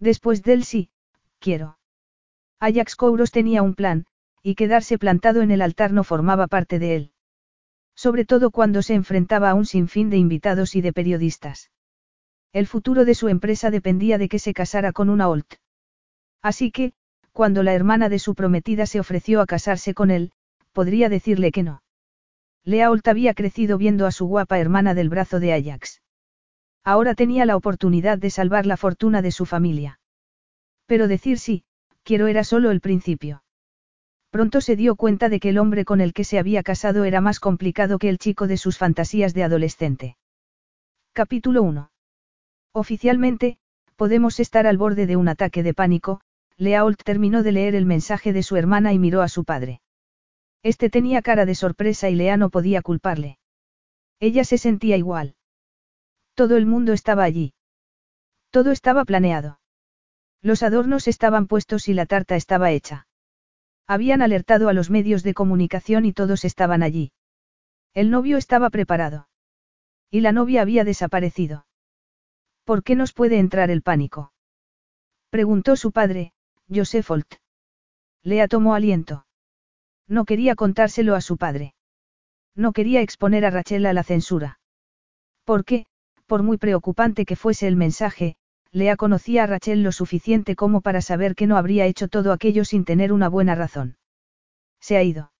Después del sí, quiero. Ajax Kouros tenía un plan, y quedarse plantado en el altar no formaba parte de él. Sobre todo cuando se enfrentaba a un sinfín de invitados y de periodistas. El futuro de su empresa dependía de que se casara con una Olt. Así que, cuando la hermana de su prometida se ofreció a casarse con él, podría decirle que no. Lea Olt había crecido viendo a su guapa hermana del brazo de Ajax. Ahora tenía la oportunidad de salvar la fortuna de su familia. Pero decir sí, quiero era solo el principio. Pronto se dio cuenta de que el hombre con el que se había casado era más complicado que el chico de sus fantasías de adolescente. Capítulo 1. Oficialmente, podemos estar al borde de un ataque de pánico, Leault terminó de leer el mensaje de su hermana y miró a su padre. Este tenía cara de sorpresa y Lea no podía culparle. Ella se sentía igual. Todo el mundo estaba allí. Todo estaba planeado. Los adornos estaban puestos y la tarta estaba hecha. Habían alertado a los medios de comunicación y todos estaban allí. El novio estaba preparado. Y la novia había desaparecido. ¿Por qué nos puede entrar el pánico? Preguntó su padre, Joseph Holt. Lea tomó aliento. No quería contárselo a su padre. No quería exponer a Rachel a la censura. ¿Por qué? Por muy preocupante que fuese el mensaje, Lea conocía a Rachel lo suficiente como para saber que no habría hecho todo aquello sin tener una buena razón. Se ha ido.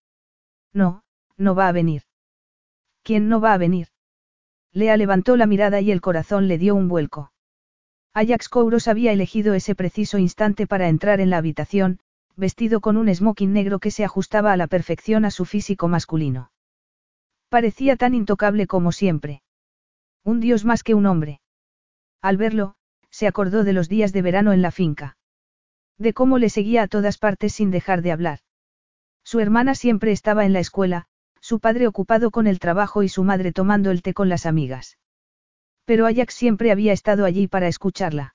No, no va a venir. ¿Quién no va a venir? Lea levantó la mirada y el corazón le dio un vuelco. Ajax Kouros había elegido ese preciso instante para entrar en la habitación, vestido con un smoking negro que se ajustaba a la perfección a su físico masculino. Parecía tan intocable como siempre. Un dios más que un hombre. Al verlo, se acordó de los días de verano en la finca. De cómo le seguía a todas partes sin dejar de hablar. Su hermana siempre estaba en la escuela, su padre ocupado con el trabajo y su madre tomando el té con las amigas. Pero Ajax siempre había estado allí para escucharla.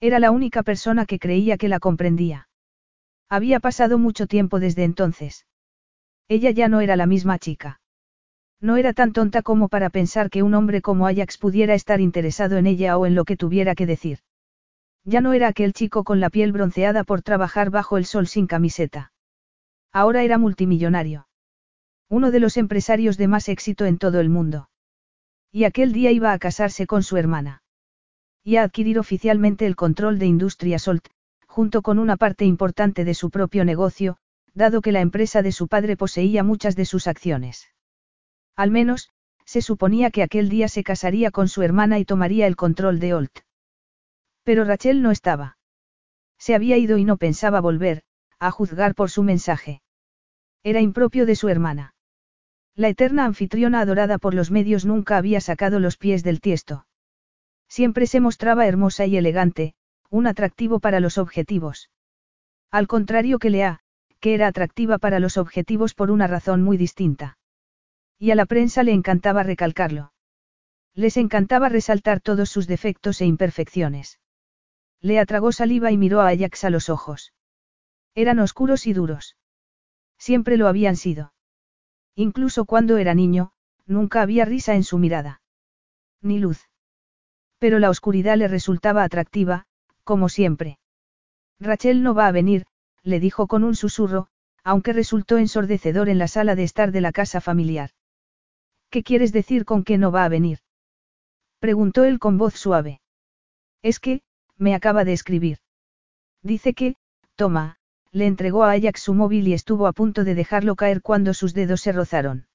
Era la única persona que creía que la comprendía. Había pasado mucho tiempo desde entonces. Ella ya no era la misma chica. No era tan tonta como para pensar que un hombre como Ajax pudiera estar interesado en ella o en lo que tuviera que decir. Ya no era aquel chico con la piel bronceada por trabajar bajo el sol sin camiseta. Ahora era multimillonario. Uno de los empresarios de más éxito en todo el mundo. Y aquel día iba a casarse con su hermana. Y a adquirir oficialmente el control de Industria Solt, junto con una parte importante de su propio negocio, dado que la empresa de su padre poseía muchas de sus acciones. Al menos, se suponía que aquel día se casaría con su hermana y tomaría el control de Holt. Pero Rachel no estaba. Se había ido y no pensaba volver, a juzgar por su mensaje. Era impropio de su hermana. La eterna anfitriona adorada por los medios nunca había sacado los pies del tiesto. Siempre se mostraba hermosa y elegante, un atractivo para los objetivos. Al contrario que Lea, que era atractiva para los objetivos por una razón muy distinta. Y a la prensa le encantaba recalcarlo. Les encantaba resaltar todos sus defectos e imperfecciones. Le atragó saliva y miró a Ajax a los ojos. Eran oscuros y duros. Siempre lo habían sido. Incluso cuando era niño, nunca había risa en su mirada. Ni luz. Pero la oscuridad le resultaba atractiva, como siempre. Rachel no va a venir, le dijo con un susurro, aunque resultó ensordecedor en la sala de estar de la casa familiar. ¿Qué quieres decir con que no va a venir? Preguntó él con voz suave. Es que, me acaba de escribir. Dice que, toma, le entregó a Ajax su móvil y estuvo a punto de dejarlo caer cuando sus dedos se rozaron.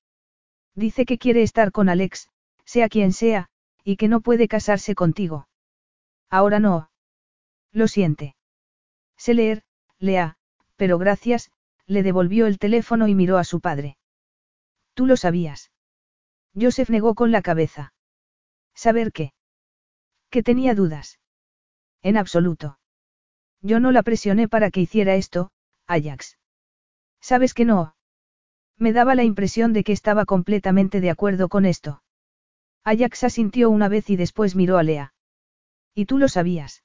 Dice que quiere estar con Alex, sea quien sea, y que no puede casarse contigo. Ahora no. Lo siente. Sé leer, lea, pero gracias, le devolvió el teléfono y miró a su padre. Tú lo sabías. Joseph negó con la cabeza. ¿Saber qué? Que tenía dudas. En absoluto. Yo no la presioné para que hiciera esto, Ajax. ¿Sabes que no? Me daba la impresión de que estaba completamente de acuerdo con esto. Ajax asintió una vez y después miró a Lea. ¿Y tú lo sabías?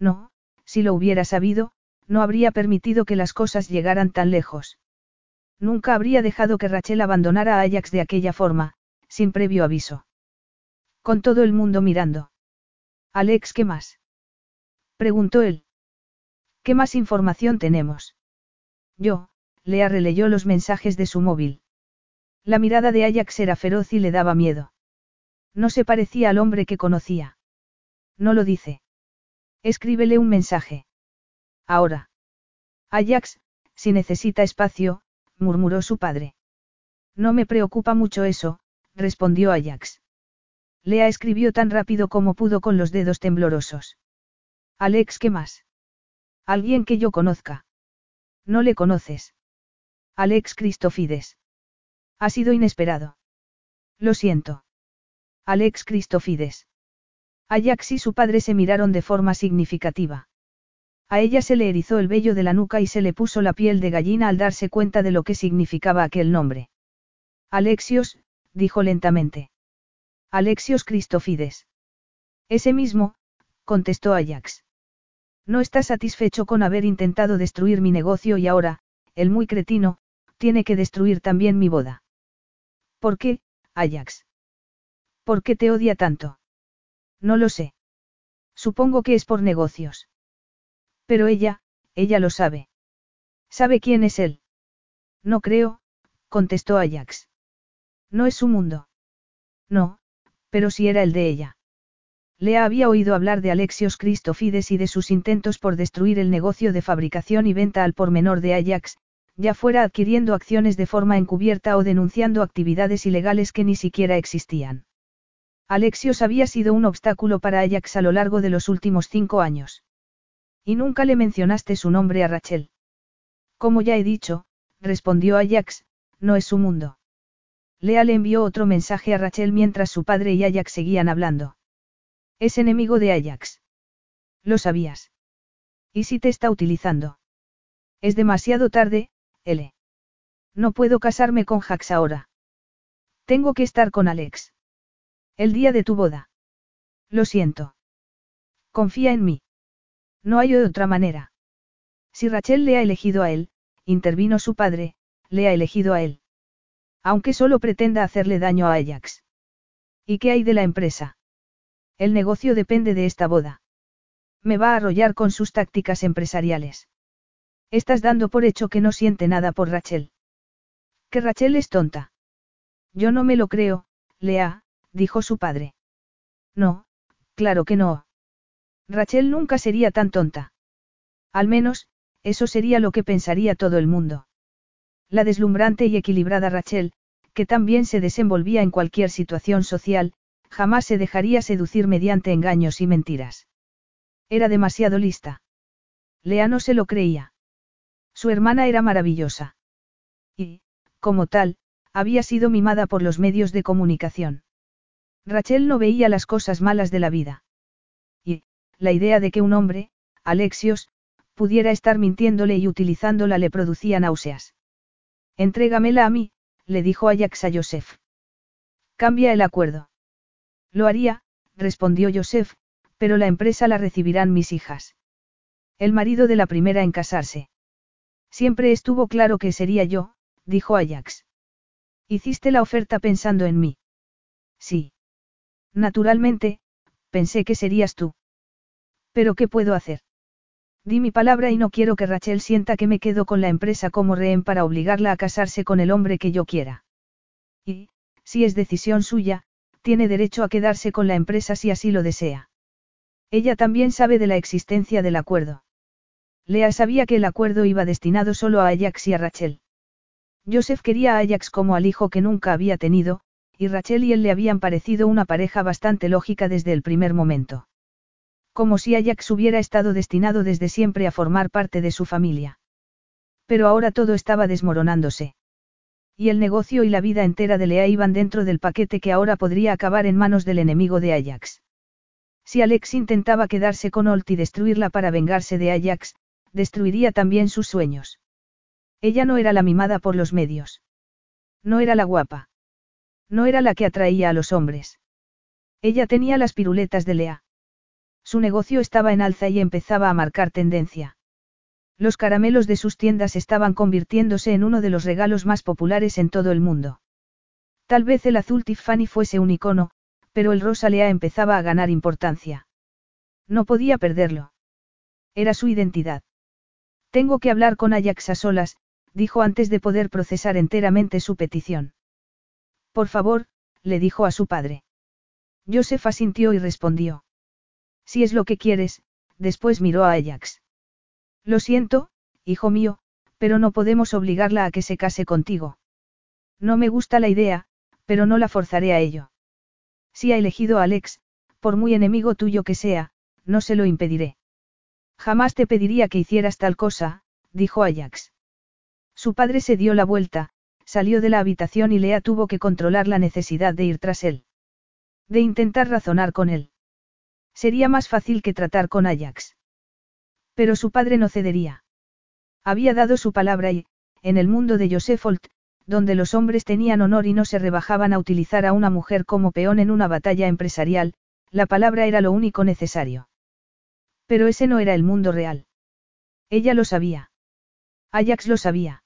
No, si lo hubiera sabido, no habría permitido que las cosas llegaran tan lejos. Nunca habría dejado que Rachel abandonara a Ajax de aquella forma, sin previo aviso. Con todo el mundo mirando. Alex, ¿qué más? Preguntó él. ¿Qué más información tenemos? Yo, Lea releyó los mensajes de su móvil. La mirada de Ajax era feroz y le daba miedo. No se parecía al hombre que conocía. No lo dice. Escríbele un mensaje. Ahora. Ajax, si necesita espacio, murmuró su padre. No me preocupa mucho eso, respondió Ajax. Lea escribió tan rápido como pudo con los dedos temblorosos. Alex, ¿qué más? Alguien que yo conozca. No le conoces. Alex Cristofides. Ha sido inesperado. Lo siento. Alex Cristofides. Ajax y su padre se miraron de forma significativa. A ella se le erizó el vello de la nuca y se le puso la piel de gallina al darse cuenta de lo que significaba aquel nombre. Alexios, dijo lentamente. Alexios Cristofides. Ese mismo, contestó Ajax. No está satisfecho con haber intentado destruir mi negocio y ahora, el muy cretino, tiene que destruir también mi boda. ¿Por qué, Ajax? ¿Por qué te odia tanto? No lo sé. Supongo que es por negocios. Pero ella, ella lo sabe. ¿Sabe quién es él? No creo, contestó Ajax. No es su mundo. No, pero sí era el de ella. Lea había oído hablar de Alexios Cristofides y de sus intentos por destruir el negocio de fabricación y venta al por menor de Ajax, ya fuera adquiriendo acciones de forma encubierta o denunciando actividades ilegales que ni siquiera existían. Alexios había sido un obstáculo para Ajax a lo largo de los últimos cinco años. Y nunca le mencionaste su nombre a Rachel. Como ya he dicho, respondió Ajax, no es su mundo. Lea le envió otro mensaje a Rachel mientras su padre y Ajax seguían hablando. Es enemigo de Ajax. Lo sabías. ¿Y si te está utilizando? Es demasiado tarde, L. No puedo casarme con Jax ahora. Tengo que estar con Alex. El día de tu boda. Lo siento. Confía en mí. No hay otra manera. Si Rachel le ha elegido a él, intervino su padre, le ha elegido a él. Aunque solo pretenda hacerle daño a Ajax. ¿Y qué hay de la empresa? El negocio depende de esta boda. Me va a arrollar con sus tácticas empresariales. Estás dando por hecho que no siente nada por Rachel. Que Rachel es tonta. Yo no me lo creo, Lea, dijo su padre. No, claro que no. Rachel nunca sería tan tonta. Al menos, eso sería lo que pensaría todo el mundo. La deslumbrante y equilibrada Rachel, que también se desenvolvía en cualquier situación social, jamás se dejaría seducir mediante engaños y mentiras. Era demasiado lista. Lea no se lo creía. Su hermana era maravillosa. Y, como tal, había sido mimada por los medios de comunicación. Rachel no veía las cosas malas de la vida la idea de que un hombre, Alexios, pudiera estar mintiéndole y utilizándola le producía náuseas. Entrégamela a mí, le dijo Ajax a Joseph. Cambia el acuerdo. Lo haría, respondió Joseph, pero la empresa la recibirán mis hijas. El marido de la primera en casarse. Siempre estuvo claro que sería yo, dijo Ajax. Hiciste la oferta pensando en mí. Sí. Naturalmente, pensé que serías tú. Pero ¿qué puedo hacer? Di mi palabra y no quiero que Rachel sienta que me quedo con la empresa como rehén para obligarla a casarse con el hombre que yo quiera. Y, si es decisión suya, tiene derecho a quedarse con la empresa si así lo desea. Ella también sabe de la existencia del acuerdo. Lea sabía que el acuerdo iba destinado solo a Ajax y a Rachel. Joseph quería a Ajax como al hijo que nunca había tenido, y Rachel y él le habían parecido una pareja bastante lógica desde el primer momento. Como si Ajax hubiera estado destinado desde siempre a formar parte de su familia. Pero ahora todo estaba desmoronándose. Y el negocio y la vida entera de Lea iban dentro del paquete que ahora podría acabar en manos del enemigo de Ajax. Si Alex intentaba quedarse con Holt y destruirla para vengarse de Ajax, destruiría también sus sueños. Ella no era la mimada por los medios. No era la guapa. No era la que atraía a los hombres. Ella tenía las piruletas de Lea. Su negocio estaba en alza y empezaba a marcar tendencia. Los caramelos de sus tiendas estaban convirtiéndose en uno de los regalos más populares en todo el mundo. Tal vez el azul Tiffany fuese un icono, pero el rosa Lea empezaba a ganar importancia. No podía perderlo. Era su identidad. Tengo que hablar con Ajax a solas, dijo antes de poder procesar enteramente su petición. Por favor, le dijo a su padre. Joseph asintió y respondió. Si es lo que quieres, después miró a Ajax. Lo siento, hijo mío, pero no podemos obligarla a que se case contigo. No me gusta la idea, pero no la forzaré a ello. Si ha elegido a Alex, por muy enemigo tuyo que sea, no se lo impediré. Jamás te pediría que hicieras tal cosa, dijo Ajax. Su padre se dio la vuelta, salió de la habitación y Lea tuvo que controlar la necesidad de ir tras él. De intentar razonar con él. Sería más fácil que tratar con Ajax. Pero su padre no cedería. Había dado su palabra y, en el mundo de Joseph Holt, donde los hombres tenían honor y no se rebajaban a utilizar a una mujer como peón en una batalla empresarial, la palabra era lo único necesario. Pero ese no era el mundo real. Ella lo sabía. Ajax lo sabía.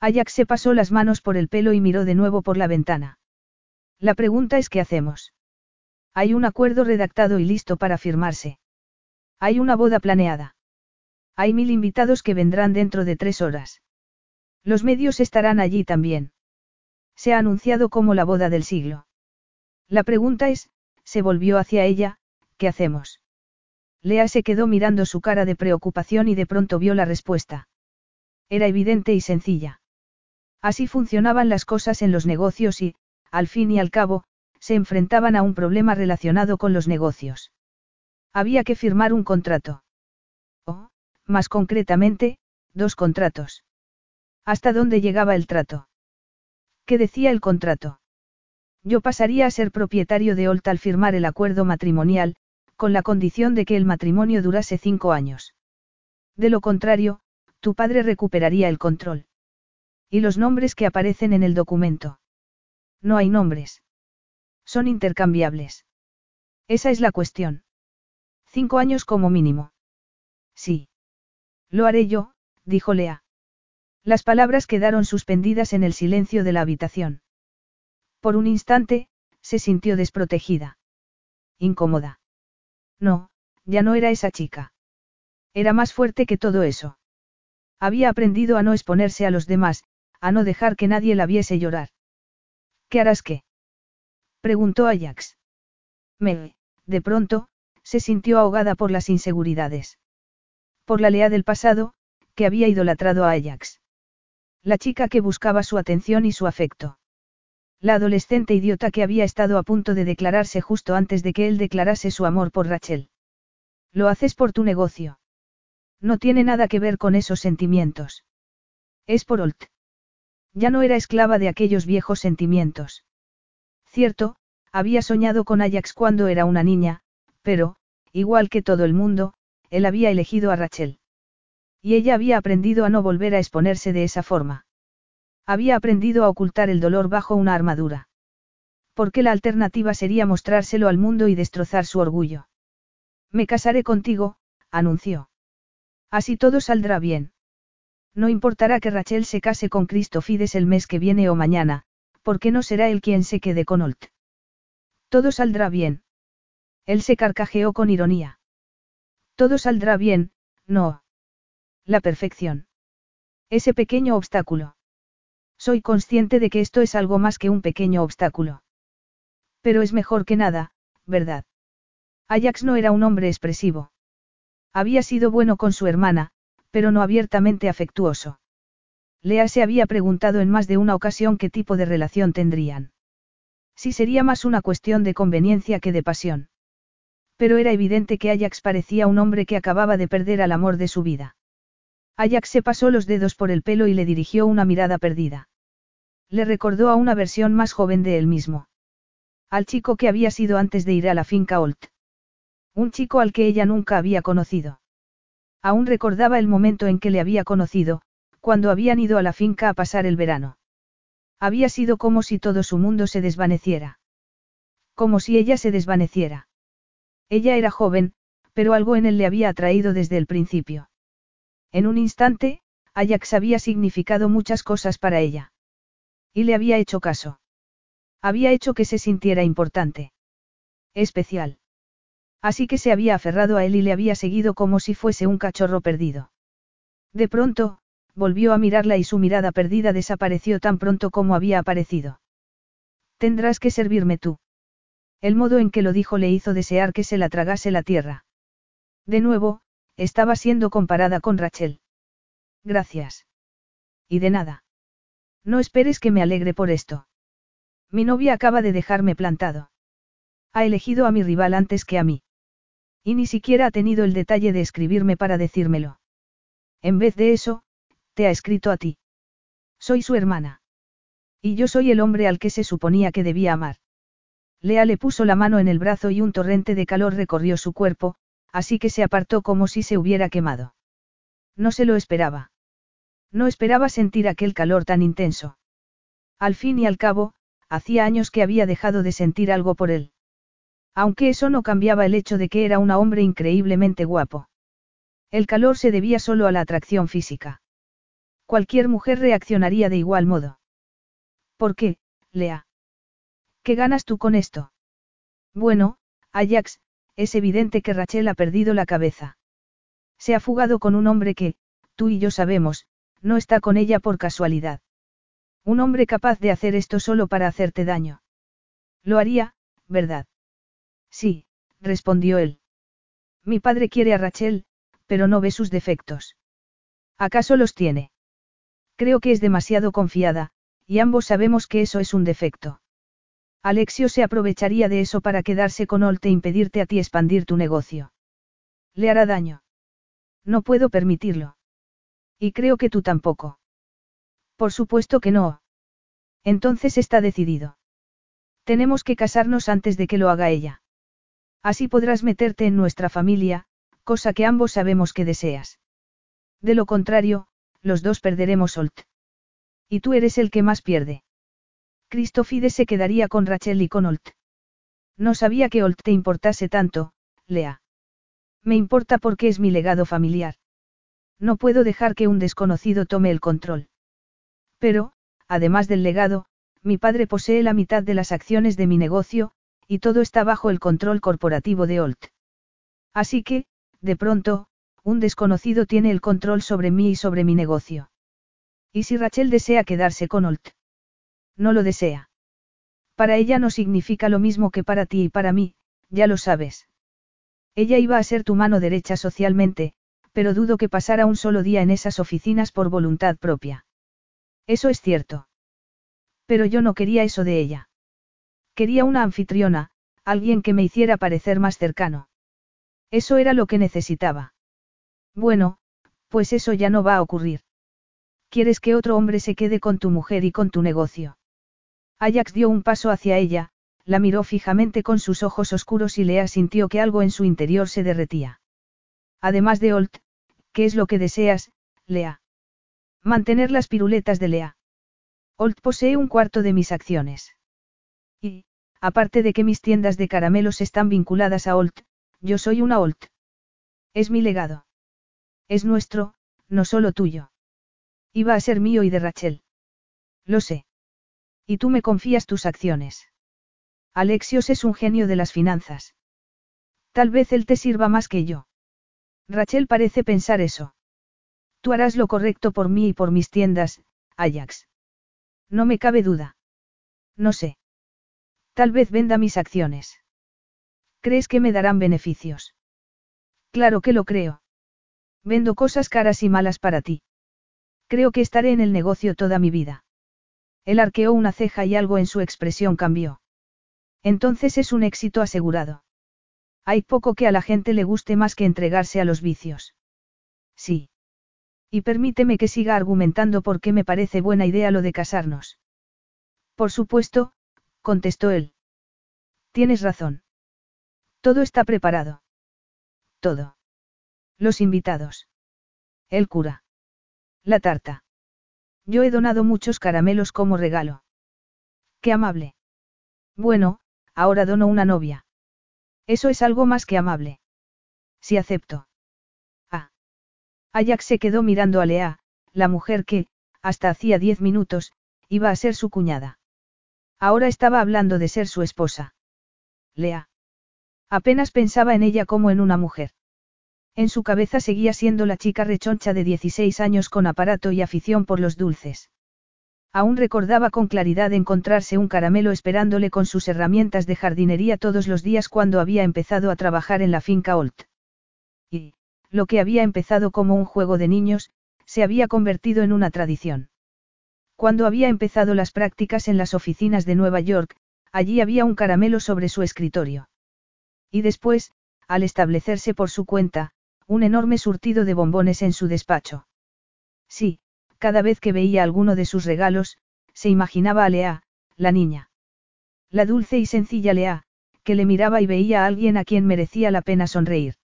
Ajax se pasó las manos por el pelo y miró de nuevo por la ventana. La pregunta es qué hacemos. Hay un acuerdo redactado y listo para firmarse. Hay una boda planeada. Hay mil invitados que vendrán dentro de tres horas. Los medios estarán allí también. Se ha anunciado como la boda del siglo. La pregunta es, se volvió hacia ella, ¿qué hacemos? Lea se quedó mirando su cara de preocupación y de pronto vio la respuesta. Era evidente y sencilla. Así funcionaban las cosas en los negocios y, al fin y al cabo, se enfrentaban a un problema relacionado con los negocios. Había que firmar un contrato. O, más concretamente, dos contratos. ¿Hasta dónde llegaba el trato? ¿Qué decía el contrato? Yo pasaría a ser propietario de Olt al firmar el acuerdo matrimonial, con la condición de que el matrimonio durase cinco años. De lo contrario, tu padre recuperaría el control. ¿Y los nombres que aparecen en el documento? No hay nombres. Son intercambiables. Esa es la cuestión. Cinco años como mínimo. Sí. Lo haré yo, dijo Lea. Las palabras quedaron suspendidas en el silencio de la habitación. Por un instante, se sintió desprotegida. Incómoda. No, ya no era esa chica. Era más fuerte que todo eso. Había aprendido a no exponerse a los demás, a no dejar que nadie la viese llorar. ¿Qué harás qué? Preguntó Ajax. Me, de pronto, se sintió ahogada por las inseguridades. Por la lea del pasado, que había idolatrado a Ajax. La chica que buscaba su atención y su afecto. La adolescente idiota que había estado a punto de declararse justo antes de que él declarase su amor por Rachel. Lo haces por tu negocio. No tiene nada que ver con esos sentimientos. Es por Olt. Ya no era esclava de aquellos viejos sentimientos. Cierto, había soñado con Ajax cuando era una niña, pero, igual que todo el mundo, él había elegido a Rachel. Y ella había aprendido a no volver a exponerse de esa forma. Había aprendido a ocultar el dolor bajo una armadura. Porque la alternativa sería mostrárselo al mundo y destrozar su orgullo. Me casaré contigo, anunció. Así todo saldrá bien. No importará que Rachel se case con Cristofides el mes que viene o mañana, porque no será él quien se quede con Olt. Todo saldrá bien. Él se carcajeó con ironía. Todo saldrá bien, no. La perfección. Ese pequeño obstáculo. Soy consciente de que esto es algo más que un pequeño obstáculo. Pero es mejor que nada, ¿verdad? Ajax no era un hombre expresivo. Había sido bueno con su hermana, pero no abiertamente afectuoso. Lea se había preguntado en más de una ocasión qué tipo de relación tendrían. Si sería más una cuestión de conveniencia que de pasión. Pero era evidente que Ajax parecía un hombre que acababa de perder al amor de su vida. Ajax se pasó los dedos por el pelo y le dirigió una mirada perdida. Le recordó a una versión más joven de él mismo. Al chico que había sido antes de ir a la finca Olt. Un chico al que ella nunca había conocido. Aún recordaba el momento en que le había conocido, cuando habían ido a la finca a pasar el verano. Había sido como si todo su mundo se desvaneciera. Como si ella se desvaneciera. Ella era joven, pero algo en él le había atraído desde el principio. En un instante, Ajax había significado muchas cosas para ella. Y le había hecho caso. Había hecho que se sintiera importante. Especial. Así que se había aferrado a él y le había seguido como si fuese un cachorro perdido. De pronto, volvió a mirarla y su mirada perdida desapareció tan pronto como había aparecido. Tendrás que servirme tú. El modo en que lo dijo le hizo desear que se la tragase la tierra. De nuevo, estaba siendo comparada con Rachel. Gracias. Y de nada. No esperes que me alegre por esto. Mi novia acaba de dejarme plantado. Ha elegido a mi rival antes que a mí. Y ni siquiera ha tenido el detalle de escribirme para decírmelo. En vez de eso, te ha escrito a ti. Soy su hermana. Y yo soy el hombre al que se suponía que debía amar. Lea le puso la mano en el brazo y un torrente de calor recorrió su cuerpo, así que se apartó como si se hubiera quemado. No se lo esperaba. No esperaba sentir aquel calor tan intenso. Al fin y al cabo, hacía años que había dejado de sentir algo por él. Aunque eso no cambiaba el hecho de que era un hombre increíblemente guapo. El calor se debía solo a la atracción física. Cualquier mujer reaccionaría de igual modo. ¿Por qué, Lea? ¿Qué ganas tú con esto? Bueno, Ajax, es evidente que Rachel ha perdido la cabeza. Se ha fugado con un hombre que, tú y yo sabemos, no está con ella por casualidad. Un hombre capaz de hacer esto solo para hacerte daño. Lo haría, ¿verdad? Sí, respondió él. Mi padre quiere a Rachel, pero no ve sus defectos. ¿Acaso los tiene? Creo que es demasiado confiada, y ambos sabemos que eso es un defecto. Alexio se aprovecharía de eso para quedarse con Olte e impedirte a ti expandir tu negocio. Le hará daño. No puedo permitirlo. Y creo que tú tampoco. Por supuesto que no. Entonces está decidido. Tenemos que casarnos antes de que lo haga ella. Así podrás meterte en nuestra familia, cosa que ambos sabemos que deseas. De lo contrario, los dos perderemos Olt. Y tú eres el que más pierde. Cristofide se quedaría con Rachel y con Olt. No sabía que Olt te importase tanto, Lea. Me importa porque es mi legado familiar. No puedo dejar que un desconocido tome el control. Pero, además del legado, mi padre posee la mitad de las acciones de mi negocio, y todo está bajo el control corporativo de Olt. Así que, de pronto, un desconocido tiene el control sobre mí y sobre mi negocio. ¿Y si Rachel desea quedarse con Olt? No lo desea. Para ella no significa lo mismo que para ti y para mí, ya lo sabes. Ella iba a ser tu mano derecha socialmente, pero dudo que pasara un solo día en esas oficinas por voluntad propia. Eso es cierto. Pero yo no quería eso de ella. Quería una anfitriona, alguien que me hiciera parecer más cercano. Eso era lo que necesitaba. Bueno, pues eso ya no va a ocurrir. Quieres que otro hombre se quede con tu mujer y con tu negocio. Ajax dio un paso hacia ella, la miró fijamente con sus ojos oscuros y Lea sintió que algo en su interior se derretía. Además de Olt, ¿qué es lo que deseas, Lea? Mantener las piruletas de Lea. Olt posee un cuarto de mis acciones. Y, aparte de que mis tiendas de caramelos están vinculadas a Olt, yo soy una Olt. Es mi legado. Es nuestro, no solo tuyo. Iba a ser mío y de Rachel. Lo sé. Y tú me confías tus acciones. Alexios es un genio de las finanzas. Tal vez él te sirva más que yo. Rachel parece pensar eso. Tú harás lo correcto por mí y por mis tiendas, Ajax. No me cabe duda. No sé. Tal vez venda mis acciones. ¿Crees que me darán beneficios? Claro que lo creo. Vendo cosas caras y malas para ti. Creo que estaré en el negocio toda mi vida. Él arqueó una ceja y algo en su expresión cambió. Entonces es un éxito asegurado. Hay poco que a la gente le guste más que entregarse a los vicios. Sí. Y permíteme que siga argumentando por qué me parece buena idea lo de casarnos. Por supuesto, contestó él. Tienes razón. Todo está preparado. Todo. Los invitados. El cura. La tarta. Yo he donado muchos caramelos como regalo. Qué amable. Bueno, ahora dono una novia. Eso es algo más que amable. Si acepto. Ah. Ajax se quedó mirando a Lea, la mujer que, hasta hacía diez minutos, iba a ser su cuñada. Ahora estaba hablando de ser su esposa. Lea. Apenas pensaba en ella como en una mujer. En su cabeza seguía siendo la chica rechoncha de 16 años con aparato y afición por los dulces. Aún recordaba con claridad encontrarse un caramelo esperándole con sus herramientas de jardinería todos los días cuando había empezado a trabajar en la finca Olt. Y, lo que había empezado como un juego de niños, se había convertido en una tradición. Cuando había empezado las prácticas en las oficinas de Nueva York, allí había un caramelo sobre su escritorio. Y después, al establecerse por su cuenta, un enorme surtido de bombones en su despacho. Sí, cada vez que veía alguno de sus regalos, se imaginaba a Lea, la niña. La dulce y sencilla Lea, que le miraba y veía a alguien a quien merecía la pena sonreír.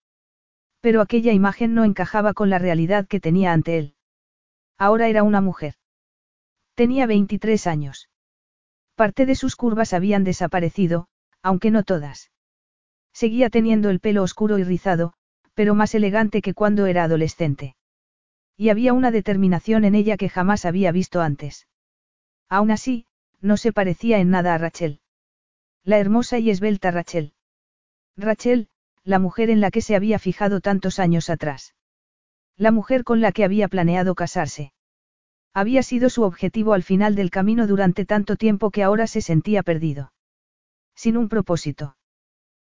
Pero aquella imagen no encajaba con la realidad que tenía ante él. Ahora era una mujer. Tenía 23 años. Parte de sus curvas habían desaparecido, aunque no todas. Seguía teniendo el pelo oscuro y rizado, pero más elegante que cuando era adolescente. Y había una determinación en ella que jamás había visto antes. Aún así, no se parecía en nada a Rachel. La hermosa y esbelta Rachel. Rachel, la mujer en la que se había fijado tantos años atrás. La mujer con la que había planeado casarse. Había sido su objetivo al final del camino durante tanto tiempo que ahora se sentía perdido. Sin un propósito.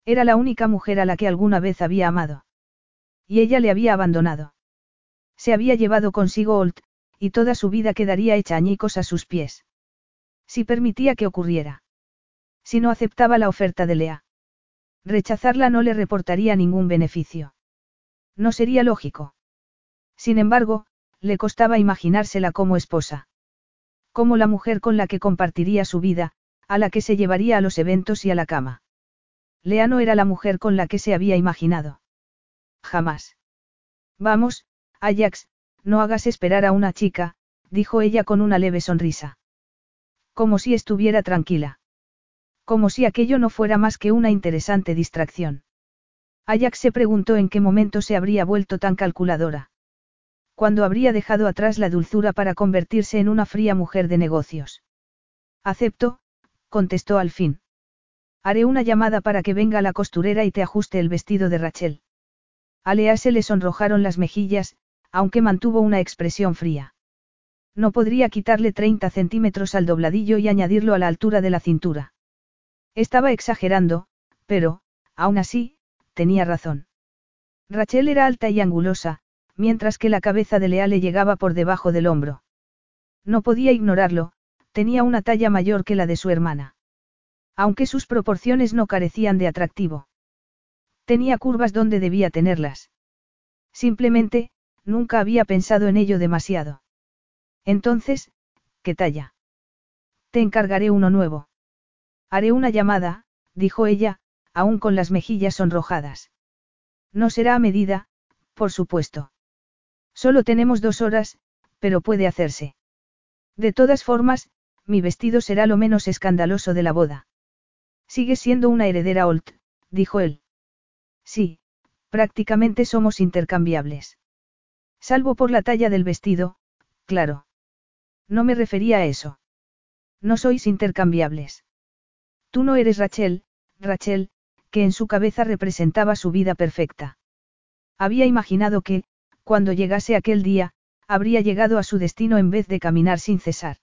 Era la única mujer a la que alguna vez había amado. Y ella le había abandonado. Se había llevado consigo Olt, y toda su vida quedaría hecha añicos a sus pies. Si permitía que ocurriera. Si no aceptaba la oferta de Lea. Rechazarla no le reportaría ningún beneficio. No sería lógico. Sin embargo, le costaba imaginársela como esposa. Como la mujer con la que compartiría su vida, a la que se llevaría a los eventos y a la cama. Lea no era la mujer con la que se había imaginado. Jamás. Vamos, Ajax, no hagas esperar a una chica, dijo ella con una leve sonrisa. Como si estuviera tranquila. Como si aquello no fuera más que una interesante distracción. Ajax se preguntó en qué momento se habría vuelto tan calculadora. Cuando habría dejado atrás la dulzura para convertirse en una fría mujer de negocios. Acepto, contestó al fin. Haré una llamada para que venga la costurera y te ajuste el vestido de Rachel. A Lea se le sonrojaron las mejillas, aunque mantuvo una expresión fría. No podría quitarle 30 centímetros al dobladillo y añadirlo a la altura de la cintura. Estaba exagerando, pero, aún así, tenía razón. Rachel era alta y angulosa, mientras que la cabeza de Lea le llegaba por debajo del hombro. No podía ignorarlo, tenía una talla mayor que la de su hermana. Aunque sus proporciones no carecían de atractivo. Tenía curvas donde debía tenerlas. Simplemente, nunca había pensado en ello demasiado. Entonces, ¿qué talla? Te encargaré uno nuevo. Haré una llamada, dijo ella, aún con las mejillas sonrojadas. No será a medida, por supuesto. Solo tenemos dos horas, pero puede hacerse. De todas formas, mi vestido será lo menos escandaloso de la boda. Sigue siendo una heredera Olt, dijo él. Sí, prácticamente somos intercambiables. Salvo por la talla del vestido, claro. No me refería a eso. No sois intercambiables. Tú no eres Rachel, Rachel, que en su cabeza representaba su vida perfecta. Había imaginado que, cuando llegase aquel día, habría llegado a su destino en vez de caminar sin cesar.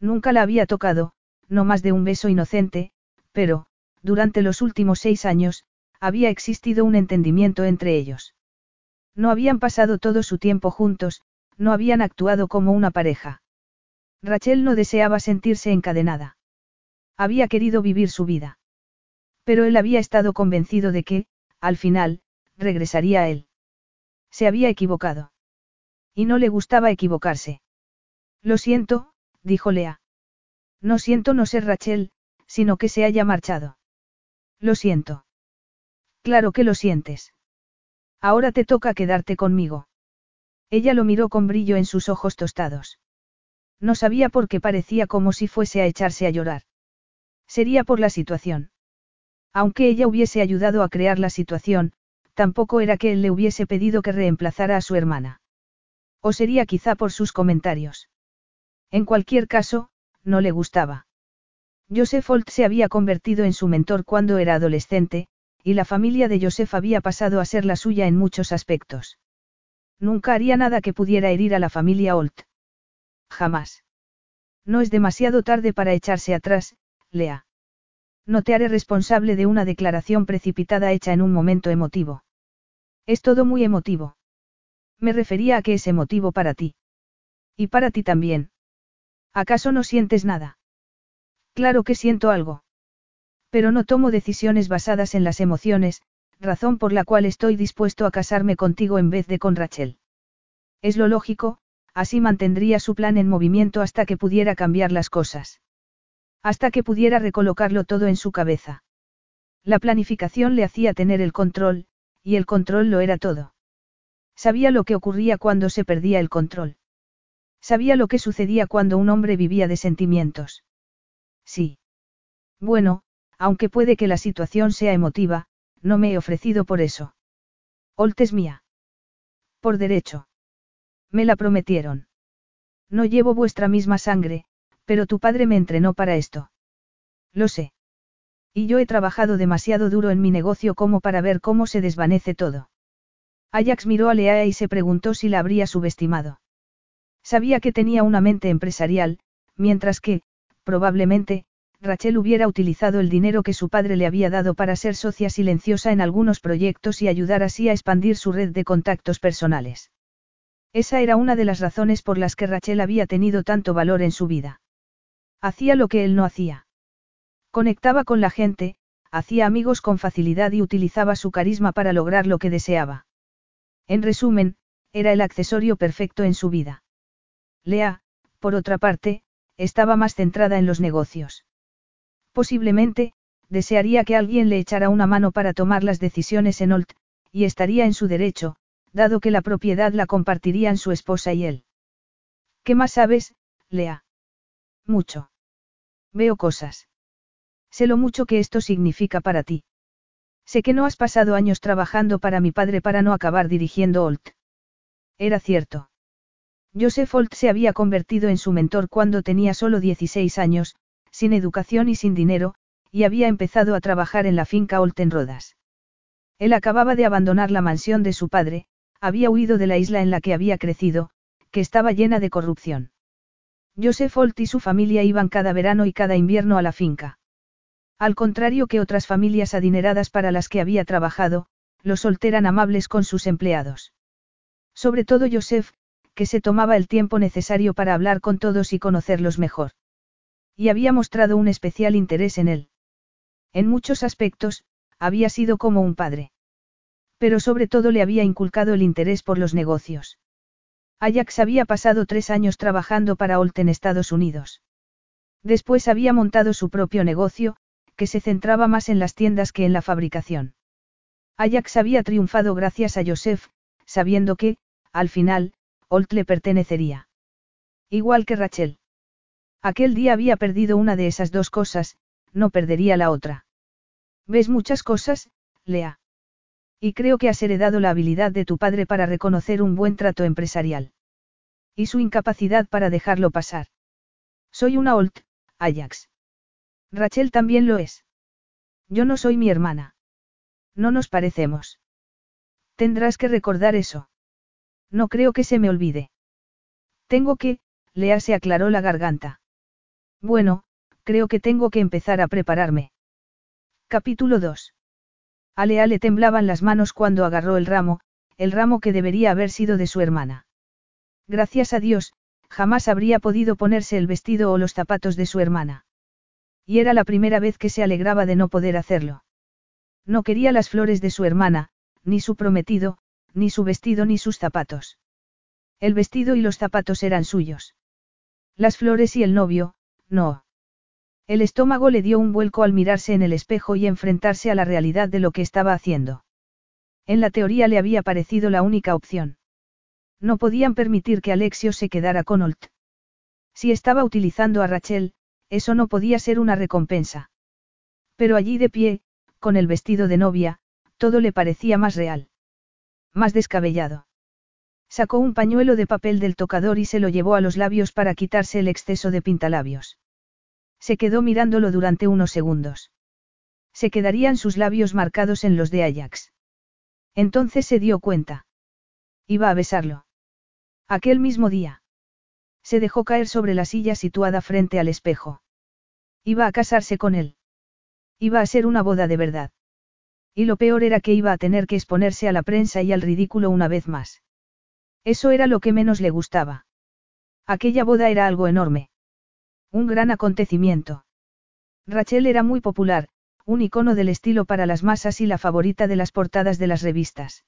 Nunca la había tocado, no más de un beso inocente, pero, durante los últimos seis años, había existido un entendimiento entre ellos. No habían pasado todo su tiempo juntos, no habían actuado como una pareja. Rachel no deseaba sentirse encadenada. Había querido vivir su vida. Pero él había estado convencido de que, al final, regresaría a él. Se había equivocado. Y no le gustaba equivocarse. Lo siento, dijo Lea. No siento no ser Rachel, sino que se haya marchado. Lo siento. Claro que lo sientes. Ahora te toca quedarte conmigo. Ella lo miró con brillo en sus ojos tostados. No sabía por qué parecía como si fuese a echarse a llorar. Sería por la situación. Aunque ella hubiese ayudado a crear la situación, tampoco era que él le hubiese pedido que reemplazara a su hermana. O sería quizá por sus comentarios. En cualquier caso, no le gustaba. Joseph Holt se había convertido en su mentor cuando era adolescente, y la familia de Joseph había pasado a ser la suya en muchos aspectos. Nunca haría nada que pudiera herir a la familia Holt. Jamás. No es demasiado tarde para echarse atrás, Lea. No te haré responsable de una declaración precipitada hecha en un momento emotivo. Es todo muy emotivo. Me refería a que es emotivo para ti. Y para ti también. ¿Acaso no sientes nada? Claro que siento algo. Pero no tomo decisiones basadas en las emociones, razón por la cual estoy dispuesto a casarme contigo en vez de con Rachel. Es lo lógico, así mantendría su plan en movimiento hasta que pudiera cambiar las cosas. Hasta que pudiera recolocarlo todo en su cabeza. La planificación le hacía tener el control, y el control lo era todo. Sabía lo que ocurría cuando se perdía el control. Sabía lo que sucedía cuando un hombre vivía de sentimientos. Sí. Bueno, aunque puede que la situación sea emotiva, no me he ofrecido por eso. Holt es mía. Por derecho. Me la prometieron. No llevo vuestra misma sangre, pero tu padre me entrenó para esto. Lo sé. Y yo he trabajado demasiado duro en mi negocio como para ver cómo se desvanece todo. Ajax miró a Lea y se preguntó si la habría subestimado. Sabía que tenía una mente empresarial, mientras que, probablemente, Rachel hubiera utilizado el dinero que su padre le había dado para ser socia silenciosa en algunos proyectos y ayudar así a expandir su red de contactos personales. Esa era una de las razones por las que Rachel había tenido tanto valor en su vida. Hacía lo que él no hacía. Conectaba con la gente, hacía amigos con facilidad y utilizaba su carisma para lograr lo que deseaba. En resumen, era el accesorio perfecto en su vida. Lea, por otra parte, estaba más centrada en los negocios. Posiblemente, desearía que alguien le echara una mano para tomar las decisiones en Olt, y estaría en su derecho, dado que la propiedad la compartirían su esposa y él. ¿Qué más sabes, Lea? Mucho. Veo cosas. Sé lo mucho que esto significa para ti. Sé que no has pasado años trabajando para mi padre para no acabar dirigiendo Olt. Era cierto. Joseph Holt se había convertido en su mentor cuando tenía solo 16 años, sin educación y sin dinero, y había empezado a trabajar en la finca Holt en Rodas. Él acababa de abandonar la mansión de su padre, había huido de la isla en la que había crecido, que estaba llena de corrupción. Joseph Holt y su familia iban cada verano y cada invierno a la finca. Al contrario que otras familias adineradas para las que había trabajado, los Holt eran amables con sus empleados. Sobre todo Joseph, que se tomaba el tiempo necesario para hablar con todos y conocerlos mejor. Y había mostrado un especial interés en él. En muchos aspectos, había sido como un padre. Pero sobre todo le había inculcado el interés por los negocios. Ajax había pasado tres años trabajando para Holt en Estados Unidos. Después había montado su propio negocio, que se centraba más en las tiendas que en la fabricación. Ajax había triunfado gracias a Joseph, sabiendo que, al final, Holt le pertenecería. Igual que Rachel. Aquel día había perdido una de esas dos cosas, no perdería la otra. ¿Ves muchas cosas, Lea? Y creo que has heredado la habilidad de tu padre para reconocer un buen trato empresarial. Y su incapacidad para dejarlo pasar. Soy una Olt, Ajax. Rachel también lo es. Yo no soy mi hermana. No nos parecemos. Tendrás que recordar eso. No creo que se me olvide. Tengo que, Lea se aclaró la garganta. Bueno, creo que tengo que empezar a prepararme. Capítulo 2. A Lea le temblaban las manos cuando agarró el ramo, el ramo que debería haber sido de su hermana. Gracias a Dios, jamás habría podido ponerse el vestido o los zapatos de su hermana. Y era la primera vez que se alegraba de no poder hacerlo. No quería las flores de su hermana, ni su prometido, ni su vestido ni sus zapatos. El vestido y los zapatos eran suyos. Las flores y el novio, no. El estómago le dio un vuelco al mirarse en el espejo y enfrentarse a la realidad de lo que estaba haciendo. En la teoría le había parecido la única opción. No podían permitir que Alexio se quedara con Olt. Si estaba utilizando a Rachel, eso no podía ser una recompensa. Pero allí de pie, con el vestido de novia, todo le parecía más real. Más descabellado. Sacó un pañuelo de papel del tocador y se lo llevó a los labios para quitarse el exceso de pintalabios. Se quedó mirándolo durante unos segundos. Se quedarían sus labios marcados en los de Ajax. Entonces se dio cuenta. Iba a besarlo. Aquel mismo día. Se dejó caer sobre la silla situada frente al espejo. Iba a casarse con él. Iba a ser una boda de verdad. Y lo peor era que iba a tener que exponerse a la prensa y al ridículo una vez más. Eso era lo que menos le gustaba. Aquella boda era algo enorme. Un gran acontecimiento. Rachel era muy popular, un icono del estilo para las masas y la favorita de las portadas de las revistas.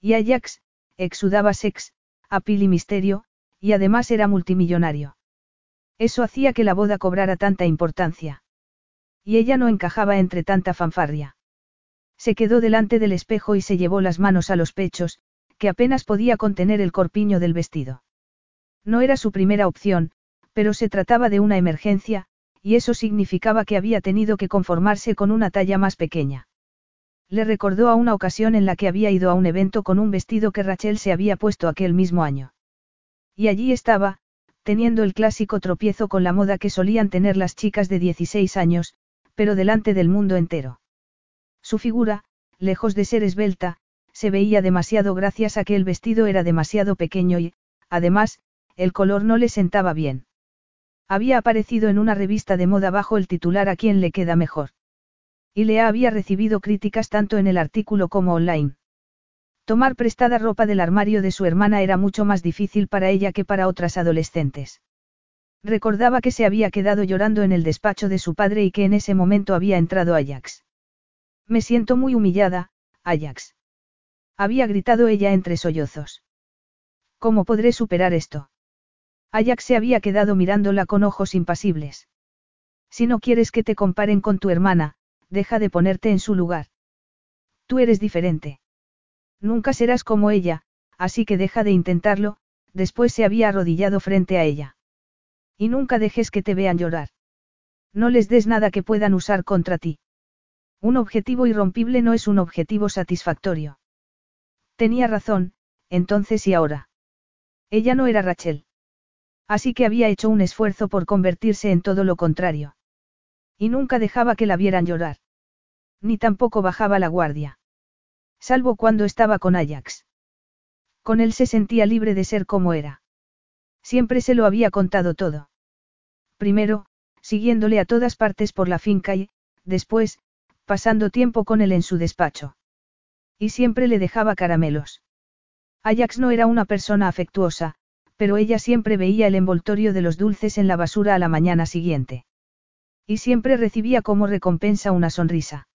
Y Ajax, exudaba sex, apil y misterio, y además era multimillonario. Eso hacía que la boda cobrara tanta importancia. Y ella no encajaba entre tanta fanfarria. Se quedó delante del espejo y se llevó las manos a los pechos, que apenas podía contener el corpiño del vestido. No era su primera opción, pero se trataba de una emergencia, y eso significaba que había tenido que conformarse con una talla más pequeña. Le recordó a una ocasión en la que había ido a un evento con un vestido que Rachel se había puesto aquel mismo año. Y allí estaba, teniendo el clásico tropiezo con la moda que solían tener las chicas de 16 años, pero delante del mundo entero. Su figura, lejos de ser esbelta, se veía demasiado gracias a que el vestido era demasiado pequeño y, además, el color no le sentaba bien. Había aparecido en una revista de moda bajo el titular A quién le queda mejor. Y Lea había recibido críticas tanto en el artículo como online. Tomar prestada ropa del armario de su hermana era mucho más difícil para ella que para otras adolescentes. Recordaba que se había quedado llorando en el despacho de su padre y que en ese momento había entrado Ajax. Me siento muy humillada, Ajax. Había gritado ella entre sollozos. ¿Cómo podré superar esto? Ajax se había quedado mirándola con ojos impasibles. Si no quieres que te comparen con tu hermana, deja de ponerte en su lugar. Tú eres diferente. Nunca serás como ella, así que deja de intentarlo, después se había arrodillado frente a ella. Y nunca dejes que te vean llorar. No les des nada que puedan usar contra ti. Un objetivo irrompible no es un objetivo satisfactorio. Tenía razón, entonces y ahora. Ella no era Rachel. Así que había hecho un esfuerzo por convertirse en todo lo contrario. Y nunca dejaba que la vieran llorar. Ni tampoco bajaba la guardia. Salvo cuando estaba con Ajax. Con él se sentía libre de ser como era. Siempre se lo había contado todo. Primero, siguiéndole a todas partes por la finca y, después, pasando tiempo con él en su despacho. Y siempre le dejaba caramelos. Ajax no era una persona afectuosa, pero ella siempre veía el envoltorio de los dulces en la basura a la mañana siguiente. Y siempre recibía como recompensa una sonrisa.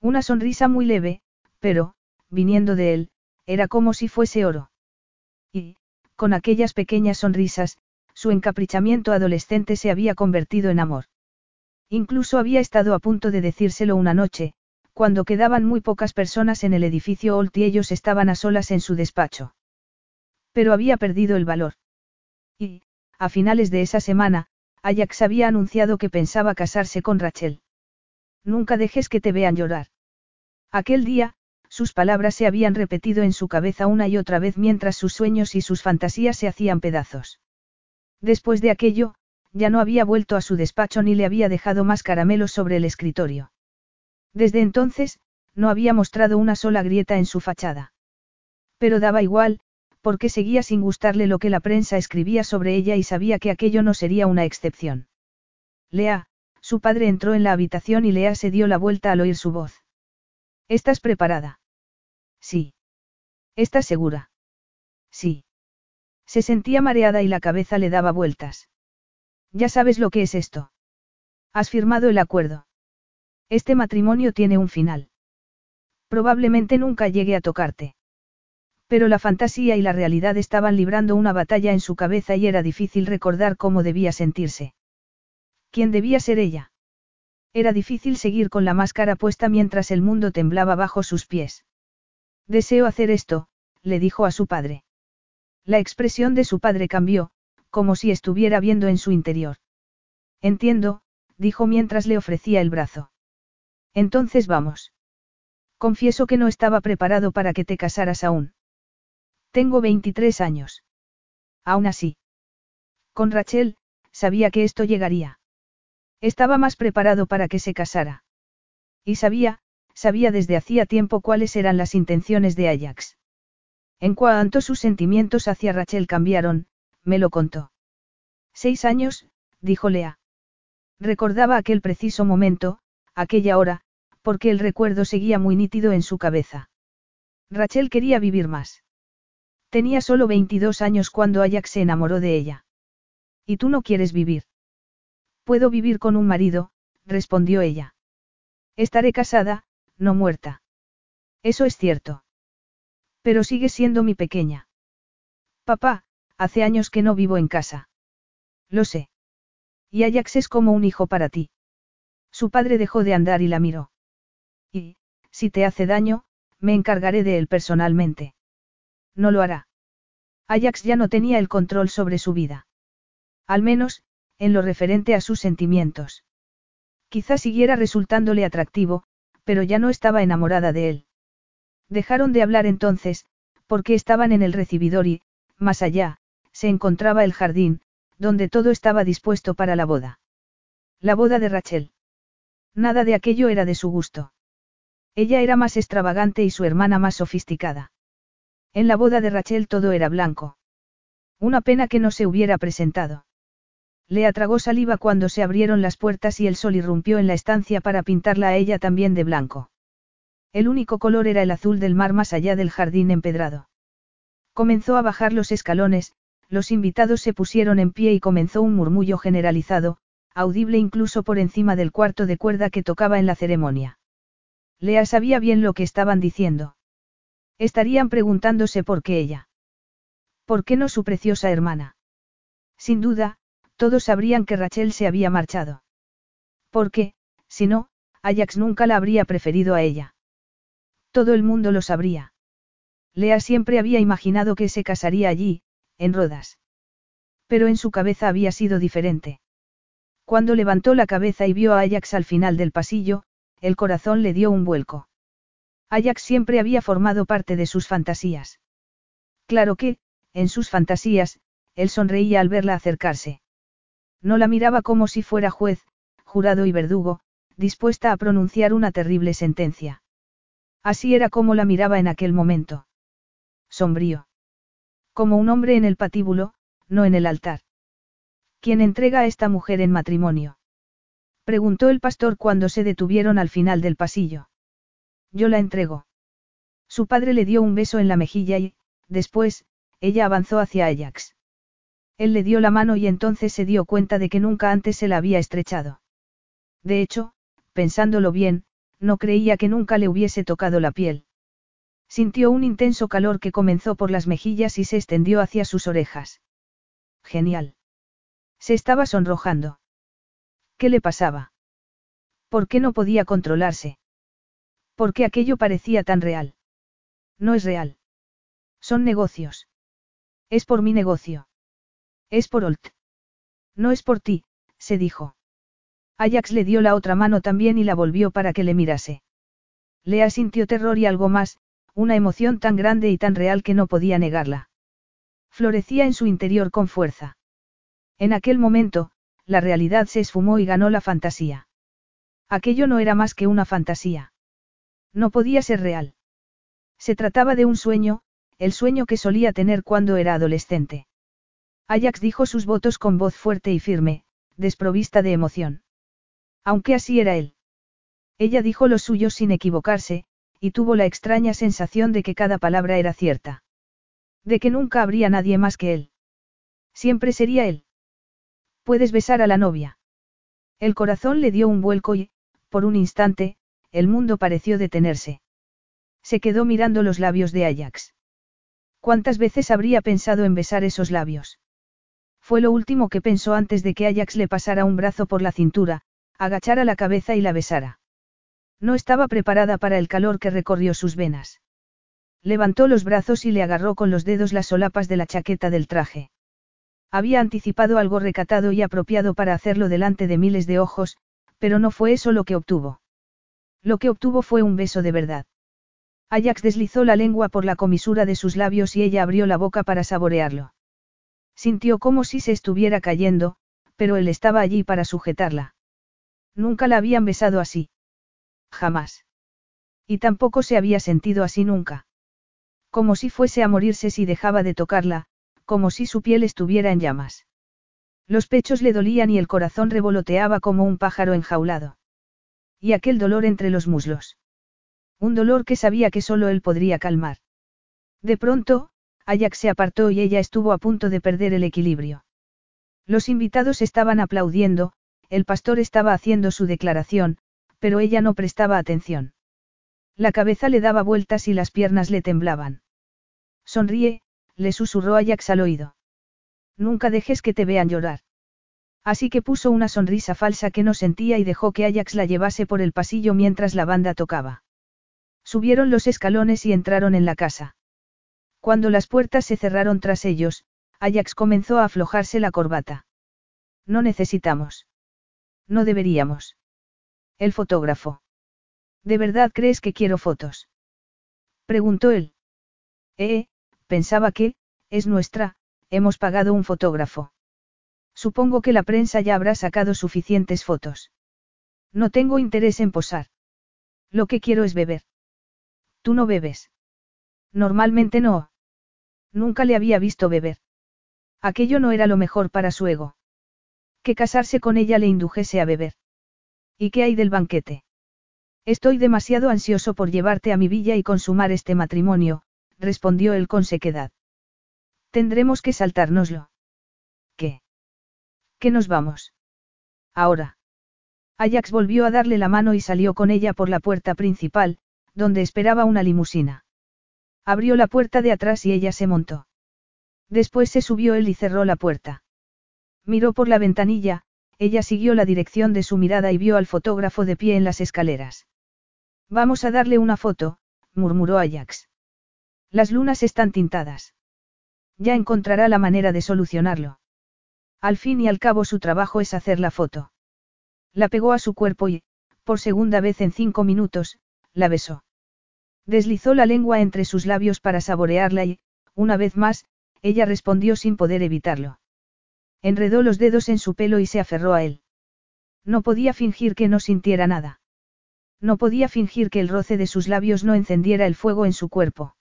Una sonrisa muy leve, pero, viniendo de él, era como si fuese oro. Y, con aquellas pequeñas sonrisas, su encaprichamiento adolescente se había convertido en amor. Incluso había estado a punto de decírselo una noche, cuando quedaban muy pocas personas en el edificio Olt y ellos estaban a solas en su despacho. Pero había perdido el valor. Y, a finales de esa semana, Ajax había anunciado que pensaba casarse con Rachel. Nunca dejes que te vean llorar. Aquel día, sus palabras se habían repetido en su cabeza una y otra vez mientras sus sueños y sus fantasías se hacían pedazos. Después de aquello, ya no había vuelto a su despacho ni le había dejado más caramelos sobre el escritorio. Desde entonces, no había mostrado una sola grieta en su fachada. Pero daba igual, porque seguía sin gustarle lo que la prensa escribía sobre ella y sabía que aquello no sería una excepción. Lea, su padre entró en la habitación y Lea se dio la vuelta al oír su voz. ¿Estás preparada? Sí. ¿Estás segura? Sí. Se sentía mareada y la cabeza le daba vueltas. Ya sabes lo que es esto. Has firmado el acuerdo. Este matrimonio tiene un final. Probablemente nunca llegue a tocarte. Pero la fantasía y la realidad estaban librando una batalla en su cabeza y era difícil recordar cómo debía sentirse. ¿Quién debía ser ella? Era difícil seguir con la máscara puesta mientras el mundo temblaba bajo sus pies. Deseo hacer esto, le dijo a su padre. La expresión de su padre cambió, como si estuviera viendo en su interior. Entiendo, dijo mientras le ofrecía el brazo. Entonces vamos. Confieso que no estaba preparado para que te casaras aún. Tengo 23 años. Aún así. Con Rachel, sabía que esto llegaría. Estaba más preparado para que se casara. Y sabía, sabía desde hacía tiempo cuáles eran las intenciones de Ajax. En cuanto sus sentimientos hacia Rachel cambiaron, me lo contó. Seis años, dijo Lea. Recordaba aquel preciso momento, aquella hora, porque el recuerdo seguía muy nítido en su cabeza. Rachel quería vivir más. Tenía solo 22 años cuando Ajax se enamoró de ella. ¿Y tú no quieres vivir? Puedo vivir con un marido, respondió ella. Estaré casada, no muerta. Eso es cierto. Pero sigue siendo mi pequeña. Papá, hace años que no vivo en casa. Lo sé. Y Ajax es como un hijo para ti. Su padre dejó de andar y la miró. Y, si te hace daño, me encargaré de él personalmente. No lo hará. Ajax ya no tenía el control sobre su vida. Al menos, en lo referente a sus sentimientos. Quizá siguiera resultándole atractivo, pero ya no estaba enamorada de él. Dejaron de hablar entonces, porque estaban en el recibidor y, más allá, se encontraba el jardín, donde todo estaba dispuesto para la boda. La boda de Rachel. Nada de aquello era de su gusto. Ella era más extravagante y su hermana más sofisticada. En la boda de Rachel todo era blanco. Una pena que no se hubiera presentado. Le atragó saliva cuando se abrieron las puertas y el sol irrumpió en la estancia para pintarla a ella también de blanco. El único color era el azul del mar más allá del jardín empedrado. Comenzó a bajar los escalones, los invitados se pusieron en pie y comenzó un murmullo generalizado, audible incluso por encima del cuarto de cuerda que tocaba en la ceremonia. Lea sabía bien lo que estaban diciendo. Estarían preguntándose por qué ella. ¿Por qué no su preciosa hermana? Sin duda, todos sabrían que Rachel se había marchado. Porque, si no, Ajax nunca la habría preferido a ella. Todo el mundo lo sabría. Lea siempre había imaginado que se casaría allí, en Rodas. Pero en su cabeza había sido diferente. Cuando levantó la cabeza y vio a Ajax al final del pasillo, el corazón le dio un vuelco. Ajax siempre había formado parte de sus fantasías. Claro que, en sus fantasías, él sonreía al verla acercarse. No la miraba como si fuera juez, jurado y verdugo, dispuesta a pronunciar una terrible sentencia. Así era como la miraba en aquel momento. Sombrío. Como un hombre en el patíbulo, no en el altar. ¿Quién entrega a esta mujer en matrimonio? Preguntó el pastor cuando se detuvieron al final del pasillo. Yo la entrego. Su padre le dio un beso en la mejilla y, después, ella avanzó hacia Ajax. Él le dio la mano y entonces se dio cuenta de que nunca antes se la había estrechado. De hecho, pensándolo bien, no creía que nunca le hubiese tocado la piel. Sintió un intenso calor que comenzó por las mejillas y se extendió hacia sus orejas. Genial. Se estaba sonrojando. ¿Qué le pasaba? ¿Por qué no podía controlarse? ¿Por qué aquello parecía tan real? No es real. Son negocios. Es por mi negocio. Es por Olt. No es por ti, se dijo. Ajax le dio la otra mano también y la volvió para que le mirase. Lea sintió terror y algo más, una emoción tan grande y tan real que no podía negarla. Florecía en su interior con fuerza. En aquel momento, la realidad se esfumó y ganó la fantasía. Aquello no era más que una fantasía. No podía ser real. Se trataba de un sueño, el sueño que solía tener cuando era adolescente. Ajax dijo sus votos con voz fuerte y firme, desprovista de emoción. Aunque así era él. Ella dijo los suyos sin equivocarse, y tuvo la extraña sensación de que cada palabra era cierta. De que nunca habría nadie más que él. Siempre sería él. Puedes besar a la novia. El corazón le dio un vuelco y, por un instante, el mundo pareció detenerse. Se quedó mirando los labios de Ajax. ¿Cuántas veces habría pensado en besar esos labios? Fue lo último que pensó antes de que Ajax le pasara un brazo por la cintura, agachara la cabeza y la besara. No estaba preparada para el calor que recorrió sus venas. Levantó los brazos y le agarró con los dedos las solapas de la chaqueta del traje. Había anticipado algo recatado y apropiado para hacerlo delante de miles de ojos, pero no fue eso lo que obtuvo. Lo que obtuvo fue un beso de verdad. Ajax deslizó la lengua por la comisura de sus labios y ella abrió la boca para saborearlo. Sintió como si se estuviera cayendo, pero él estaba allí para sujetarla. Nunca la habían besado así. Jamás. Y tampoco se había sentido así nunca. Como si fuese a morirse si dejaba de tocarla, como si su piel estuviera en llamas. Los pechos le dolían y el corazón revoloteaba como un pájaro enjaulado. Y aquel dolor entre los muslos. Un dolor que sabía que solo él podría calmar. De pronto, Ajax se apartó y ella estuvo a punto de perder el equilibrio. Los invitados estaban aplaudiendo, el pastor estaba haciendo su declaración, pero ella no prestaba atención. La cabeza le daba vueltas y las piernas le temblaban. Sonríe, le susurró Ajax al oído. Nunca dejes que te vean llorar. Así que puso una sonrisa falsa que no sentía y dejó que Ajax la llevase por el pasillo mientras la banda tocaba. Subieron los escalones y entraron en la casa. Cuando las puertas se cerraron tras ellos, Ajax comenzó a aflojarse la corbata. No necesitamos. No deberíamos. El fotógrafo. ¿De verdad crees que quiero fotos? Preguntó él. Eh, pensaba que, es nuestra, hemos pagado un fotógrafo. Supongo que la prensa ya habrá sacado suficientes fotos. No tengo interés en posar. Lo que quiero es beber. Tú no bebes. Normalmente no. Nunca le había visto beber. Aquello no era lo mejor para su ego. Que casarse con ella le indujese a beber. ¿Y qué hay del banquete? Estoy demasiado ansioso por llevarte a mi villa y consumar este matrimonio, respondió él con sequedad. Tendremos que saltárnoslo. ¿Qué? ¿Qué nos vamos? Ahora. Ajax volvió a darle la mano y salió con ella por la puerta principal, donde esperaba una limusina. Abrió la puerta de atrás y ella se montó. Después se subió él y cerró la puerta. Miró por la ventanilla, ella siguió la dirección de su mirada y vio al fotógrafo de pie en las escaleras. Vamos a darle una foto, murmuró Ajax. Las lunas están tintadas. Ya encontrará la manera de solucionarlo. Al fin y al cabo su trabajo es hacer la foto. La pegó a su cuerpo y, por segunda vez en cinco minutos, la besó. Deslizó la lengua entre sus labios para saborearla y, una vez más, ella respondió sin poder evitarlo. Enredó los dedos en su pelo y se aferró a él. No podía fingir que no sintiera nada. No podía fingir que el roce de sus labios no encendiera el fuego en su cuerpo.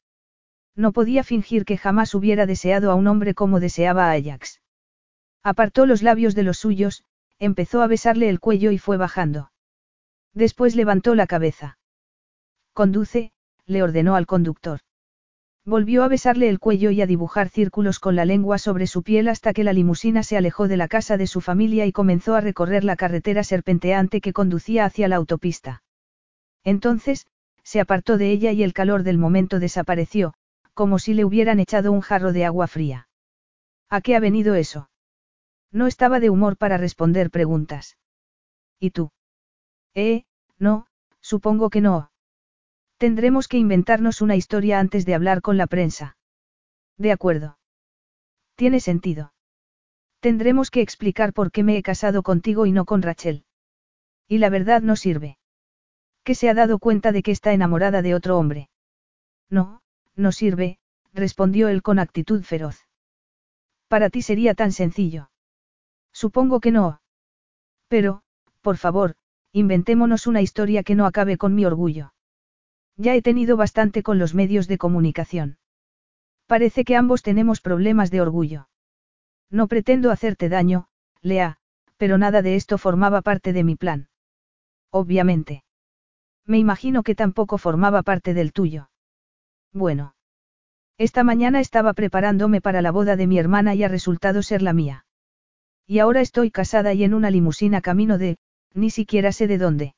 No podía fingir que jamás hubiera deseado a un hombre como deseaba a Ajax. Apartó los labios de los suyos, empezó a besarle el cuello y fue bajando. Después levantó la cabeza. Conduce, le ordenó al conductor. Volvió a besarle el cuello y a dibujar círculos con la lengua sobre su piel hasta que la limusina se alejó de la casa de su familia y comenzó a recorrer la carretera serpenteante que conducía hacia la autopista. Entonces, se apartó de ella y el calor del momento desapareció, como si le hubieran echado un jarro de agua fría. ¿A qué ha venido eso? No estaba de humor para responder preguntas. ¿Y tú? Eh, no, supongo que no. Tendremos que inventarnos una historia antes de hablar con la prensa. De acuerdo. Tiene sentido. Tendremos que explicar por qué me he casado contigo y no con Rachel. Y la verdad no sirve. Que se ha dado cuenta de que está enamorada de otro hombre. No, no sirve, respondió él con actitud feroz. Para ti sería tan sencillo. Supongo que no. Pero, por favor, inventémonos una historia que no acabe con mi orgullo. Ya he tenido bastante con los medios de comunicación. Parece que ambos tenemos problemas de orgullo. No pretendo hacerte daño, Lea, pero nada de esto formaba parte de mi plan. Obviamente. Me imagino que tampoco formaba parte del tuyo. Bueno. Esta mañana estaba preparándome para la boda de mi hermana y ha resultado ser la mía. Y ahora estoy casada y en una limusina camino de, ni siquiera sé de dónde.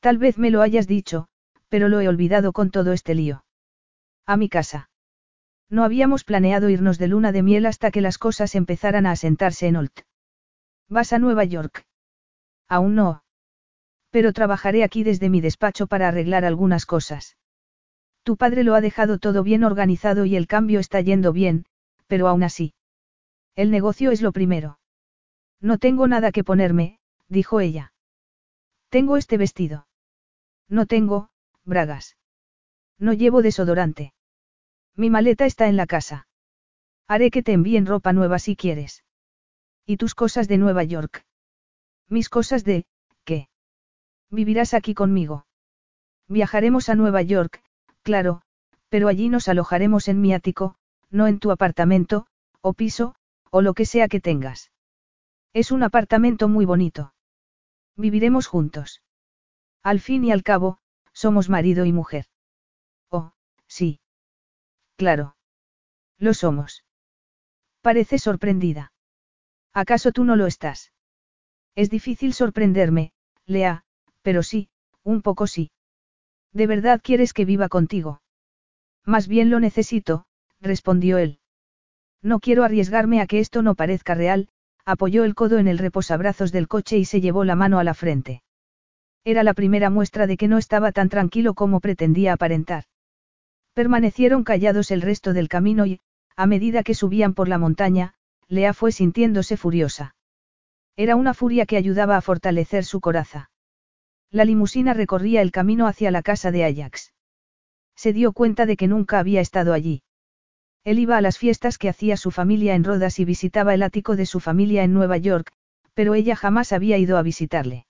Tal vez me lo hayas dicho, pero lo he olvidado con todo este lío. A mi casa. No habíamos planeado irnos de luna de miel hasta que las cosas empezaran a asentarse en Olt. ¿Vas a Nueva York? Aún no. Pero trabajaré aquí desde mi despacho para arreglar algunas cosas. Tu padre lo ha dejado todo bien organizado y el cambio está yendo bien, pero aún así. El negocio es lo primero. No tengo nada que ponerme, dijo ella. Tengo este vestido. No tengo, bragas. No llevo desodorante. Mi maleta está en la casa. Haré que te envíen ropa nueva si quieres. ¿Y tus cosas de Nueva York? Mis cosas de, ¿qué? Vivirás aquí conmigo. Viajaremos a Nueva York, claro, pero allí nos alojaremos en mi ático, no en tu apartamento, o piso, o lo que sea que tengas. Es un apartamento muy bonito. Viviremos juntos. Al fin y al cabo, somos marido y mujer. Oh, sí. Claro. Lo somos. Parece sorprendida. ¿Acaso tú no lo estás? Es difícil sorprenderme, Lea, pero sí, un poco sí. ¿De verdad quieres que viva contigo? Más bien lo necesito, respondió él. No quiero arriesgarme a que esto no parezca real, apoyó el codo en el reposabrazos del coche y se llevó la mano a la frente. Era la primera muestra de que no estaba tan tranquilo como pretendía aparentar. Permanecieron callados el resto del camino y, a medida que subían por la montaña, Lea fue sintiéndose furiosa. Era una furia que ayudaba a fortalecer su coraza. La limusina recorría el camino hacia la casa de Ajax. Se dio cuenta de que nunca había estado allí. Él iba a las fiestas que hacía su familia en Rodas y visitaba el ático de su familia en Nueva York, pero ella jamás había ido a visitarle.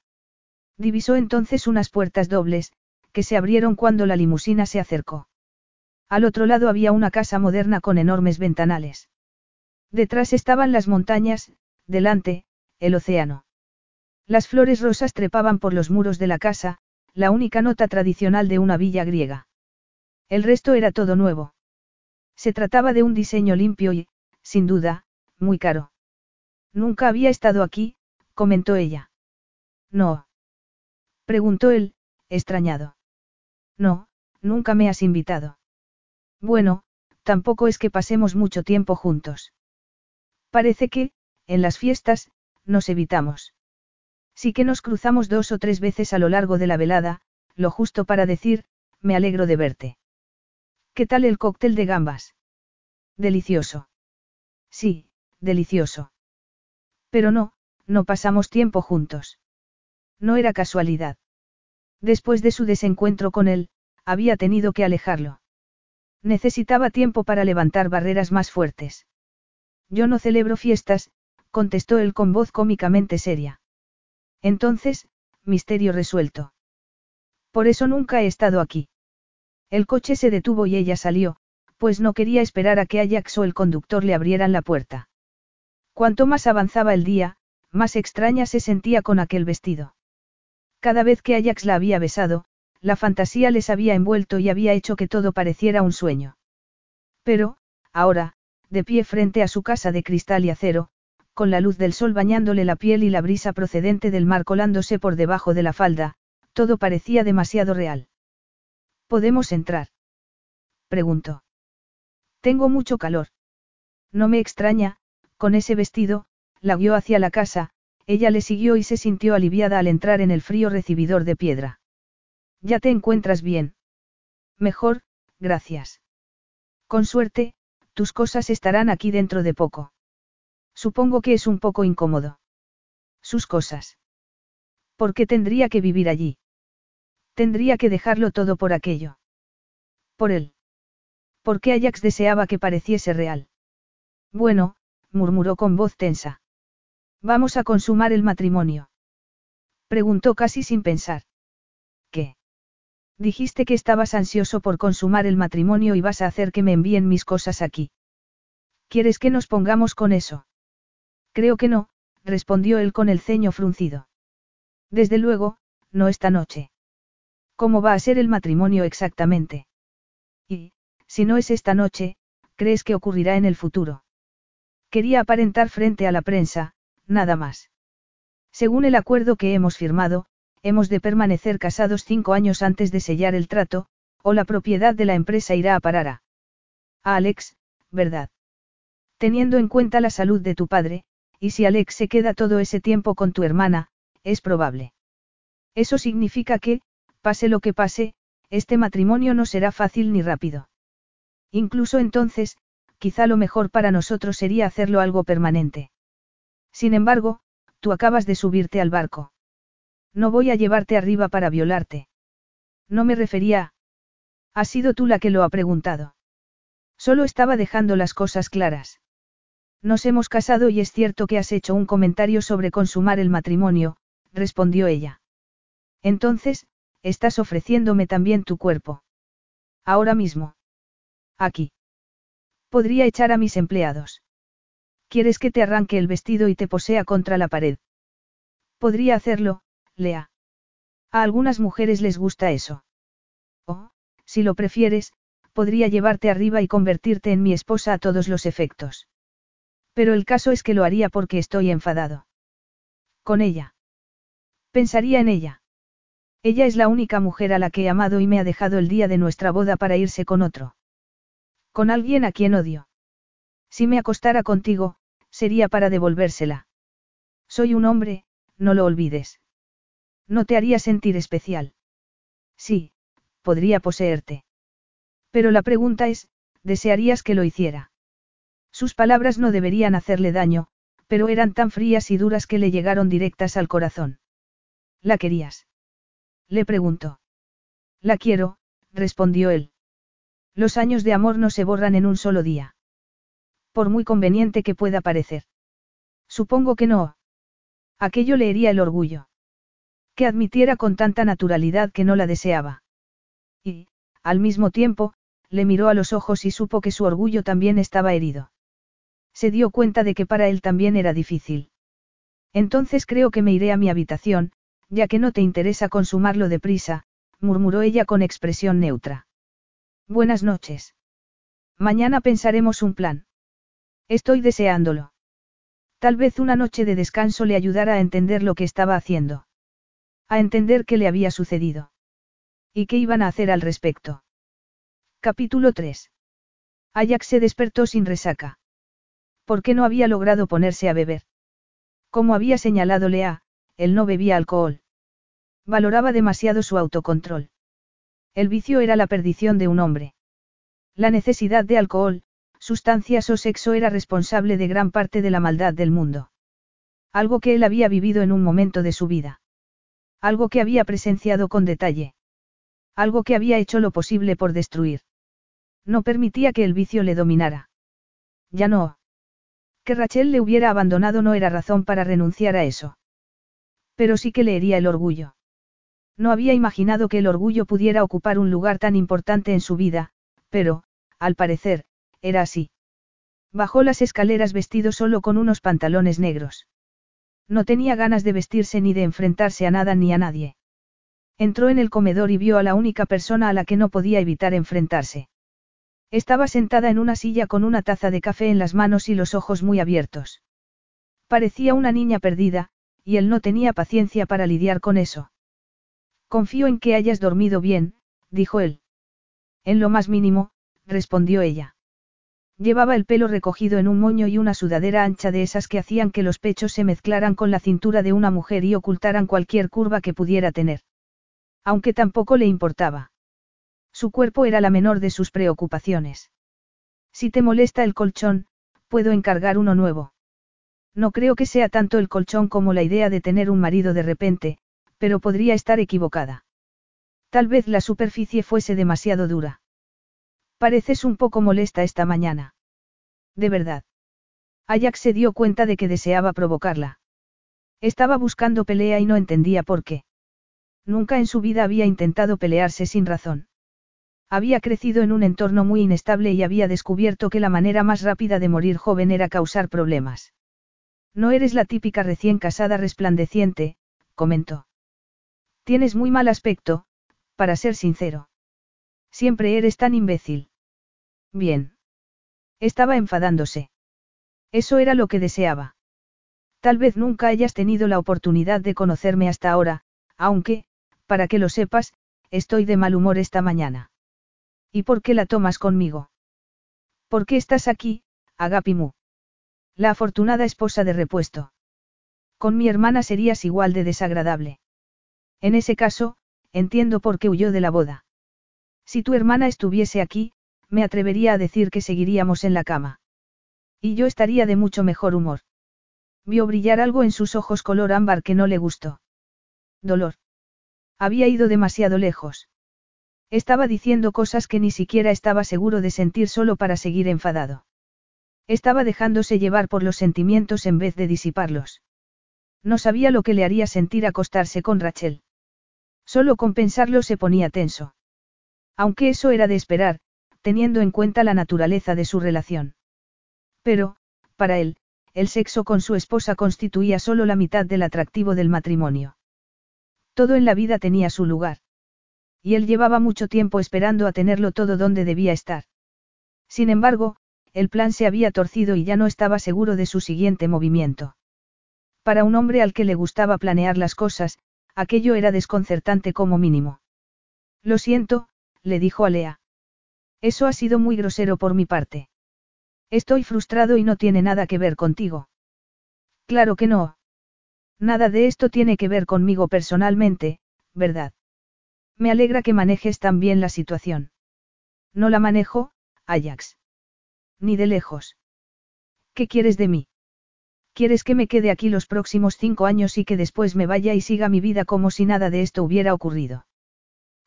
Divisó entonces unas puertas dobles, que se abrieron cuando la limusina se acercó. Al otro lado había una casa moderna con enormes ventanales. Detrás estaban las montañas, delante, el océano. Las flores rosas trepaban por los muros de la casa, la única nota tradicional de una villa griega. El resto era todo nuevo. Se trataba de un diseño limpio y, sin duda, muy caro. Nunca había estado aquí, comentó ella. No. Preguntó él, extrañado. No, nunca me has invitado. Bueno, tampoco es que pasemos mucho tiempo juntos. Parece que, en las fiestas, nos evitamos. Sí que nos cruzamos dos o tres veces a lo largo de la velada, lo justo para decir, me alegro de verte. ¿Qué tal el cóctel de gambas? Delicioso. Sí, delicioso. Pero no, no pasamos tiempo juntos. No era casualidad. Después de su desencuentro con él, había tenido que alejarlo. Necesitaba tiempo para levantar barreras más fuertes. Yo no celebro fiestas, contestó él con voz cómicamente seria. Entonces, misterio resuelto. Por eso nunca he estado aquí. El coche se detuvo y ella salió, pues no quería esperar a que Ajax o el conductor le abrieran la puerta. Cuanto más avanzaba el día, más extraña se sentía con aquel vestido. Cada vez que Ajax la había besado, la fantasía les había envuelto y había hecho que todo pareciera un sueño. Pero, ahora, de pie frente a su casa de cristal y acero, con la luz del sol bañándole la piel y la brisa procedente del mar colándose por debajo de la falda, todo parecía demasiado real. ¿Podemos entrar? preguntó. Tengo mucho calor. No me extraña, con ese vestido, la guió hacia la casa, ella le siguió y se sintió aliviada al entrar en el frío recibidor de piedra. ¿Ya te encuentras bien? Mejor, gracias. Con suerte, tus cosas estarán aquí dentro de poco. Supongo que es un poco incómodo. Sus cosas. ¿Por qué tendría que vivir allí? Tendría que dejarlo todo por aquello. Por él. Porque Ajax deseaba que pareciese real. Bueno, murmuró con voz tensa. Vamos a consumar el matrimonio. Preguntó casi sin pensar. ¿Qué? Dijiste que estabas ansioso por consumar el matrimonio y vas a hacer que me envíen mis cosas aquí. ¿Quieres que nos pongamos con eso? Creo que no, respondió él con el ceño fruncido. Desde luego, no esta noche. ¿Cómo va a ser el matrimonio exactamente? Y, si no es esta noche, ¿crees que ocurrirá en el futuro? Quería aparentar frente a la prensa, nada más. Según el acuerdo que hemos firmado, hemos de permanecer casados cinco años antes de sellar el trato, o la propiedad de la empresa irá a parar a... Alex, ¿verdad? Teniendo en cuenta la salud de tu padre, y si Alex se queda todo ese tiempo con tu hermana, es probable. Eso significa que, pase lo que pase, este matrimonio no será fácil ni rápido. Incluso entonces, quizá lo mejor para nosotros sería hacerlo algo permanente. Sin embargo, tú acabas de subirte al barco. No voy a llevarte arriba para violarte. No me refería a... Has sido tú la que lo ha preguntado. Solo estaba dejando las cosas claras. Nos hemos casado y es cierto que has hecho un comentario sobre consumar el matrimonio, respondió ella. Entonces, estás ofreciéndome también tu cuerpo. Ahora mismo. Aquí. Podría echar a mis empleados. ¿Quieres que te arranque el vestido y te posea contra la pared? Podría hacerlo, Lea. A algunas mujeres les gusta eso. O, si lo prefieres, podría llevarte arriba y convertirte en mi esposa a todos los efectos. Pero el caso es que lo haría porque estoy enfadado. Con ella. Pensaría en ella. Ella es la única mujer a la que he amado y me ha dejado el día de nuestra boda para irse con otro. Con alguien a quien odio. Si me acostara contigo, sería para devolvérsela. Soy un hombre, no lo olvides. No te haría sentir especial. Sí, podría poseerte. Pero la pregunta es, ¿desearías que lo hiciera? Sus palabras no deberían hacerle daño, pero eran tan frías y duras que le llegaron directas al corazón. ¿La querías? Le preguntó. La quiero, respondió él. Los años de amor no se borran en un solo día. Por muy conveniente que pueda parecer. Supongo que no. Aquello le hería el orgullo. Que admitiera con tanta naturalidad que no la deseaba. Y, al mismo tiempo, le miró a los ojos y supo que su orgullo también estaba herido. Se dio cuenta de que para él también era difícil. Entonces creo que me iré a mi habitación, ya que no te interesa consumarlo deprisa, murmuró ella con expresión neutra. Buenas noches. Mañana pensaremos un plan. Estoy deseándolo. Tal vez una noche de descanso le ayudara a entender lo que estaba haciendo. A entender qué le había sucedido. ¿Y qué iban a hacer al respecto? Capítulo 3. Ajax se despertó sin resaca. ¿Por qué no había logrado ponerse a beber? Como había señalado Lea, él no bebía alcohol. Valoraba demasiado su autocontrol. El vicio era la perdición de un hombre. La necesidad de alcohol, sustancias o sexo era responsable de gran parte de la maldad del mundo. Algo que él había vivido en un momento de su vida. Algo que había presenciado con detalle. Algo que había hecho lo posible por destruir. No permitía que el vicio le dominara. Ya no. Que Rachel le hubiera abandonado no era razón para renunciar a eso. Pero sí que le hería el orgullo. No había imaginado que el orgullo pudiera ocupar un lugar tan importante en su vida, pero, al parecer, era así. Bajó las escaleras vestido solo con unos pantalones negros. No tenía ganas de vestirse ni de enfrentarse a nada ni a nadie. Entró en el comedor y vio a la única persona a la que no podía evitar enfrentarse. Estaba sentada en una silla con una taza de café en las manos y los ojos muy abiertos. Parecía una niña perdida, y él no tenía paciencia para lidiar con eso. Confío en que hayas dormido bien, dijo él. En lo más mínimo, respondió ella. Llevaba el pelo recogido en un moño y una sudadera ancha de esas que hacían que los pechos se mezclaran con la cintura de una mujer y ocultaran cualquier curva que pudiera tener. Aunque tampoco le importaba. Su cuerpo era la menor de sus preocupaciones. Si te molesta el colchón, puedo encargar uno nuevo. No creo que sea tanto el colchón como la idea de tener un marido de repente, pero podría estar equivocada. Tal vez la superficie fuese demasiado dura. Pareces un poco molesta esta mañana. De verdad. Ajax se dio cuenta de que deseaba provocarla. Estaba buscando pelea y no entendía por qué. Nunca en su vida había intentado pelearse sin razón. Había crecido en un entorno muy inestable y había descubierto que la manera más rápida de morir joven era causar problemas. No eres la típica recién casada resplandeciente, comentó. Tienes muy mal aspecto, para ser sincero. Siempre eres tan imbécil. Bien. Estaba enfadándose. Eso era lo que deseaba. Tal vez nunca hayas tenido la oportunidad de conocerme hasta ahora, aunque, para que lo sepas, estoy de mal humor esta mañana. ¿Y por qué la tomas conmigo? ¿Por qué estás aquí, Agapimu? La afortunada esposa de repuesto. Con mi hermana serías igual de desagradable. En ese caso, entiendo por qué huyó de la boda. Si tu hermana estuviese aquí, me atrevería a decir que seguiríamos en la cama. Y yo estaría de mucho mejor humor. Vio brillar algo en sus ojos color ámbar que no le gustó. Dolor. Había ido demasiado lejos. Estaba diciendo cosas que ni siquiera estaba seguro de sentir solo para seguir enfadado. Estaba dejándose llevar por los sentimientos en vez de disiparlos. No sabía lo que le haría sentir acostarse con Rachel. Solo con pensarlo se ponía tenso. Aunque eso era de esperar, teniendo en cuenta la naturaleza de su relación. Pero, para él, el sexo con su esposa constituía solo la mitad del atractivo del matrimonio. Todo en la vida tenía su lugar. Y él llevaba mucho tiempo esperando a tenerlo todo donde debía estar. Sin embargo, el plan se había torcido y ya no estaba seguro de su siguiente movimiento. Para un hombre al que le gustaba planear las cosas, aquello era desconcertante como mínimo. Lo siento, le dijo a Lea. Eso ha sido muy grosero por mi parte. Estoy frustrado y no tiene nada que ver contigo. Claro que no. Nada de esto tiene que ver conmigo personalmente, ¿verdad? Me alegra que manejes tan bien la situación. No la manejo, Ajax. Ni de lejos. ¿Qué quieres de mí? ¿Quieres que me quede aquí los próximos cinco años y que después me vaya y siga mi vida como si nada de esto hubiera ocurrido?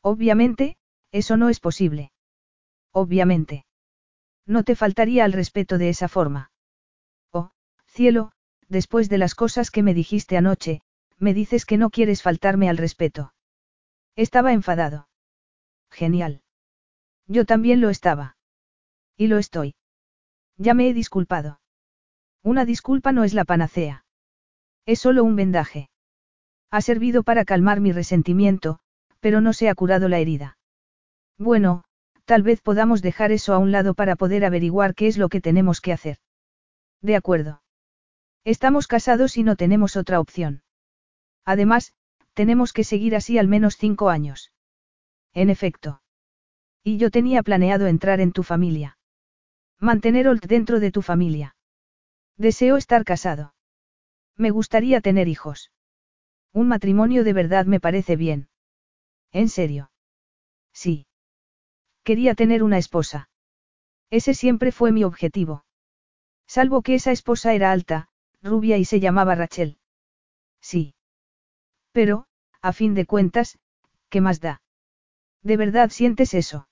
Obviamente, eso no es posible. Obviamente. No te faltaría al respeto de esa forma. Oh, cielo, después de las cosas que me dijiste anoche, me dices que no quieres faltarme al respeto. Estaba enfadado. Genial. Yo también lo estaba. Y lo estoy. Ya me he disculpado. Una disculpa no es la panacea. Es solo un vendaje. Ha servido para calmar mi resentimiento, pero no se ha curado la herida. Bueno, tal vez podamos dejar eso a un lado para poder averiguar qué es lo que tenemos que hacer. De acuerdo. Estamos casados y no tenemos otra opción. Además, tenemos que seguir así al menos cinco años. En efecto. Y yo tenía planeado entrar en tu familia. Mantener Olt dentro de tu familia. Deseo estar casado. Me gustaría tener hijos. Un matrimonio de verdad me parece bien. ¿En serio? Sí. Quería tener una esposa. Ese siempre fue mi objetivo. Salvo que esa esposa era alta, rubia y se llamaba Rachel. Sí. Pero, a fin de cuentas, ¿qué más da? ¿De verdad sientes eso?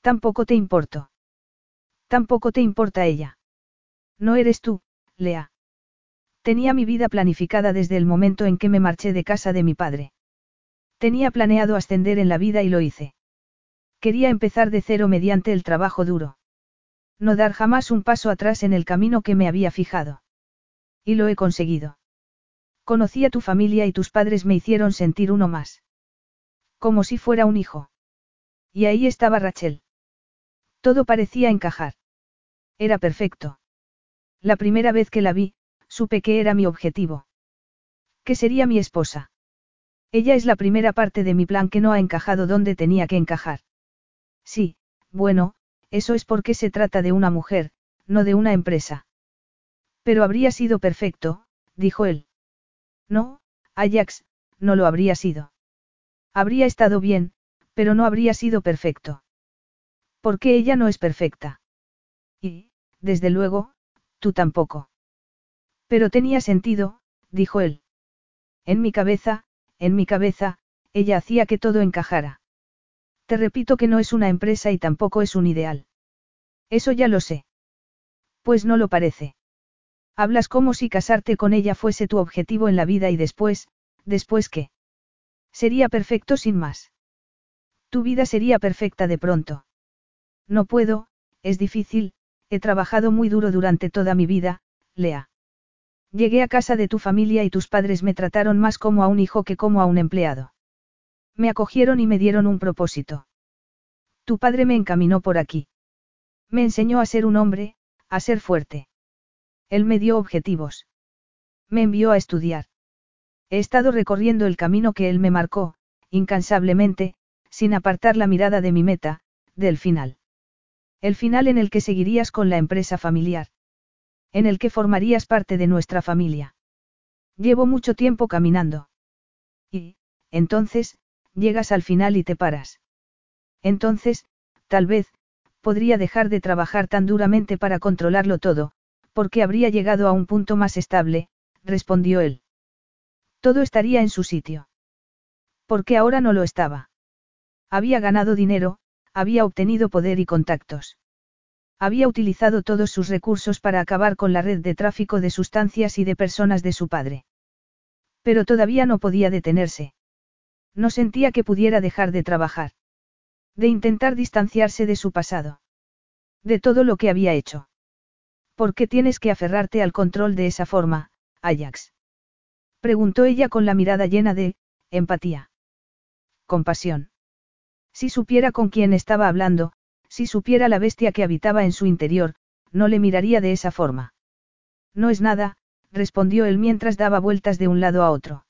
Tampoco te importo. Tampoco te importa ella. No eres tú, Lea. Tenía mi vida planificada desde el momento en que me marché de casa de mi padre. Tenía planeado ascender en la vida y lo hice. Quería empezar de cero mediante el trabajo duro. No dar jamás un paso atrás en el camino que me había fijado. Y lo he conseguido. Conocí a tu familia y tus padres me hicieron sentir uno más. Como si fuera un hijo. Y ahí estaba Rachel. Todo parecía encajar. Era perfecto. La primera vez que la vi, supe que era mi objetivo. Que sería mi esposa. Ella es la primera parte de mi plan que no ha encajado donde tenía que encajar. Sí, bueno, eso es porque se trata de una mujer, no de una empresa. Pero habría sido perfecto, dijo él. No, Ajax, no lo habría sido. Habría estado bien, pero no habría sido perfecto. Porque ella no es perfecta. Y, desde luego, Tú tampoco. Pero tenía sentido, dijo él. En mi cabeza, en mi cabeza, ella hacía que todo encajara. Te repito que no es una empresa y tampoco es un ideal. Eso ya lo sé. Pues no lo parece. Hablas como si casarte con ella fuese tu objetivo en la vida y después, después qué. Sería perfecto sin más. Tu vida sería perfecta de pronto. No puedo, es difícil, He trabajado muy duro durante toda mi vida, Lea. Llegué a casa de tu familia y tus padres me trataron más como a un hijo que como a un empleado. Me acogieron y me dieron un propósito. Tu padre me encaminó por aquí. Me enseñó a ser un hombre, a ser fuerte. Él me dio objetivos. Me envió a estudiar. He estado recorriendo el camino que él me marcó, incansablemente, sin apartar la mirada de mi meta, del final. El final en el que seguirías con la empresa familiar. En el que formarías parte de nuestra familia. Llevo mucho tiempo caminando. Y, entonces, llegas al final y te paras. Entonces, tal vez, podría dejar de trabajar tan duramente para controlarlo todo, porque habría llegado a un punto más estable, respondió él. Todo estaría en su sitio. Porque ahora no lo estaba. Había ganado dinero, había obtenido poder y contactos. Había utilizado todos sus recursos para acabar con la red de tráfico de sustancias y de personas de su padre. Pero todavía no podía detenerse. No sentía que pudiera dejar de trabajar. De intentar distanciarse de su pasado. De todo lo que había hecho. ¿Por qué tienes que aferrarte al control de esa forma, Ajax? Preguntó ella con la mirada llena de, empatía. Compasión. Si supiera con quién estaba hablando, si supiera la bestia que habitaba en su interior, no le miraría de esa forma. No es nada, respondió él mientras daba vueltas de un lado a otro.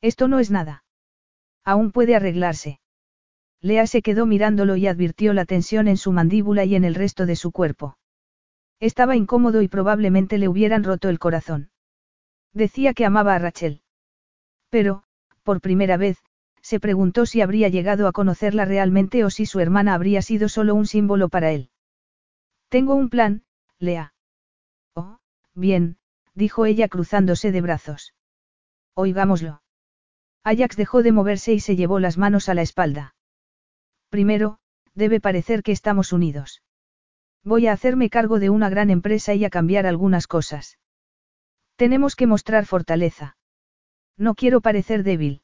Esto no es nada. Aún puede arreglarse. Lea se quedó mirándolo y advirtió la tensión en su mandíbula y en el resto de su cuerpo. Estaba incómodo y probablemente le hubieran roto el corazón. Decía que amaba a Rachel. Pero, por primera vez, se preguntó si habría llegado a conocerla realmente o si su hermana habría sido solo un símbolo para él. Tengo un plan, Lea. Oh, bien, dijo ella cruzándose de brazos. Oigámoslo. Ajax dejó de moverse y se llevó las manos a la espalda. Primero, debe parecer que estamos unidos. Voy a hacerme cargo de una gran empresa y a cambiar algunas cosas. Tenemos que mostrar fortaleza. No quiero parecer débil.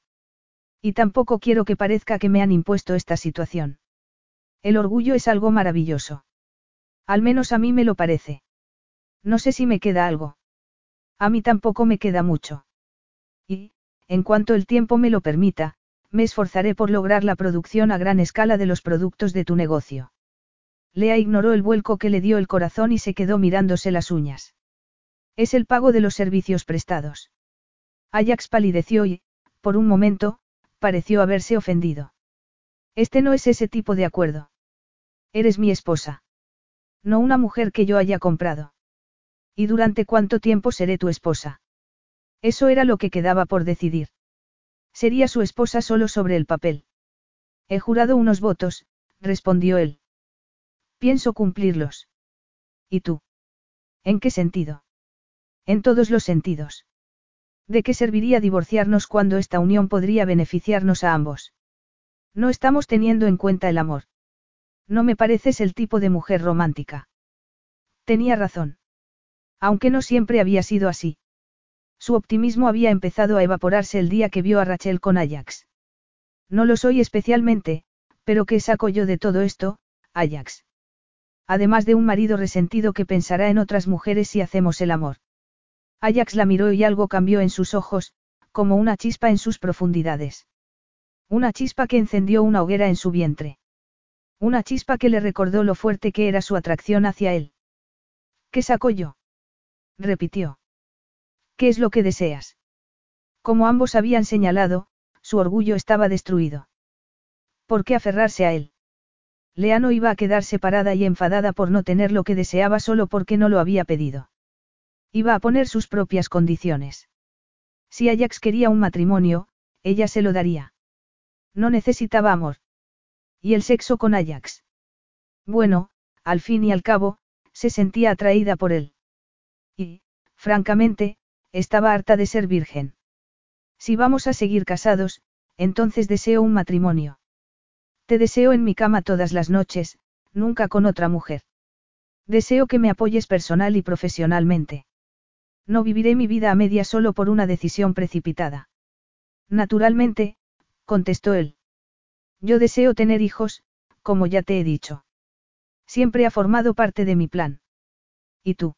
Y tampoco quiero que parezca que me han impuesto esta situación. El orgullo es algo maravilloso. Al menos a mí me lo parece. No sé si me queda algo. A mí tampoco me queda mucho. Y, en cuanto el tiempo me lo permita, me esforzaré por lograr la producción a gran escala de los productos de tu negocio. Lea ignoró el vuelco que le dio el corazón y se quedó mirándose las uñas. Es el pago de los servicios prestados. Ajax palideció y, por un momento, pareció haberse ofendido. Este no es ese tipo de acuerdo. Eres mi esposa. No una mujer que yo haya comprado. ¿Y durante cuánto tiempo seré tu esposa? Eso era lo que quedaba por decidir. Sería su esposa solo sobre el papel. He jurado unos votos, respondió él. Pienso cumplirlos. ¿Y tú? ¿En qué sentido? En todos los sentidos. ¿De qué serviría divorciarnos cuando esta unión podría beneficiarnos a ambos? No estamos teniendo en cuenta el amor. No me pareces el tipo de mujer romántica. Tenía razón. Aunque no siempre había sido así. Su optimismo había empezado a evaporarse el día que vio a Rachel con Ajax. No lo soy especialmente, pero ¿qué saco yo de todo esto, Ajax? Además de un marido resentido que pensará en otras mujeres si hacemos el amor. Ajax la miró y algo cambió en sus ojos, como una chispa en sus profundidades. Una chispa que encendió una hoguera en su vientre. Una chispa que le recordó lo fuerte que era su atracción hacia él. ¿Qué saco yo? repitió. ¿Qué es lo que deseas? Como ambos habían señalado, su orgullo estaba destruido. ¿Por qué aferrarse a él? Lea no iba a quedar separada y enfadada por no tener lo que deseaba solo porque no lo había pedido. Iba a poner sus propias condiciones. Si Ajax quería un matrimonio, ella se lo daría. No necesitaba amor. ¿Y el sexo con Ajax? Bueno, al fin y al cabo, se sentía atraída por él. Y, francamente, estaba harta de ser virgen. Si vamos a seguir casados, entonces deseo un matrimonio. Te deseo en mi cama todas las noches, nunca con otra mujer. Deseo que me apoyes personal y profesionalmente. No viviré mi vida a media solo por una decisión precipitada. Naturalmente, contestó él. Yo deseo tener hijos, como ya te he dicho. Siempre ha formado parte de mi plan. ¿Y tú?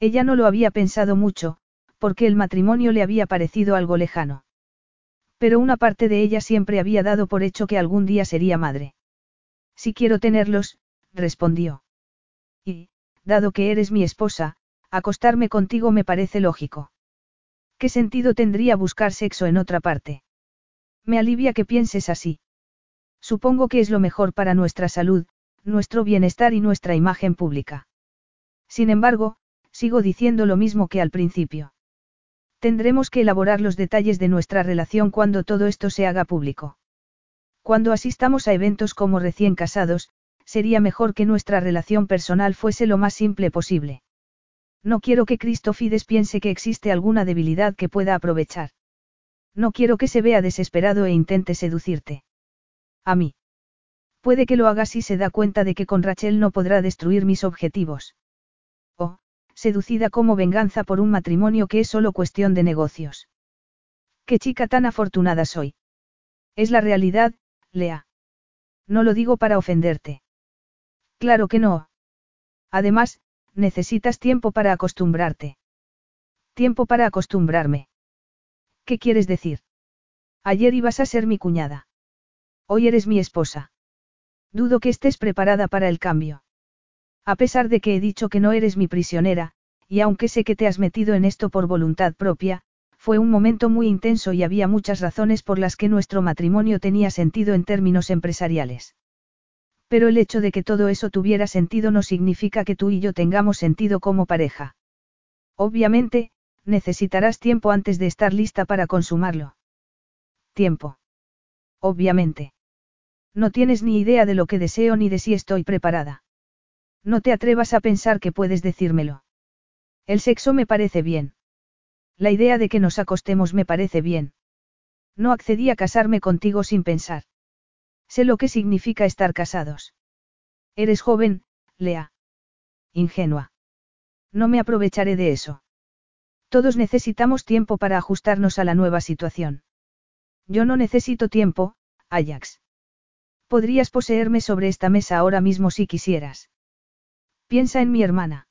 Ella no lo había pensado mucho, porque el matrimonio le había parecido algo lejano. Pero una parte de ella siempre había dado por hecho que algún día sería madre. Si quiero tenerlos, respondió. Y, dado que eres mi esposa, acostarme contigo me parece lógico. ¿Qué sentido tendría buscar sexo en otra parte? Me alivia que pienses así. Supongo que es lo mejor para nuestra salud, nuestro bienestar y nuestra imagen pública. Sin embargo, sigo diciendo lo mismo que al principio. Tendremos que elaborar los detalles de nuestra relación cuando todo esto se haga público. Cuando asistamos a eventos como recién casados, sería mejor que nuestra relación personal fuese lo más simple posible. No quiero que Cristofides piense que existe alguna debilidad que pueda aprovechar. No quiero que se vea desesperado e intente seducirte. A mí. Puede que lo haga si se da cuenta de que con Rachel no podrá destruir mis objetivos. O, seducida como venganza por un matrimonio que es solo cuestión de negocios. Qué chica tan afortunada soy. Es la realidad, Lea. No lo digo para ofenderte. Claro que no. Además, necesitas tiempo para acostumbrarte. Tiempo para acostumbrarme. ¿Qué quieres decir? Ayer ibas a ser mi cuñada. Hoy eres mi esposa. Dudo que estés preparada para el cambio. A pesar de que he dicho que no eres mi prisionera, y aunque sé que te has metido en esto por voluntad propia, fue un momento muy intenso y había muchas razones por las que nuestro matrimonio tenía sentido en términos empresariales. Pero el hecho de que todo eso tuviera sentido no significa que tú y yo tengamos sentido como pareja. Obviamente, necesitarás tiempo antes de estar lista para consumarlo. Tiempo. Obviamente. No tienes ni idea de lo que deseo ni de si estoy preparada. No te atrevas a pensar que puedes decírmelo. El sexo me parece bien. La idea de que nos acostemos me parece bien. No accedí a casarme contigo sin pensar. Sé lo que significa estar casados. Eres joven, Lea. Ingenua. No me aprovecharé de eso. Todos necesitamos tiempo para ajustarnos a la nueva situación. Yo no necesito tiempo, Ajax. Podrías poseerme sobre esta mesa ahora mismo si quisieras. Piensa en mi hermana.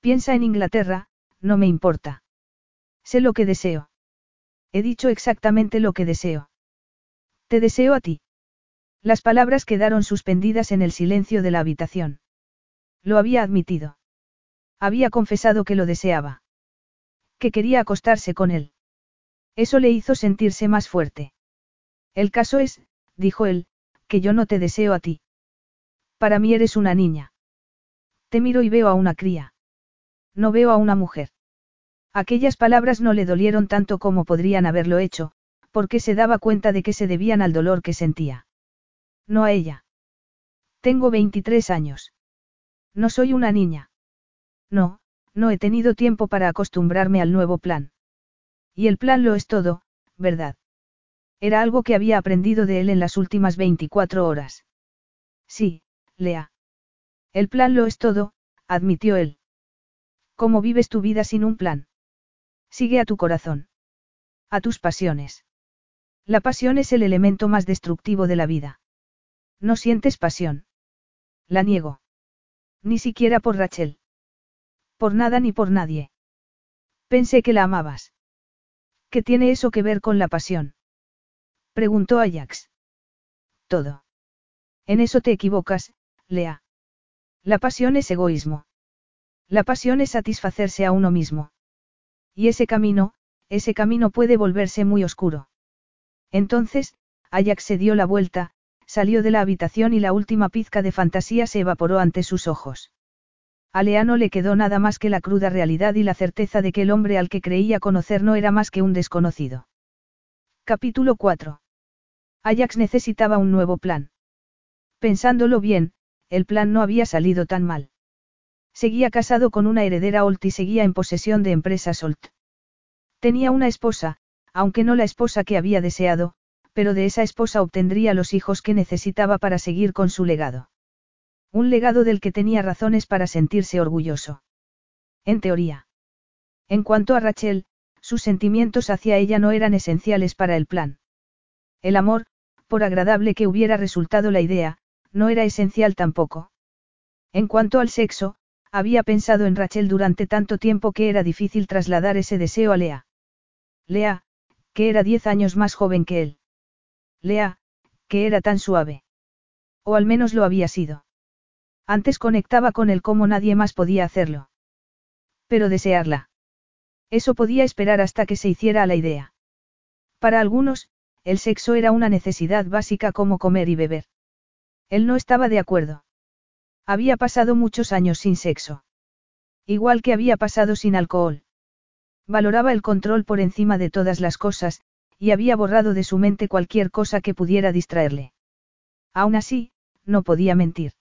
Piensa en Inglaterra, no me importa. Sé lo que deseo. He dicho exactamente lo que deseo. Te deseo a ti. Las palabras quedaron suspendidas en el silencio de la habitación. Lo había admitido. Había confesado que lo deseaba. Que quería acostarse con él. Eso le hizo sentirse más fuerte. El caso es, dijo él, que yo no te deseo a ti. Para mí eres una niña. Te miro y veo a una cría. No veo a una mujer. Aquellas palabras no le dolieron tanto como podrían haberlo hecho, porque se daba cuenta de que se debían al dolor que sentía. No a ella. Tengo 23 años. No soy una niña. No, no he tenido tiempo para acostumbrarme al nuevo plan. Y el plan lo es todo, ¿verdad? Era algo que había aprendido de él en las últimas 24 horas. Sí, Lea. El plan lo es todo, admitió él. ¿Cómo vives tu vida sin un plan? Sigue a tu corazón. A tus pasiones. La pasión es el elemento más destructivo de la vida. No sientes pasión. La niego. Ni siquiera por Rachel. Por nada ni por nadie. Pensé que la amabas. ¿Qué tiene eso que ver con la pasión? Preguntó Ajax. Todo. En eso te equivocas, Lea. La pasión es egoísmo. La pasión es satisfacerse a uno mismo. Y ese camino, ese camino puede volverse muy oscuro. Entonces, Ajax se dio la vuelta, salió de la habitación y la última pizca de fantasía se evaporó ante sus ojos. A Leano le quedó nada más que la cruda realidad y la certeza de que el hombre al que creía conocer no era más que un desconocido. Capítulo 4. Ajax necesitaba un nuevo plan. Pensándolo bien, el plan no había salido tan mal. Seguía casado con una heredera Olt y seguía en posesión de empresas Olt. Tenía una esposa, aunque no la esposa que había deseado, pero de esa esposa obtendría los hijos que necesitaba para seguir con su legado. Un legado del que tenía razones para sentirse orgulloso. En teoría. En cuanto a Rachel, sus sentimientos hacia ella no eran esenciales para el plan. El amor, por agradable que hubiera resultado la idea, no era esencial tampoco. En cuanto al sexo, había pensado en Rachel durante tanto tiempo que era difícil trasladar ese deseo a Lea. Lea, que era diez años más joven que él. Lea, que era tan suave. O al menos lo había sido. Antes conectaba con él como nadie más podía hacerlo. Pero desearla. Eso podía esperar hasta que se hiciera a la idea. Para algunos, el sexo era una necesidad básica como comer y beber. Él no estaba de acuerdo. Había pasado muchos años sin sexo. Igual que había pasado sin alcohol. Valoraba el control por encima de todas las cosas, y había borrado de su mente cualquier cosa que pudiera distraerle. Aún así, no podía mentir.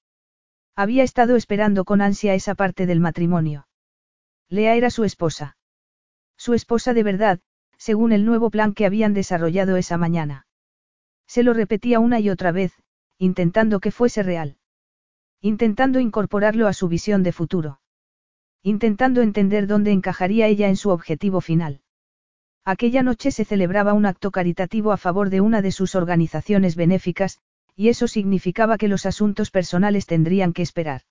Había estado esperando con ansia esa parte del matrimonio. Lea era su esposa. Su esposa de verdad, según el nuevo plan que habían desarrollado esa mañana. Se lo repetía una y otra vez, intentando que fuese real. Intentando incorporarlo a su visión de futuro. Intentando entender dónde encajaría ella en su objetivo final. Aquella noche se celebraba un acto caritativo a favor de una de sus organizaciones benéficas, y eso significaba que los asuntos personales tendrían que esperar.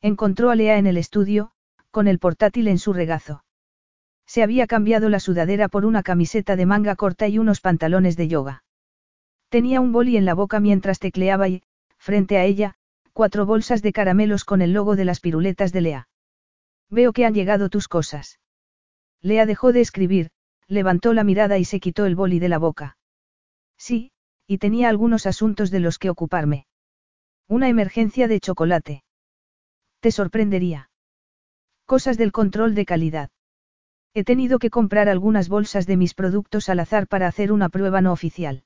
Encontró a Lea en el estudio, con el portátil en su regazo. Se había cambiado la sudadera por una camiseta de manga corta y unos pantalones de yoga. Tenía un boli en la boca mientras tecleaba y, frente a ella, cuatro bolsas de caramelos con el logo de las piruletas de Lea. Veo que han llegado tus cosas. Lea dejó de escribir, levantó la mirada y se quitó el boli de la boca. Sí, y tenía algunos asuntos de los que ocuparme. Una emergencia de chocolate. Te sorprendería. Cosas del control de calidad. He tenido que comprar algunas bolsas de mis productos al azar para hacer una prueba no oficial.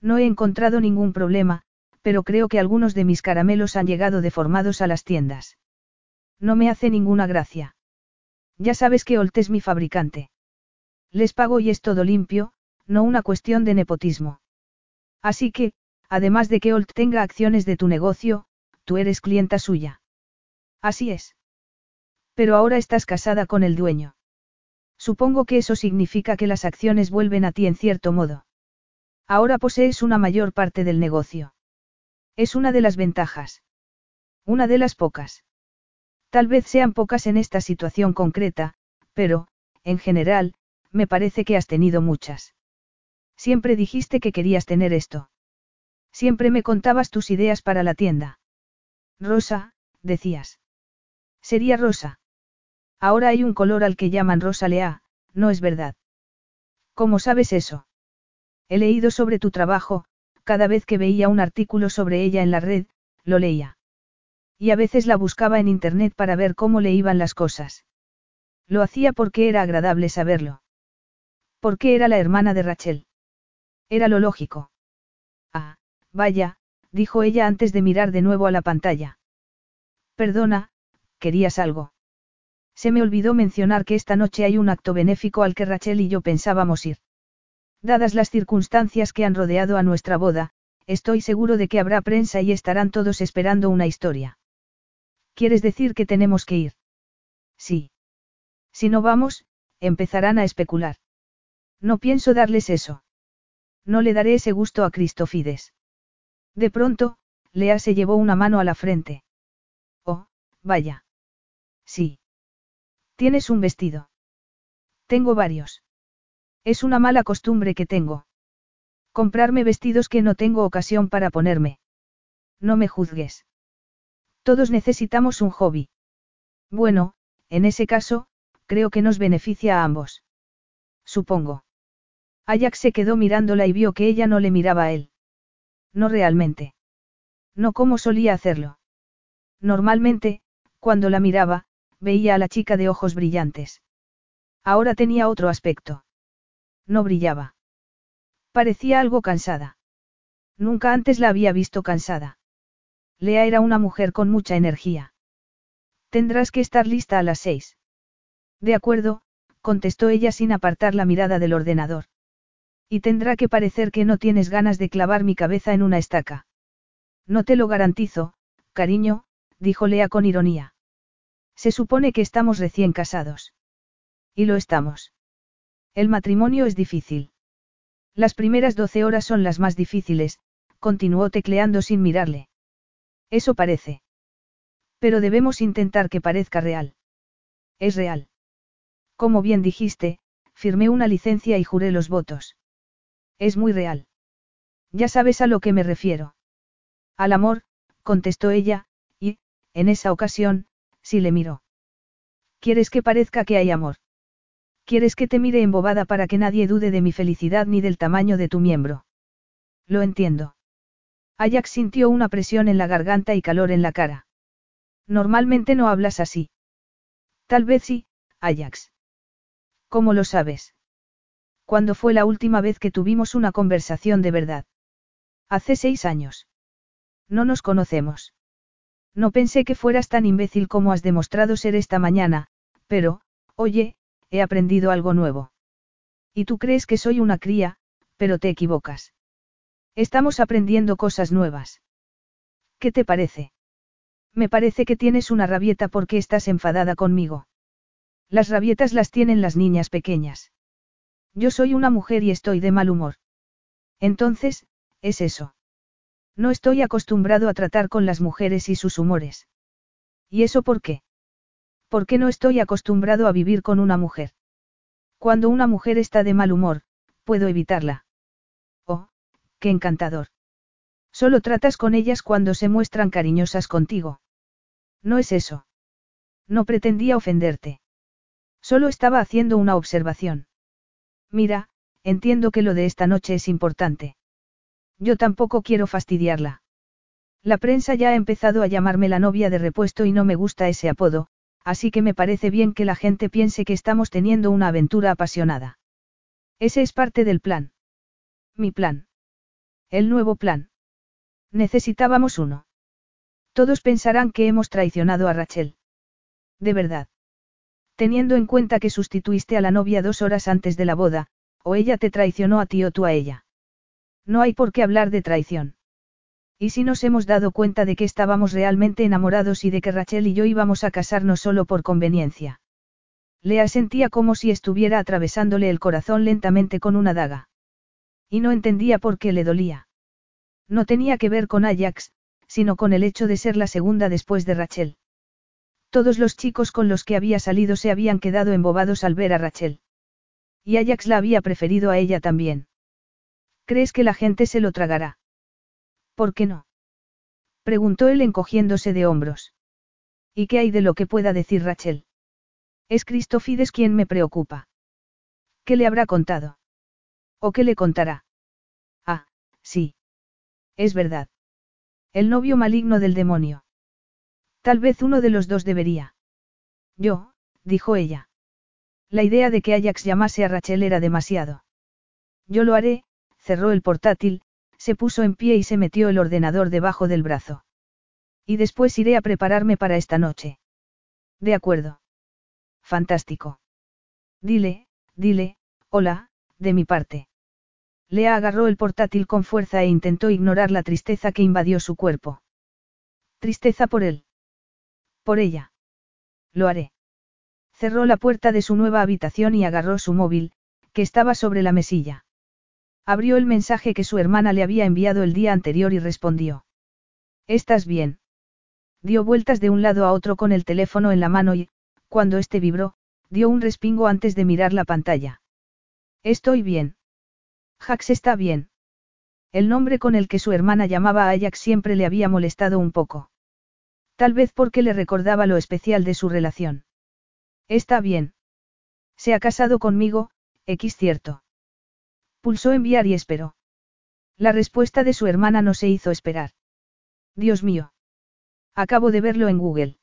No he encontrado ningún problema, pero creo que algunos de mis caramelos han llegado deformados a las tiendas. No me hace ninguna gracia. Ya sabes que Olt es mi fabricante. Les pago y es todo limpio, no una cuestión de nepotismo. Así que, además de que Olt tenga acciones de tu negocio, tú eres clienta suya. Así es. Pero ahora estás casada con el dueño. Supongo que eso significa que las acciones vuelven a ti en cierto modo. Ahora posees una mayor parte del negocio. Es una de las ventajas. Una de las pocas. Tal vez sean pocas en esta situación concreta, pero, en general, me parece que has tenido muchas. Siempre dijiste que querías tener esto. Siempre me contabas tus ideas para la tienda. Rosa, decías. Sería rosa. Ahora hay un color al que llaman rosa lea, ¿no es verdad? ¿Cómo sabes eso? He leído sobre tu trabajo, cada vez que veía un artículo sobre ella en la red, lo leía. Y a veces la buscaba en internet para ver cómo le iban las cosas. Lo hacía porque era agradable saberlo. Porque era la hermana de Rachel. Era lo lógico. Ah, vaya, dijo ella antes de mirar de nuevo a la pantalla. Perdona, querías algo. Se me olvidó mencionar que esta noche hay un acto benéfico al que Rachel y yo pensábamos ir. Dadas las circunstancias que han rodeado a nuestra boda, estoy seguro de que habrá prensa y estarán todos esperando una historia. ¿Quieres decir que tenemos que ir? Sí. Si no vamos, empezarán a especular. No pienso darles eso. No le daré ese gusto a Cristofides. De pronto, Lea se llevó una mano a la frente. Oh, vaya. Sí. Tienes un vestido. Tengo varios. Es una mala costumbre que tengo. Comprarme vestidos que no tengo ocasión para ponerme. No me juzgues. Todos necesitamos un hobby. Bueno, en ese caso, creo que nos beneficia a ambos. Supongo. Ajax se quedó mirándola y vio que ella no le miraba a él. No realmente. No como solía hacerlo. Normalmente, cuando la miraba, veía a la chica de ojos brillantes. Ahora tenía otro aspecto. No brillaba. Parecía algo cansada. Nunca antes la había visto cansada. Lea era una mujer con mucha energía. Tendrás que estar lista a las seis. De acuerdo, contestó ella sin apartar la mirada del ordenador. Y tendrá que parecer que no tienes ganas de clavar mi cabeza en una estaca. No te lo garantizo, cariño, dijo Lea con ironía. Se supone que estamos recién casados. Y lo estamos. El matrimonio es difícil. Las primeras doce horas son las más difíciles, continuó tecleando sin mirarle. Eso parece. Pero debemos intentar que parezca real. Es real. Como bien dijiste, firmé una licencia y juré los votos. Es muy real. Ya sabes a lo que me refiero. Al amor, contestó ella, y, en esa ocasión, sí le miró. ¿Quieres que parezca que hay amor? ¿Quieres que te mire embobada para que nadie dude de mi felicidad ni del tamaño de tu miembro? Lo entiendo. Ajax sintió una presión en la garganta y calor en la cara. Normalmente no hablas así. Tal vez sí, Ajax. ¿Cómo lo sabes? ¿Cuándo fue la última vez que tuvimos una conversación de verdad? Hace seis años. No nos conocemos. No pensé que fueras tan imbécil como has demostrado ser esta mañana, pero, oye, he aprendido algo nuevo. Y tú crees que soy una cría, pero te equivocas. Estamos aprendiendo cosas nuevas. ¿Qué te parece? Me parece que tienes una rabieta porque estás enfadada conmigo. Las rabietas las tienen las niñas pequeñas. Yo soy una mujer y estoy de mal humor. Entonces, es eso. No estoy acostumbrado a tratar con las mujeres y sus humores. ¿Y eso por qué? Porque no estoy acostumbrado a vivir con una mujer. Cuando una mujer está de mal humor, puedo evitarla. Oh, qué encantador. Solo tratas con ellas cuando se muestran cariñosas contigo. No es eso. No pretendía ofenderte. Solo estaba haciendo una observación. Mira, entiendo que lo de esta noche es importante. Yo tampoco quiero fastidiarla. La prensa ya ha empezado a llamarme la novia de repuesto y no me gusta ese apodo, así que me parece bien que la gente piense que estamos teniendo una aventura apasionada. Ese es parte del plan. Mi plan. El nuevo plan. Necesitábamos uno. Todos pensarán que hemos traicionado a Rachel. De verdad. Teniendo en cuenta que sustituiste a la novia dos horas antes de la boda, o ella te traicionó a ti o tú a ella. No hay por qué hablar de traición. ¿Y si nos hemos dado cuenta de que estábamos realmente enamorados y de que Rachel y yo íbamos a casarnos solo por conveniencia? Lea sentía como si estuviera atravesándole el corazón lentamente con una daga. Y no entendía por qué le dolía. No tenía que ver con Ajax, sino con el hecho de ser la segunda después de Rachel. Todos los chicos con los que había salido se habían quedado embobados al ver a Rachel. Y Ajax la había preferido a ella también. ¿Crees que la gente se lo tragará? ¿Por qué no? Preguntó él encogiéndose de hombros. ¿Y qué hay de lo que pueda decir Rachel? Es Cristofides quien me preocupa. ¿Qué le habrá contado? ¿O qué le contará? Ah, sí. Es verdad. El novio maligno del demonio. Tal vez uno de los dos debería. Yo, dijo ella. La idea de que Ajax llamase a Rachel era demasiado. Yo lo haré, cerró el portátil, se puso en pie y se metió el ordenador debajo del brazo. Y después iré a prepararme para esta noche. De acuerdo. Fantástico. Dile, dile, hola, de mi parte. Lea agarró el portátil con fuerza e intentó ignorar la tristeza que invadió su cuerpo. Tristeza por él. Por ella. Lo haré. Cerró la puerta de su nueva habitación y agarró su móvil, que estaba sobre la mesilla. Abrió el mensaje que su hermana le había enviado el día anterior y respondió. ¿Estás bien? Dio vueltas de un lado a otro con el teléfono en la mano y, cuando este vibró, dio un respingo antes de mirar la pantalla. Estoy bien. Jax está bien. El nombre con el que su hermana llamaba a Ajax siempre le había molestado un poco. Tal vez porque le recordaba lo especial de su relación. Está bien. Se ha casado conmigo, X cierto. Pulsó enviar y esperó. La respuesta de su hermana no se hizo esperar. Dios mío. Acabo de verlo en Google.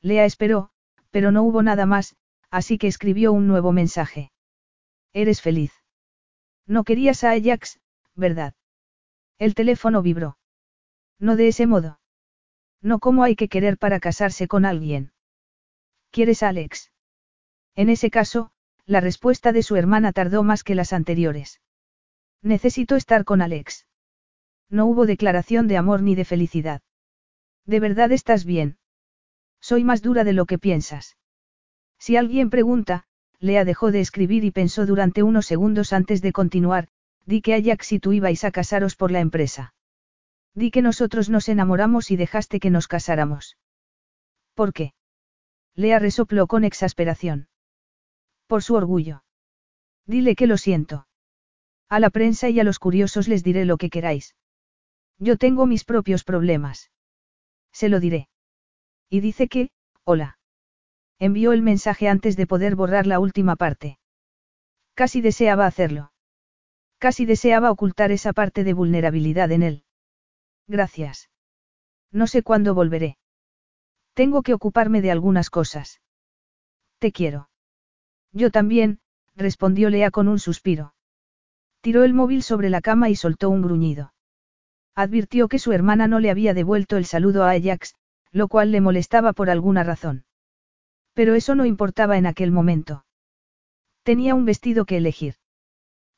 Lea esperó, pero no hubo nada más, así que escribió un nuevo mensaje. Eres feliz. No querías a Ajax, ¿verdad? El teléfono vibró. No de ese modo. No como hay que querer para casarse con alguien. ¿Quieres a Alex? En ese caso, la respuesta de su hermana tardó más que las anteriores. Necesito estar con Alex. No hubo declaración de amor ni de felicidad. ¿De verdad estás bien? Soy más dura de lo que piensas. Si alguien pregunta, Lea dejó de escribir y pensó durante unos segundos antes de continuar, di que Ajax y tú ibais a casaros por la empresa. Di que nosotros nos enamoramos y dejaste que nos casáramos. ¿Por qué? Lea resopló con exasperación. Por su orgullo. Dile que lo siento. A la prensa y a los curiosos les diré lo que queráis. Yo tengo mis propios problemas. Se lo diré. Y dice que, hola. Envió el mensaje antes de poder borrar la última parte. Casi deseaba hacerlo. Casi deseaba ocultar esa parte de vulnerabilidad en él. Gracias. No sé cuándo volveré. Tengo que ocuparme de algunas cosas. Te quiero. Yo también, respondió Lea con un suspiro. Tiró el móvil sobre la cama y soltó un gruñido. Advirtió que su hermana no le había devuelto el saludo a Ajax, lo cual le molestaba por alguna razón. Pero eso no importaba en aquel momento. Tenía un vestido que elegir.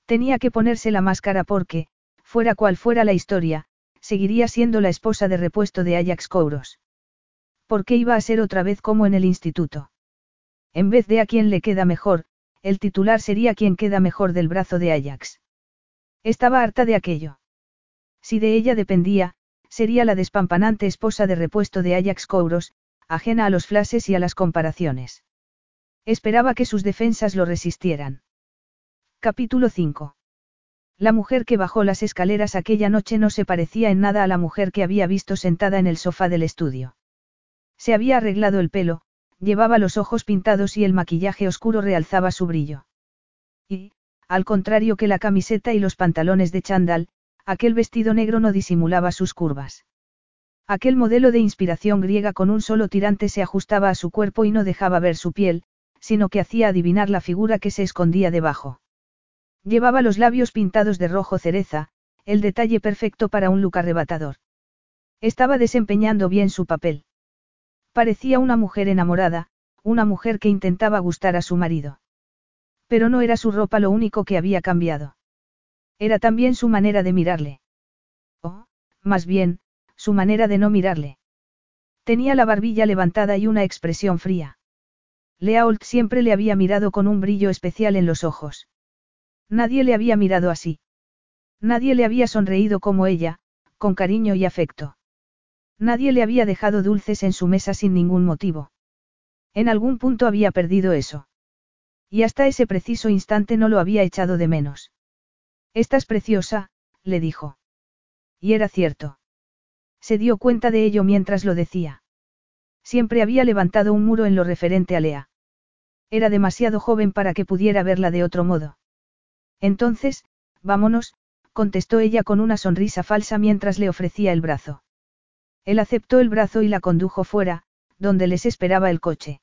Tenía que ponerse la máscara porque, fuera cual fuera la historia, seguiría siendo la esposa de repuesto de Ajax Kouros. ¿Por qué iba a ser otra vez como en el instituto? En vez de a quien le queda mejor, el titular sería quien queda mejor del brazo de Ajax. Estaba harta de aquello. Si de ella dependía, sería la despampanante esposa de repuesto de Ajax Kouros, ajena a los flashes y a las comparaciones. Esperaba que sus defensas lo resistieran. Capítulo 5. La mujer que bajó las escaleras aquella noche no se parecía en nada a la mujer que había visto sentada en el sofá del estudio. Se había arreglado el pelo, llevaba los ojos pintados y el maquillaje oscuro realzaba su brillo. Y, al contrario que la camiseta y los pantalones de chandal, aquel vestido negro no disimulaba sus curvas. Aquel modelo de inspiración griega con un solo tirante se ajustaba a su cuerpo y no dejaba ver su piel, sino que hacía adivinar la figura que se escondía debajo. Llevaba los labios pintados de rojo cereza, el detalle perfecto para un look arrebatador. Estaba desempeñando bien su papel. Parecía una mujer enamorada, una mujer que intentaba gustar a su marido. Pero no era su ropa lo único que había cambiado. Era también su manera de mirarle. O, más bien, su manera de no mirarle. Tenía la barbilla levantada y una expresión fría. Leault siempre le había mirado con un brillo especial en los ojos. Nadie le había mirado así. Nadie le había sonreído como ella, con cariño y afecto. Nadie le había dejado dulces en su mesa sin ningún motivo. En algún punto había perdido eso. Y hasta ese preciso instante no lo había echado de menos. Estás preciosa, le dijo. Y era cierto. Se dio cuenta de ello mientras lo decía. Siempre había levantado un muro en lo referente a Lea. Era demasiado joven para que pudiera verla de otro modo. Entonces, vámonos, contestó ella con una sonrisa falsa mientras le ofrecía el brazo. Él aceptó el brazo y la condujo fuera, donde les esperaba el coche.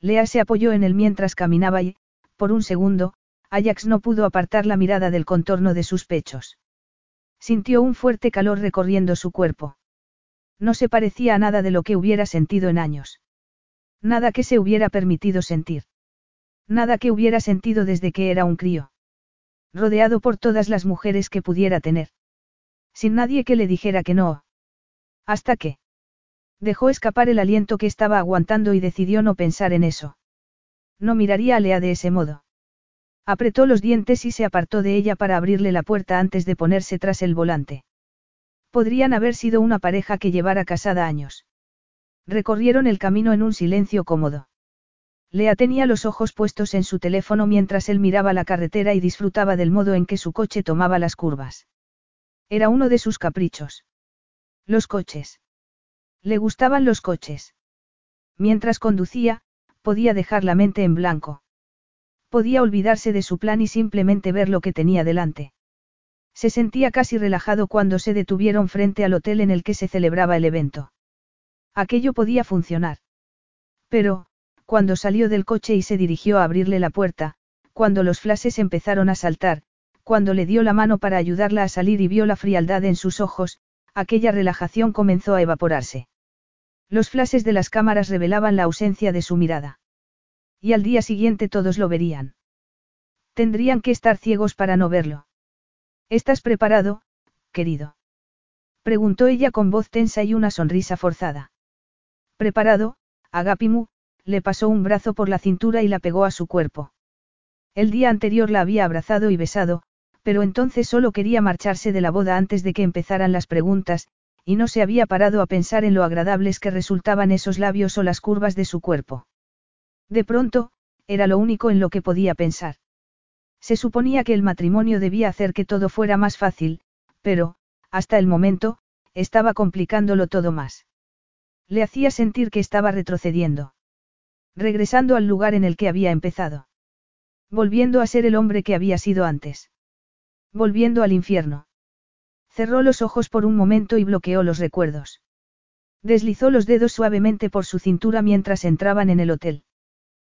Lea se apoyó en él mientras caminaba y, por un segundo, Ajax no pudo apartar la mirada del contorno de sus pechos. Sintió un fuerte calor recorriendo su cuerpo. No se parecía a nada de lo que hubiera sentido en años. Nada que se hubiera permitido sentir. Nada que hubiera sentido desde que era un crío. Rodeado por todas las mujeres que pudiera tener. Sin nadie que le dijera que no. Hasta que. Dejó escapar el aliento que estaba aguantando y decidió no pensar en eso. No miraría a Lea de ese modo. Apretó los dientes y se apartó de ella para abrirle la puerta antes de ponerse tras el volante. Podrían haber sido una pareja que llevara casada años. Recorrieron el camino en un silencio cómodo. Lea tenía los ojos puestos en su teléfono mientras él miraba la carretera y disfrutaba del modo en que su coche tomaba las curvas. Era uno de sus caprichos. Los coches. Le gustaban los coches. Mientras conducía, podía dejar la mente en blanco. Podía olvidarse de su plan y simplemente ver lo que tenía delante. Se sentía casi relajado cuando se detuvieron frente al hotel en el que se celebraba el evento. Aquello podía funcionar. Pero, cuando salió del coche y se dirigió a abrirle la puerta, cuando los flashes empezaron a saltar, cuando le dio la mano para ayudarla a salir y vio la frialdad en sus ojos, aquella relajación comenzó a evaporarse. Los flashes de las cámaras revelaban la ausencia de su mirada. Y al día siguiente todos lo verían. Tendrían que estar ciegos para no verlo. ¿Estás preparado, querido? Preguntó ella con voz tensa y una sonrisa forzada. Preparado, Agapimu, le pasó un brazo por la cintura y la pegó a su cuerpo. El día anterior la había abrazado y besado, pero entonces solo quería marcharse de la boda antes de que empezaran las preguntas, y no se había parado a pensar en lo agradables que resultaban esos labios o las curvas de su cuerpo. De pronto, era lo único en lo que podía pensar. Se suponía que el matrimonio debía hacer que todo fuera más fácil, pero, hasta el momento, estaba complicándolo todo más. Le hacía sentir que estaba retrocediendo. Regresando al lugar en el que había empezado. Volviendo a ser el hombre que había sido antes. Volviendo al infierno. Cerró los ojos por un momento y bloqueó los recuerdos. Deslizó los dedos suavemente por su cintura mientras entraban en el hotel.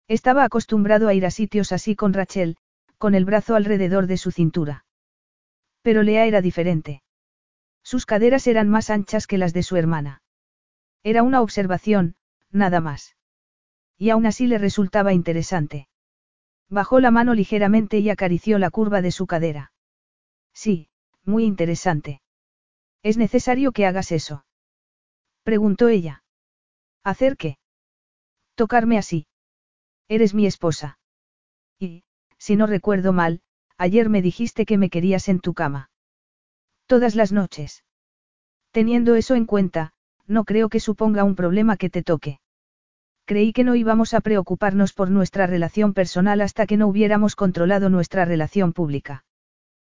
Estaba acostumbrado a ir a sitios así con Rachel, con el brazo alrededor de su cintura. Pero Lea era diferente. Sus caderas eran más anchas que las de su hermana. Era una observación, nada más. Y aún así le resultaba interesante. Bajó la mano ligeramente y acarició la curva de su cadera. Sí, muy interesante. ¿Es necesario que hagas eso? Preguntó ella. ¿Hacer qué? Tocarme así. Eres mi esposa. Y, si no recuerdo mal, ayer me dijiste que me querías en tu cama. Todas las noches. Teniendo eso en cuenta, no creo que suponga un problema que te toque. Creí que no íbamos a preocuparnos por nuestra relación personal hasta que no hubiéramos controlado nuestra relación pública.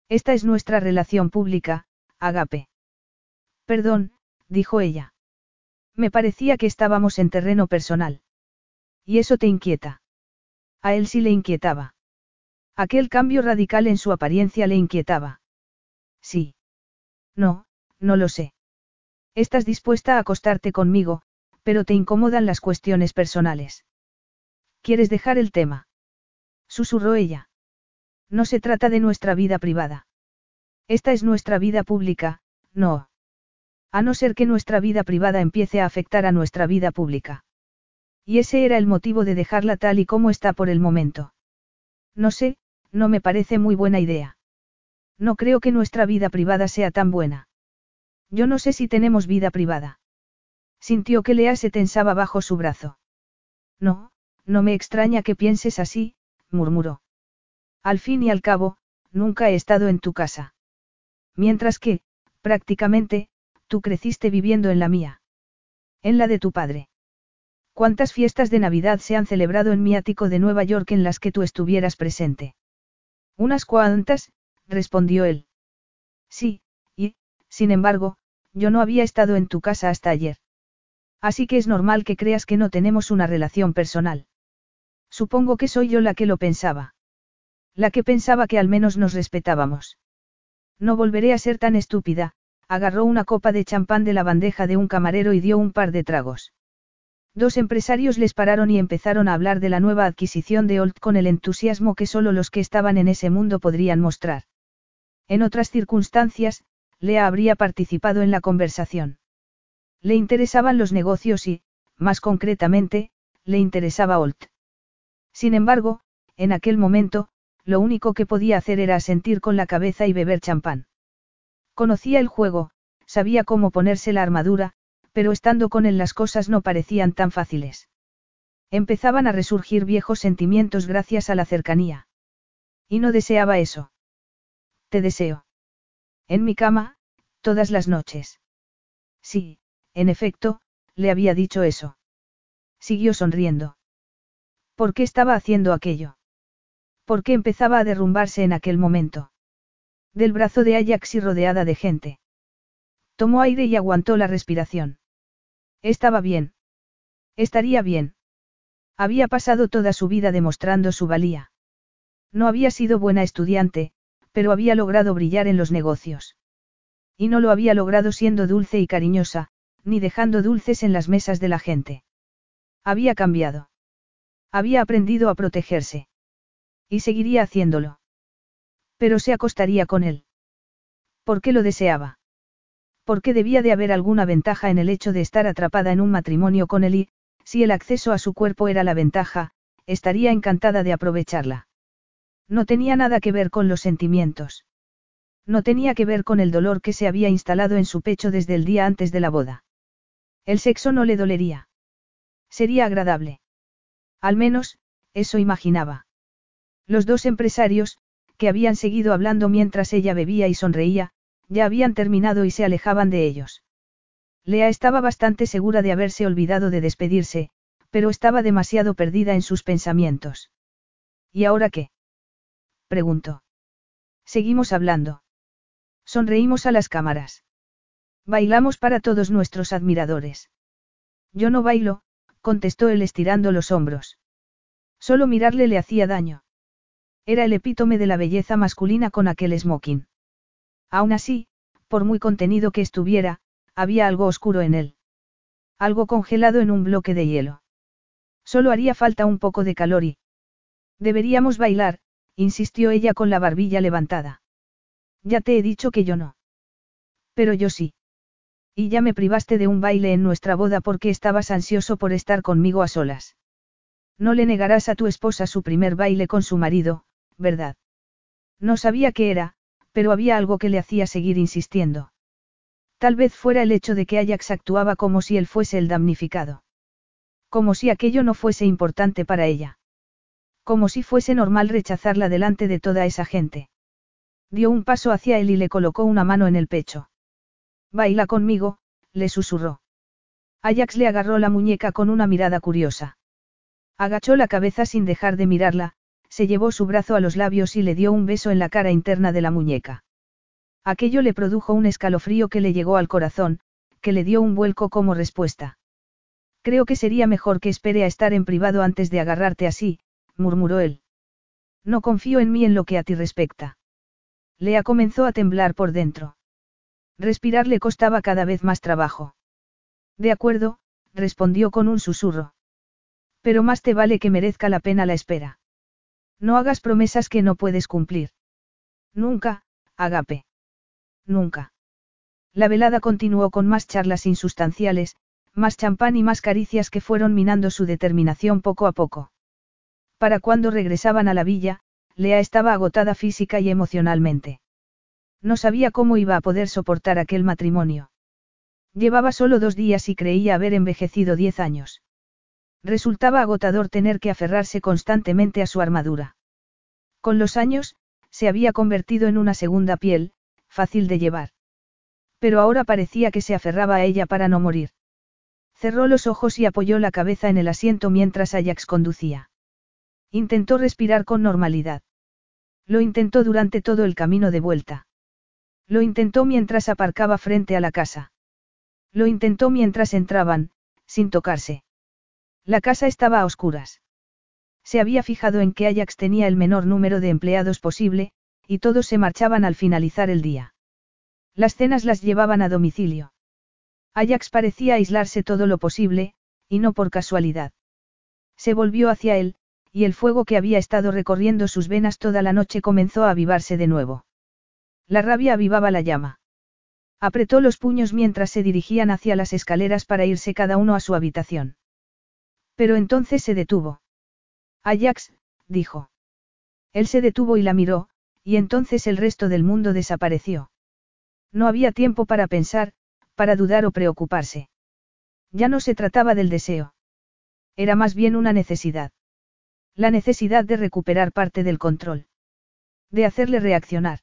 Esta es nuestra relación pública, Agape. Perdón, dijo ella. Me parecía que estábamos en terreno personal. ¿Y eso te inquieta? A él sí le inquietaba. Aquel cambio radical en su apariencia le inquietaba. Sí. No, no lo sé. Estás dispuesta a acostarte conmigo, pero te incomodan las cuestiones personales. ¿Quieres dejar el tema? Susurró ella. No se trata de nuestra vida privada. Esta es nuestra vida pública, no. A no ser que nuestra vida privada empiece a afectar a nuestra vida pública. Y ese era el motivo de dejarla tal y como está por el momento. No sé, no me parece muy buena idea. No creo que nuestra vida privada sea tan buena. Yo no sé si tenemos vida privada. Sintió que Lea se tensaba bajo su brazo. No, no me extraña que pienses así, murmuró. Al fin y al cabo, nunca he estado en tu casa. Mientras que, prácticamente, tú creciste viviendo en la mía. En la de tu padre. ¿Cuántas fiestas de Navidad se han celebrado en mi ático de Nueva York en las que tú estuvieras presente? Unas cuantas, respondió él. Sí, y, sin embargo, yo no había estado en tu casa hasta ayer. Así que es normal que creas que no tenemos una relación personal. Supongo que soy yo la que lo pensaba. La que pensaba que al menos nos respetábamos. No volveré a ser tan estúpida, agarró una copa de champán de la bandeja de un camarero y dio un par de tragos. Dos empresarios les pararon y empezaron a hablar de la nueva adquisición de Olt con el entusiasmo que solo los que estaban en ese mundo podrían mostrar. En otras circunstancias, Lea habría participado en la conversación. Le interesaban los negocios y, más concretamente, le interesaba Olt. Sin embargo, en aquel momento, lo único que podía hacer era asentir con la cabeza y beber champán. Conocía el juego, sabía cómo ponerse la armadura, pero estando con él las cosas no parecían tan fáciles. Empezaban a resurgir viejos sentimientos gracias a la cercanía. Y no deseaba eso. Te deseo. En mi cama, todas las noches. Sí, en efecto, le había dicho eso. Siguió sonriendo. ¿Por qué estaba haciendo aquello? ¿Por qué empezaba a derrumbarse en aquel momento? Del brazo de Ajax y rodeada de gente. Tomó aire y aguantó la respiración. Estaba bien. Estaría bien. Había pasado toda su vida demostrando su valía. No había sido buena estudiante, pero había logrado brillar en los negocios. Y no lo había logrado siendo dulce y cariñosa, ni dejando dulces en las mesas de la gente. Había cambiado. Había aprendido a protegerse. Y seguiría haciéndolo. Pero se acostaría con él. ¿Por qué lo deseaba? ¿Por qué debía de haber alguna ventaja en el hecho de estar atrapada en un matrimonio con él y, si el acceso a su cuerpo era la ventaja, estaría encantada de aprovecharla. No tenía nada que ver con los sentimientos. No tenía que ver con el dolor que se había instalado en su pecho desde el día antes de la boda. El sexo no le dolería. Sería agradable. Al menos, eso imaginaba. Los dos empresarios, que habían seguido hablando mientras ella bebía y sonreía, ya habían terminado y se alejaban de ellos. Lea estaba bastante segura de haberse olvidado de despedirse, pero estaba demasiado perdida en sus pensamientos. ¿Y ahora qué? preguntó. Seguimos hablando. Sonreímos a las cámaras. Bailamos para todos nuestros admiradores. Yo no bailo, contestó él estirando los hombros. Solo mirarle le hacía daño. Era el epítome de la belleza masculina con aquel smoking. Aún así, por muy contenido que estuviera, había algo oscuro en él. Algo congelado en un bloque de hielo. Solo haría falta un poco de calor y... Deberíamos bailar, insistió ella con la barbilla levantada. Ya te he dicho que yo no. Pero yo sí. Y ya me privaste de un baile en nuestra boda porque estabas ansioso por estar conmigo a solas. No le negarás a tu esposa su primer baile con su marido, ¿verdad? No sabía qué era, pero había algo que le hacía seguir insistiendo. Tal vez fuera el hecho de que Ajax actuaba como si él fuese el damnificado. Como si aquello no fuese importante para ella. Como si fuese normal rechazarla delante de toda esa gente. Dio un paso hacia él y le colocó una mano en el pecho. Baila conmigo, le susurró. Ajax le agarró la muñeca con una mirada curiosa. Agachó la cabeza sin dejar de mirarla, se llevó su brazo a los labios y le dio un beso en la cara interna de la muñeca. Aquello le produjo un escalofrío que le llegó al corazón, que le dio un vuelco como respuesta. Creo que sería mejor que espere a estar en privado antes de agarrarte así, murmuró él. No confío en mí en lo que a ti respecta. Lea comenzó a temblar por dentro. Respirar le costaba cada vez más trabajo. De acuerdo, respondió con un susurro. Pero más te vale que merezca la pena la espera. No hagas promesas que no puedes cumplir. Nunca, Agape. Nunca. La velada continuó con más charlas insustanciales, más champán y más caricias que fueron minando su determinación poco a poco. Para cuando regresaban a la villa, Lea estaba agotada física y emocionalmente. No sabía cómo iba a poder soportar aquel matrimonio. Llevaba solo dos días y creía haber envejecido diez años. Resultaba agotador tener que aferrarse constantemente a su armadura. Con los años, se había convertido en una segunda piel, fácil de llevar. Pero ahora parecía que se aferraba a ella para no morir. Cerró los ojos y apoyó la cabeza en el asiento mientras Ajax conducía. Intentó respirar con normalidad. Lo intentó durante todo el camino de vuelta. Lo intentó mientras aparcaba frente a la casa. Lo intentó mientras entraban, sin tocarse. La casa estaba a oscuras. Se había fijado en que Ajax tenía el menor número de empleados posible, y todos se marchaban al finalizar el día. Las cenas las llevaban a domicilio. Ajax parecía aislarse todo lo posible, y no por casualidad. Se volvió hacia él, y el fuego que había estado recorriendo sus venas toda la noche comenzó a avivarse de nuevo. La rabia avivaba la llama. Apretó los puños mientras se dirigían hacia las escaleras para irse cada uno a su habitación. Pero entonces se detuvo. Ajax, dijo. Él se detuvo y la miró, y entonces el resto del mundo desapareció. No había tiempo para pensar, para dudar o preocuparse. Ya no se trataba del deseo. Era más bien una necesidad. La necesidad de recuperar parte del control. De hacerle reaccionar.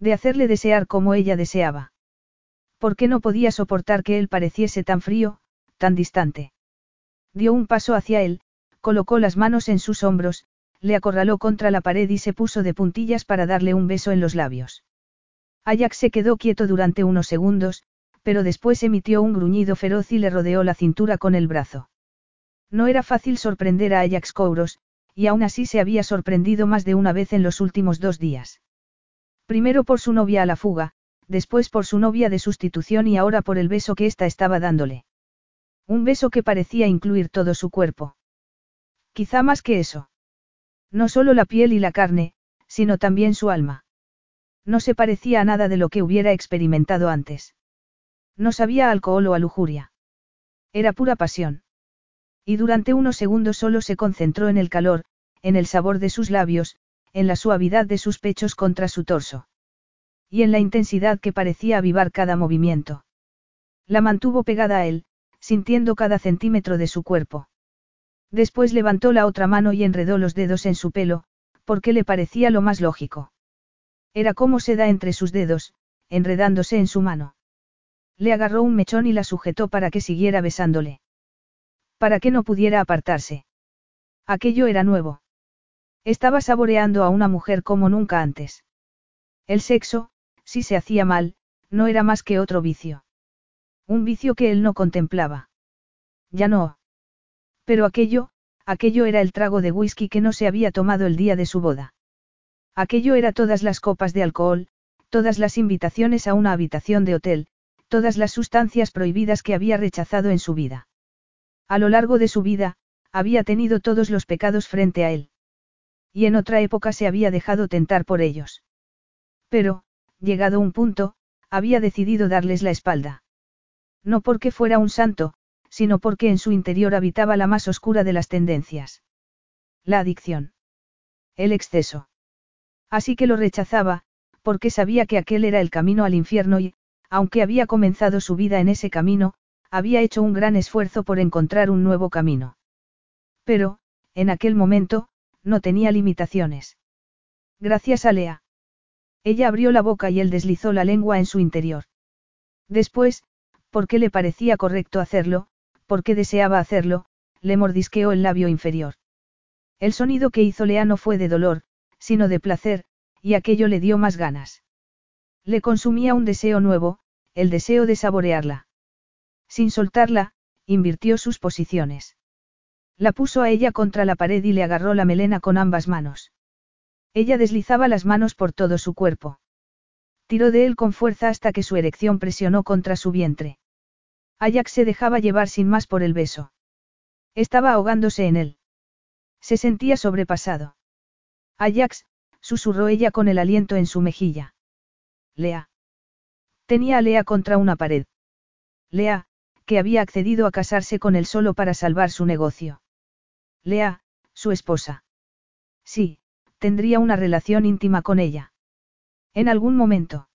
De hacerle desear como ella deseaba. ¿Por qué no podía soportar que él pareciese tan frío, tan distante? Dio un paso hacia él, colocó las manos en sus hombros, le acorraló contra la pared y se puso de puntillas para darle un beso en los labios. Ajax se quedó quieto durante unos segundos, pero después emitió un gruñido feroz y le rodeó la cintura con el brazo. No era fácil sorprender a Ajax Kouros, y aún así se había sorprendido más de una vez en los últimos dos días. Primero por su novia a la fuga, después por su novia de sustitución y ahora por el beso que ésta estaba dándole. Un beso que parecía incluir todo su cuerpo. Quizá más que eso. No solo la piel y la carne, sino también su alma. No se parecía a nada de lo que hubiera experimentado antes. No sabía alcohol o a lujuria. Era pura pasión. Y durante unos segundos solo se concentró en el calor, en el sabor de sus labios, en la suavidad de sus pechos contra su torso. Y en la intensidad que parecía avivar cada movimiento. La mantuvo pegada a él, sintiendo cada centímetro de su cuerpo. Después levantó la otra mano y enredó los dedos en su pelo, porque le parecía lo más lógico. Era como se da entre sus dedos, enredándose en su mano. Le agarró un mechón y la sujetó para que siguiera besándole. Para que no pudiera apartarse. Aquello era nuevo. Estaba saboreando a una mujer como nunca antes. El sexo, si se hacía mal, no era más que otro vicio. Un vicio que él no contemplaba. Ya no. Pero aquello, aquello era el trago de whisky que no se había tomado el día de su boda. Aquello era todas las copas de alcohol, todas las invitaciones a una habitación de hotel, todas las sustancias prohibidas que había rechazado en su vida. A lo largo de su vida, había tenido todos los pecados frente a él. Y en otra época se había dejado tentar por ellos. Pero, llegado un punto, había decidido darles la espalda. No porque fuera un santo, sino porque en su interior habitaba la más oscura de las tendencias. La adicción. El exceso. Así que lo rechazaba, porque sabía que aquel era el camino al infierno y, aunque había comenzado su vida en ese camino, había hecho un gran esfuerzo por encontrar un nuevo camino. Pero, en aquel momento, no tenía limitaciones. Gracias a Lea. Ella abrió la boca y él deslizó la lengua en su interior. Después, porque le parecía correcto hacerlo, porque deseaba hacerlo, le mordisqueó el labio inferior. El sonido que hizo Lea no fue de dolor, sino de placer, y aquello le dio más ganas. Le consumía un deseo nuevo, el deseo de saborearla. Sin soltarla, invirtió sus posiciones. La puso a ella contra la pared y le agarró la melena con ambas manos. Ella deslizaba las manos por todo su cuerpo. Tiró de él con fuerza hasta que su erección presionó contra su vientre. Ajax se dejaba llevar sin más por el beso. Estaba ahogándose en él. Se sentía sobrepasado. Ajax, susurró ella con el aliento en su mejilla. Lea. Tenía a Lea contra una pared. Lea, que había accedido a casarse con él solo para salvar su negocio. Lea, su esposa. Sí, tendría una relación íntima con ella. En algún momento.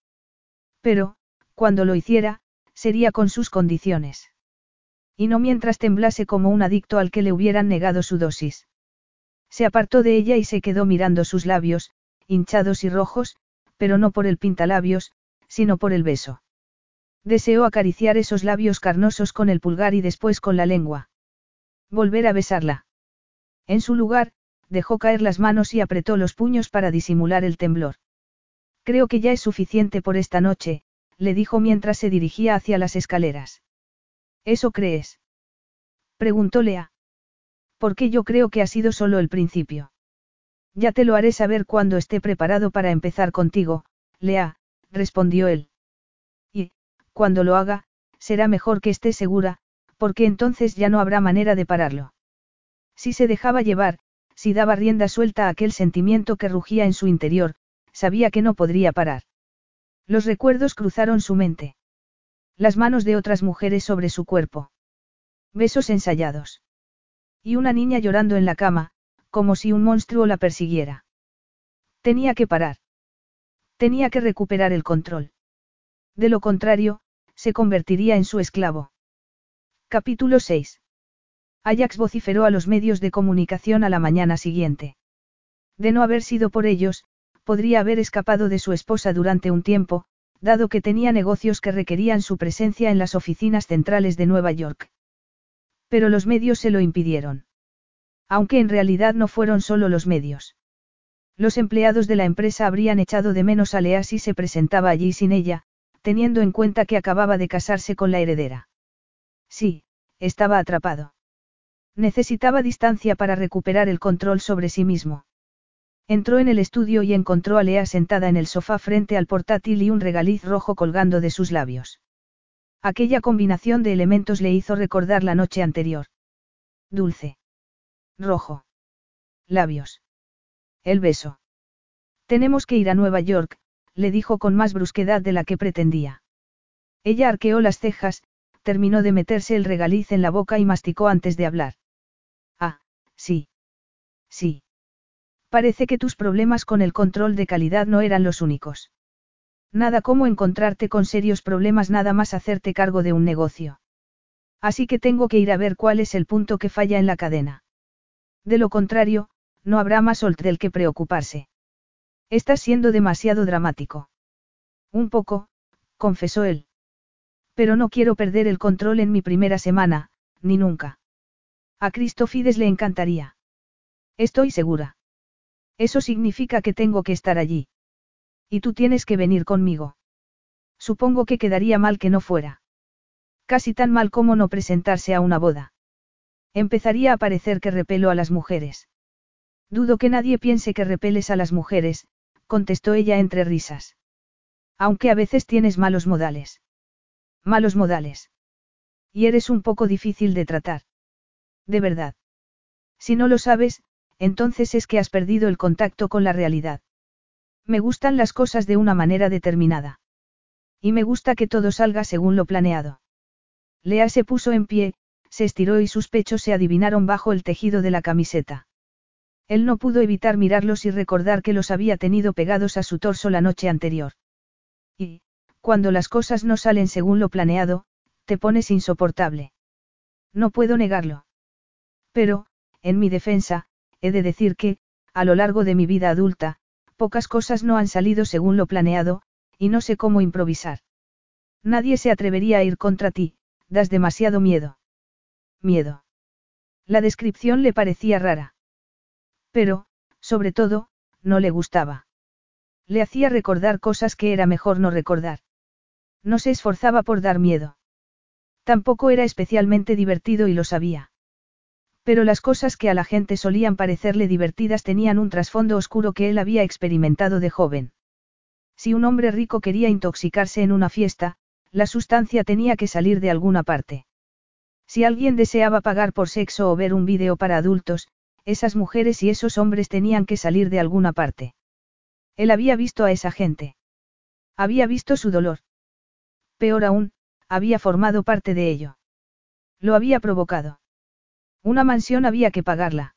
Pero, cuando lo hiciera, sería con sus condiciones. Y no mientras temblase como un adicto al que le hubieran negado su dosis. Se apartó de ella y se quedó mirando sus labios, hinchados y rojos, pero no por el pintalabios, sino por el beso. Deseó acariciar esos labios carnosos con el pulgar y después con la lengua. Volver a besarla. En su lugar, dejó caer las manos y apretó los puños para disimular el temblor. Creo que ya es suficiente por esta noche, le dijo mientras se dirigía hacia las escaleras. ¿Eso crees? Preguntó Lea. Porque yo creo que ha sido solo el principio. Ya te lo haré saber cuando esté preparado para empezar contigo, Lea, respondió él. Y, cuando lo haga, será mejor que esté segura, porque entonces ya no habrá manera de pararlo. Si se dejaba llevar, si daba rienda suelta a aquel sentimiento que rugía en su interior, sabía que no podría parar. Los recuerdos cruzaron su mente. Las manos de otras mujeres sobre su cuerpo. Besos ensayados. Y una niña llorando en la cama, como si un monstruo la persiguiera. Tenía que parar. Tenía que recuperar el control. De lo contrario, se convertiría en su esclavo. Capítulo 6. Ajax vociferó a los medios de comunicación a la mañana siguiente. De no haber sido por ellos, podría haber escapado de su esposa durante un tiempo, dado que tenía negocios que requerían su presencia en las oficinas centrales de Nueva York. Pero los medios se lo impidieron. Aunque en realidad no fueron solo los medios. Los empleados de la empresa habrían echado de menos a Lea si se presentaba allí sin ella, teniendo en cuenta que acababa de casarse con la heredera. Sí, estaba atrapado. Necesitaba distancia para recuperar el control sobre sí mismo. Entró en el estudio y encontró a Lea sentada en el sofá frente al portátil y un regaliz rojo colgando de sus labios. Aquella combinación de elementos le hizo recordar la noche anterior. Dulce. Rojo. Labios. El beso. Tenemos que ir a Nueva York, le dijo con más brusquedad de la que pretendía. Ella arqueó las cejas, terminó de meterse el regaliz en la boca y masticó antes de hablar. Sí. Sí. Parece que tus problemas con el control de calidad no eran los únicos. Nada como encontrarte con serios problemas nada más hacerte cargo de un negocio. Así que tengo que ir a ver cuál es el punto que falla en la cadena. De lo contrario, no habrá más Olt del que preocuparse. Estás siendo demasiado dramático. Un poco, confesó él. Pero no quiero perder el control en mi primera semana, ni nunca. A Cristofides le encantaría. Estoy segura. Eso significa que tengo que estar allí. Y tú tienes que venir conmigo. Supongo que quedaría mal que no fuera. Casi tan mal como no presentarse a una boda. Empezaría a parecer que repelo a las mujeres. Dudo que nadie piense que repeles a las mujeres, contestó ella entre risas. Aunque a veces tienes malos modales. Malos modales. Y eres un poco difícil de tratar. De verdad. Si no lo sabes, entonces es que has perdido el contacto con la realidad. Me gustan las cosas de una manera determinada. Y me gusta que todo salga según lo planeado. Lea se puso en pie, se estiró y sus pechos se adivinaron bajo el tejido de la camiseta. Él no pudo evitar mirarlos y recordar que los había tenido pegados a su torso la noche anterior. Y, cuando las cosas no salen según lo planeado, te pones insoportable. No puedo negarlo. Pero, en mi defensa, he de decir que, a lo largo de mi vida adulta, pocas cosas no han salido según lo planeado, y no sé cómo improvisar. Nadie se atrevería a ir contra ti, das demasiado miedo. Miedo. La descripción le parecía rara. Pero, sobre todo, no le gustaba. Le hacía recordar cosas que era mejor no recordar. No se esforzaba por dar miedo. Tampoco era especialmente divertido y lo sabía. Pero las cosas que a la gente solían parecerle divertidas tenían un trasfondo oscuro que él había experimentado de joven. Si un hombre rico quería intoxicarse en una fiesta, la sustancia tenía que salir de alguna parte. Si alguien deseaba pagar por sexo o ver un vídeo para adultos, esas mujeres y esos hombres tenían que salir de alguna parte. Él había visto a esa gente. Había visto su dolor. Peor aún, había formado parte de ello. Lo había provocado. Una mansión había que pagarla.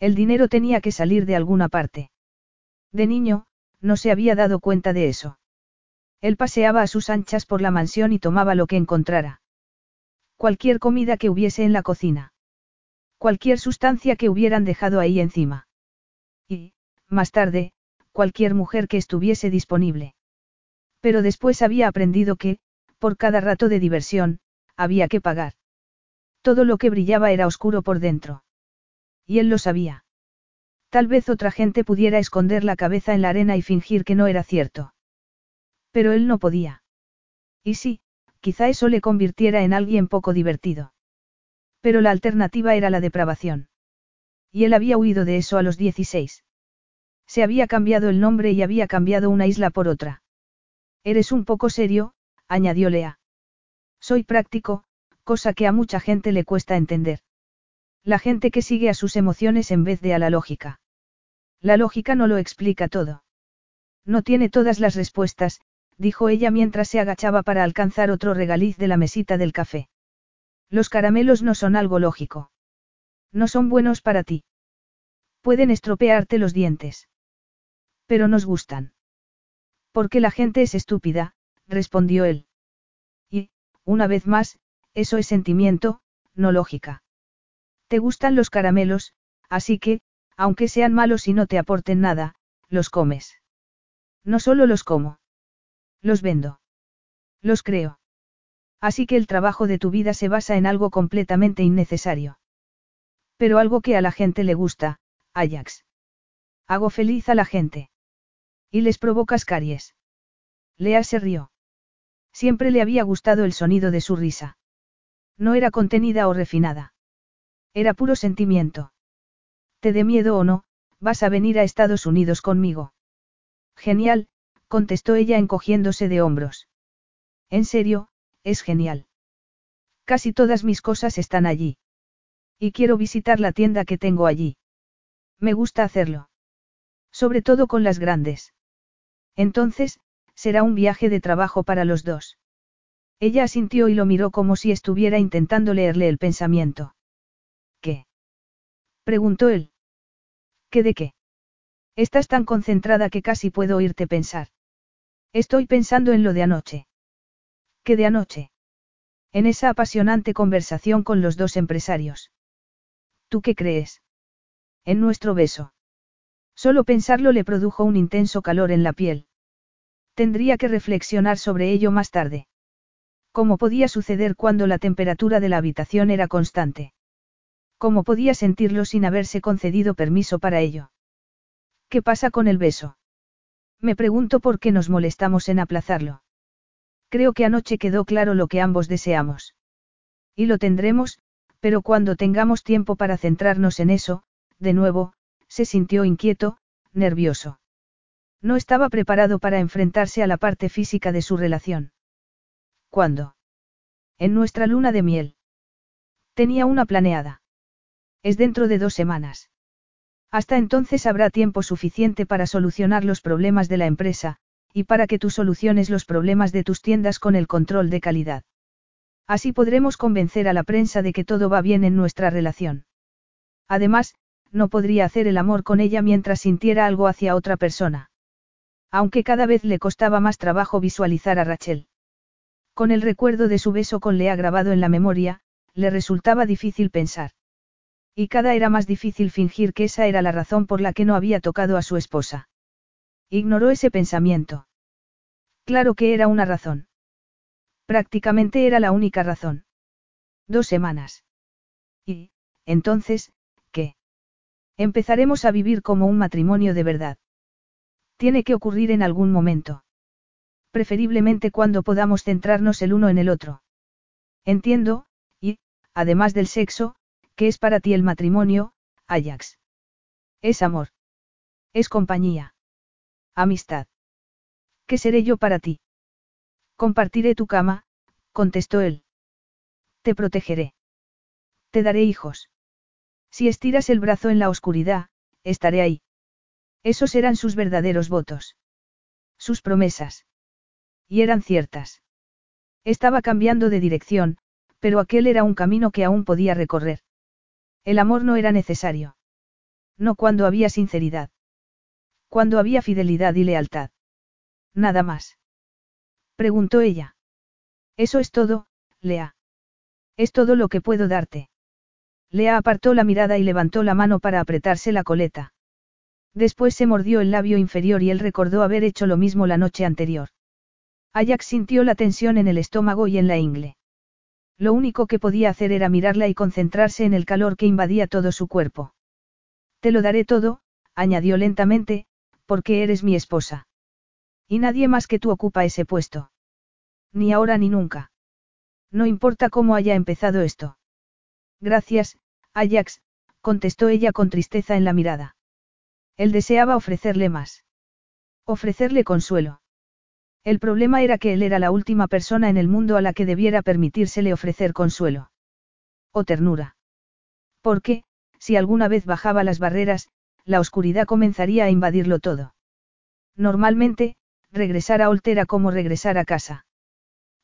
El dinero tenía que salir de alguna parte. De niño, no se había dado cuenta de eso. Él paseaba a sus anchas por la mansión y tomaba lo que encontrara. Cualquier comida que hubiese en la cocina. Cualquier sustancia que hubieran dejado ahí encima. Y, más tarde, cualquier mujer que estuviese disponible. Pero después había aprendido que, por cada rato de diversión, había que pagar. Todo lo que brillaba era oscuro por dentro. Y él lo sabía. Tal vez otra gente pudiera esconder la cabeza en la arena y fingir que no era cierto. Pero él no podía. Y sí, quizá eso le convirtiera en alguien poco divertido. Pero la alternativa era la depravación. Y él había huido de eso a los 16. Se había cambiado el nombre y había cambiado una isla por otra. Eres un poco serio, añadió Lea. Soy práctico, cosa que a mucha gente le cuesta entender. La gente que sigue a sus emociones en vez de a la lógica. La lógica no lo explica todo. No tiene todas las respuestas, dijo ella mientras se agachaba para alcanzar otro regaliz de la mesita del café. Los caramelos no son algo lógico. No son buenos para ti. Pueden estropearte los dientes. Pero nos gustan. Porque la gente es estúpida, respondió él. Y, una vez más, eso es sentimiento, no lógica. Te gustan los caramelos, así que, aunque sean malos y no te aporten nada, los comes. No solo los como. Los vendo. Los creo. Así que el trabajo de tu vida se basa en algo completamente innecesario. Pero algo que a la gente le gusta, Ajax. Hago feliz a la gente. Y les provocas caries. Lea se rió. Siempre le había gustado el sonido de su risa. No era contenida o refinada. Era puro sentimiento. Te dé miedo o no, vas a venir a Estados Unidos conmigo. Genial, contestó ella encogiéndose de hombros. En serio, es genial. Casi todas mis cosas están allí. Y quiero visitar la tienda que tengo allí. Me gusta hacerlo. Sobre todo con las grandes. Entonces, será un viaje de trabajo para los dos. Ella asintió y lo miró como si estuviera intentando leerle el pensamiento. ¿Qué? preguntó él. ¿Qué de qué? Estás tan concentrada que casi puedo oírte pensar. Estoy pensando en lo de anoche de anoche. En esa apasionante conversación con los dos empresarios. ¿Tú qué crees? En nuestro beso. Solo pensarlo le produjo un intenso calor en la piel. Tendría que reflexionar sobre ello más tarde. ¿Cómo podía suceder cuando la temperatura de la habitación era constante? ¿Cómo podía sentirlo sin haberse concedido permiso para ello? ¿Qué pasa con el beso? Me pregunto por qué nos molestamos en aplazarlo. Creo que anoche quedó claro lo que ambos deseamos. Y lo tendremos, pero cuando tengamos tiempo para centrarnos en eso, de nuevo, se sintió inquieto, nervioso. No estaba preparado para enfrentarse a la parte física de su relación. ¿Cuándo? En nuestra luna de miel. Tenía una planeada. Es dentro de dos semanas. Hasta entonces habrá tiempo suficiente para solucionar los problemas de la empresa, y para que tú soluciones los problemas de tus tiendas con el control de calidad. Así podremos convencer a la prensa de que todo va bien en nuestra relación. Además, no podría hacer el amor con ella mientras sintiera algo hacia otra persona. Aunque cada vez le costaba más trabajo visualizar a Rachel. Con el recuerdo de su beso con Lea grabado en la memoria, le resultaba difícil pensar. Y cada era más difícil fingir que esa era la razón por la que no había tocado a su esposa. Ignoró ese pensamiento. Claro que era una razón. Prácticamente era la única razón. Dos semanas. Y, entonces, ¿qué? Empezaremos a vivir como un matrimonio de verdad. Tiene que ocurrir en algún momento. Preferiblemente cuando podamos centrarnos el uno en el otro. Entiendo, y, además del sexo, ¿qué es para ti el matrimonio, Ajax? Es amor. Es compañía. Amistad. ¿Qué seré yo para ti? Compartiré tu cama, contestó él. Te protegeré. Te daré hijos. Si estiras el brazo en la oscuridad, estaré ahí. Esos eran sus verdaderos votos. Sus promesas. Y eran ciertas. Estaba cambiando de dirección, pero aquel era un camino que aún podía recorrer. El amor no era necesario. No cuando había sinceridad. Cuando había fidelidad y lealtad. Nada más. Preguntó ella. Eso es todo, Lea. Es todo lo que puedo darte. Lea apartó la mirada y levantó la mano para apretarse la coleta. Después se mordió el labio inferior y él recordó haber hecho lo mismo la noche anterior. Ajax sintió la tensión en el estómago y en la ingle. Lo único que podía hacer era mirarla y concentrarse en el calor que invadía todo su cuerpo. Te lo daré todo, añadió lentamente, porque eres mi esposa. Y nadie más que tú ocupa ese puesto. Ni ahora ni nunca. No importa cómo haya empezado esto. Gracias, Ajax, contestó ella con tristeza en la mirada. Él deseaba ofrecerle más. Ofrecerle consuelo. El problema era que él era la última persona en el mundo a la que debiera permitírsele ofrecer consuelo. O ternura. Porque, si alguna vez bajaba las barreras, la oscuridad comenzaría a invadirlo todo. Normalmente, regresar a Oltera como regresar a casa.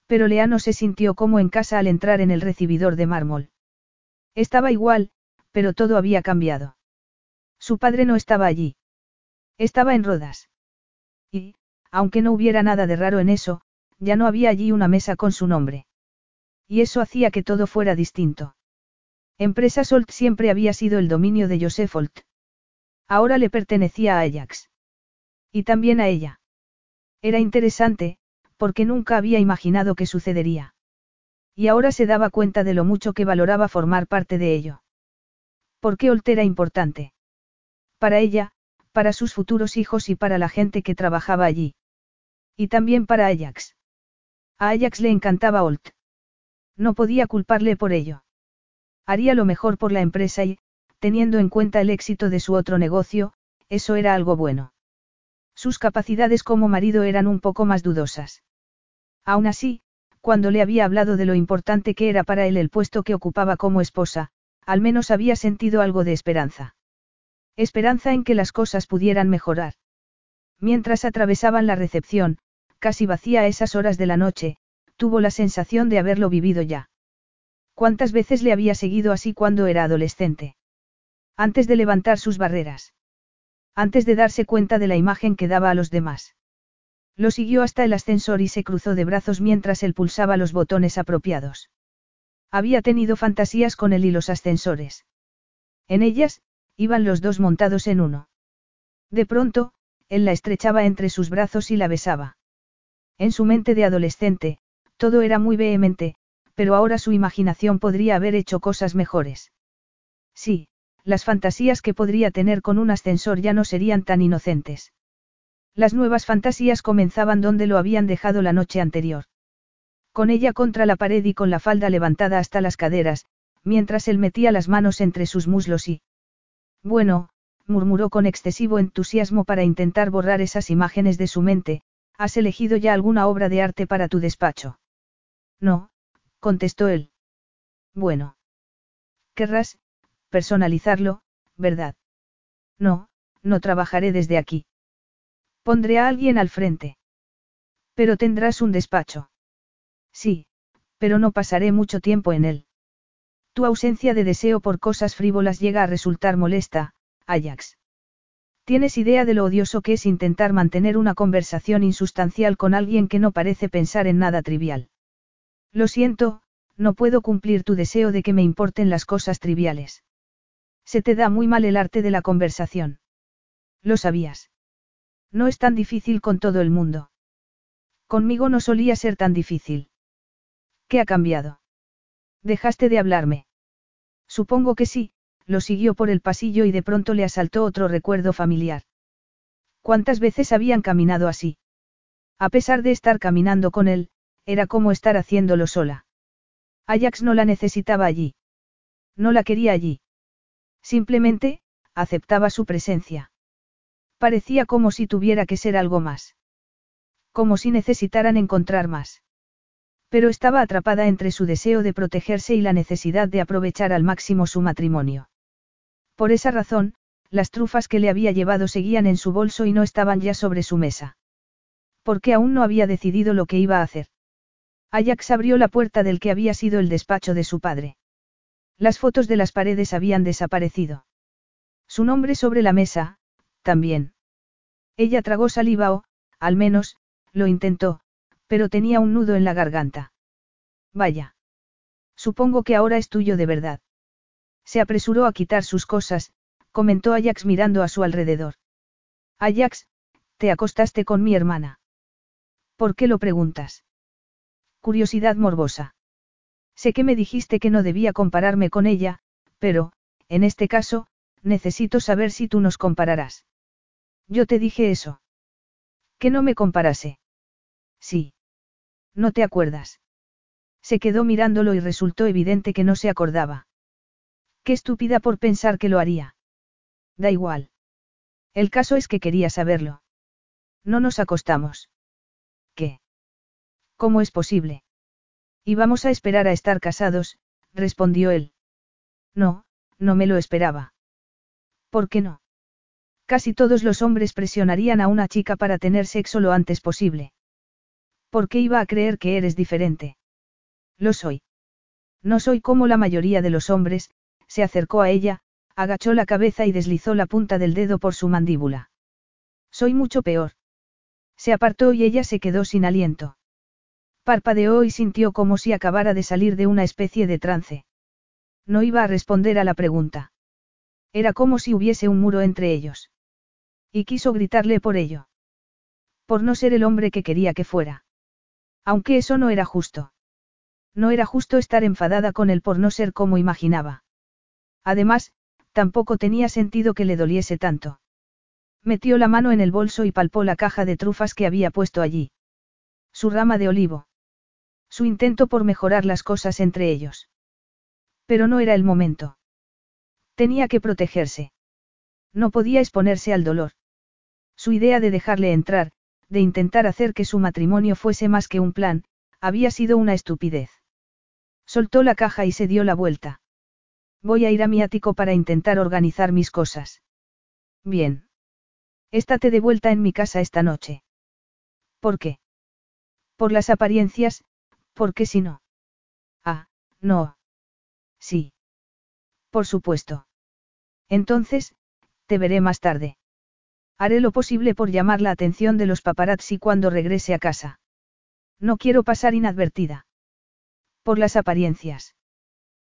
Pero Leano se sintió como en casa al entrar en el recibidor de mármol. Estaba igual, pero todo había cambiado. Su padre no estaba allí. Estaba en Rodas. Aunque no hubiera nada de raro en eso, ya no había allí una mesa con su nombre. Y eso hacía que todo fuera distinto. Empresa Solt siempre había sido el dominio de Joseph Holt. Ahora le pertenecía a Ajax. Y también a ella. Era interesante, porque nunca había imaginado que sucedería. Y ahora se daba cuenta de lo mucho que valoraba formar parte de ello. ¿Por qué Holt era importante? Para ella, para sus futuros hijos y para la gente que trabajaba allí. Y también para Ajax. A Ajax le encantaba Holt. No podía culparle por ello. Haría lo mejor por la empresa y, teniendo en cuenta el éxito de su otro negocio, eso era algo bueno. Sus capacidades como marido eran un poco más dudosas. Aún así, cuando le había hablado de lo importante que era para él el puesto que ocupaba como esposa, al menos había sentido algo de esperanza. Esperanza en que las cosas pudieran mejorar. Mientras atravesaban la recepción, casi vacía a esas horas de la noche, tuvo la sensación de haberlo vivido ya. ¿Cuántas veces le había seguido así cuando era adolescente? Antes de levantar sus barreras. Antes de darse cuenta de la imagen que daba a los demás. Lo siguió hasta el ascensor y se cruzó de brazos mientras él pulsaba los botones apropiados. Había tenido fantasías con él y los ascensores. En ellas, iban los dos montados en uno. De pronto, él la estrechaba entre sus brazos y la besaba. En su mente de adolescente, todo era muy vehemente, pero ahora su imaginación podría haber hecho cosas mejores. Sí, las fantasías que podría tener con un ascensor ya no serían tan inocentes. Las nuevas fantasías comenzaban donde lo habían dejado la noche anterior. Con ella contra la pared y con la falda levantada hasta las caderas, mientras él metía las manos entre sus muslos y... Bueno, murmuró con excesivo entusiasmo para intentar borrar esas imágenes de su mente, ¿Has elegido ya alguna obra de arte para tu despacho? No, contestó él. Bueno. Querrás, personalizarlo, ¿verdad? No, no trabajaré desde aquí. Pondré a alguien al frente. Pero tendrás un despacho. Sí, pero no pasaré mucho tiempo en él. Tu ausencia de deseo por cosas frívolas llega a resultar molesta, Ajax. ¿Tienes idea de lo odioso que es intentar mantener una conversación insustancial con alguien que no parece pensar en nada trivial? Lo siento, no puedo cumplir tu deseo de que me importen las cosas triviales. Se te da muy mal el arte de la conversación. Lo sabías. No es tan difícil con todo el mundo. Conmigo no solía ser tan difícil. ¿Qué ha cambiado? ¿Dejaste de hablarme? Supongo que sí, lo siguió por el pasillo y de pronto le asaltó otro recuerdo familiar. ¿Cuántas veces habían caminado así? A pesar de estar caminando con él, era como estar haciéndolo sola. Ajax no la necesitaba allí. No la quería allí. Simplemente, aceptaba su presencia. Parecía como si tuviera que ser algo más. Como si necesitaran encontrar más. Pero estaba atrapada entre su deseo de protegerse y la necesidad de aprovechar al máximo su matrimonio. Por esa razón, las trufas que le había llevado seguían en su bolso y no estaban ya sobre su mesa. Porque aún no había decidido lo que iba a hacer. Ajax abrió la puerta del que había sido el despacho de su padre. Las fotos de las paredes habían desaparecido. Su nombre sobre la mesa, también. Ella tragó saliva o, al menos, lo intentó, pero tenía un nudo en la garganta. Vaya. Supongo que ahora es tuyo de verdad. Se apresuró a quitar sus cosas, comentó Ajax mirando a su alrededor. Ajax, te acostaste con mi hermana. ¿Por qué lo preguntas? Curiosidad morbosa. Sé que me dijiste que no debía compararme con ella, pero, en este caso, necesito saber si tú nos compararás. Yo te dije eso. Que no me comparase. Sí. ¿No te acuerdas? Se quedó mirándolo y resultó evidente que no se acordaba. Qué estúpida por pensar que lo haría. Da igual. El caso es que quería saberlo. No nos acostamos. ¿Qué? ¿Cómo es posible? Y vamos a esperar a estar casados, respondió él. No, no me lo esperaba. ¿Por qué no? Casi todos los hombres presionarían a una chica para tener sexo lo antes posible. ¿Por qué iba a creer que eres diferente? Lo soy. No soy como la mayoría de los hombres, se acercó a ella, agachó la cabeza y deslizó la punta del dedo por su mandíbula. Soy mucho peor. Se apartó y ella se quedó sin aliento. Parpadeó y sintió como si acabara de salir de una especie de trance. No iba a responder a la pregunta. Era como si hubiese un muro entre ellos. Y quiso gritarle por ello. Por no ser el hombre que quería que fuera. Aunque eso no era justo. No era justo estar enfadada con él por no ser como imaginaba. Además, tampoco tenía sentido que le doliese tanto. Metió la mano en el bolso y palpó la caja de trufas que había puesto allí. Su rama de olivo. Su intento por mejorar las cosas entre ellos. Pero no era el momento. Tenía que protegerse. No podía exponerse al dolor. Su idea de dejarle entrar, de intentar hacer que su matrimonio fuese más que un plan, había sido una estupidez. Soltó la caja y se dio la vuelta. Voy a ir a mi ático para intentar organizar mis cosas. Bien. Estate de vuelta en mi casa esta noche. ¿Por qué? Por las apariencias, porque si no. Ah, no. Sí. Por supuesto. Entonces, te veré más tarde. Haré lo posible por llamar la atención de los paparazzi cuando regrese a casa. No quiero pasar inadvertida. Por las apariencias.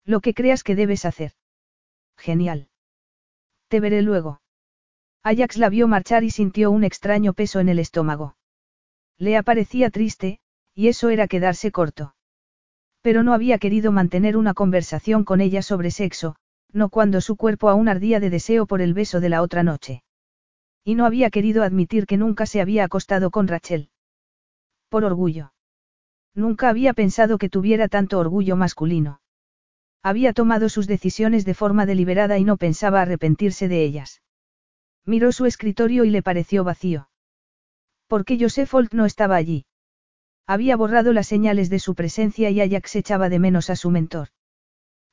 Lo que creas que debes hacer. Genial. Te veré luego. Ajax la vio marchar y sintió un extraño peso en el estómago. Le aparecía triste, y eso era quedarse corto. Pero no había querido mantener una conversación con ella sobre sexo, no cuando su cuerpo aún ardía de deseo por el beso de la otra noche. Y no había querido admitir que nunca se había acostado con Rachel. Por orgullo. Nunca había pensado que tuviera tanto orgullo masculino. Había tomado sus decisiones de forma deliberada y no pensaba arrepentirse de ellas. Miró su escritorio y le pareció vacío. Porque Joseph Holt no estaba allí. Había borrado las señales de su presencia y Ajax echaba de menos a su mentor.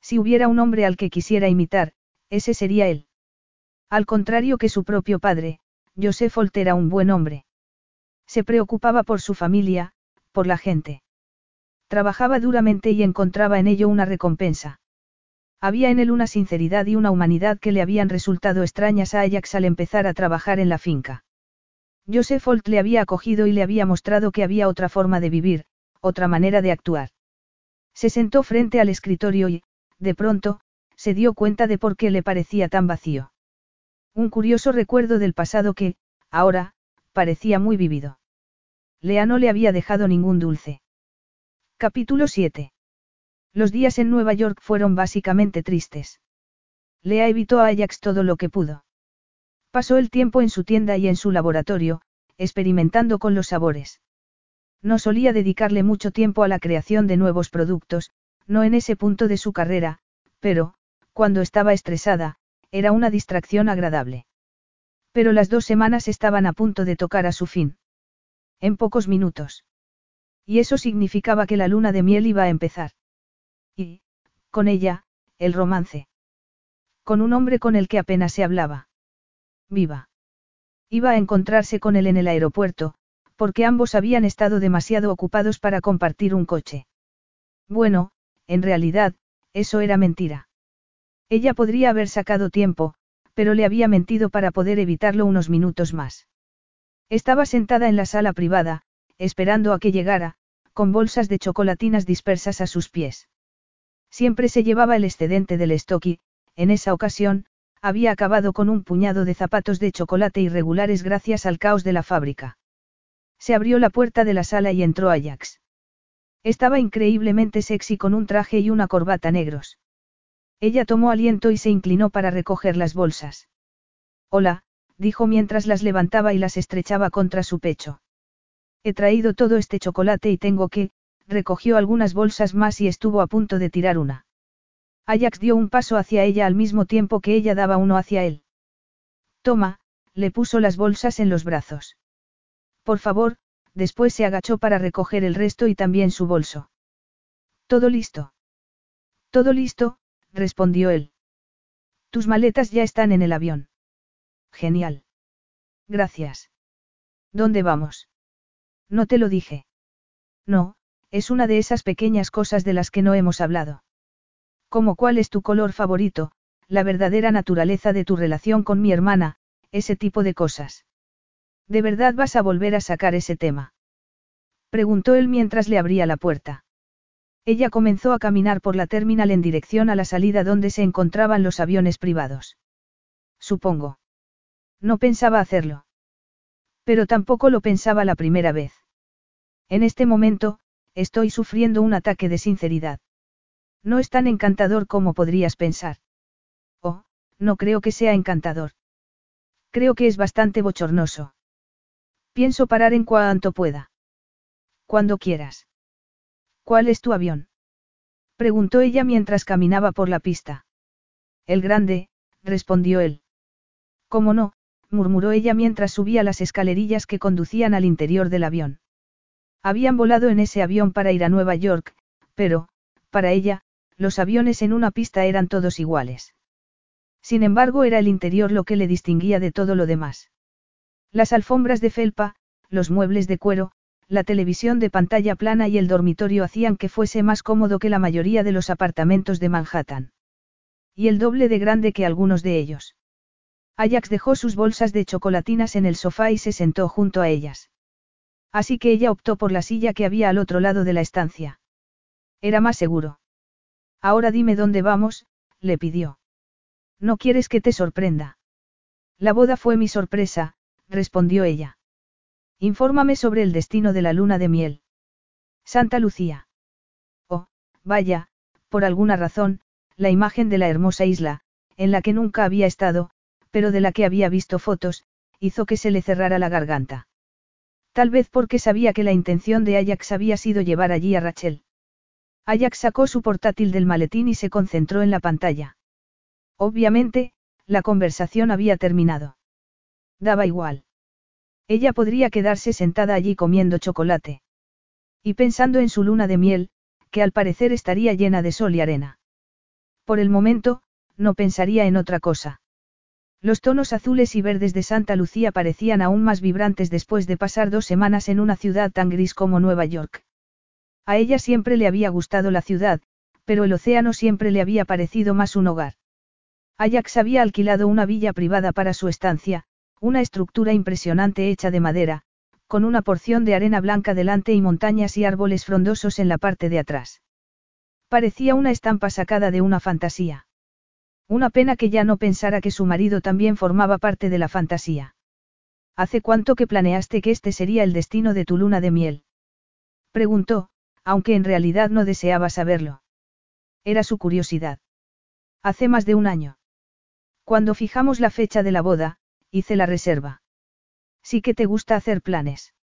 Si hubiera un hombre al que quisiera imitar, Ese sería él. Al contrario que su propio padre, Joseph Holt era un buen hombre. Se preocupaba por su familia, por la gente. Trabajaba duramente y encontraba en ello una recompensa. Había en él una sinceridad y una humanidad que le habían resultado extrañas a Ajax al empezar a trabajar en la finca. Joseph Holt le había acogido y le había mostrado que había otra forma de vivir, otra manera de actuar. Se sentó frente al escritorio y, de pronto, se dio cuenta de por qué le parecía tan vacío. Un curioso recuerdo del pasado que, ahora, parecía muy vivido. Lea no le había dejado ningún dulce. Capítulo 7. Los días en Nueva York fueron básicamente tristes. Lea evitó a Ajax todo lo que pudo. Pasó el tiempo en su tienda y en su laboratorio, experimentando con los sabores. No solía dedicarle mucho tiempo a la creación de nuevos productos, no en ese punto de su carrera, pero, cuando estaba estresada, era una distracción agradable. Pero las dos semanas estaban a punto de tocar a su fin. En pocos minutos. Y eso significaba que la luna de miel iba a empezar. Y, con ella, el romance. Con un hombre con el que apenas se hablaba. Viva. Iba a encontrarse con él en el aeropuerto, porque ambos habían estado demasiado ocupados para compartir un coche. Bueno, en realidad, eso era mentira. Ella podría haber sacado tiempo, pero le había mentido para poder evitarlo unos minutos más. Estaba sentada en la sala privada, esperando a que llegara, con bolsas de chocolatinas dispersas a sus pies. Siempre se llevaba el excedente del stock y, en esa ocasión, había acabado con un puñado de zapatos de chocolate irregulares gracias al caos de la fábrica. Se abrió la puerta de la sala y entró Ajax. Estaba increíblemente sexy con un traje y una corbata negros. Ella tomó aliento y se inclinó para recoger las bolsas. Hola, dijo mientras las levantaba y las estrechaba contra su pecho. He traído todo este chocolate y tengo que, recogió algunas bolsas más y estuvo a punto de tirar una. Ajax dio un paso hacia ella al mismo tiempo que ella daba uno hacia él. Toma, le puso las bolsas en los brazos. Por favor, después se agachó para recoger el resto y también su bolso. ¿Todo listo? Todo listo, respondió él. Tus maletas ya están en el avión. Genial. Gracias. ¿Dónde vamos? No te lo dije. No, es una de esas pequeñas cosas de las que no hemos hablado. Como cuál es tu color favorito, la verdadera naturaleza de tu relación con mi hermana, ese tipo de cosas. ¿De verdad vas a volver a sacar ese tema? Preguntó él mientras le abría la puerta. Ella comenzó a caminar por la terminal en dirección a la salida donde se encontraban los aviones privados. Supongo. No pensaba hacerlo. Pero tampoco lo pensaba la primera vez. En este momento, estoy sufriendo un ataque de sinceridad. No es tan encantador como podrías pensar. Oh, no creo que sea encantador. Creo que es bastante bochornoso. Pienso parar en cuanto pueda. Cuando quieras. ¿Cuál es tu avión? Preguntó ella mientras caminaba por la pista. El grande, respondió él. ¿Cómo no? murmuró ella mientras subía las escalerillas que conducían al interior del avión. Habían volado en ese avión para ir a Nueva York, pero, para ella, los aviones en una pista eran todos iguales. Sin embargo, era el interior lo que le distinguía de todo lo demás. Las alfombras de felpa, los muebles de cuero, la televisión de pantalla plana y el dormitorio hacían que fuese más cómodo que la mayoría de los apartamentos de Manhattan. Y el doble de grande que algunos de ellos. Ajax dejó sus bolsas de chocolatinas en el sofá y se sentó junto a ellas. Así que ella optó por la silla que había al otro lado de la estancia. Era más seguro. Ahora dime dónde vamos, le pidió. No quieres que te sorprenda. La boda fue mi sorpresa, respondió ella. Infórmame sobre el destino de la luna de miel. Santa Lucía. Oh, vaya, por alguna razón, la imagen de la hermosa isla, en la que nunca había estado, pero de la que había visto fotos, hizo que se le cerrara la garganta. Tal vez porque sabía que la intención de Ajax había sido llevar allí a Rachel. Ajax sacó su portátil del maletín y se concentró en la pantalla. Obviamente, la conversación había terminado. Daba igual. Ella podría quedarse sentada allí comiendo chocolate. Y pensando en su luna de miel, que al parecer estaría llena de sol y arena. Por el momento, no pensaría en otra cosa. Los tonos azules y verdes de Santa Lucía parecían aún más vibrantes después de pasar dos semanas en una ciudad tan gris como Nueva York. A ella siempre le había gustado la ciudad, pero el océano siempre le había parecido más un hogar. Ajax había alquilado una villa privada para su estancia, una estructura impresionante hecha de madera, con una porción de arena blanca delante y montañas y árboles frondosos en la parte de atrás. Parecía una estampa sacada de una fantasía. Una pena que ya no pensara que su marido también formaba parte de la fantasía. ¿Hace cuánto que planeaste que este sería el destino de tu luna de miel? Preguntó, aunque en realidad no deseaba saberlo. Era su curiosidad. Hace más de un año. Cuando fijamos la fecha de la boda, hice la reserva. Sí que te gusta hacer planes.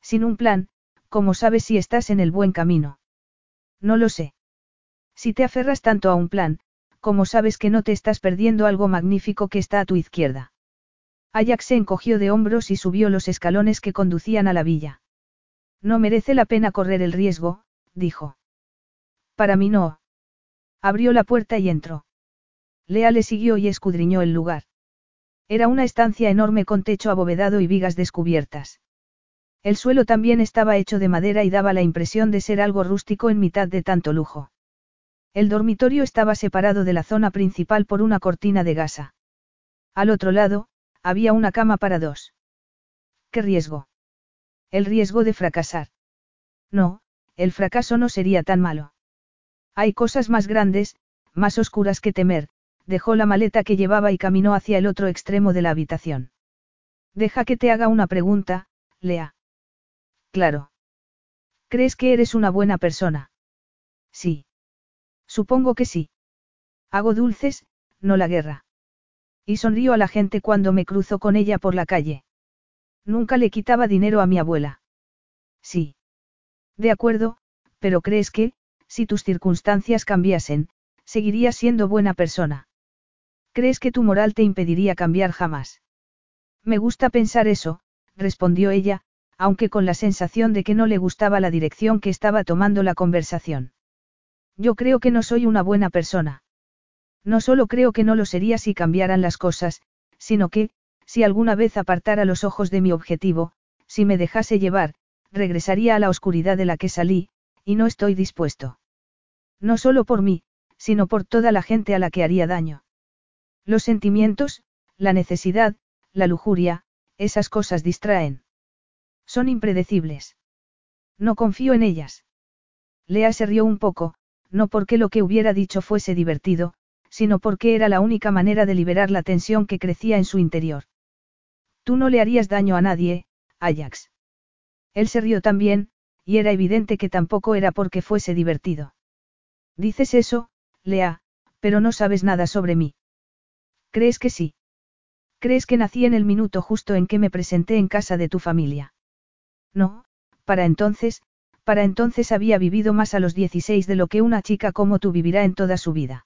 Sin un plan, ¿cómo sabes si estás en el buen camino? No lo sé. Si te aferras tanto a un plan, como sabes que no te estás perdiendo algo magnífico que está a tu izquierda? Ajax se encogió de hombros y subió los escalones que conducían a la villa. No merece la pena correr el riesgo, dijo. Para mí no. Abrió la puerta y entró. Lea le siguió y escudriñó el lugar. Era una estancia enorme con techo abovedado y vigas descubiertas. El suelo también estaba hecho de madera y daba la impresión de ser algo rústico en mitad de tanto lujo. El dormitorio estaba separado de la zona principal por una cortina de gasa. Al otro lado, había una cama para dos. ¿Qué riesgo? El riesgo de fracasar. No, el fracaso no sería tan malo. Hay cosas más grandes, más oscuras que temer, dejó la maleta que llevaba y caminó hacia el otro extremo de la habitación. Deja que te haga una pregunta, Lea. Claro. ¿Crees que eres una buena persona? Sí. Supongo que sí. Hago dulces, no la guerra. Y sonrío a la gente cuando me cruzo con ella por la calle. Nunca le quitaba dinero a mi abuela. Sí. De acuerdo, pero crees que, si tus circunstancias cambiasen, seguirías siendo buena persona. ¿Crees que tu moral te impediría cambiar jamás? Me gusta pensar eso, respondió ella, aunque con la sensación de que no le gustaba la dirección que estaba tomando la conversación. Yo creo que no soy una buena persona. No solo creo que no lo sería si cambiaran las cosas, sino que, si alguna vez apartara los ojos de mi objetivo, si me dejase llevar, regresaría a la oscuridad de la que salí, y no estoy dispuesto. No solo por mí, sino por toda la gente a la que haría daño. Los sentimientos, la necesidad, la lujuria, esas cosas distraen. Son impredecibles. No confío en ellas. Lea se rió un poco, no porque lo que hubiera dicho fuese divertido, sino porque era la única manera de liberar la tensión que crecía en su interior. Tú no le harías daño a nadie, Ajax. Él se rió también, y era evidente que tampoco era porque fuese divertido. Dices eso, Lea, pero no sabes nada sobre mí. ¿Crees que sí? ¿Crees que nací en el minuto justo en que me presenté en casa de tu familia? No, para entonces, para entonces había vivido más a los 16 de lo que una chica como tú vivirá en toda su vida.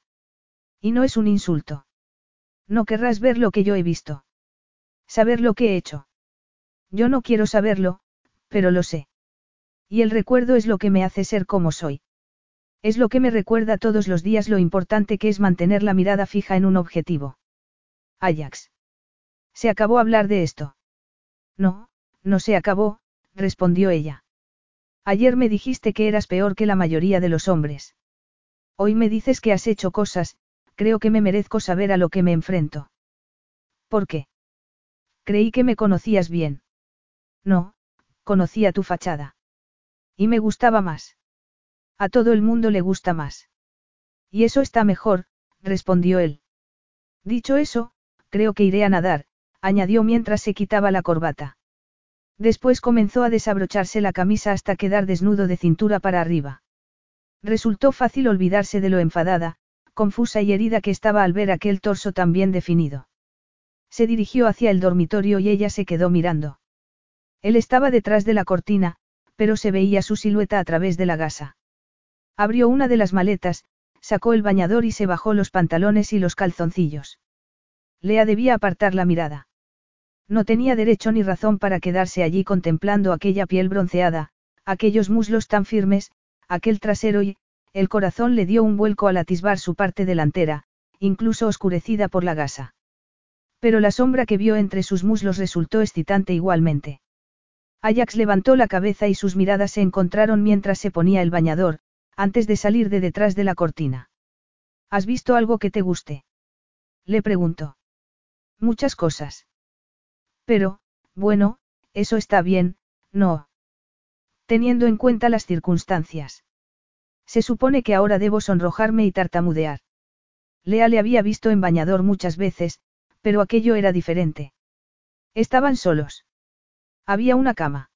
Y no es un insulto. No querrás ver lo que yo he visto. Saber lo que he hecho. Yo no quiero saberlo, pero lo sé. Y el recuerdo es lo que me hace ser como soy. Es lo que me recuerda todos los días lo importante que es mantener la mirada fija en un objetivo. Ajax. ¿Se acabó hablar de esto? No, no se acabó, respondió ella. Ayer me dijiste que eras peor que la mayoría de los hombres. Hoy me dices que has hecho cosas, creo que me merezco saber a lo que me enfrento. ¿Por qué? Creí que me conocías bien. No, conocía tu fachada. Y me gustaba más. A todo el mundo le gusta más. Y eso está mejor, respondió él. Dicho eso, creo que iré a nadar, añadió mientras se quitaba la corbata. Después comenzó a desabrocharse la camisa hasta quedar desnudo de cintura para arriba. Resultó fácil olvidarse de lo enfadada, confusa y herida que estaba al ver aquel torso tan bien definido. Se dirigió hacia el dormitorio y ella se quedó mirando. Él estaba detrás de la cortina, pero se veía su silueta a través de la gasa. Abrió una de las maletas, sacó el bañador y se bajó los pantalones y los calzoncillos. Lea debía apartar la mirada. No tenía derecho ni razón para quedarse allí contemplando aquella piel bronceada, aquellos muslos tan firmes, aquel trasero y, el corazón le dio un vuelco al atisbar su parte delantera, incluso oscurecida por la gasa. Pero la sombra que vio entre sus muslos resultó excitante igualmente. Ajax levantó la cabeza y sus miradas se encontraron mientras se ponía el bañador, antes de salir de detrás de la cortina. ¿Has visto algo que te guste? Le preguntó. Muchas cosas. Pero, bueno, eso está bien, no. Teniendo en cuenta las circunstancias. Se supone que ahora debo sonrojarme y tartamudear. Lea le había visto en bañador muchas veces, pero aquello era diferente. Estaban solos. Había una cama.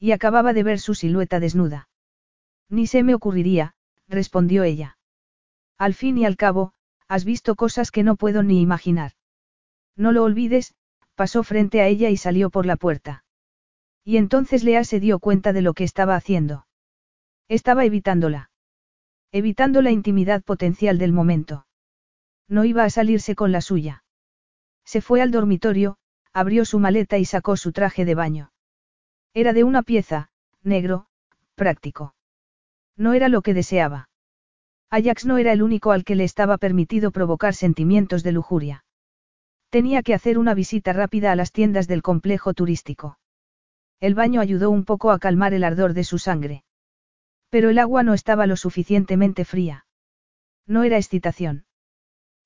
Y acababa de ver su silueta desnuda. Ni se me ocurriría, respondió ella. Al fin y al cabo, has visto cosas que no puedo ni imaginar. No lo olvides, pasó frente a ella y salió por la puerta. Y entonces Lea se dio cuenta de lo que estaba haciendo. Estaba evitándola. Evitando la intimidad potencial del momento. No iba a salirse con la suya. Se fue al dormitorio, abrió su maleta y sacó su traje de baño. Era de una pieza, negro, práctico. No era lo que deseaba. Ajax no era el único al que le estaba permitido provocar sentimientos de lujuria. Tenía que hacer una visita rápida a las tiendas del complejo turístico. El baño ayudó un poco a calmar el ardor de su sangre. Pero el agua no estaba lo suficientemente fría. No era excitación.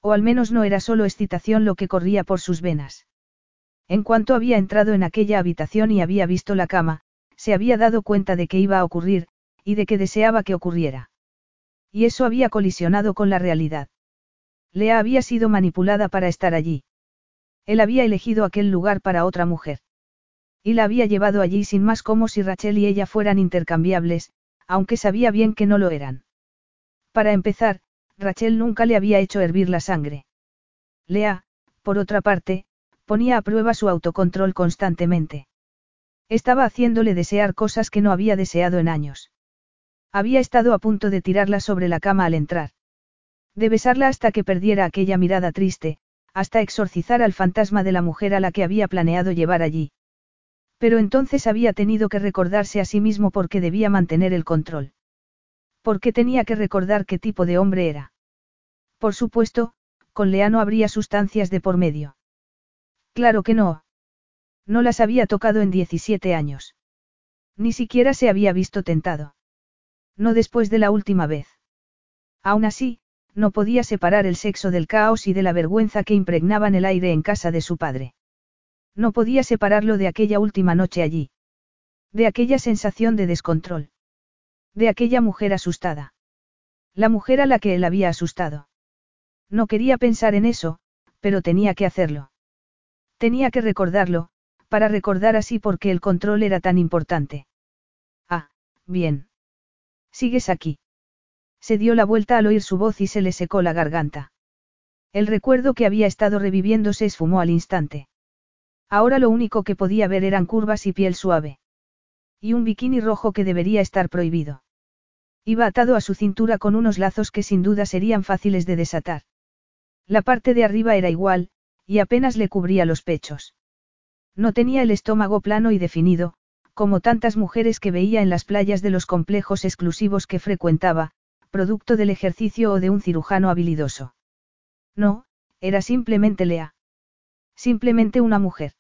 O al menos no era solo excitación lo que corría por sus venas. En cuanto había entrado en aquella habitación y había visto la cama, se había dado cuenta de que iba a ocurrir, y de que deseaba que ocurriera. Y eso había colisionado con la realidad. Lea había sido manipulada para estar allí. Él había elegido aquel lugar para otra mujer. Y la había llevado allí sin más como si Rachel y ella fueran intercambiables, aunque sabía bien que no lo eran. Para empezar, Rachel nunca le había hecho hervir la sangre. Lea, por otra parte, ponía a prueba su autocontrol constantemente. Estaba haciéndole desear cosas que no había deseado en años. Había estado a punto de tirarla sobre la cama al entrar. De besarla hasta que perdiera aquella mirada triste, hasta exorcizar al fantasma de la mujer a la que había planeado llevar allí. Pero entonces había tenido que recordarse a sí mismo porque debía mantener el control. Porque tenía que recordar qué tipo de hombre era. Por supuesto, con Leano habría sustancias de por medio. Claro que no. No las había tocado en 17 años. Ni siquiera se había visto tentado. No después de la última vez. Aún así, no podía separar el sexo del caos y de la vergüenza que impregnaban el aire en casa de su padre. No podía separarlo de aquella última noche allí. De aquella sensación de descontrol. De aquella mujer asustada. La mujer a la que él había asustado. No quería pensar en eso, pero tenía que hacerlo. Tenía que recordarlo, para recordar así por qué el control era tan importante. Ah, bien. ¿Sigues aquí? Se dio la vuelta al oír su voz y se le secó la garganta. El recuerdo que había estado reviviendo se esfumó al instante. Ahora lo único que podía ver eran curvas y piel suave. Y un bikini rojo que debería estar prohibido. Iba atado a su cintura con unos lazos que sin duda serían fáciles de desatar. La parte de arriba era igual, y apenas le cubría los pechos. No tenía el estómago plano y definido, como tantas mujeres que veía en las playas de los complejos exclusivos que frecuentaba, producto del ejercicio o de un cirujano habilidoso. No, era simplemente Lea. Simplemente una mujer.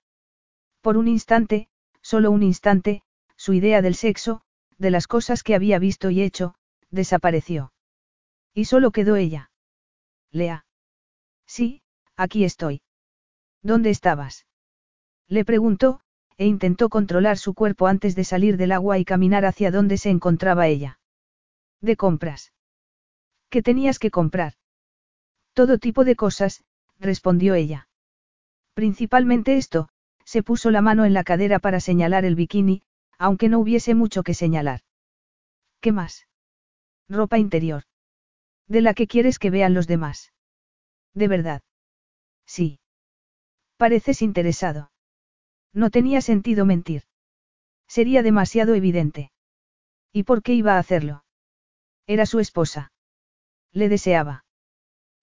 Por un instante, solo un instante, su idea del sexo, de las cosas que había visto y hecho, desapareció. Y solo quedó ella. Lea. Sí, aquí estoy. ¿Dónde estabas? Le preguntó, e intentó controlar su cuerpo antes de salir del agua y caminar hacia donde se encontraba ella. De compras. ¿Qué tenías que comprar? Todo tipo de cosas, respondió ella. Principalmente esto, se puso la mano en la cadera para señalar el bikini, aunque no hubiese mucho que señalar. ¿Qué más? Ropa interior. De la que quieres que vean los demás. ¿De verdad? Sí. Pareces interesado. No tenía sentido mentir. Sería demasiado evidente. ¿Y por qué iba a hacerlo? Era su esposa. Le deseaba.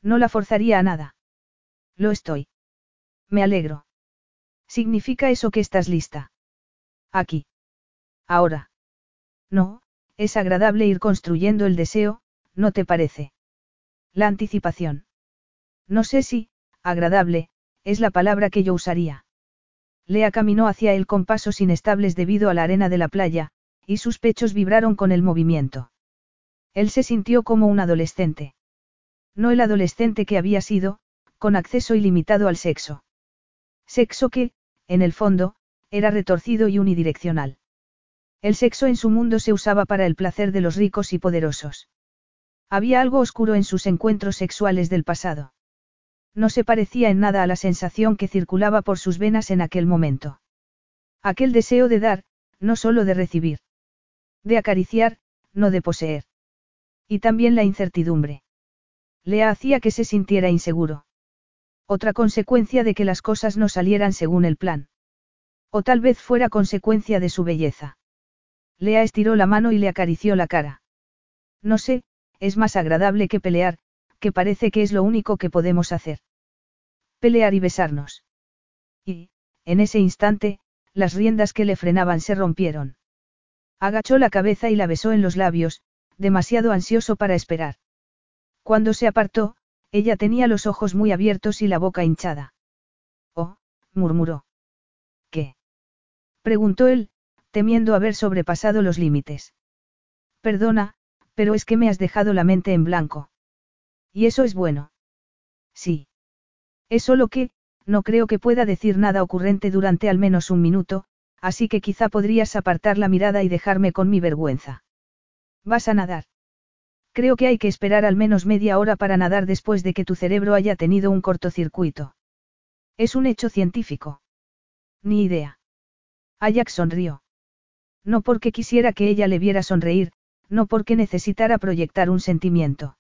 No la forzaría a nada. Lo estoy. Me alegro. ¿Significa eso que estás lista? Aquí. Ahora. No, es agradable ir construyendo el deseo, ¿no te parece? La anticipación. No sé si, agradable, es la palabra que yo usaría. Lea caminó hacia él con pasos inestables debido a la arena de la playa, y sus pechos vibraron con el movimiento. Él se sintió como un adolescente. No el adolescente que había sido, con acceso ilimitado al sexo. Sexo que, en el fondo, era retorcido y unidireccional. El sexo en su mundo se usaba para el placer de los ricos y poderosos. Había algo oscuro en sus encuentros sexuales del pasado. No se parecía en nada a la sensación que circulaba por sus venas en aquel momento. Aquel deseo de dar, no solo de recibir. De acariciar, no de poseer. Y también la incertidumbre. Le hacía que se sintiera inseguro. Otra consecuencia de que las cosas no salieran según el plan. O tal vez fuera consecuencia de su belleza. Lea estiró la mano y le acarició la cara. No sé, es más agradable que pelear, que parece que es lo único que podemos hacer. Pelear y besarnos. Y, en ese instante, las riendas que le frenaban se rompieron. Agachó la cabeza y la besó en los labios, demasiado ansioso para esperar. Cuando se apartó, ella tenía los ojos muy abiertos y la boca hinchada. Oh, murmuró. ¿Qué? preguntó él, temiendo haber sobrepasado los límites. Perdona, pero es que me has dejado la mente en blanco. Y eso es bueno. Sí. Es solo que, no creo que pueda decir nada ocurrente durante al menos un minuto, así que quizá podrías apartar la mirada y dejarme con mi vergüenza. ¿Vas a nadar? Creo que hay que esperar al menos media hora para nadar después de que tu cerebro haya tenido un cortocircuito. Es un hecho científico. Ni idea. Ajax sonrió. No porque quisiera que ella le viera sonreír, no porque necesitara proyectar un sentimiento.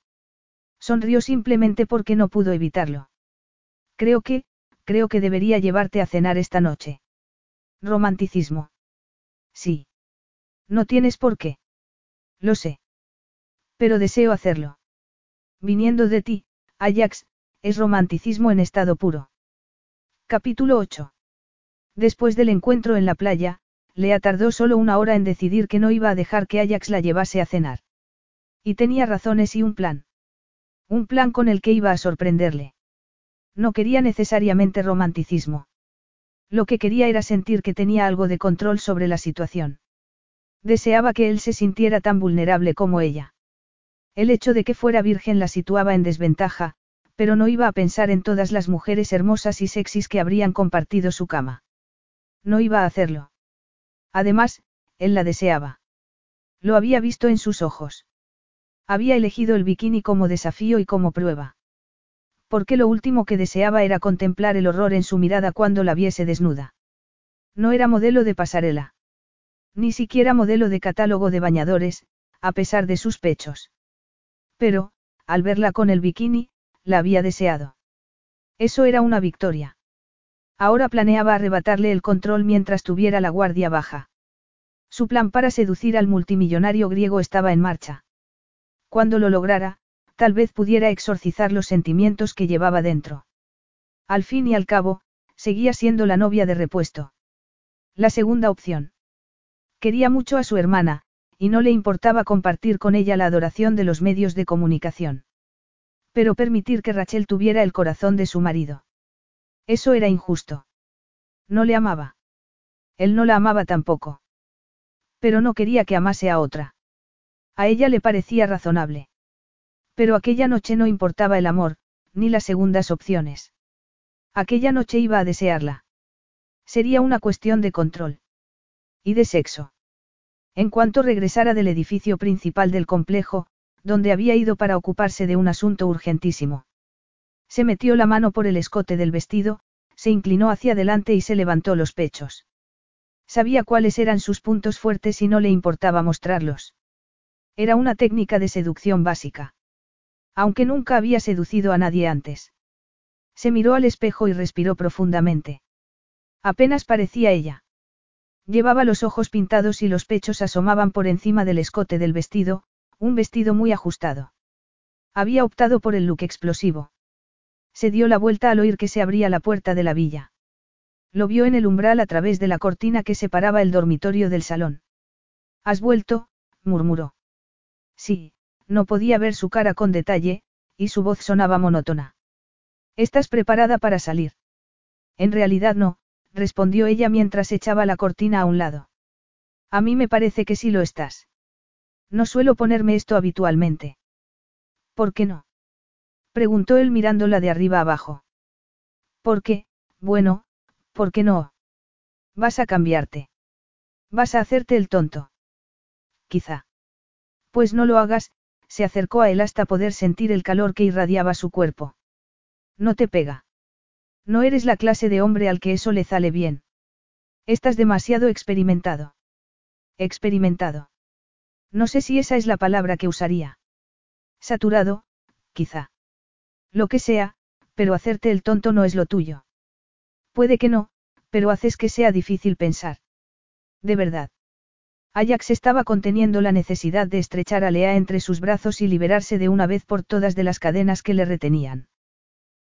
Sonrió simplemente porque no pudo evitarlo. Creo que, creo que debería llevarte a cenar esta noche. Romanticismo. Sí. No tienes por qué. Lo sé. Pero deseo hacerlo. Viniendo de ti, Ajax, es romanticismo en estado puro. Capítulo 8. Después del encuentro en la playa, Lea tardó solo una hora en decidir que no iba a dejar que Ajax la llevase a cenar. Y tenía razones y un plan. Un plan con el que iba a sorprenderle. No quería necesariamente romanticismo. Lo que quería era sentir que tenía algo de control sobre la situación. Deseaba que él se sintiera tan vulnerable como ella. El hecho de que fuera virgen la situaba en desventaja, pero no iba a pensar en todas las mujeres hermosas y sexys que habrían compartido su cama. No iba a hacerlo. Además, él la deseaba. Lo había visto en sus ojos. Había elegido el bikini como desafío y como prueba. Porque lo último que deseaba era contemplar el horror en su mirada cuando la viese desnuda. No era modelo de pasarela. Ni siquiera modelo de catálogo de bañadores, a pesar de sus pechos. Pero, al verla con el bikini, la había deseado. Eso era una victoria. Ahora planeaba arrebatarle el control mientras tuviera la guardia baja. Su plan para seducir al multimillonario griego estaba en marcha. Cuando lo lograra, tal vez pudiera exorcizar los sentimientos que llevaba dentro. Al fin y al cabo, seguía siendo la novia de repuesto. La segunda opción. Quería mucho a su hermana, y no le importaba compartir con ella la adoración de los medios de comunicación. Pero permitir que Rachel tuviera el corazón de su marido. Eso era injusto. No le amaba. Él no la amaba tampoco. Pero no quería que amase a otra. A ella le parecía razonable. Pero aquella noche no importaba el amor, ni las segundas opciones. Aquella noche iba a desearla. Sería una cuestión de control. Y de sexo. En cuanto regresara del edificio principal del complejo, donde había ido para ocuparse de un asunto urgentísimo. Se metió la mano por el escote del vestido, se inclinó hacia adelante y se levantó los pechos. Sabía cuáles eran sus puntos fuertes y no le importaba mostrarlos. Era una técnica de seducción básica. Aunque nunca había seducido a nadie antes. Se miró al espejo y respiró profundamente. Apenas parecía ella. Llevaba los ojos pintados y los pechos asomaban por encima del escote del vestido, un vestido muy ajustado. Había optado por el look explosivo. Se dio la vuelta al oír que se abría la puerta de la villa. Lo vio en el umbral a través de la cortina que separaba el dormitorio del salón. ¿Has vuelto? murmuró. Sí, no podía ver su cara con detalle, y su voz sonaba monótona. ¿Estás preparada para salir? En realidad no, respondió ella mientras echaba la cortina a un lado. A mí me parece que sí lo estás. No suelo ponerme esto habitualmente. ¿Por qué no? Preguntó él mirándola de arriba abajo. ¿Por qué? Bueno, ¿por qué no? Vas a cambiarte. Vas a hacerte el tonto. Quizá. Pues no lo hagas, se acercó a él hasta poder sentir el calor que irradiaba su cuerpo. No te pega. No eres la clase de hombre al que eso le sale bien. Estás demasiado experimentado. Experimentado. No sé si esa es la palabra que usaría. Saturado, quizá. Lo que sea, pero hacerte el tonto no es lo tuyo. Puede que no, pero haces que sea difícil pensar. De verdad. Ajax estaba conteniendo la necesidad de estrechar a Lea entre sus brazos y liberarse de una vez por todas de las cadenas que le retenían.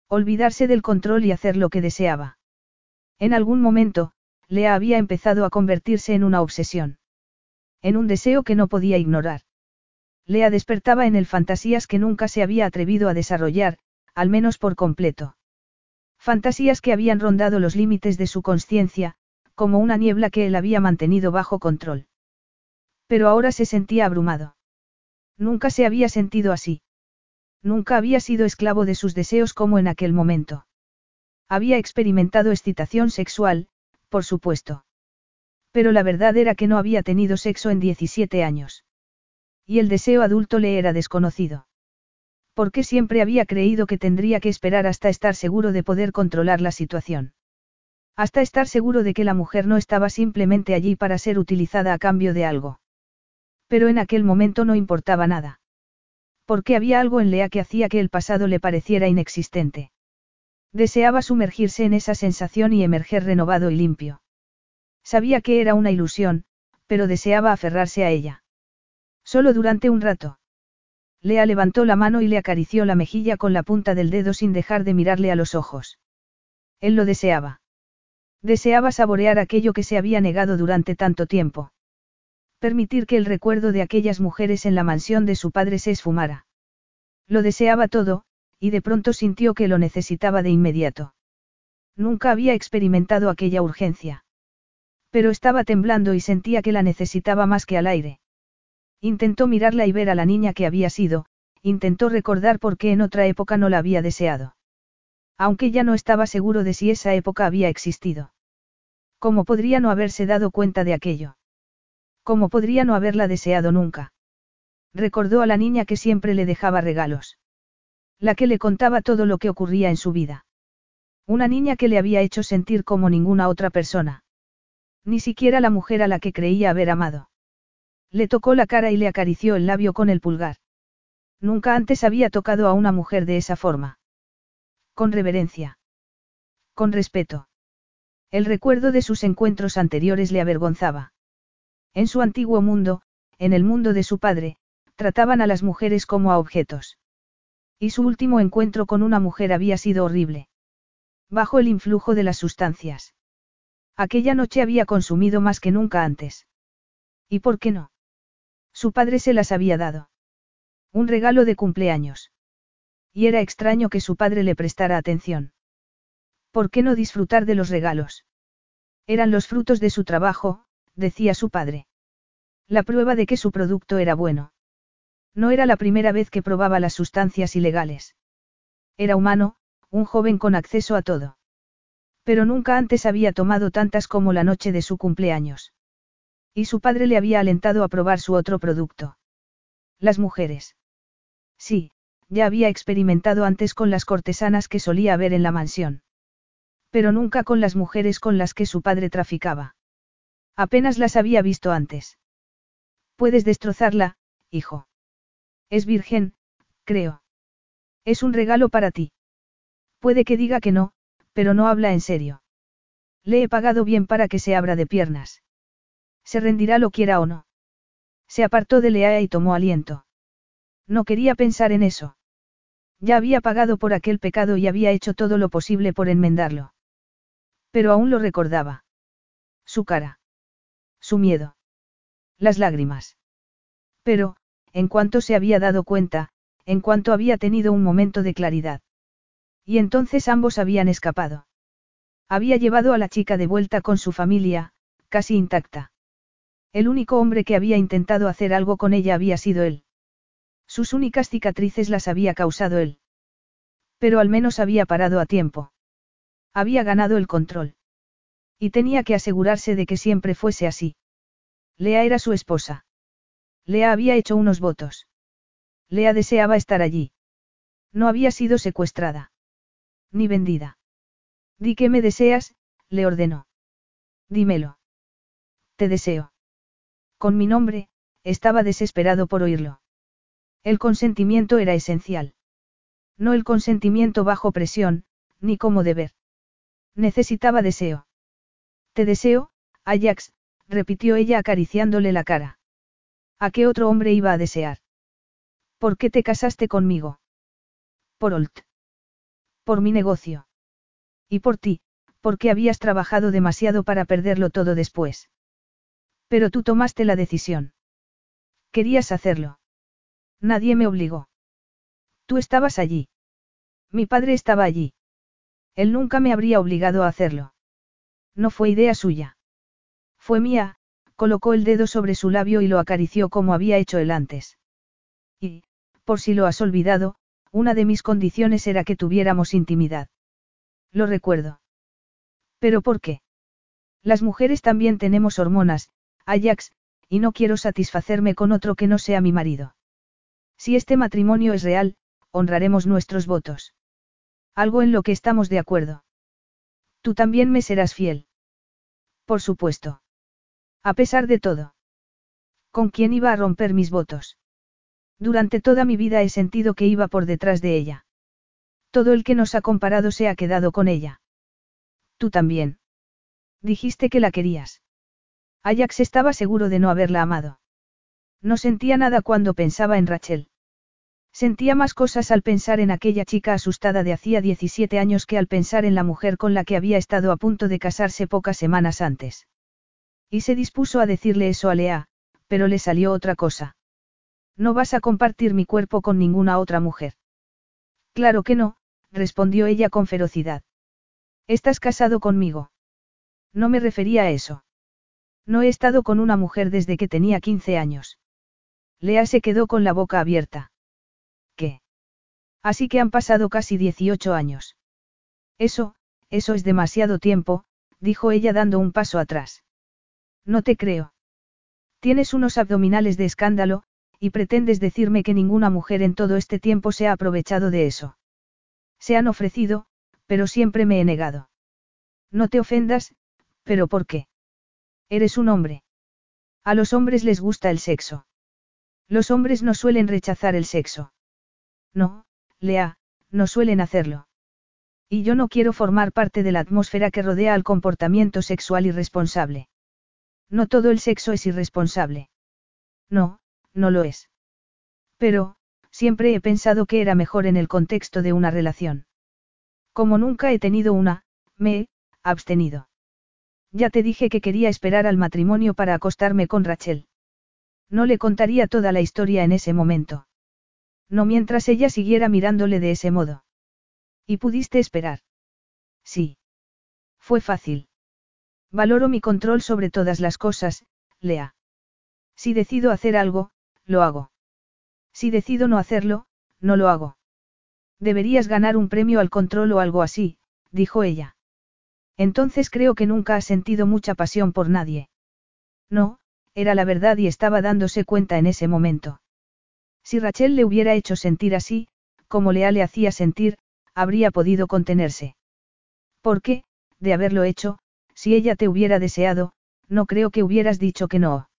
Olvidarse del control y hacer lo que deseaba. En algún momento, Lea había empezado a convertirse en una obsesión. En un deseo que no podía ignorar. Lea despertaba en él fantasías que nunca se había atrevido a desarrollar, al menos por completo. Fantasías que habían rondado los límites de su conciencia, como una niebla que él había mantenido bajo control. Pero ahora se sentía abrumado. Nunca se había sentido así. Nunca había sido esclavo de sus deseos como en aquel momento. Había experimentado excitación sexual, por supuesto. Pero la verdad era que no había tenido sexo en 17 años. Y el deseo adulto le era desconocido. Porque siempre había creído que tendría que esperar hasta estar seguro de poder controlar la situación. Hasta estar seguro de que la mujer no estaba simplemente allí para ser utilizada a cambio de algo. Pero en aquel momento no importaba nada. Porque había algo en Lea que hacía que el pasado le pareciera inexistente. Deseaba sumergirse en esa sensación y emerger renovado y limpio. Sabía que era una ilusión, pero deseaba aferrarse a ella. Solo durante un rato. Lea levantó la mano y le acarició la mejilla con la punta del dedo sin dejar de mirarle a los ojos. Él lo deseaba. Deseaba saborear aquello que se había negado durante tanto tiempo. Permitir que el recuerdo de aquellas mujeres en la mansión de su padre se esfumara. Lo deseaba todo, y de pronto sintió que lo necesitaba de inmediato. Nunca había experimentado aquella urgencia. Pero estaba temblando y sentía que la necesitaba más que al aire. Intentó mirarla y ver a la niña que había sido, intentó recordar por qué en otra época no la había deseado. Aunque ya no estaba seguro de si esa época había existido. ¿Cómo podría no haberse dado cuenta de aquello? ¿Cómo podría no haberla deseado nunca? Recordó a la niña que siempre le dejaba regalos. La que le contaba todo lo que ocurría en su vida. Una niña que le había hecho sentir como ninguna otra persona. Ni siquiera la mujer a la que creía haber amado. Le tocó la cara y le acarició el labio con el pulgar. Nunca antes había tocado a una mujer de esa forma. Con reverencia. Con respeto. El recuerdo de sus encuentros anteriores le avergonzaba. En su antiguo mundo, en el mundo de su padre, trataban a las mujeres como a objetos. Y su último encuentro con una mujer había sido horrible. Bajo el influjo de las sustancias. Aquella noche había consumido más que nunca antes. ¿Y por qué no? Su padre se las había dado. Un regalo de cumpleaños. Y era extraño que su padre le prestara atención. ¿Por qué no disfrutar de los regalos? Eran los frutos de su trabajo, decía su padre. La prueba de que su producto era bueno. No era la primera vez que probaba las sustancias ilegales. Era humano, un joven con acceso a todo. Pero nunca antes había tomado tantas como la noche de su cumpleaños. Y su padre le había alentado a probar su otro producto. Las mujeres. Sí, ya había experimentado antes con las cortesanas que solía ver en la mansión. Pero nunca con las mujeres con las que su padre traficaba. Apenas las había visto antes. Puedes destrozarla, hijo. Es virgen, creo. Es un regalo para ti. Puede que diga que no, pero no habla en serio. Le he pagado bien para que se abra de piernas. Se rendirá lo quiera o no. Se apartó de Lea y tomó aliento. No quería pensar en eso. Ya había pagado por aquel pecado y había hecho todo lo posible por enmendarlo. Pero aún lo recordaba. Su cara. Su miedo. Las lágrimas. Pero, en cuanto se había dado cuenta, en cuanto había tenido un momento de claridad. Y entonces ambos habían escapado. Había llevado a la chica de vuelta con su familia, casi intacta. El único hombre que había intentado hacer algo con ella había sido él. Sus únicas cicatrices las había causado él. Pero al menos había parado a tiempo. Había ganado el control. Y tenía que asegurarse de que siempre fuese así. Lea era su esposa. Lea había hecho unos votos. Lea deseaba estar allí. No había sido secuestrada. Ni vendida. Di que me deseas, le ordenó. Dímelo. Te deseo. Con mi nombre, estaba desesperado por oírlo. El consentimiento era esencial. No el consentimiento bajo presión, ni como deber. Necesitaba deseo. Te deseo, Ajax, repitió ella acariciándole la cara. ¿A qué otro hombre iba a desear? ¿Por qué te casaste conmigo? Por Olt. Por mi negocio. Y por ti, porque habías trabajado demasiado para perderlo todo después. Pero tú tomaste la decisión. Querías hacerlo. Nadie me obligó. Tú estabas allí. Mi padre estaba allí. Él nunca me habría obligado a hacerlo. No fue idea suya. Fue mía, colocó el dedo sobre su labio y lo acarició como había hecho él antes. Y, por si lo has olvidado, una de mis condiciones era que tuviéramos intimidad. Lo recuerdo. ¿Pero por qué? Las mujeres también tenemos hormonas, Ajax, y no quiero satisfacerme con otro que no sea mi marido. Si este matrimonio es real, honraremos nuestros votos. Algo en lo que estamos de acuerdo. Tú también me serás fiel. Por supuesto. A pesar de todo. ¿Con quién iba a romper mis votos? Durante toda mi vida he sentido que iba por detrás de ella. Todo el que nos ha comparado se ha quedado con ella. Tú también. Dijiste que la querías. Ajax estaba seguro de no haberla amado. No sentía nada cuando pensaba en Rachel. Sentía más cosas al pensar en aquella chica asustada de hacía 17 años que al pensar en la mujer con la que había estado a punto de casarse pocas semanas antes. Y se dispuso a decirle eso a Lea, pero le salió otra cosa. No vas a compartir mi cuerpo con ninguna otra mujer. Claro que no, respondió ella con ferocidad. Estás casado conmigo. No me refería a eso. No he estado con una mujer desde que tenía 15 años. Lea se quedó con la boca abierta. ¿Qué? Así que han pasado casi 18 años. Eso, eso es demasiado tiempo, dijo ella dando un paso atrás. No te creo. Tienes unos abdominales de escándalo, y pretendes decirme que ninguna mujer en todo este tiempo se ha aprovechado de eso. Se han ofrecido, pero siempre me he negado. No te ofendas, pero ¿por qué? Eres un hombre. A los hombres les gusta el sexo. Los hombres no suelen rechazar el sexo. No, Lea, no suelen hacerlo. Y yo no quiero formar parte de la atmósfera que rodea al comportamiento sexual irresponsable. No todo el sexo es irresponsable. No, no lo es. Pero, siempre he pensado que era mejor en el contexto de una relación. Como nunca he tenido una, me he abstenido. Ya te dije que quería esperar al matrimonio para acostarme con Rachel. No le contaría toda la historia en ese momento. No mientras ella siguiera mirándole de ese modo. ¿Y pudiste esperar? Sí. Fue fácil. Valoro mi control sobre todas las cosas, Lea. Si decido hacer algo, lo hago. Si decido no hacerlo, no lo hago. Deberías ganar un premio al control o algo así, dijo ella. Entonces creo que nunca has sentido mucha pasión por nadie. No, era la verdad y estaba dándose cuenta en ese momento. Si Rachel le hubiera hecho sentir así, como Lea le hacía sentir, habría podido contenerse. Porque, de haberlo hecho, si ella te hubiera deseado, no creo que hubieras dicho que no.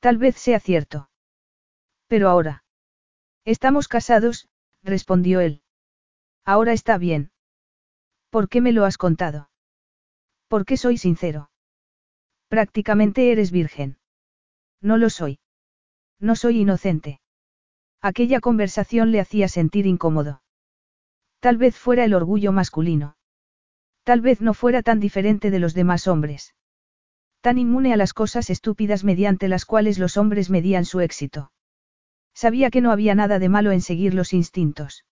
Tal vez sea cierto. Pero ahora. Estamos casados, respondió él. Ahora está bien. ¿Por qué me lo has contado? Porque soy sincero. Prácticamente eres virgen. No lo soy. No soy inocente. Aquella conversación le hacía sentir incómodo. Tal vez fuera el orgullo masculino. Tal vez no fuera tan diferente de los demás hombres. Tan inmune a las cosas estúpidas mediante las cuales los hombres medían su éxito. Sabía que no había nada de malo en seguir los instintos.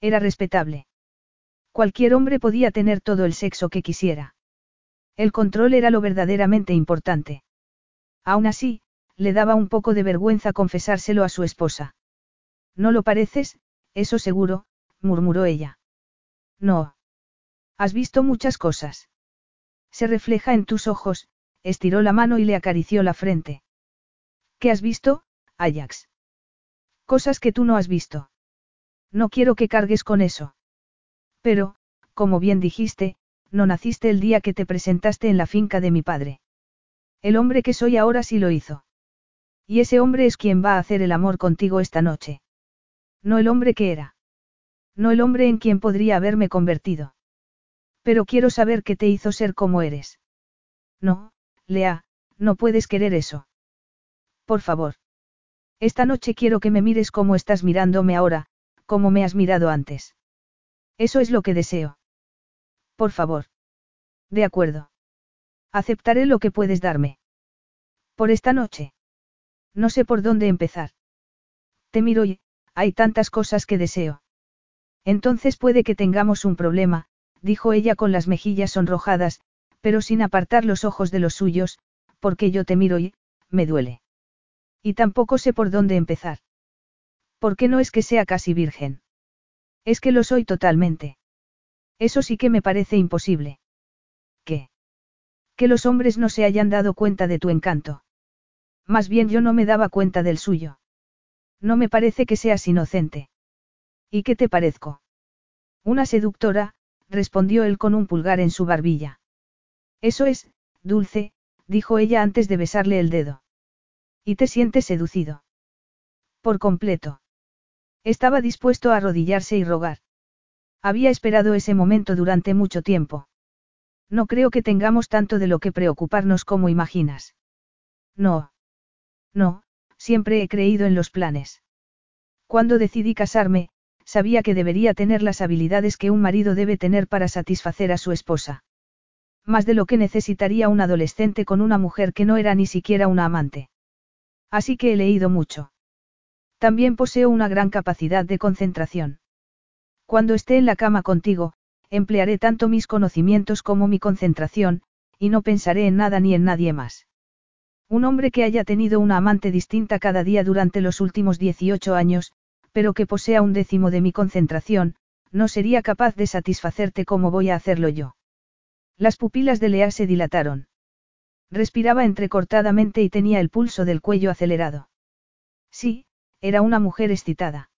Era respetable. Cualquier hombre podía tener todo el sexo que quisiera. El control era lo verdaderamente importante. Aún así, le daba un poco de vergüenza confesárselo a su esposa. No lo pareces, eso seguro, murmuró ella. No. Has visto muchas cosas. Se refleja en tus ojos, estiró la mano y le acarició la frente. ¿Qué has visto, Ajax? Cosas que tú no has visto. No quiero que cargues con eso. Pero, como bien dijiste, no naciste el día que te presentaste en la finca de mi padre. El hombre que soy ahora sí lo hizo. Y ese hombre es quien va a hacer el amor contigo esta noche. No el hombre que era. No el hombre en quien podría haberme convertido. Pero quiero saber qué te hizo ser como eres. No, Lea, no puedes querer eso. Por favor. Esta noche quiero que me mires como estás mirándome ahora, como me has mirado antes. Eso es lo que deseo. Por favor. De acuerdo. Aceptaré lo que puedes darme. Por esta noche. No sé por dónde empezar. Te miro y, hay tantas cosas que deseo. Entonces puede que tengamos un problema, dijo ella con las mejillas sonrojadas, pero sin apartar los ojos de los suyos, porque yo te miro y, me duele. Y tampoco sé por dónde empezar. ¿Por qué no es que sea casi virgen? Es que lo soy totalmente. Eso sí que me parece imposible. ¿Qué? Que los hombres no se hayan dado cuenta de tu encanto. Más bien yo no me daba cuenta del suyo. No me parece que seas inocente. ¿Y qué te parezco? Una seductora, respondió él con un pulgar en su barbilla. Eso es, dulce, dijo ella antes de besarle el dedo. ¿Y te sientes seducido? Por completo. Estaba dispuesto a arrodillarse y rogar. Había esperado ese momento durante mucho tiempo. No creo que tengamos tanto de lo que preocuparnos como imaginas. No. No, siempre he creído en los planes. Cuando decidí casarme, sabía que debería tener las habilidades que un marido debe tener para satisfacer a su esposa. Más de lo que necesitaría un adolescente con una mujer que no era ni siquiera una amante. Así que he leído mucho. También poseo una gran capacidad de concentración. Cuando esté en la cama contigo, emplearé tanto mis conocimientos como mi concentración, y no pensaré en nada ni en nadie más. Un hombre que haya tenido una amante distinta cada día durante los últimos 18 años, pero que posea un décimo de mi concentración, no sería capaz de satisfacerte como voy a hacerlo yo. Las pupilas de Lea se dilataron. Respiraba entrecortadamente y tenía el pulso del cuello acelerado. Sí, era una mujer excitada.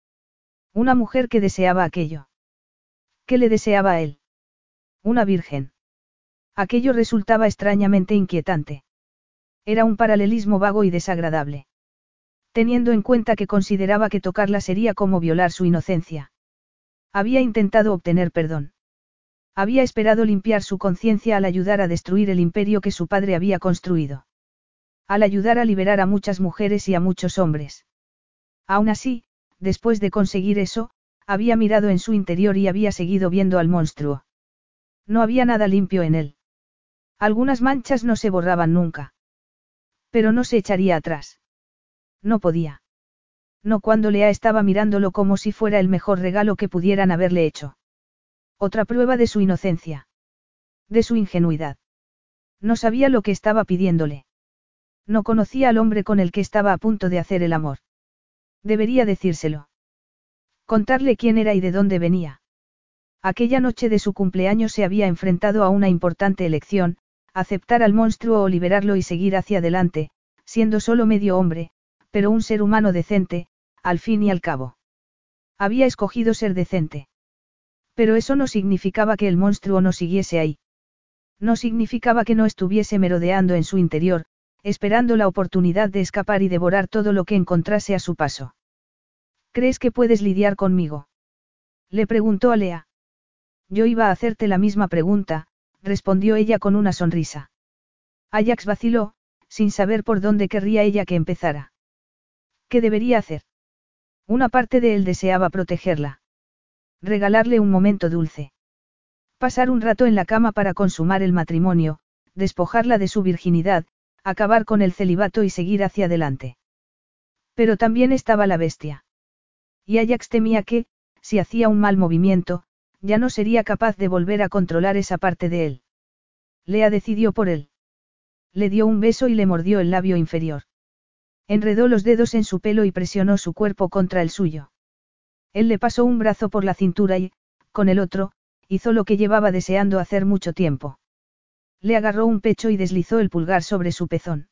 Una mujer que deseaba aquello. ¿Qué le deseaba a él? Una virgen. Aquello resultaba extrañamente inquietante. Era un paralelismo vago y desagradable. Teniendo en cuenta que consideraba que tocarla sería como violar su inocencia. Había intentado obtener perdón. Había esperado limpiar su conciencia al ayudar a destruir el imperio que su padre había construido. Al ayudar a liberar a muchas mujeres y a muchos hombres. Aún así, después de conseguir eso, había mirado en su interior y había seguido viendo al monstruo. No había nada limpio en él. Algunas manchas no se borraban nunca. Pero no se echaría atrás. No podía. No cuando Lea estaba mirándolo como si fuera el mejor regalo que pudieran haberle hecho. Otra prueba de su inocencia. De su ingenuidad. No sabía lo que estaba pidiéndole. No conocía al hombre con el que estaba a punto de hacer el amor. Debería decírselo. Contarle quién era y de dónde venía. Aquella noche de su cumpleaños se había enfrentado a una importante elección, aceptar al monstruo o liberarlo y seguir hacia adelante, siendo solo medio hombre, pero un ser humano decente, al fin y al cabo. Había escogido ser decente. Pero eso no significaba que el monstruo no siguiese ahí. No significaba que no estuviese merodeando en su interior, esperando la oportunidad de escapar y devorar todo lo que encontrase a su paso. ¿Crees que puedes lidiar conmigo? Le preguntó a Lea. Yo iba a hacerte la misma pregunta, respondió ella con una sonrisa. Ajax vaciló, sin saber por dónde querría ella que empezara. ¿Qué debería hacer? Una parte de él deseaba protegerla. Regalarle un momento dulce. Pasar un rato en la cama para consumar el matrimonio, despojarla de su virginidad, acabar con el celibato y seguir hacia adelante. Pero también estaba la bestia. Y Ajax temía que, si hacía un mal movimiento, ya no sería capaz de volver a controlar esa parte de él. Lea decidió por él. Le dio un beso y le mordió el labio inferior. Enredó los dedos en su pelo y presionó su cuerpo contra el suyo. Él le pasó un brazo por la cintura y, con el otro, hizo lo que llevaba deseando hacer mucho tiempo. Le agarró un pecho y deslizó el pulgar sobre su pezón.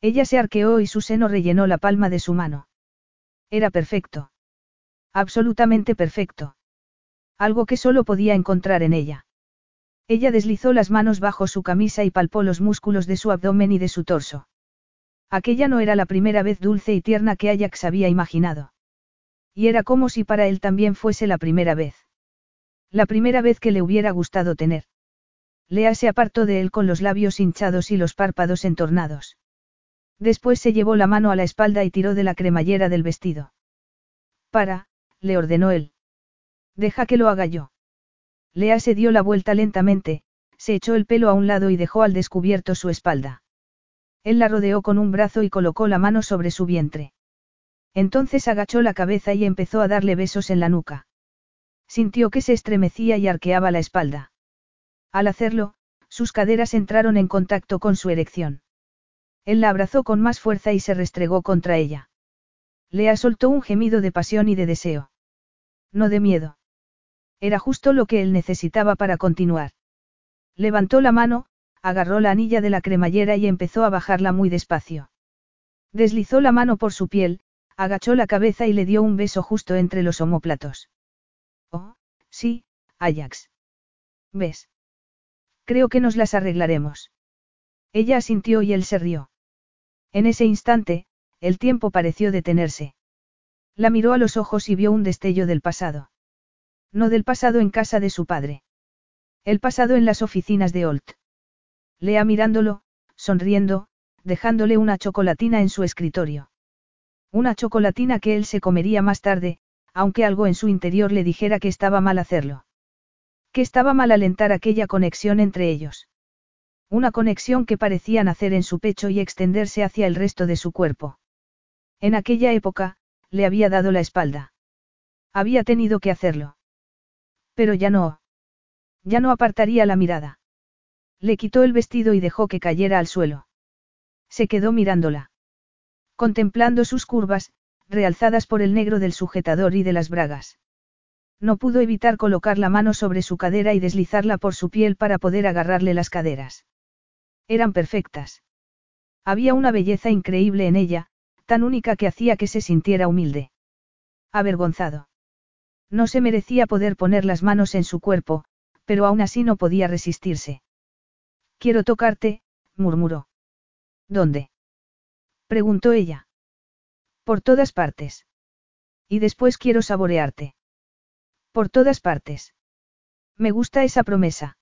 Ella se arqueó y su seno rellenó la palma de su mano. Era perfecto. Absolutamente perfecto. Algo que solo podía encontrar en ella. Ella deslizó las manos bajo su camisa y palpó los músculos de su abdomen y de su torso. Aquella no era la primera vez dulce y tierna que Ajax había imaginado. Y era como si para él también fuese la primera vez. La primera vez que le hubiera gustado tener. Lea se apartó de él con los labios hinchados y los párpados entornados. Después se llevó la mano a la espalda y tiró de la cremallera del vestido. Para, le ordenó él. Deja que lo haga yo. Lea se dio la vuelta lentamente, se echó el pelo a un lado y dejó al descubierto su espalda. Él la rodeó con un brazo y colocó la mano sobre su vientre. Entonces agachó la cabeza y empezó a darle besos en la nuca. Sintió que se estremecía y arqueaba la espalda. Al hacerlo, sus caderas entraron en contacto con su erección. Él la abrazó con más fuerza y se restregó contra ella. Lea soltó un gemido de pasión y de deseo. No de miedo. Era justo lo que él necesitaba para continuar. Levantó la mano, agarró la anilla de la cremallera y empezó a bajarla muy despacio. Deslizó la mano por su piel, agachó la cabeza y le dio un beso justo entre los omóplatos. Oh, sí, Ajax. ¿Ves? Creo que nos las arreglaremos. Ella asintió y él se rió. En ese instante, el tiempo pareció detenerse. La miró a los ojos y vio un destello del pasado. No del pasado en casa de su padre. El pasado en las oficinas de Holt. Lea mirándolo, sonriendo, dejándole una chocolatina en su escritorio. Una chocolatina que él se comería más tarde, aunque algo en su interior le dijera que estaba mal hacerlo. Que estaba mal alentar aquella conexión entre ellos. Una conexión que parecía nacer en su pecho y extenderse hacia el resto de su cuerpo. En aquella época, le había dado la espalda. Había tenido que hacerlo. Pero ya no. Ya no apartaría la mirada. Le quitó el vestido y dejó que cayera al suelo. Se quedó mirándola. Contemplando sus curvas, realzadas por el negro del sujetador y de las bragas. No pudo evitar colocar la mano sobre su cadera y deslizarla por su piel para poder agarrarle las caderas. Eran perfectas. Había una belleza increíble en ella, tan única que hacía que se sintiera humilde. Avergonzado. No se merecía poder poner las manos en su cuerpo, pero aún así no podía resistirse. Quiero tocarte, murmuró. ¿Dónde? preguntó ella. Por todas partes. Y después quiero saborearte. Por todas partes. Me gusta esa promesa.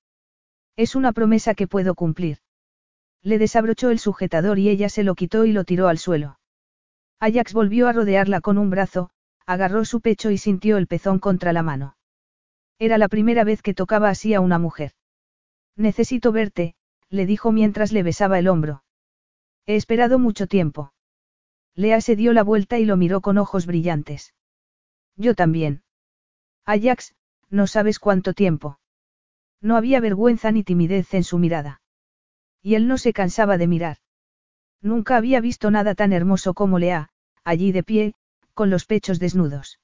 Es una promesa que puedo cumplir. Le desabrochó el sujetador y ella se lo quitó y lo tiró al suelo. Ajax volvió a rodearla con un brazo, agarró su pecho y sintió el pezón contra la mano. Era la primera vez que tocaba así a una mujer. Necesito verte, le dijo mientras le besaba el hombro. He esperado mucho tiempo. Lea se dio la vuelta y lo miró con ojos brillantes. Yo también. Ajax, no sabes cuánto tiempo. No había vergüenza ni timidez en su mirada. Y él no se cansaba de mirar. Nunca había visto nada tan hermoso como Lea, allí de pie, con los pechos desnudos.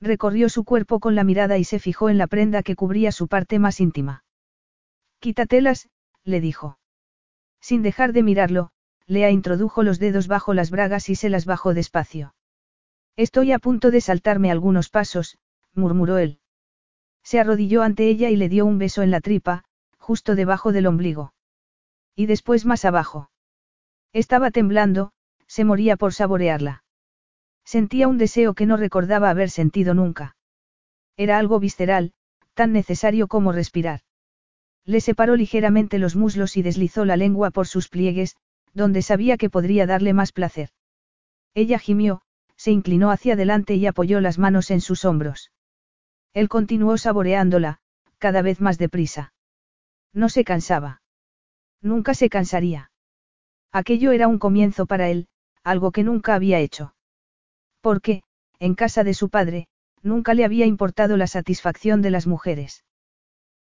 Recorrió su cuerpo con la mirada y se fijó en la prenda que cubría su parte más íntima. Quítatelas, le dijo. Sin dejar de mirarlo, Lea introdujo los dedos bajo las bragas y se las bajó despacio. Estoy a punto de saltarme algunos pasos, murmuró él. Se arrodilló ante ella y le dio un beso en la tripa, justo debajo del ombligo. Y después más abajo. Estaba temblando, se moría por saborearla. Sentía un deseo que no recordaba haber sentido nunca. Era algo visceral, tan necesario como respirar. Le separó ligeramente los muslos y deslizó la lengua por sus pliegues, donde sabía que podría darle más placer. Ella gimió, se inclinó hacia adelante y apoyó las manos en sus hombros. Él continuó saboreándola, cada vez más deprisa. No se cansaba. Nunca se cansaría. Aquello era un comienzo para él, algo que nunca había hecho. Porque, en casa de su padre, nunca le había importado la satisfacción de las mujeres.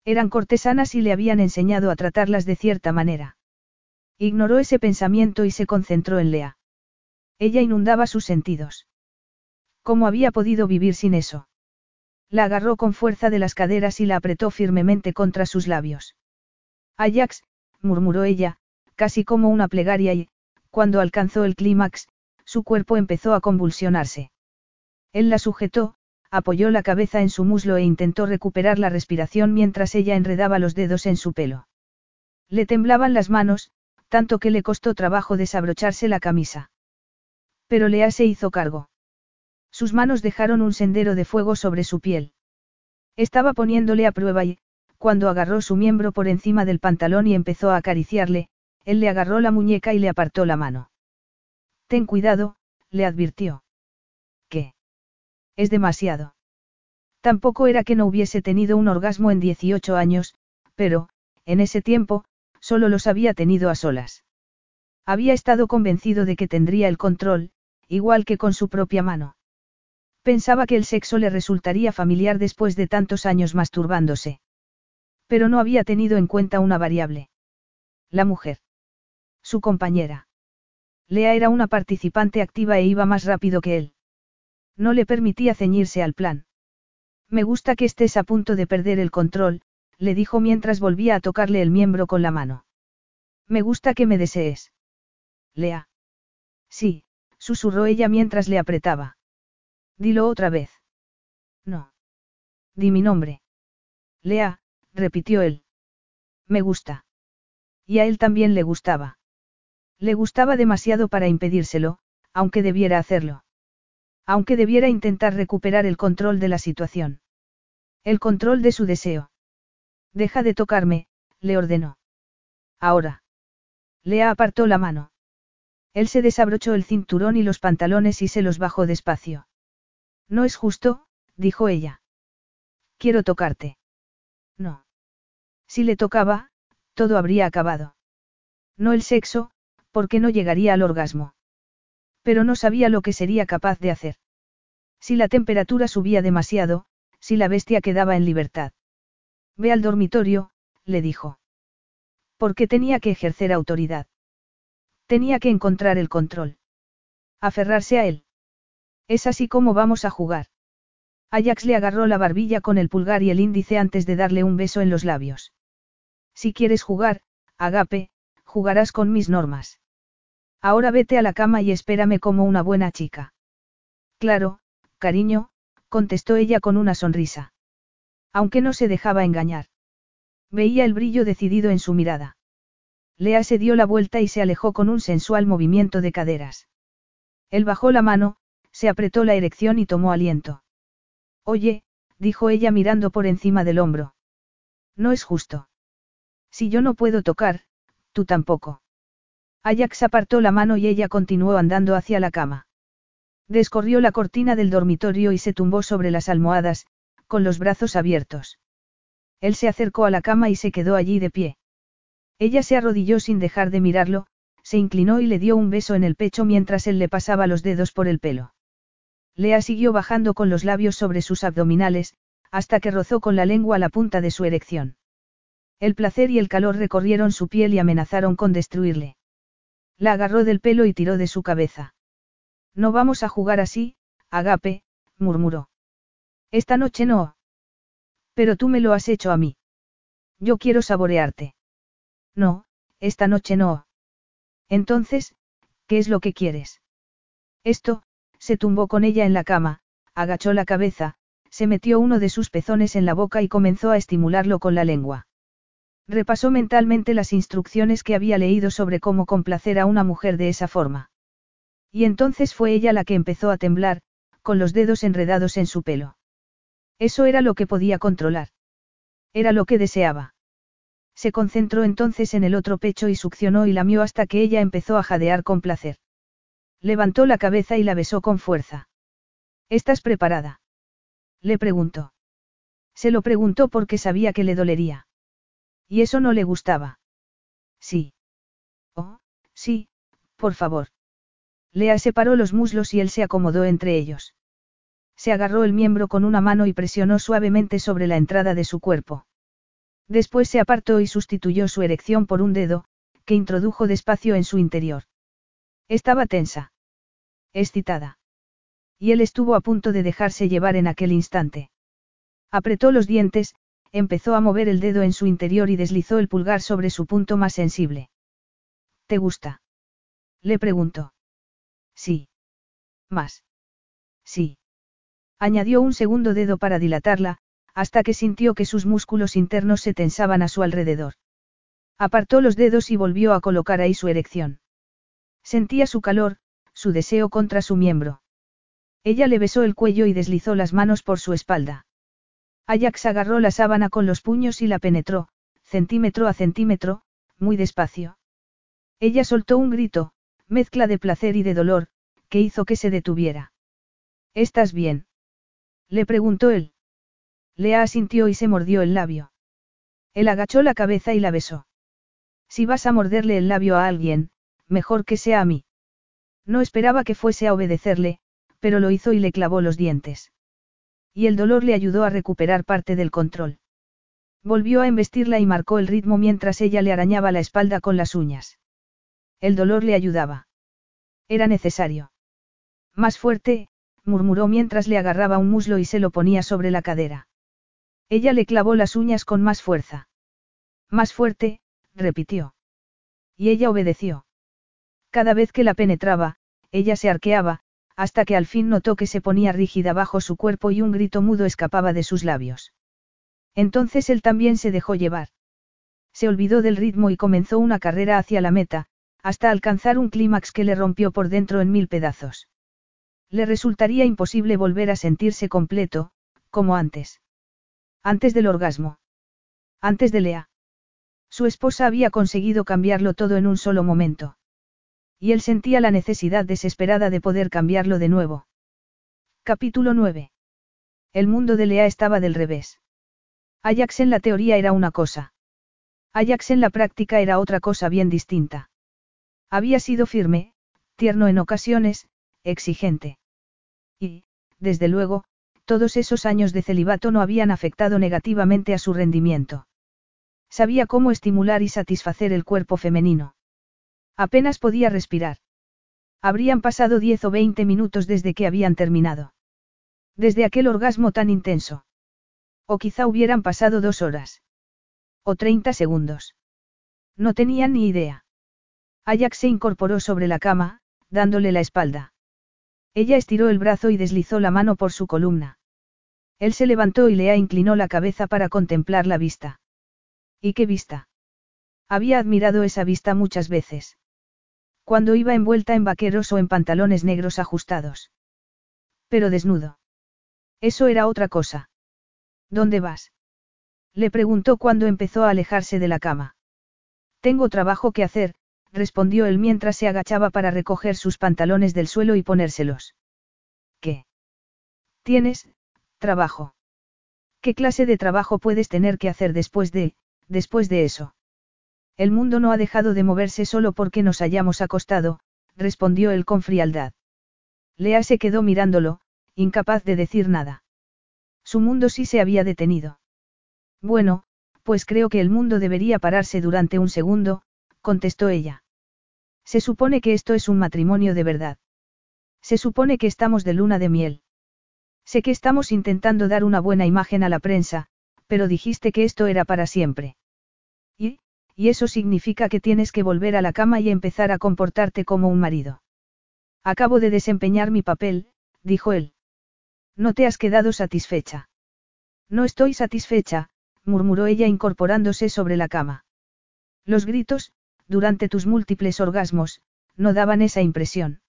Eran cortesanas y le habían enseñado a tratarlas de cierta manera. Ignoró ese pensamiento y se concentró en Lea. Ella inundaba sus sentidos. ¿Cómo había podido vivir sin eso? La agarró con fuerza de las caderas y la apretó firmemente contra sus labios. Ajax, murmuró ella, casi como una plegaria y, cuando alcanzó el clímax, su cuerpo empezó a convulsionarse. Él la sujetó, apoyó la cabeza en su muslo e intentó recuperar la respiración mientras ella enredaba los dedos en su pelo. Le temblaban las manos, tanto que le costó trabajo desabrocharse la camisa. Pero Lea se hizo cargo. Sus manos dejaron un sendero de fuego sobre su piel. Estaba poniéndole a prueba y, cuando agarró su miembro por encima del pantalón y empezó a acariciarle, él le agarró la muñeca y le apartó la mano. Ten cuidado, le advirtió. Es demasiado. Tampoco era que no hubiese tenido un orgasmo en 18 años, pero, en ese tiempo, solo los había tenido a solas. Había estado convencido de que tendría el control, igual que con su propia mano. Pensaba que el sexo le resultaría familiar después de tantos años masturbándose. Pero no había tenido en cuenta una variable. La mujer. Su compañera. Lea era una participante activa e iba más rápido que él. No le permitía ceñirse al plan. Me gusta que estés a punto de perder el control, le dijo mientras volvía a tocarle el miembro con la mano. Me gusta que me desees. Lea. Sí, susurró ella mientras le apretaba. Dilo otra vez. No. Di mi nombre. Lea, repitió él. Me gusta. Y a él también le gustaba. Le gustaba demasiado para impedírselo, aunque debiera hacerlo. Aunque debiera intentar recuperar el control de la situación. El control de su deseo. Deja de tocarme, le ordenó. Ahora. Lea apartó la mano. Él se desabrochó el cinturón y los pantalones y se los bajó despacio. No es justo, dijo ella. Quiero tocarte. No. Si le tocaba, todo habría acabado. No el sexo, porque no llegaría al orgasmo. Pero no sabía lo que sería capaz de hacer. Si la temperatura subía demasiado, si la bestia quedaba en libertad. Ve al dormitorio, le dijo. Porque tenía que ejercer autoridad. Tenía que encontrar el control. Aferrarse a él. Es así como vamos a jugar. Ajax le agarró la barbilla con el pulgar y el índice antes de darle un beso en los labios. Si quieres jugar, Agape, jugarás con mis normas. Ahora vete a la cama y espérame como una buena chica. Claro, cariño, contestó ella con una sonrisa. Aunque no se dejaba engañar. Veía el brillo decidido en su mirada. Lea se dio la vuelta y se alejó con un sensual movimiento de caderas. Él bajó la mano, se apretó la erección y tomó aliento. Oye, dijo ella mirando por encima del hombro. No es justo. Si yo no puedo tocar, tú tampoco. Ajax apartó la mano y ella continuó andando hacia la cama. Descorrió la cortina del dormitorio y se tumbó sobre las almohadas, con los brazos abiertos. Él se acercó a la cama y se quedó allí de pie. Ella se arrodilló sin dejar de mirarlo, se inclinó y le dio un beso en el pecho mientras él le pasaba los dedos por el pelo. Lea siguió bajando con los labios sobre sus abdominales, hasta que rozó con la lengua la punta de su erección. El placer y el calor recorrieron su piel y amenazaron con destruirle. La agarró del pelo y tiró de su cabeza. No vamos a jugar así, Agape, murmuró. Esta noche no. Pero tú me lo has hecho a mí. Yo quiero saborearte. No, esta noche no. Entonces, ¿qué es lo que quieres? Esto, se tumbó con ella en la cama, agachó la cabeza, se metió uno de sus pezones en la boca y comenzó a estimularlo con la lengua. Repasó mentalmente las instrucciones que había leído sobre cómo complacer a una mujer de esa forma. Y entonces fue ella la que empezó a temblar, con los dedos enredados en su pelo. Eso era lo que podía controlar. Era lo que deseaba. Se concentró entonces en el otro pecho y succionó y lamió hasta que ella empezó a jadear con placer. Levantó la cabeza y la besó con fuerza. ¿Estás preparada? Le preguntó. Se lo preguntó porque sabía que le dolería. Y eso no le gustaba. Sí. Oh, sí, por favor. Lea separó los muslos y él se acomodó entre ellos. Se agarró el miembro con una mano y presionó suavemente sobre la entrada de su cuerpo. Después se apartó y sustituyó su erección por un dedo, que introdujo despacio en su interior. Estaba tensa. Excitada. Y él estuvo a punto de dejarse llevar en aquel instante. Apretó los dientes, empezó a mover el dedo en su interior y deslizó el pulgar sobre su punto más sensible. ¿Te gusta? Le preguntó. Sí. Más. Sí. Añadió un segundo dedo para dilatarla, hasta que sintió que sus músculos internos se tensaban a su alrededor. Apartó los dedos y volvió a colocar ahí su erección. Sentía su calor, su deseo contra su miembro. Ella le besó el cuello y deslizó las manos por su espalda. Ajax agarró la sábana con los puños y la penetró, centímetro a centímetro, muy despacio. Ella soltó un grito, mezcla de placer y de dolor, que hizo que se detuviera. ¿Estás bien? Le preguntó él. Lea asintió y se mordió el labio. Él agachó la cabeza y la besó. Si vas a morderle el labio a alguien, mejor que sea a mí. No esperaba que fuese a obedecerle, pero lo hizo y le clavó los dientes. Y el dolor le ayudó a recuperar parte del control. Volvió a embestirla y marcó el ritmo mientras ella le arañaba la espalda con las uñas. El dolor le ayudaba. Era necesario. Más fuerte, murmuró mientras le agarraba un muslo y se lo ponía sobre la cadera. Ella le clavó las uñas con más fuerza. Más fuerte, repitió. Y ella obedeció. Cada vez que la penetraba, ella se arqueaba, hasta que al fin notó que se ponía rígida bajo su cuerpo y un grito mudo escapaba de sus labios. Entonces él también se dejó llevar. Se olvidó del ritmo y comenzó una carrera hacia la meta, hasta alcanzar un clímax que le rompió por dentro en mil pedazos. Le resultaría imposible volver a sentirse completo, como antes. Antes del orgasmo. Antes de Lea. Su esposa había conseguido cambiarlo todo en un solo momento. Y él sentía la necesidad desesperada de poder cambiarlo de nuevo. Capítulo 9. El mundo de Lea estaba del revés. Ajax en la teoría era una cosa. Ajax en la práctica era otra cosa bien distinta. Había sido firme, tierno en ocasiones, exigente. Y, desde luego, todos esos años de celibato no habían afectado negativamente a su rendimiento. Sabía cómo estimular y satisfacer el cuerpo femenino. Apenas podía respirar. Habrían pasado diez o veinte minutos desde que habían terminado. Desde aquel orgasmo tan intenso. O quizá hubieran pasado dos horas. O treinta segundos. No tenían ni idea. Ajax se incorporó sobre la cama, dándole la espalda. Ella estiró el brazo y deslizó la mano por su columna. Él se levantó y Lea inclinó la cabeza para contemplar la vista. ¿Y qué vista? Había admirado esa vista muchas veces. Cuando iba envuelta en vaqueros o en pantalones negros ajustados. Pero desnudo. Eso era otra cosa. ¿Dónde vas? Le preguntó cuando empezó a alejarse de la cama. Tengo trabajo que hacer, respondió él mientras se agachaba para recoger sus pantalones del suelo y ponérselos. ¿Qué? ¿Tienes, trabajo? ¿Qué clase de trabajo puedes tener que hacer después de, después de eso? El mundo no ha dejado de moverse solo porque nos hayamos acostado, respondió él con frialdad. Lea se quedó mirándolo, incapaz de decir nada. Su mundo sí se había detenido. Bueno, pues creo que el mundo debería pararse durante un segundo, contestó ella. Se supone que esto es un matrimonio de verdad. Se supone que estamos de luna de miel. Sé que estamos intentando dar una buena imagen a la prensa, pero dijiste que esto era para siempre. Y, eso significa que tienes que volver a la cama y empezar a comportarte como un marido. Acabo de desempeñar mi papel, dijo él. No te has quedado satisfecha. No estoy satisfecha, murmuró ella incorporándose sobre la cama. Los gritos, durante tus múltiples orgasmos, no daban esa impresión.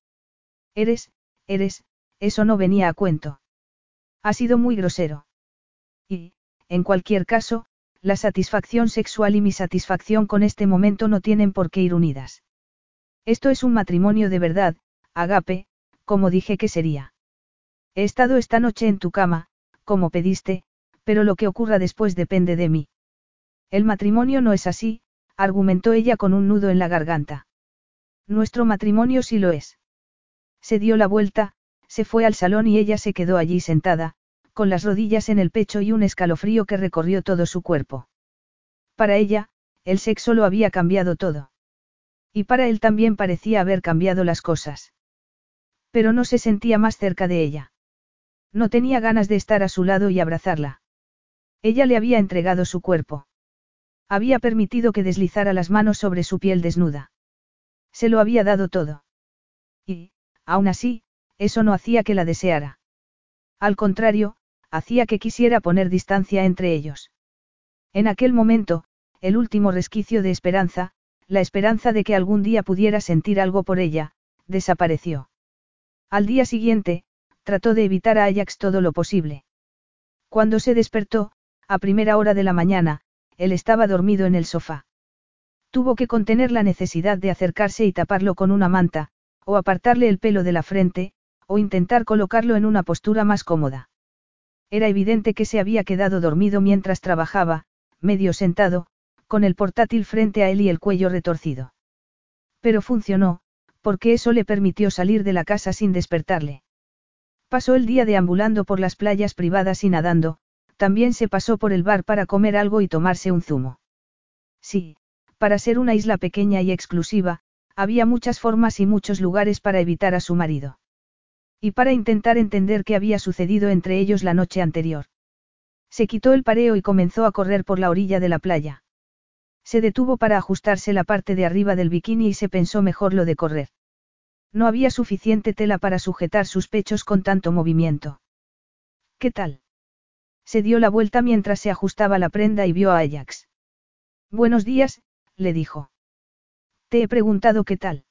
Eres, eres, eso no venía a cuento. Ha sido muy grosero. Y, en cualquier caso, la satisfacción sexual y mi satisfacción con este momento no tienen por qué ir unidas. Esto es un matrimonio de verdad, Agape, como dije que sería. He estado esta noche en tu cama, como pediste, pero lo que ocurra después depende de mí. El matrimonio no es así, argumentó ella con un nudo en la garganta. Nuestro matrimonio sí lo es. Se dio la vuelta, se fue al salón y ella se quedó allí sentada, con las rodillas en el pecho y un escalofrío que recorrió todo su cuerpo. Para ella, el sexo lo había cambiado todo. Y para él también parecía haber cambiado las cosas. Pero no se sentía más cerca de ella. No tenía ganas de estar a su lado y abrazarla. Ella le había entregado su cuerpo. Había permitido que deslizara las manos sobre su piel desnuda. Se lo había dado todo. Y, aún así, eso no hacía que la deseara. Al contrario, hacía que quisiera poner distancia entre ellos. En aquel momento, el último resquicio de esperanza, la esperanza de que algún día pudiera sentir algo por ella, desapareció. Al día siguiente, trató de evitar a Ajax todo lo posible. Cuando se despertó, a primera hora de la mañana, él estaba dormido en el sofá. Tuvo que contener la necesidad de acercarse y taparlo con una manta, o apartarle el pelo de la frente, o intentar colocarlo en una postura más cómoda. Era evidente que se había quedado dormido mientras trabajaba, medio sentado, con el portátil frente a él y el cuello retorcido. Pero funcionó, porque eso le permitió salir de la casa sin despertarle. Pasó el día deambulando por las playas privadas y nadando, también se pasó por el bar para comer algo y tomarse un zumo. Sí, para ser una isla pequeña y exclusiva, había muchas formas y muchos lugares para evitar a su marido. Y para intentar entender qué había sucedido entre ellos la noche anterior. Se quitó el pareo y comenzó a correr por la orilla de la playa. Se detuvo para ajustarse la parte de arriba del bikini y se pensó mejor lo de correr. No había suficiente tela para sujetar sus pechos con tanto movimiento. ¿Qué tal? Se dio la vuelta mientras se ajustaba la prenda y vio a Ajax. Buenos días, le dijo. Te he preguntado qué tal.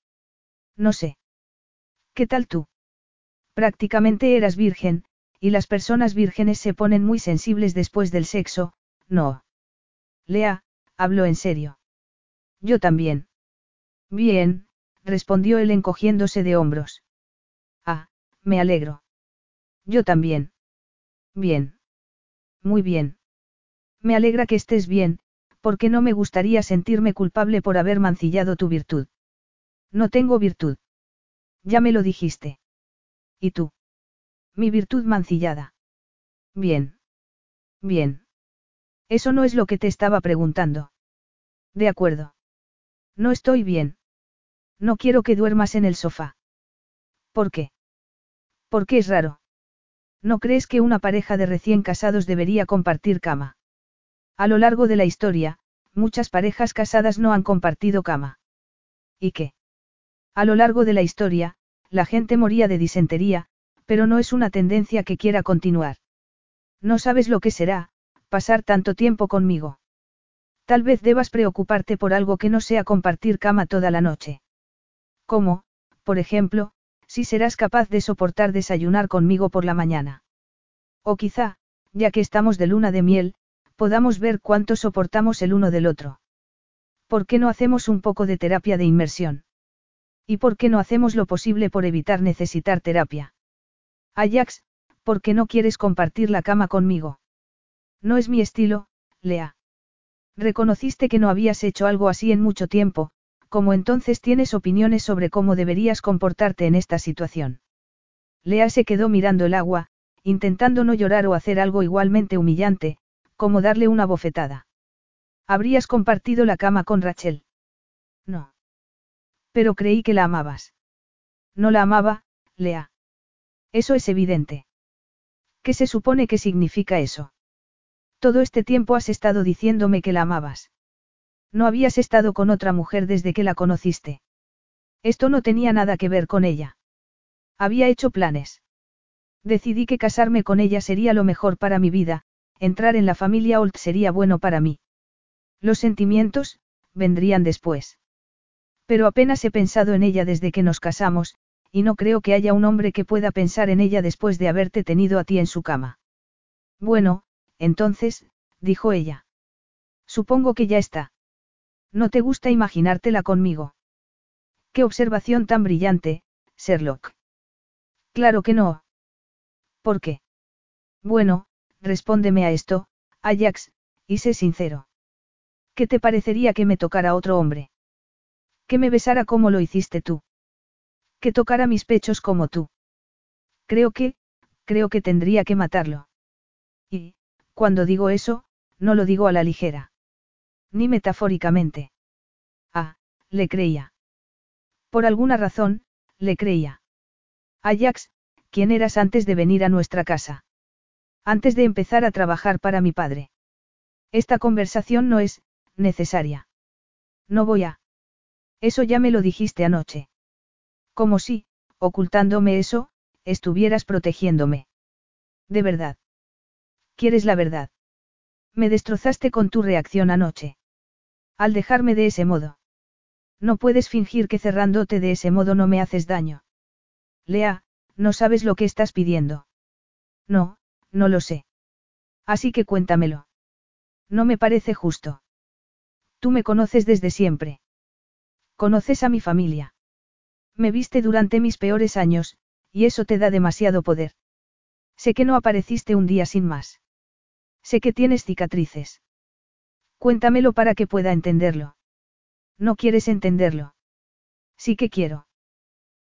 No sé. ¿Qué tal tú? Prácticamente eras virgen, y las personas vírgenes se ponen muy sensibles después del sexo, no. Lea, habló en serio. Yo también. Bien, respondió él encogiéndose de hombros. Ah, me alegro. Yo también. Bien. Muy bien. Me alegra que estés bien, porque no me gustaría sentirme culpable por haber mancillado tu virtud. No tengo virtud. Ya me lo dijiste. ¿Y tú? Mi virtud mancillada. Bien. Bien. Eso no es lo que te estaba preguntando. De acuerdo. No estoy bien. No quiero que duermas en el sofá. ¿Por qué? Porque es raro. ¿No crees que una pareja de recién casados debería compartir cama? A lo largo de la historia, muchas parejas casadas no han compartido cama. ¿Y qué? A lo largo de la historia, la gente moría de disentería, pero no es una tendencia que quiera continuar. No sabes lo que será, pasar tanto tiempo conmigo. Tal vez debas preocuparte por algo que no sea compartir cama toda la noche. Como, por ejemplo, si serás capaz de soportar desayunar conmigo por la mañana. O quizá, ya que estamos de luna de miel, podamos ver cuánto soportamos el uno del otro. ¿Por qué no hacemos un poco de terapia de inmersión? ¿Y por qué no hacemos lo posible por evitar necesitar terapia? Ajax, ¿por qué no quieres compartir la cama conmigo? No es mi estilo, Lea. Reconociste que no habías hecho algo así en mucho tiempo, como entonces tienes opiniones sobre cómo deberías comportarte en esta situación. Lea se quedó mirando el agua, intentando no llorar o hacer algo igualmente humillante, como darle una bofetada. ¿Habrías compartido la cama con Rachel? No. Pero creí que la amabas. No la amaba, Lea. Eso es evidente. ¿Qué se supone que significa eso? Todo este tiempo has estado diciéndome que la amabas. No habías estado con otra mujer desde que la conociste. Esto no tenía nada que ver con ella. Había hecho planes. Decidí que casarme con ella sería lo mejor para mi vida, entrar en la familia Olt sería bueno para mí. Los sentimientos, vendrían después. Pero apenas he pensado en ella desde que nos casamos, y no creo que haya un hombre que pueda pensar en ella después de haberte tenido a ti en su cama. Bueno, entonces, dijo ella. Supongo que ya está. ¿No te gusta imaginártela conmigo? Qué observación tan brillante, Sherlock. Claro que no. ¿Por qué? Bueno, respóndeme a esto, Ajax, y sé sincero. ¿Qué te parecería que me tocara otro hombre? Que me besara como lo hiciste tú. Que tocara mis pechos como tú. Creo que, creo que tendría que matarlo. Y, cuando digo eso, no lo digo a la ligera. Ni metafóricamente. Ah, le creía. Por alguna razón, le creía. Ajax, ¿quién eras antes de venir a nuestra casa? Antes de empezar a trabajar para mi padre. Esta conversación no es, necesaria. No voy a. Eso ya me lo dijiste anoche. Como si, ocultándome eso, estuvieras protegiéndome. De verdad. ¿Quieres la verdad? Me destrozaste con tu reacción anoche. Al dejarme de ese modo. No puedes fingir que cerrándote de ese modo no me haces daño. Lea, no sabes lo que estás pidiendo. No, no lo sé. Así que cuéntamelo. No me parece justo. Tú me conoces desde siempre. Conoces a mi familia. Me viste durante mis peores años, y eso te da demasiado poder. Sé que no apareciste un día sin más. Sé que tienes cicatrices. Cuéntamelo para que pueda entenderlo. No quieres entenderlo. Sí que quiero.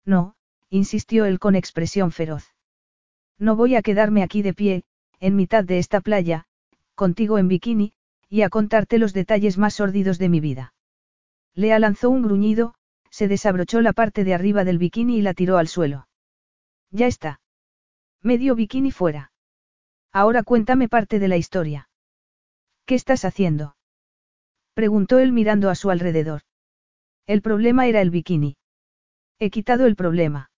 No, insistió él con expresión feroz. No voy a quedarme aquí de pie, en mitad de esta playa, contigo en bikini, y a contarte los detalles más sórdidos de mi vida. Lea lanzó un gruñido, se desabrochó la parte de arriba del bikini y la tiró al suelo. Ya está. Medio bikini fuera. Ahora cuéntame parte de la historia. ¿Qué estás haciendo? Preguntó él mirando a su alrededor. El problema era el bikini. He quitado el problema.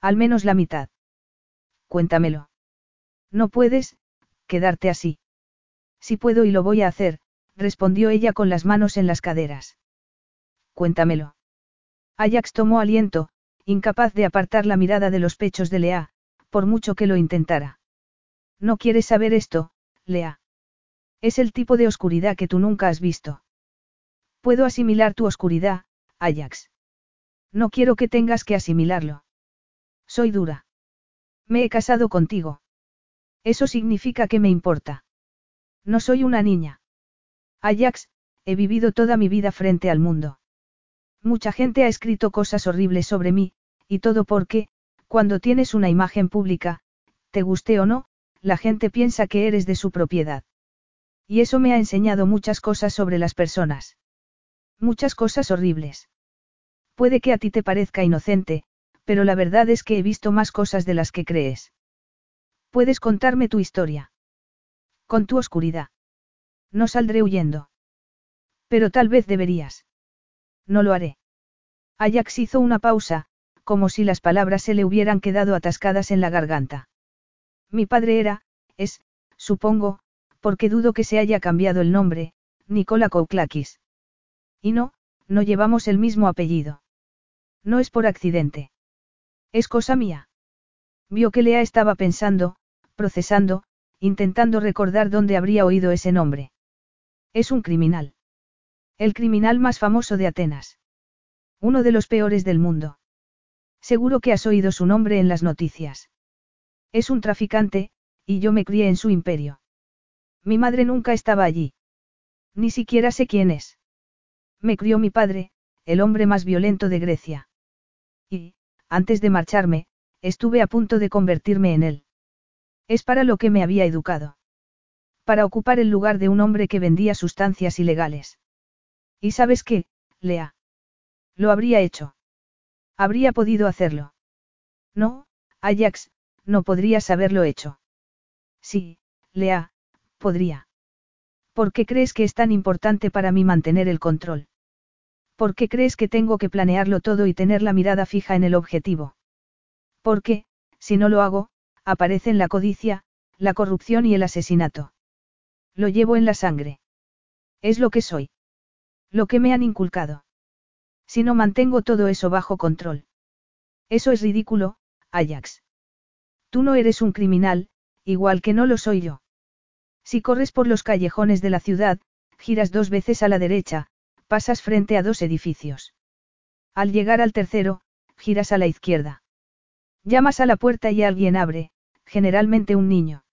Al menos la mitad. Cuéntamelo. No puedes, quedarte así. Si puedo y lo voy a hacer, respondió ella con las manos en las caderas. Cuéntamelo. Ajax tomó aliento, incapaz de apartar la mirada de los pechos de Lea, por mucho que lo intentara. No quieres saber esto, Lea. Es el tipo de oscuridad que tú nunca has visto. Puedo asimilar tu oscuridad, Ajax. No quiero que tengas que asimilarlo. Soy dura. Me he casado contigo. Eso significa que me importa. No soy una niña. Ajax, he vivido toda mi vida frente al mundo. Mucha gente ha escrito cosas horribles sobre mí, y todo porque, cuando tienes una imagen pública, te guste o no, la gente piensa que eres de su propiedad. Y eso me ha enseñado muchas cosas sobre las personas. Muchas cosas horribles. Puede que a ti te parezca inocente, pero la verdad es que he visto más cosas de las que crees. Puedes contarme tu historia. Con tu oscuridad. No saldré huyendo. Pero tal vez deberías. No lo haré. Ajax hizo una pausa, como si las palabras se le hubieran quedado atascadas en la garganta. Mi padre era, es, supongo, porque dudo que se haya cambiado el nombre, Nicola Kouklakis. Y no, no llevamos el mismo apellido. No es por accidente. Es cosa mía. Vio que Lea estaba pensando, procesando, intentando recordar dónde habría oído ese nombre. Es un criminal. El criminal más famoso de Atenas. Uno de los peores del mundo. Seguro que has oído su nombre en las noticias. Es un traficante, y yo me crié en su imperio. Mi madre nunca estaba allí. Ni siquiera sé quién es. Me crió mi padre, el hombre más violento de Grecia. Y, antes de marcharme, estuve a punto de convertirme en él. Es para lo que me había educado. Para ocupar el lugar de un hombre que vendía sustancias ilegales. ¿Y sabes qué, Lea? Lo habría hecho. Habría podido hacerlo. No, Ajax, no podrías haberlo hecho. Sí, Lea, podría. ¿Por qué crees que es tan importante para mí mantener el control? ¿Por qué crees que tengo que planearlo todo y tener la mirada fija en el objetivo? Porque, si no lo hago, aparecen la codicia, la corrupción y el asesinato. Lo llevo en la sangre. Es lo que soy. Lo que me han inculcado. Si no mantengo todo eso bajo control. Eso es ridículo, Ajax. Tú no eres un criminal, igual que no lo soy yo. Si corres por los callejones de la ciudad, giras dos veces a la derecha, pasas frente a dos edificios. Al llegar al tercero, giras a la izquierda. Llamas a la puerta y alguien abre, generalmente un niño.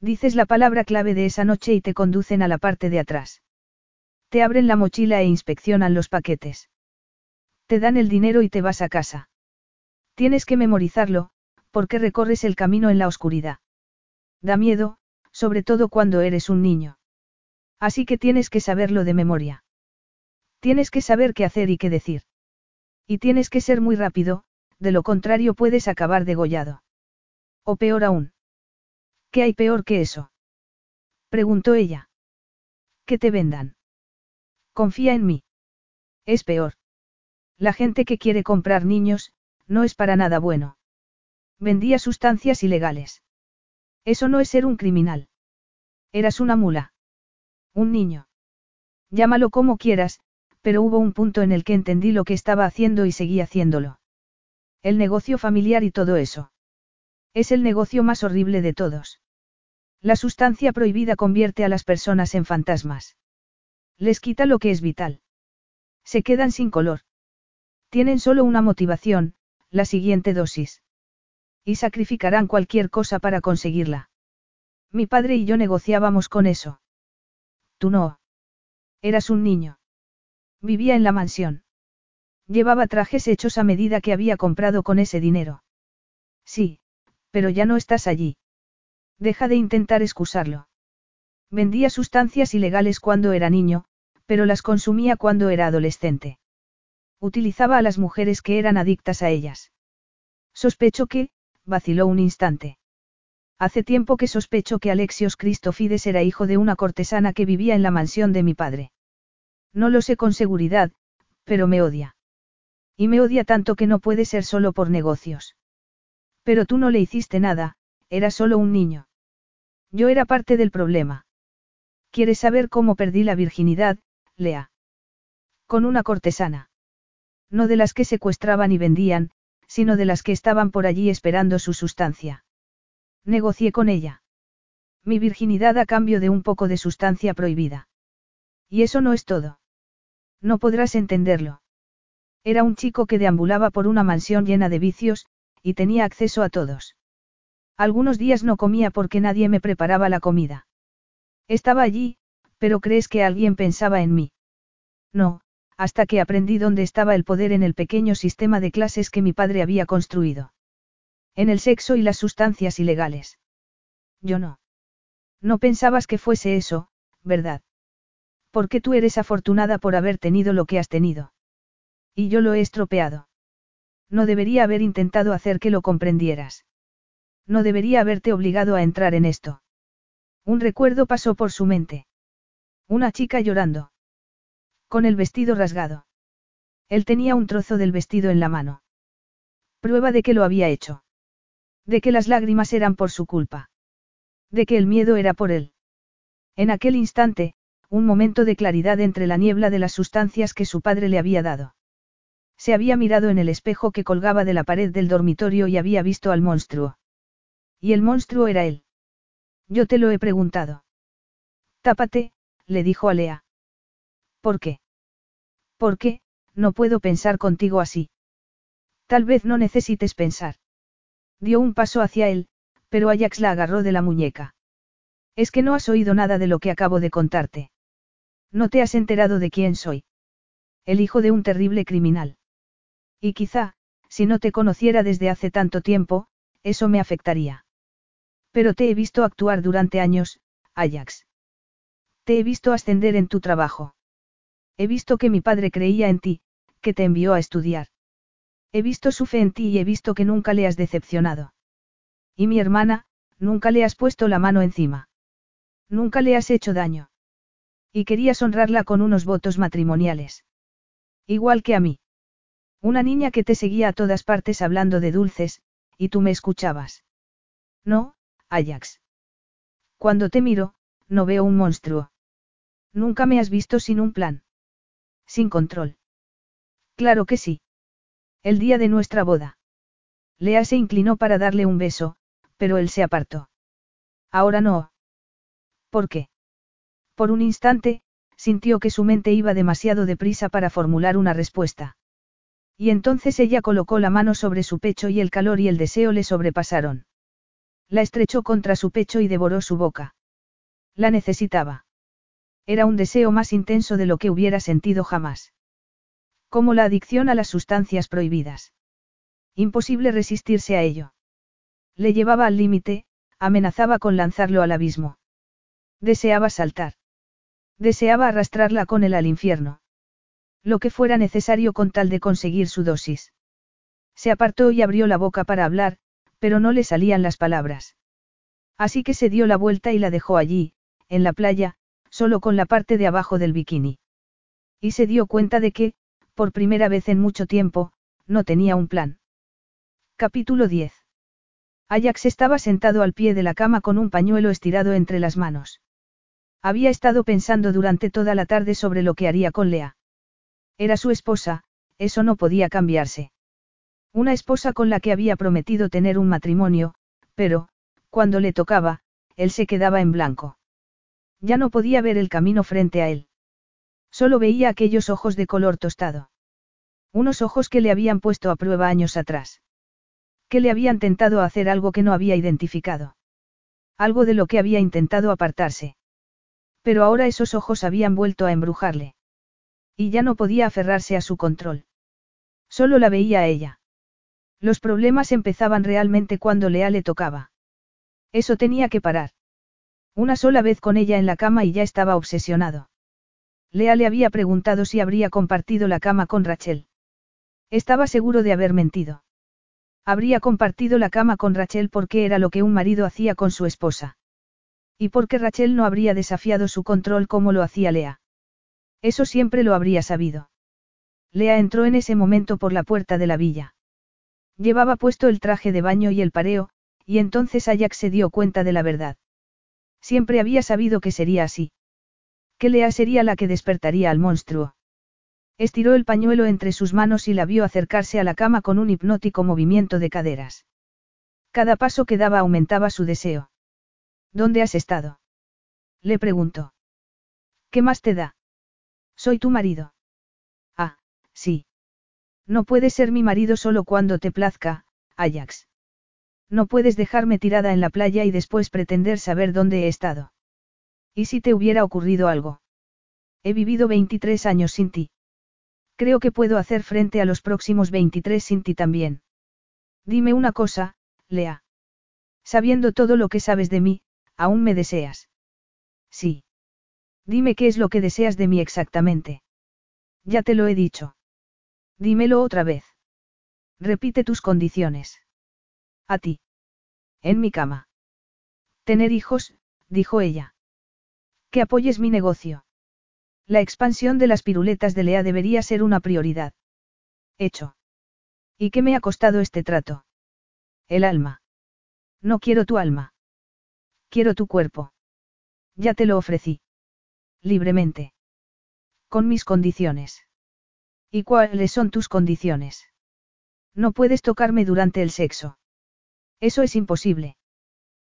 Dices la palabra clave de esa noche y te conducen a la parte de atrás. Te abren la mochila e inspeccionan los paquetes. Te dan el dinero y te vas a casa. Tienes que memorizarlo, ¿Por qué recorres el camino en la oscuridad? Da miedo, sobre todo cuando eres un niño. Así que tienes que saberlo de memoria. Tienes que saber qué hacer y qué decir. Y tienes que ser muy rápido, de lo contrario puedes acabar degollado. O peor aún. ¿Qué hay peor que eso? Preguntó ella. Que te vendan. Confía en mí. Es peor. La gente que quiere comprar niños, no es para nada bueno. Vendía sustancias ilegales. Eso no es ser un criminal. Eras una mula. Un niño. Llámalo como quieras, pero hubo un punto en el que entendí lo que estaba haciendo y seguí haciéndolo. El negocio familiar y todo eso. Es el negocio más horrible de todos. La sustancia prohibida convierte a las personas en fantasmas. Les quita lo que es vital. Se quedan sin color. Tienen solo una motivación, la siguiente dosis. Y sacrificarán cualquier cosa para conseguirla. Mi padre y yo negociábamos con eso. Tú no. Eras un niño. Vivía en la mansión. Llevaba trajes hechos a medida que había comprado con ese dinero. Sí, pero ya no estás allí. Deja de intentar excusarlo. Vendía sustancias ilegales cuando era niño, pero las consumía cuando era adolescente. Utilizaba a las mujeres que eran adictas a ellas. Sospecho que, vaciló un instante. Hace tiempo que sospecho que Alexios Cristofides era hijo de una cortesana que vivía en la mansión de mi padre. No lo sé con seguridad, pero me odia. Y me odia tanto que no puede ser solo por negocios. Pero tú no le hiciste nada, era solo un niño. Yo era parte del problema. ¿Quieres saber cómo perdí la virginidad, Lea? Con una cortesana. No de las que secuestraban y vendían, sino de las que estaban por allí esperando su sustancia. Negocié con ella. Mi virginidad a cambio de un poco de sustancia prohibida. Y eso no es todo. No podrás entenderlo. Era un chico que deambulaba por una mansión llena de vicios, y tenía acceso a todos. Algunos días no comía porque nadie me preparaba la comida. Estaba allí, pero ¿crees que alguien pensaba en mí? No, hasta que aprendí dónde estaba el poder en el pequeño sistema de clases que mi padre había construido. En el sexo y las sustancias ilegales. Yo no. No pensabas que fuese eso, ¿verdad? Porque tú eres afortunada por haber tenido lo que has tenido. Y yo lo he estropeado. No debería haber intentado hacer que lo comprendieras. No debería haberte obligado a entrar en esto. Un recuerdo pasó por su mente. Una chica llorando. Con el vestido rasgado. Él tenía un trozo del vestido en la mano. Prueba de que lo había hecho. De que las lágrimas eran por su culpa. De que el miedo era por él. En aquel instante, un momento de claridad entre la niebla de las sustancias que su padre le había dado. Se había mirado en el espejo que colgaba de la pared del dormitorio y había visto al monstruo. Y el monstruo era él. Yo te lo he preguntado. Tápate, le dijo a Lea. ¿Por qué? ¿Por qué? No puedo pensar contigo así. Tal vez no necesites pensar. Dio un paso hacia él, pero Ajax la agarró de la muñeca. Es que no has oído nada de lo que acabo de contarte. No te has enterado de quién soy. El hijo de un terrible criminal. Y quizá, si no te conociera desde hace tanto tiempo, eso me afectaría. Pero te he visto actuar durante años, Ajax. Te he visto ascender en tu trabajo. He visto que mi padre creía en ti, que te envió a estudiar. He visto su fe en ti y he visto que nunca le has decepcionado. Y mi hermana, nunca le has puesto la mano encima. Nunca le has hecho daño. Y querías honrarla con unos votos matrimoniales. Igual que a mí. Una niña que te seguía a todas partes hablando de dulces, y tú me escuchabas. No, Ajax. Cuando te miro, no veo un monstruo. Nunca me has visto sin un plan. Sin control. Claro que sí. El día de nuestra boda. Lea se inclinó para darle un beso, pero él se apartó. Ahora no. ¿Por qué? Por un instante, sintió que su mente iba demasiado deprisa para formular una respuesta. Y entonces ella colocó la mano sobre su pecho y el calor y el deseo le sobrepasaron. La estrechó contra su pecho y devoró su boca. La necesitaba. Era un deseo más intenso de lo que hubiera sentido jamás. Como la adicción a las sustancias prohibidas. Imposible resistirse a ello. Le llevaba al límite, amenazaba con lanzarlo al abismo. Deseaba saltar. Deseaba arrastrarla con él al infierno. Lo que fuera necesario con tal de conseguir su dosis. Se apartó y abrió la boca para hablar, pero no le salían las palabras. Así que se dio la vuelta y la dejó allí, en la playa, solo con la parte de abajo del bikini. Y se dio cuenta de que, por primera vez en mucho tiempo, no tenía un plan. Capítulo 10. Ajax estaba sentado al pie de la cama con un pañuelo estirado entre las manos. Había estado pensando durante toda la tarde sobre lo que haría con Lea. Era su esposa, eso no podía cambiarse. Una esposa con la que había prometido tener un matrimonio, pero, cuando le tocaba, él se quedaba en blanco. Ya no podía ver el camino frente a él. Solo veía aquellos ojos de color tostado. Unos ojos que le habían puesto a prueba años atrás. Que le habían tentado a hacer algo que no había identificado. Algo de lo que había intentado apartarse. Pero ahora esos ojos habían vuelto a embrujarle. Y ya no podía aferrarse a su control. Solo la veía a ella. Los problemas empezaban realmente cuando Lea le tocaba. Eso tenía que parar. Una sola vez con ella en la cama y ya estaba obsesionado. Lea le había preguntado si habría compartido la cama con Rachel. Estaba seguro de haber mentido. Habría compartido la cama con Rachel porque era lo que un marido hacía con su esposa. Y porque Rachel no habría desafiado su control como lo hacía Lea. Eso siempre lo habría sabido. Lea entró en ese momento por la puerta de la villa. Llevaba puesto el traje de baño y el pareo, y entonces Ajax se dio cuenta de la verdad. Siempre había sabido que sería así. Que Lea sería la que despertaría al monstruo. Estiró el pañuelo entre sus manos y la vio acercarse a la cama con un hipnótico movimiento de caderas. Cada paso que daba aumentaba su deseo. ¿Dónde has estado? Le preguntó. ¿Qué más te da? Soy tu marido. Ah, sí. No puedes ser mi marido solo cuando te plazca, Ajax. No puedes dejarme tirada en la playa y después pretender saber dónde he estado. ¿Y si te hubiera ocurrido algo? He vivido 23 años sin ti. Creo que puedo hacer frente a los próximos 23 sin ti también. Dime una cosa, Lea. Sabiendo todo lo que sabes de mí, ¿aún me deseas? Sí. Dime qué es lo que deseas de mí exactamente. Ya te lo he dicho. Dímelo otra vez. Repite tus condiciones. A ti. En mi cama. Tener hijos, dijo ella. Que apoyes mi negocio. La expansión de las piruletas de Lea debería ser una prioridad. Hecho. ¿Y qué me ha costado este trato? El alma. No quiero tu alma. Quiero tu cuerpo. Ya te lo ofrecí. Libremente. Con mis condiciones. ¿Y cuáles son tus condiciones? No puedes tocarme durante el sexo. Eso es imposible.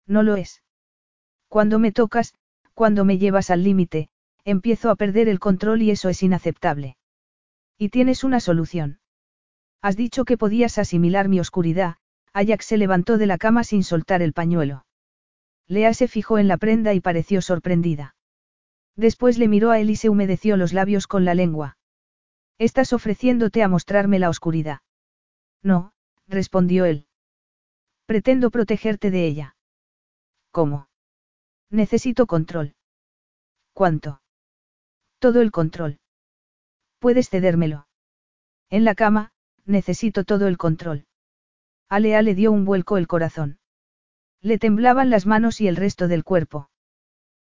No lo es. Cuando me tocas, cuando me llevas al límite, empiezo a perder el control y eso es inaceptable. Y tienes una solución. Has dicho que podías asimilar mi oscuridad, Ajax se levantó de la cama sin soltar el pañuelo. Lea se fijó en la prenda y pareció sorprendida. Después le miró a él y se humedeció los labios con la lengua. Estás ofreciéndote a mostrarme la oscuridad. No, respondió él. Pretendo protegerte de ella. ¿Cómo? Necesito control. ¿Cuánto? Todo el control. Puedes cedérmelo. En la cama, necesito todo el control. Alea le dio un vuelco el corazón. Le temblaban las manos y el resto del cuerpo.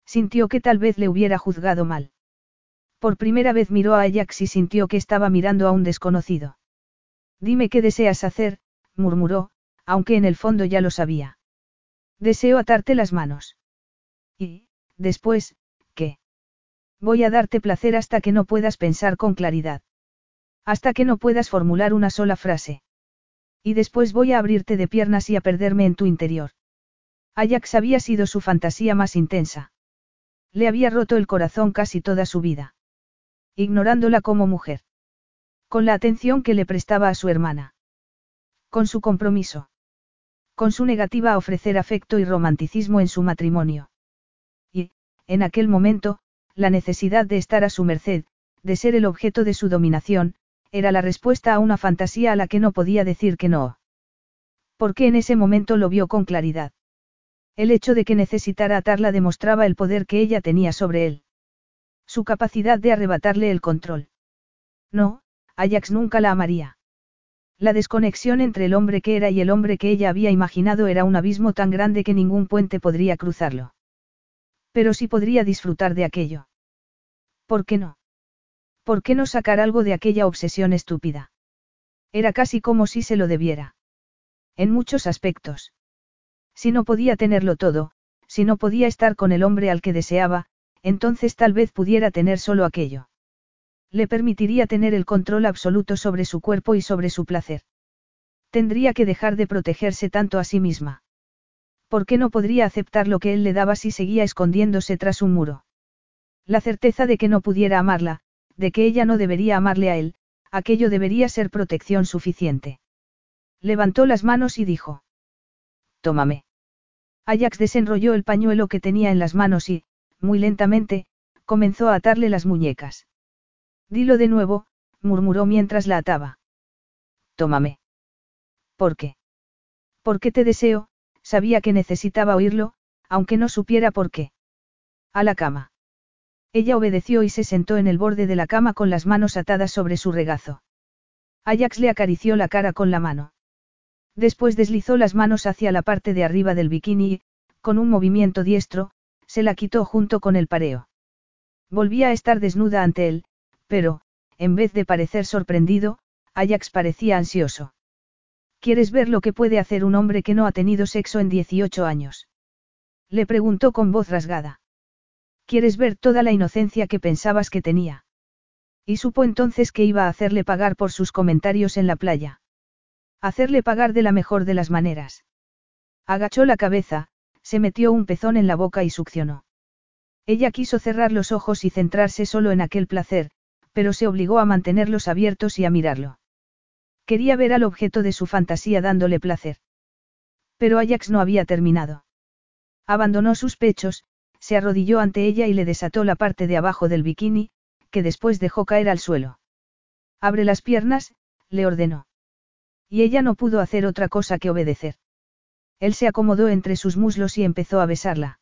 Sintió que tal vez le hubiera juzgado mal. Por primera vez miró a Ajax y sintió que estaba mirando a un desconocido. Dime qué deseas hacer, murmuró, aunque en el fondo ya lo sabía. Deseo atarte las manos. Y, después, ¿qué? Voy a darte placer hasta que no puedas pensar con claridad. Hasta que no puedas formular una sola frase. Y después voy a abrirte de piernas y a perderme en tu interior. Ajax había sido su fantasía más intensa. Le había roto el corazón casi toda su vida. Ignorándola como mujer. Con la atención que le prestaba a su hermana. Con su compromiso. Con su negativa a ofrecer afecto y romanticismo en su matrimonio. Y, en aquel momento, la necesidad de estar a su merced, de ser el objeto de su dominación, era la respuesta a una fantasía a la que no podía decir que no. Porque en ese momento lo vio con claridad. El hecho de que necesitara atarla demostraba el poder que ella tenía sobre él. Su capacidad de arrebatarle el control. No, Ajax nunca la amaría. La desconexión entre el hombre que era y el hombre que ella había imaginado era un abismo tan grande que ningún puente podría cruzarlo. Pero sí podría disfrutar de aquello. ¿Por qué no? ¿Por qué no sacar algo de aquella obsesión estúpida? Era casi como si se lo debiera. En muchos aspectos. Si no podía tenerlo todo, si no podía estar con el hombre al que deseaba, entonces tal vez pudiera tener solo aquello. Le permitiría tener el control absoluto sobre su cuerpo y sobre su placer. Tendría que dejar de protegerse tanto a sí misma. ¿Por qué no podría aceptar lo que él le daba si seguía escondiéndose tras un muro? La certeza de que no pudiera amarla, de que ella no debería amarle a él, aquello debería ser protección suficiente. Levantó las manos y dijo. Tómame. Ajax desenrolló el pañuelo que tenía en las manos y, muy lentamente, comenzó a atarle las muñecas. Dilo de nuevo, murmuró mientras la ataba. Tómame. ¿Por qué? Porque te deseo, sabía que necesitaba oírlo, aunque no supiera por qué. A la cama. Ella obedeció y se sentó en el borde de la cama con las manos atadas sobre su regazo. Ajax le acarició la cara con la mano. Después deslizó las manos hacia la parte de arriba del bikini y, con un movimiento diestro, se la quitó junto con el pareo. Volvía a estar desnuda ante él, pero, en vez de parecer sorprendido, Ajax parecía ansioso. ¿Quieres ver lo que puede hacer un hombre que no ha tenido sexo en 18 años? Le preguntó con voz rasgada. ¿Quieres ver toda la inocencia que pensabas que tenía? Y supo entonces que iba a hacerle pagar por sus comentarios en la playa. Hacerle pagar de la mejor de las maneras. Agachó la cabeza, se metió un pezón en la boca y succionó. Ella quiso cerrar los ojos y centrarse solo en aquel placer, pero se obligó a mantenerlos abiertos y a mirarlo. Quería ver al objeto de su fantasía dándole placer. Pero Ajax no había terminado. Abandonó sus pechos, se arrodilló ante ella y le desató la parte de abajo del bikini, que después dejó caer al suelo. Abre las piernas, le ordenó. Y ella no pudo hacer otra cosa que obedecer. Él se acomodó entre sus muslos y empezó a besarla.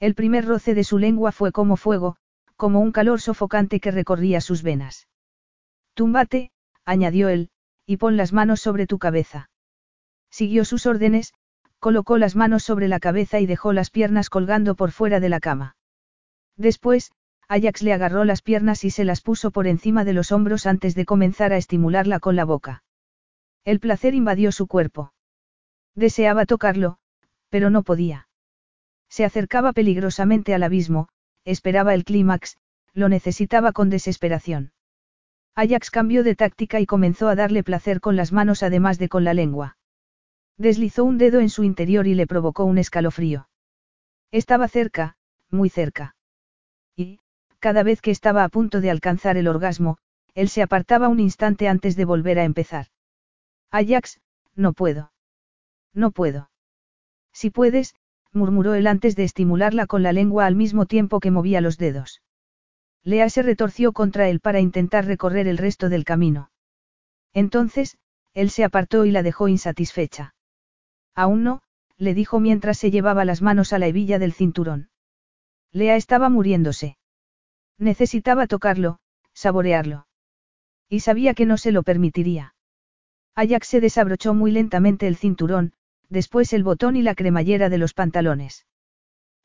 El primer roce de su lengua fue como fuego, como un calor sofocante que recorría sus venas. Túmbate, añadió él, y pon las manos sobre tu cabeza. Siguió sus órdenes, colocó las manos sobre la cabeza y dejó las piernas colgando por fuera de la cama. Después, Ajax le agarró las piernas y se las puso por encima de los hombros antes de comenzar a estimularla con la boca. El placer invadió su cuerpo. Deseaba tocarlo, pero no podía. Se acercaba peligrosamente al abismo, esperaba el clímax, lo necesitaba con desesperación. Ajax cambió de táctica y comenzó a darle placer con las manos además de con la lengua. Deslizó un dedo en su interior y le provocó un escalofrío. Estaba cerca, muy cerca. Y, cada vez que estaba a punto de alcanzar el orgasmo, él se apartaba un instante antes de volver a empezar. Ajax, no puedo. No puedo. Si puedes, murmuró él antes de estimularla con la lengua al mismo tiempo que movía los dedos. Lea se retorció contra él para intentar recorrer el resto del camino. Entonces, él se apartó y la dejó insatisfecha. Aún no, le dijo mientras se llevaba las manos a la hebilla del cinturón. Lea estaba muriéndose. Necesitaba tocarlo, saborearlo. Y sabía que no se lo permitiría. Ajax se desabrochó muy lentamente el cinturón, después el botón y la cremallera de los pantalones.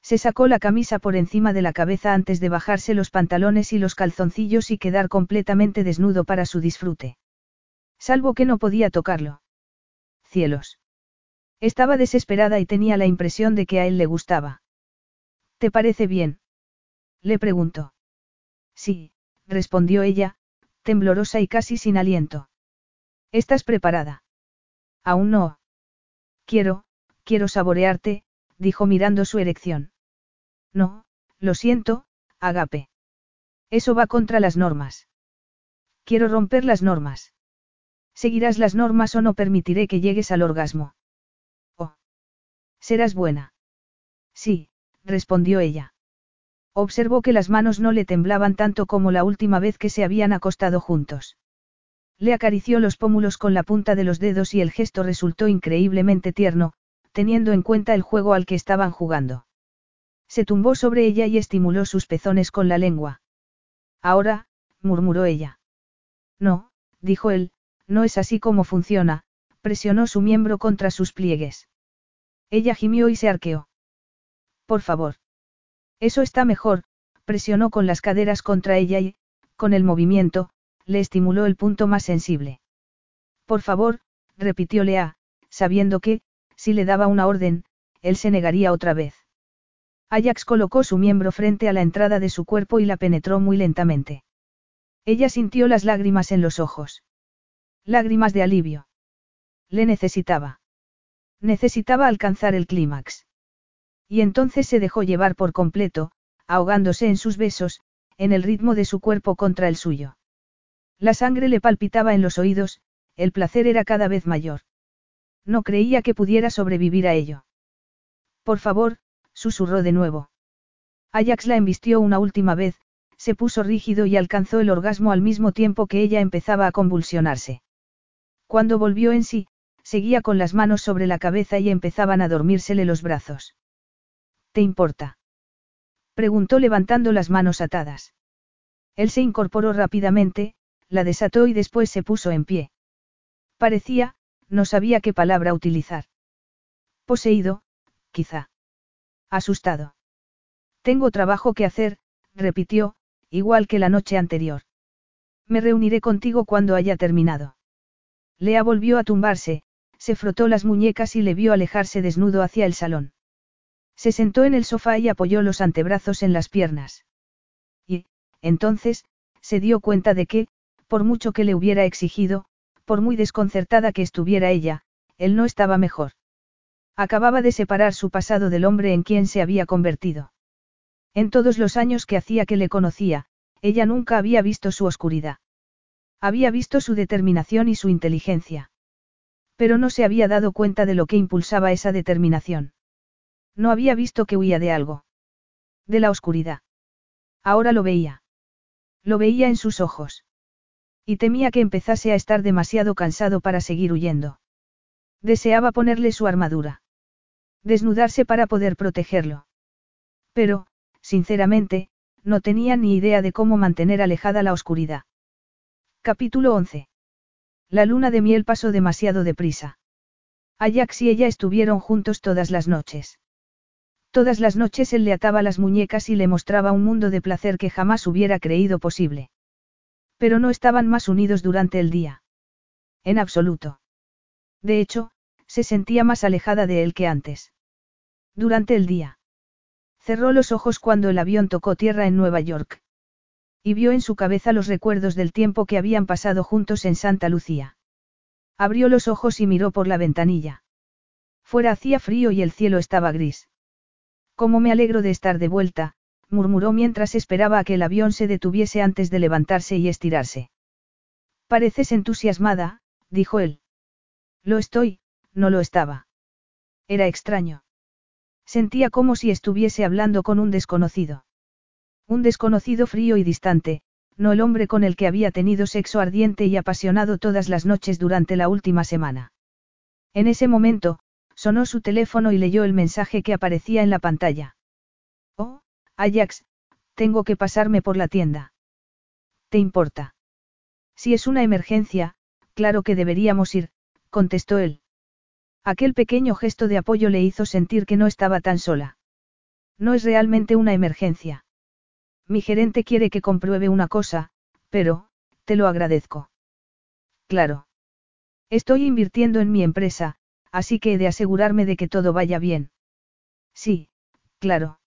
Se sacó la camisa por encima de la cabeza antes de bajarse los pantalones y los calzoncillos y quedar completamente desnudo para su disfrute. Salvo que no podía tocarlo. Cielos. Estaba desesperada y tenía la impresión de que a él le gustaba. ¿Te parece bien? Le preguntó. Sí, respondió ella, temblorosa y casi sin aliento. ¿Estás preparada? Aún no. Quiero, quiero saborearte, dijo mirando su erección. No, lo siento, Agape. Eso va contra las normas. Quiero romper las normas. Seguirás las normas o no permitiré que llegues al orgasmo. Oh. Serás buena. Sí, respondió ella. Observó que las manos no le temblaban tanto como la última vez que se habían acostado juntos. Le acarició los pómulos con la punta de los dedos y el gesto resultó increíblemente tierno, teniendo en cuenta el juego al que estaban jugando. Se tumbó sobre ella y estimuló sus pezones con la lengua. Ahora, murmuró ella. No, dijo él, no es así como funciona, presionó su miembro contra sus pliegues. Ella gimió y se arqueó. Por favor. Eso está mejor, presionó con las caderas contra ella y, con el movimiento, le estimuló el punto más sensible. Por favor, repitió Lea, sabiendo que, si le daba una orden, él se negaría otra vez. Ajax colocó su miembro frente a la entrada de su cuerpo y la penetró muy lentamente. Ella sintió las lágrimas en los ojos. Lágrimas de alivio. Le necesitaba. Necesitaba alcanzar el clímax. Y entonces se dejó llevar por completo, ahogándose en sus besos, en el ritmo de su cuerpo contra el suyo. La sangre le palpitaba en los oídos, el placer era cada vez mayor. No creía que pudiera sobrevivir a ello. Por favor, susurró de nuevo. Ajax la embistió una última vez, se puso rígido y alcanzó el orgasmo al mismo tiempo que ella empezaba a convulsionarse. Cuando volvió en sí, seguía con las manos sobre la cabeza y empezaban a dormírsele los brazos. ¿Te importa? preguntó levantando las manos atadas. Él se incorporó rápidamente, la desató y después se puso en pie. Parecía, no sabía qué palabra utilizar. Poseído, quizá. Asustado. Tengo trabajo que hacer, repitió, igual que la noche anterior. Me reuniré contigo cuando haya terminado. Lea volvió a tumbarse, se frotó las muñecas y le vio alejarse desnudo hacia el salón. Se sentó en el sofá y apoyó los antebrazos en las piernas. Y, entonces, se dio cuenta de que, por mucho que le hubiera exigido, por muy desconcertada que estuviera ella, él no estaba mejor. Acababa de separar su pasado del hombre en quien se había convertido. En todos los años que hacía que le conocía, ella nunca había visto su oscuridad. Había visto su determinación y su inteligencia. Pero no se había dado cuenta de lo que impulsaba esa determinación. No había visto que huía de algo. De la oscuridad. Ahora lo veía. Lo veía en sus ojos. Y temía que empezase a estar demasiado cansado para seguir huyendo. Deseaba ponerle su armadura. Desnudarse para poder protegerlo. Pero, sinceramente, no tenía ni idea de cómo mantener alejada la oscuridad. Capítulo 11. La luna de miel pasó demasiado deprisa. Ajax y ella estuvieron juntos todas las noches. Todas las noches él le ataba las muñecas y le mostraba un mundo de placer que jamás hubiera creído posible. Pero no estaban más unidos durante el día. En absoluto. De hecho, se sentía más alejada de él que antes. Durante el día. Cerró los ojos cuando el avión tocó tierra en Nueva York. Y vio en su cabeza los recuerdos del tiempo que habían pasado juntos en Santa Lucía. Abrió los ojos y miró por la ventanilla. Fuera hacía frío y el cielo estaba gris. Cómo me alegro de estar de vuelta, murmuró mientras esperaba a que el avión se detuviese antes de levantarse y estirarse. Pareces entusiasmada, dijo él. Lo estoy, no lo estaba. Era extraño. Sentía como si estuviese hablando con un desconocido. Un desconocido frío y distante, no el hombre con el que había tenido sexo ardiente y apasionado todas las noches durante la última semana. En ese momento, sonó su teléfono y leyó el mensaje que aparecía en la pantalla. Ajax, tengo que pasarme por la tienda. ¿Te importa? Si es una emergencia, claro que deberíamos ir, contestó él. Aquel pequeño gesto de apoyo le hizo sentir que no estaba tan sola. No es realmente una emergencia. Mi gerente quiere que compruebe una cosa, pero, te lo agradezco. Claro. Estoy invirtiendo en mi empresa, así que he de asegurarme de que todo vaya bien. Sí, claro.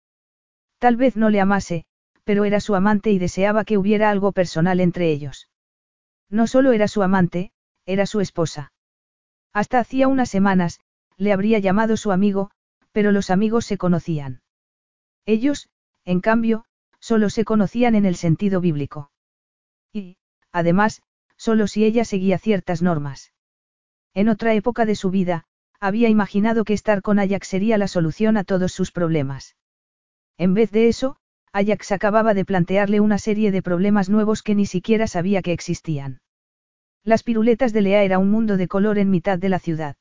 Tal vez no le amase, pero era su amante y deseaba que hubiera algo personal entre ellos. No solo era su amante, era su esposa. Hasta hacía unas semanas, le habría llamado su amigo, pero los amigos se conocían. Ellos, en cambio, solo se conocían en el sentido bíblico. Y, además, solo si ella seguía ciertas normas. En otra época de su vida, había imaginado que estar con Ajax sería la solución a todos sus problemas. En vez de eso, Ajax acababa de plantearle una serie de problemas nuevos que ni siquiera sabía que existían. Las piruletas de Lea era un mundo de color en mitad de la ciudad.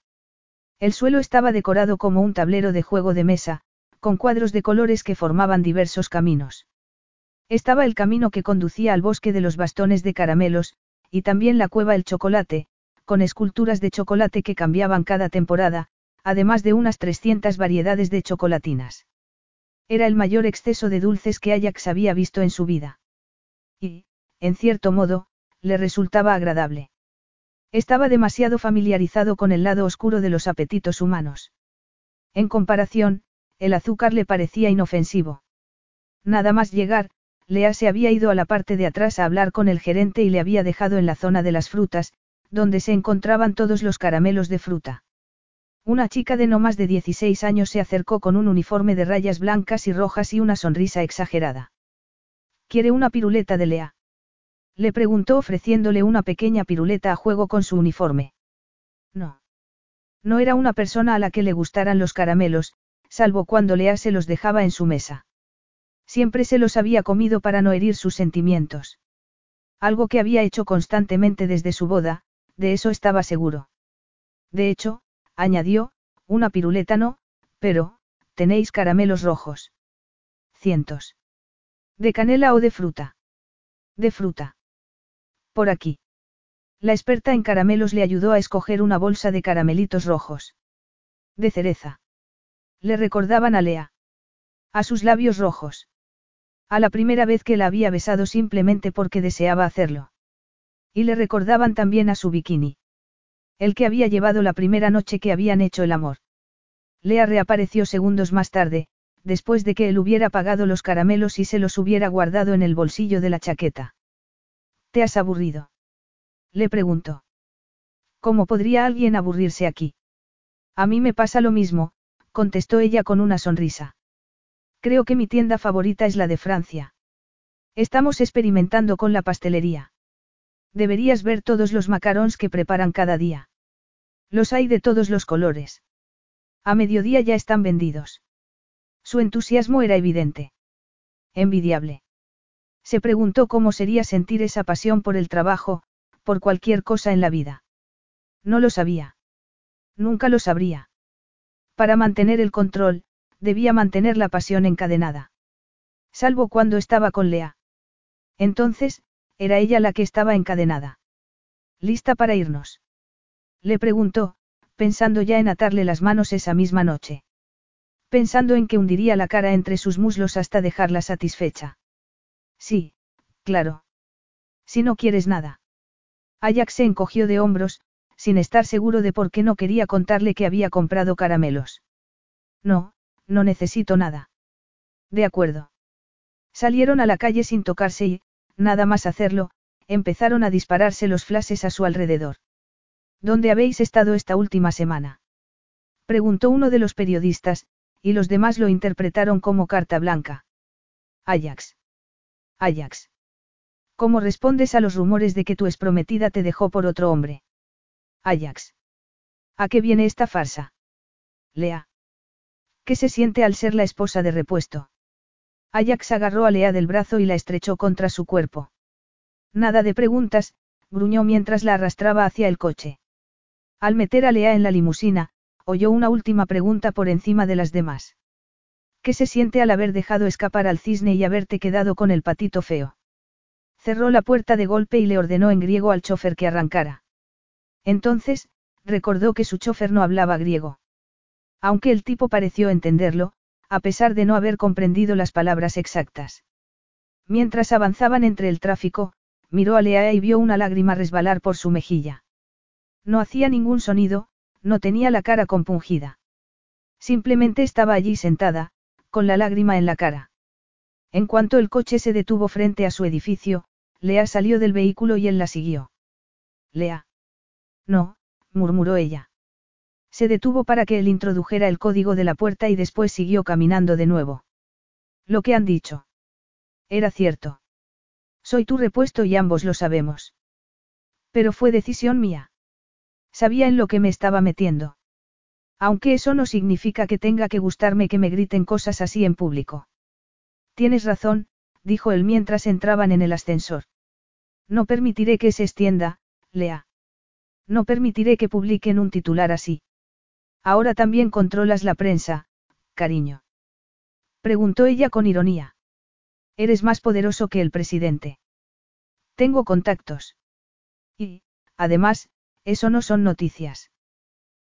El suelo estaba decorado como un tablero de juego de mesa, con cuadros de colores que formaban diversos caminos. Estaba el camino que conducía al bosque de los bastones de caramelos, y también la cueva El Chocolate, con esculturas de chocolate que cambiaban cada temporada, además de unas 300 variedades de chocolatinas. Era el mayor exceso de dulces que Ajax había visto en su vida. Y, en cierto modo, le resultaba agradable. Estaba demasiado familiarizado con el lado oscuro de los apetitos humanos. En comparación, el azúcar le parecía inofensivo. Nada más llegar, Lea se había ido a la parte de atrás a hablar con el gerente y le había dejado en la zona de las frutas, donde se encontraban todos los caramelos de fruta. Una chica de no más de 16 años se acercó con un uniforme de rayas blancas y rojas y una sonrisa exagerada. ¿Quiere una piruleta de Lea? Le preguntó ofreciéndole una pequeña piruleta a juego con su uniforme. No. No era una persona a la que le gustaran los caramelos, salvo cuando Lea se los dejaba en su mesa. Siempre se los había comido para no herir sus sentimientos. Algo que había hecho constantemente desde su boda, de eso estaba seguro. De hecho, añadió, una piruleta no, pero, tenéis caramelos rojos. Cientos. ¿De canela o de fruta? De fruta. Por aquí. La experta en caramelos le ayudó a escoger una bolsa de caramelitos rojos. De cereza. Le recordaban a Lea. A sus labios rojos. A la primera vez que la había besado simplemente porque deseaba hacerlo. Y le recordaban también a su bikini. El que había llevado la primera noche que habían hecho el amor. Lea reapareció segundos más tarde, después de que él hubiera pagado los caramelos y se los hubiera guardado en el bolsillo de la chaqueta. ¿Te has aburrido? Le preguntó. ¿Cómo podría alguien aburrirse aquí? A mí me pasa lo mismo, contestó ella con una sonrisa. Creo que mi tienda favorita es la de Francia. Estamos experimentando con la pastelería. Deberías ver todos los macarons que preparan cada día. Los hay de todos los colores. A mediodía ya están vendidos. Su entusiasmo era evidente. Envidiable. Se preguntó cómo sería sentir esa pasión por el trabajo, por cualquier cosa en la vida. No lo sabía. Nunca lo sabría. Para mantener el control, debía mantener la pasión encadenada. Salvo cuando estaba con Lea. Entonces, era ella la que estaba encadenada. ¿Lista para irnos? Le preguntó, pensando ya en atarle las manos esa misma noche. Pensando en que hundiría la cara entre sus muslos hasta dejarla satisfecha. Sí, claro. Si no quieres nada. Ajax se encogió de hombros, sin estar seguro de por qué no quería contarle que había comprado caramelos. No, no necesito nada. De acuerdo. Salieron a la calle sin tocarse y, nada más hacerlo, empezaron a dispararse los flashes a su alrededor. ¿Dónde habéis estado esta última semana? Preguntó uno de los periodistas, y los demás lo interpretaron como carta blanca. Ajax. Ajax. ¿Cómo respondes a los rumores de que tu exprometida te dejó por otro hombre? Ajax. ¿A qué viene esta farsa? Lea. ¿Qué se siente al ser la esposa de repuesto? Ajax agarró a Lea del brazo y la estrechó contra su cuerpo. Nada de preguntas, gruñó mientras la arrastraba hacia el coche. Al meter a Lea en la limusina, oyó una última pregunta por encima de las demás. ¿Qué se siente al haber dejado escapar al cisne y haberte quedado con el patito feo? Cerró la puerta de golpe y le ordenó en griego al chofer que arrancara. Entonces, recordó que su chofer no hablaba griego. Aunque el tipo pareció entenderlo, a pesar de no haber comprendido las palabras exactas. Mientras avanzaban entre el tráfico, miró a Lea y vio una lágrima resbalar por su mejilla. No hacía ningún sonido, no tenía la cara compungida. Simplemente estaba allí sentada, con la lágrima en la cara. En cuanto el coche se detuvo frente a su edificio, Lea salió del vehículo y él la siguió. Lea. No, murmuró ella. Se detuvo para que él introdujera el código de la puerta y después siguió caminando de nuevo. Lo que han dicho. Era cierto. Soy tu repuesto y ambos lo sabemos. Pero fue decisión mía. Sabía en lo que me estaba metiendo. Aunque eso no significa que tenga que gustarme que me griten cosas así en público. Tienes razón, dijo él mientras entraban en el ascensor. No permitiré que se extienda, Lea. No permitiré que publiquen un titular así. Ahora también controlas la prensa, cariño. Preguntó ella con ironía. Eres más poderoso que el presidente. Tengo contactos. Y, además, eso no son noticias.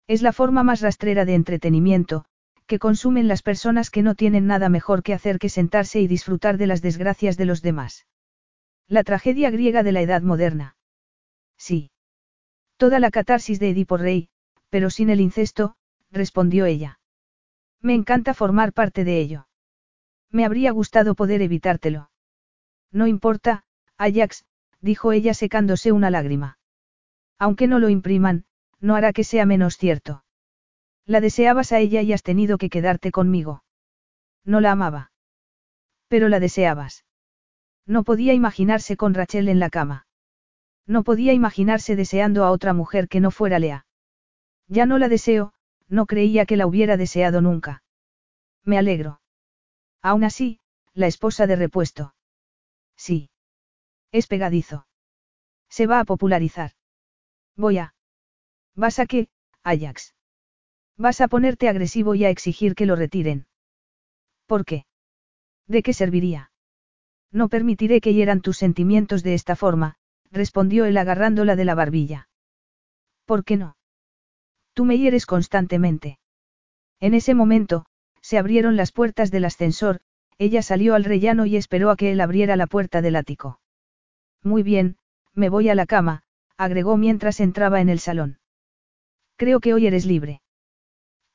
Es la forma más rastrera de entretenimiento, que consumen las personas que no tienen nada mejor que hacer que sentarse y disfrutar de las desgracias de los demás. La tragedia griega de la Edad Moderna. Sí. Toda la catarsis de Edipo Rey, pero sin el incesto, respondió ella. Me encanta formar parte de ello. Me habría gustado poder evitártelo. No importa, Ajax, dijo ella secándose una lágrima. Aunque no lo impriman, no hará que sea menos cierto. La deseabas a ella y has tenido que quedarte conmigo. No la amaba. Pero la deseabas. No podía imaginarse con Rachel en la cama. No podía imaginarse deseando a otra mujer que no fuera Lea. Ya no la deseo, no creía que la hubiera deseado nunca. Me alegro. Aún así, la esposa de repuesto. Sí. Es pegadizo. Se va a popularizar. Voy a. ¿Vas a qué, Ajax? Vas a ponerte agresivo y a exigir que lo retiren. ¿Por qué? ¿De qué serviría? No permitiré que hieran tus sentimientos de esta forma, respondió él agarrándola de la barbilla. ¿Por qué no? Tú me hieres constantemente. En ese momento, se abrieron las puertas del ascensor, ella salió al rellano y esperó a que él abriera la puerta del ático. Muy bien, me voy a la cama, agregó mientras entraba en el salón. Creo que hoy eres libre.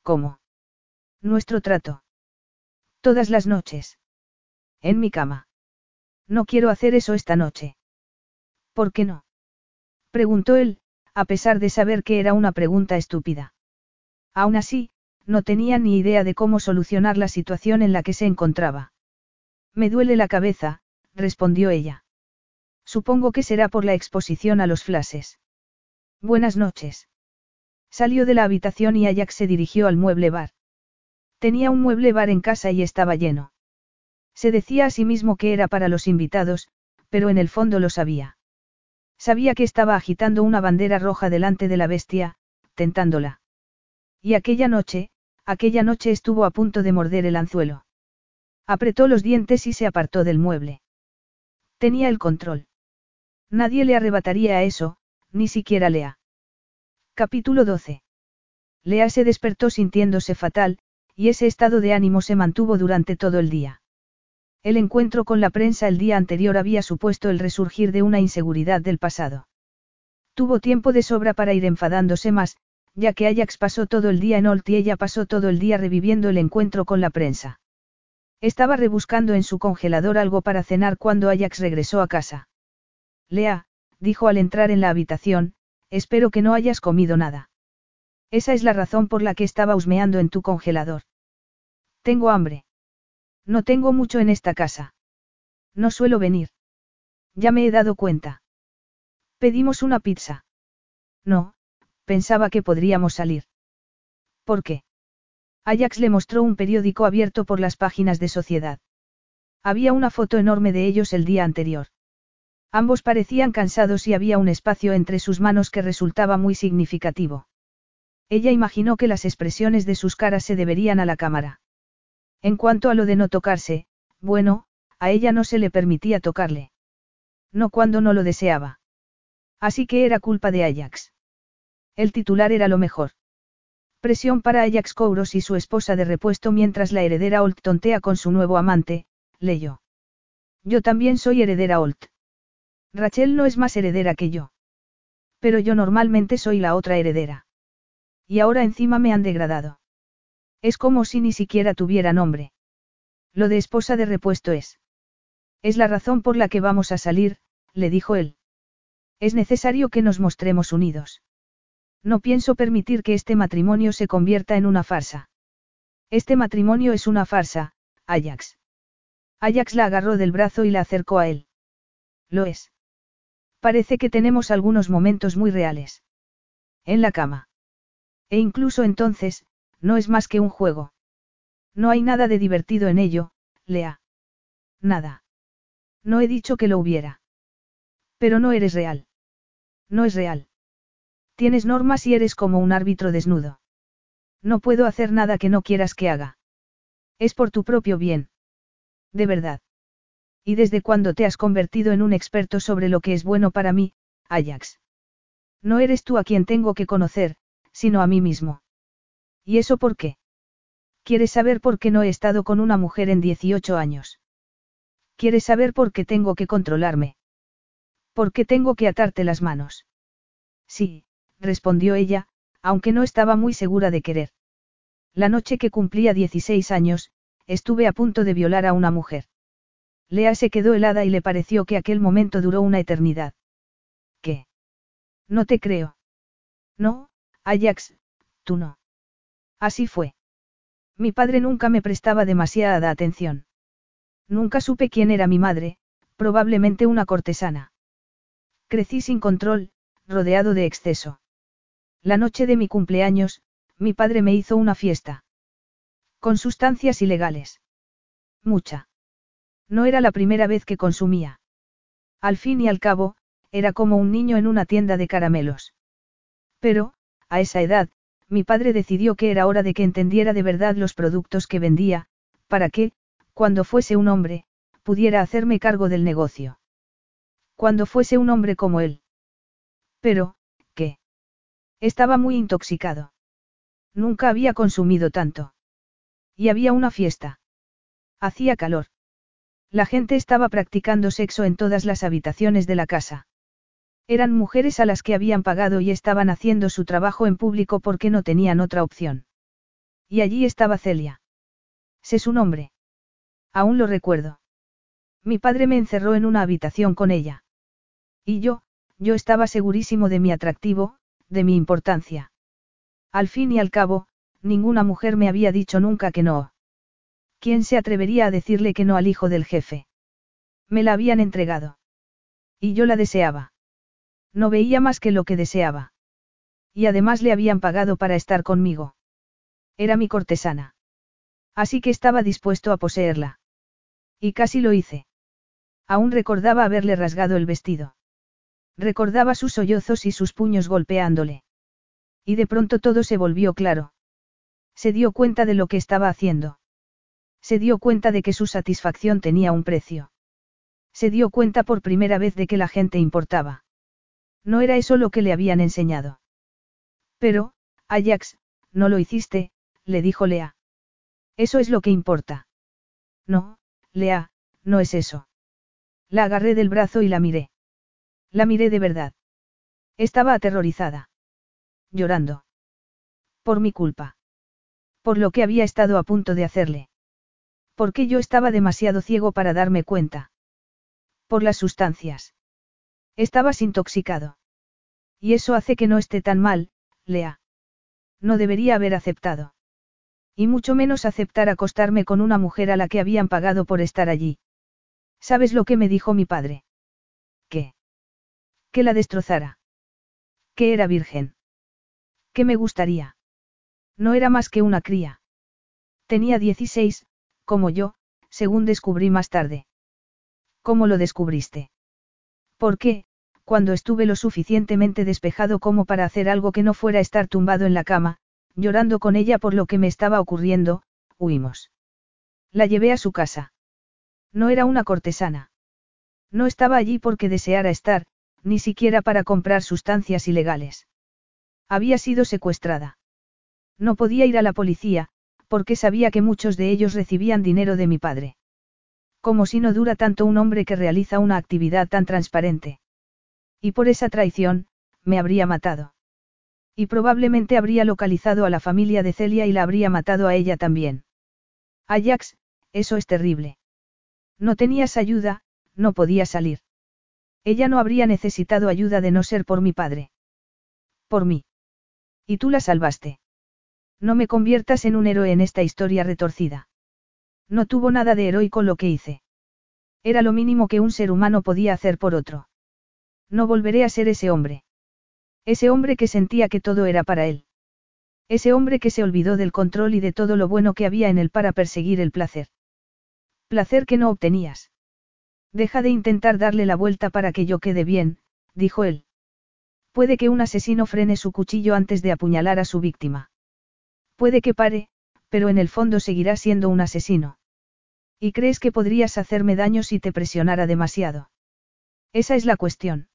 ¿Cómo? Nuestro trato. Todas las noches. En mi cama. No quiero hacer eso esta noche. ¿Por qué no? Preguntó él, a pesar de saber que era una pregunta estúpida. Aún así, no tenía ni idea de cómo solucionar la situación en la que se encontraba. Me duele la cabeza, respondió ella. Supongo que será por la exposición a los flashes. Buenas noches. Salió de la habitación y Ajax se dirigió al mueble bar. Tenía un mueble bar en casa y estaba lleno. Se decía a sí mismo que era para los invitados, pero en el fondo lo sabía. Sabía que estaba agitando una bandera roja delante de la bestia, tentándola. Y aquella noche, aquella noche estuvo a punto de morder el anzuelo. Apretó los dientes y se apartó del mueble. Tenía el control. Nadie le arrebataría a eso, ni siquiera Lea. Capítulo 12. Lea se despertó sintiéndose fatal, y ese estado de ánimo se mantuvo durante todo el día. El encuentro con la prensa el día anterior había supuesto el resurgir de una inseguridad del pasado. Tuvo tiempo de sobra para ir enfadándose más, ya que Ajax pasó todo el día en Olt y ella pasó todo el día reviviendo el encuentro con la prensa. Estaba rebuscando en su congelador algo para cenar cuando Ajax regresó a casa. Lea, dijo al entrar en la habitación, Espero que no hayas comido nada. Esa es la razón por la que estaba husmeando en tu congelador. Tengo hambre. No tengo mucho en esta casa. No suelo venir. Ya me he dado cuenta. Pedimos una pizza. No, pensaba que podríamos salir. ¿Por qué? Ajax le mostró un periódico abierto por las páginas de sociedad. Había una foto enorme de ellos el día anterior. Ambos parecían cansados y había un espacio entre sus manos que resultaba muy significativo. Ella imaginó que las expresiones de sus caras se deberían a la cámara. En cuanto a lo de no tocarse, bueno, a ella no se le permitía tocarle. No cuando no lo deseaba. Así que era culpa de Ajax. El titular era lo mejor. Presión para Ajax Kouros y su esposa de repuesto mientras la heredera Olt tontea con su nuevo amante, leyó. Yo también soy heredera Olt. Rachel no es más heredera que yo. Pero yo normalmente soy la otra heredera. Y ahora encima me han degradado. Es como si ni siquiera tuviera nombre. Lo de esposa de repuesto es. Es la razón por la que vamos a salir, le dijo él. Es necesario que nos mostremos unidos. No pienso permitir que este matrimonio se convierta en una farsa. Este matrimonio es una farsa, Ajax. Ajax la agarró del brazo y la acercó a él. Lo es. Parece que tenemos algunos momentos muy reales. En la cama. E incluso entonces, no es más que un juego. No hay nada de divertido en ello, Lea. Nada. No he dicho que lo hubiera. Pero no eres real. No es real. Tienes normas y eres como un árbitro desnudo. No puedo hacer nada que no quieras que haga. Es por tu propio bien. De verdad. ¿Y desde cuándo te has convertido en un experto sobre lo que es bueno para mí, Ajax? No eres tú a quien tengo que conocer, sino a mí mismo. ¿Y eso por qué? ¿Quieres saber por qué no he estado con una mujer en 18 años? ¿Quieres saber por qué tengo que controlarme? ¿Por qué tengo que atarte las manos? Sí, respondió ella, aunque no estaba muy segura de querer. La noche que cumplía 16 años, estuve a punto de violar a una mujer. Lea se quedó helada y le pareció que aquel momento duró una eternidad. ¿Qué? No te creo. No, Ajax, tú no. Así fue. Mi padre nunca me prestaba demasiada atención. Nunca supe quién era mi madre, probablemente una cortesana. Crecí sin control, rodeado de exceso. La noche de mi cumpleaños, mi padre me hizo una fiesta. Con sustancias ilegales. Mucha. No era la primera vez que consumía. Al fin y al cabo, era como un niño en una tienda de caramelos. Pero, a esa edad, mi padre decidió que era hora de que entendiera de verdad los productos que vendía, para que, cuando fuese un hombre, pudiera hacerme cargo del negocio. Cuando fuese un hombre como él. Pero, ¿qué? Estaba muy intoxicado. Nunca había consumido tanto. Y había una fiesta. Hacía calor. La gente estaba practicando sexo en todas las habitaciones de la casa. Eran mujeres a las que habían pagado y estaban haciendo su trabajo en público porque no tenían otra opción. Y allí estaba Celia. Sé su nombre. Aún lo recuerdo. Mi padre me encerró en una habitación con ella. Y yo, yo estaba segurísimo de mi atractivo, de mi importancia. Al fin y al cabo, ninguna mujer me había dicho nunca que no. ¿Quién se atrevería a decirle que no al hijo del jefe? Me la habían entregado. Y yo la deseaba. No veía más que lo que deseaba. Y además le habían pagado para estar conmigo. Era mi cortesana. Así que estaba dispuesto a poseerla. Y casi lo hice. Aún recordaba haberle rasgado el vestido. Recordaba sus sollozos y sus puños golpeándole. Y de pronto todo se volvió claro. Se dio cuenta de lo que estaba haciendo. Se dio cuenta de que su satisfacción tenía un precio. Se dio cuenta por primera vez de que la gente importaba. No era eso lo que le habían enseñado. Pero, Ajax, no lo hiciste, le dijo Lea. Eso es lo que importa. No, Lea, no es eso. La agarré del brazo y la miré. La miré de verdad. Estaba aterrorizada. Llorando. Por mi culpa. Por lo que había estado a punto de hacerle. Porque yo estaba demasiado ciego para darme cuenta. Por las sustancias. Estabas intoxicado. Y eso hace que no esté tan mal, Lea. No debería haber aceptado. Y mucho menos aceptar acostarme con una mujer a la que habían pagado por estar allí. ¿Sabes lo que me dijo mi padre? ¿Qué? Que la destrozara. Que era virgen. Que me gustaría. No era más que una cría. Tenía 16, como yo, según descubrí más tarde. ¿Cómo lo descubriste? ¿Por qué, cuando estuve lo suficientemente despejado como para hacer algo que no fuera estar tumbado en la cama, llorando con ella por lo que me estaba ocurriendo, huimos. La llevé a su casa. No era una cortesana. No estaba allí porque deseara estar, ni siquiera para comprar sustancias ilegales. Había sido secuestrada. No podía ir a la policía, porque sabía que muchos de ellos recibían dinero de mi padre. Como si no dura tanto un hombre que realiza una actividad tan transparente. Y por esa traición, me habría matado. Y probablemente habría localizado a la familia de Celia y la habría matado a ella también. Ajax, eso es terrible. No tenías ayuda, no podía salir. Ella no habría necesitado ayuda de no ser por mi padre. Por mí. Y tú la salvaste. No me conviertas en un héroe en esta historia retorcida. No tuvo nada de heroico lo que hice. Era lo mínimo que un ser humano podía hacer por otro. No volveré a ser ese hombre. Ese hombre que sentía que todo era para él. Ese hombre que se olvidó del control y de todo lo bueno que había en él para perseguir el placer. Placer que no obtenías. Deja de intentar darle la vuelta para que yo quede bien, dijo él. Puede que un asesino frene su cuchillo antes de apuñalar a su víctima. Puede que pare, pero en el fondo seguirá siendo un asesino. ¿Y crees que podrías hacerme daño si te presionara demasiado? Esa es la cuestión.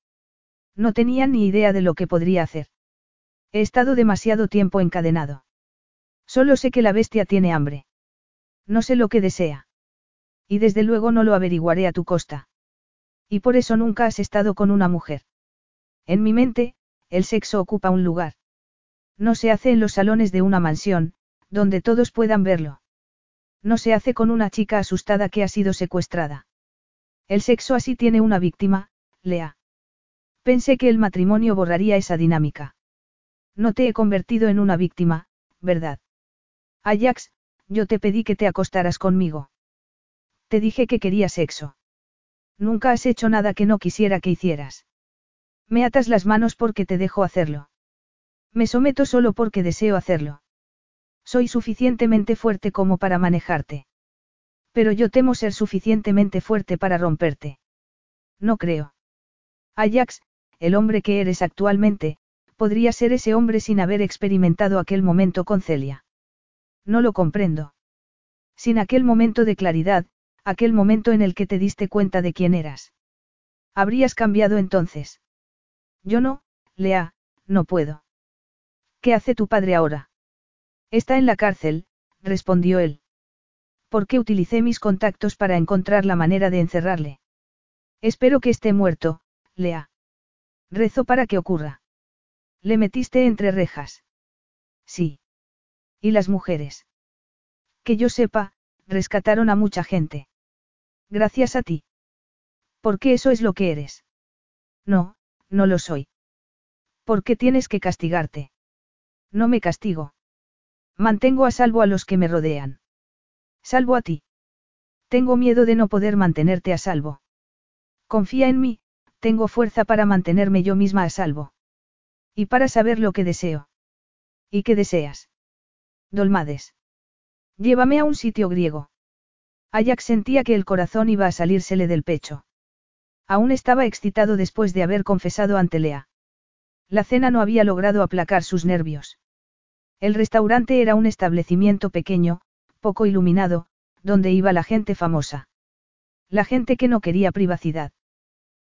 No tenía ni idea de lo que podría hacer. He estado demasiado tiempo encadenado. Solo sé que la bestia tiene hambre. No sé lo que desea. Y desde luego no lo averiguaré a tu costa. Y por eso nunca has estado con una mujer. En mi mente, el sexo ocupa un lugar. No se hace en los salones de una mansión, donde todos puedan verlo. No se hace con una chica asustada que ha sido secuestrada. El sexo así tiene una víctima, Lea. Pensé que el matrimonio borraría esa dinámica. No te he convertido en una víctima, ¿verdad? Ajax, yo te pedí que te acostaras conmigo. Te dije que quería sexo. Nunca has hecho nada que no quisiera que hicieras. Me atas las manos porque te dejo hacerlo. Me someto solo porque deseo hacerlo. Soy suficientemente fuerte como para manejarte. Pero yo temo ser suficientemente fuerte para romperte. No creo. Ajax, el hombre que eres actualmente, podría ser ese hombre sin haber experimentado aquel momento con Celia. No lo comprendo. Sin aquel momento de claridad, aquel momento en el que te diste cuenta de quién eras. Habrías cambiado entonces. Yo no, Lea, no puedo. ¿Qué hace tu padre ahora? Está en la cárcel, respondió él. ¿Por qué utilicé mis contactos para encontrar la manera de encerrarle? Espero que esté muerto, Lea. Rezo para que ocurra. Le metiste entre rejas. Sí. ¿Y las mujeres? Que yo sepa, rescataron a mucha gente. Gracias a ti. Porque eso es lo que eres. No, no lo soy. ¿Por qué tienes que castigarte? No me castigo. Mantengo a salvo a los que me rodean. Salvo a ti. Tengo miedo de no poder mantenerte a salvo. Confía en mí, tengo fuerza para mantenerme yo misma a salvo. Y para saber lo que deseo. ¿Y qué deseas? Dolmades. Llévame a un sitio griego. Ajax sentía que el corazón iba a salírsele del pecho. Aún estaba excitado después de haber confesado ante Lea. La cena no había logrado aplacar sus nervios. El restaurante era un establecimiento pequeño, poco iluminado, donde iba la gente famosa. La gente que no quería privacidad.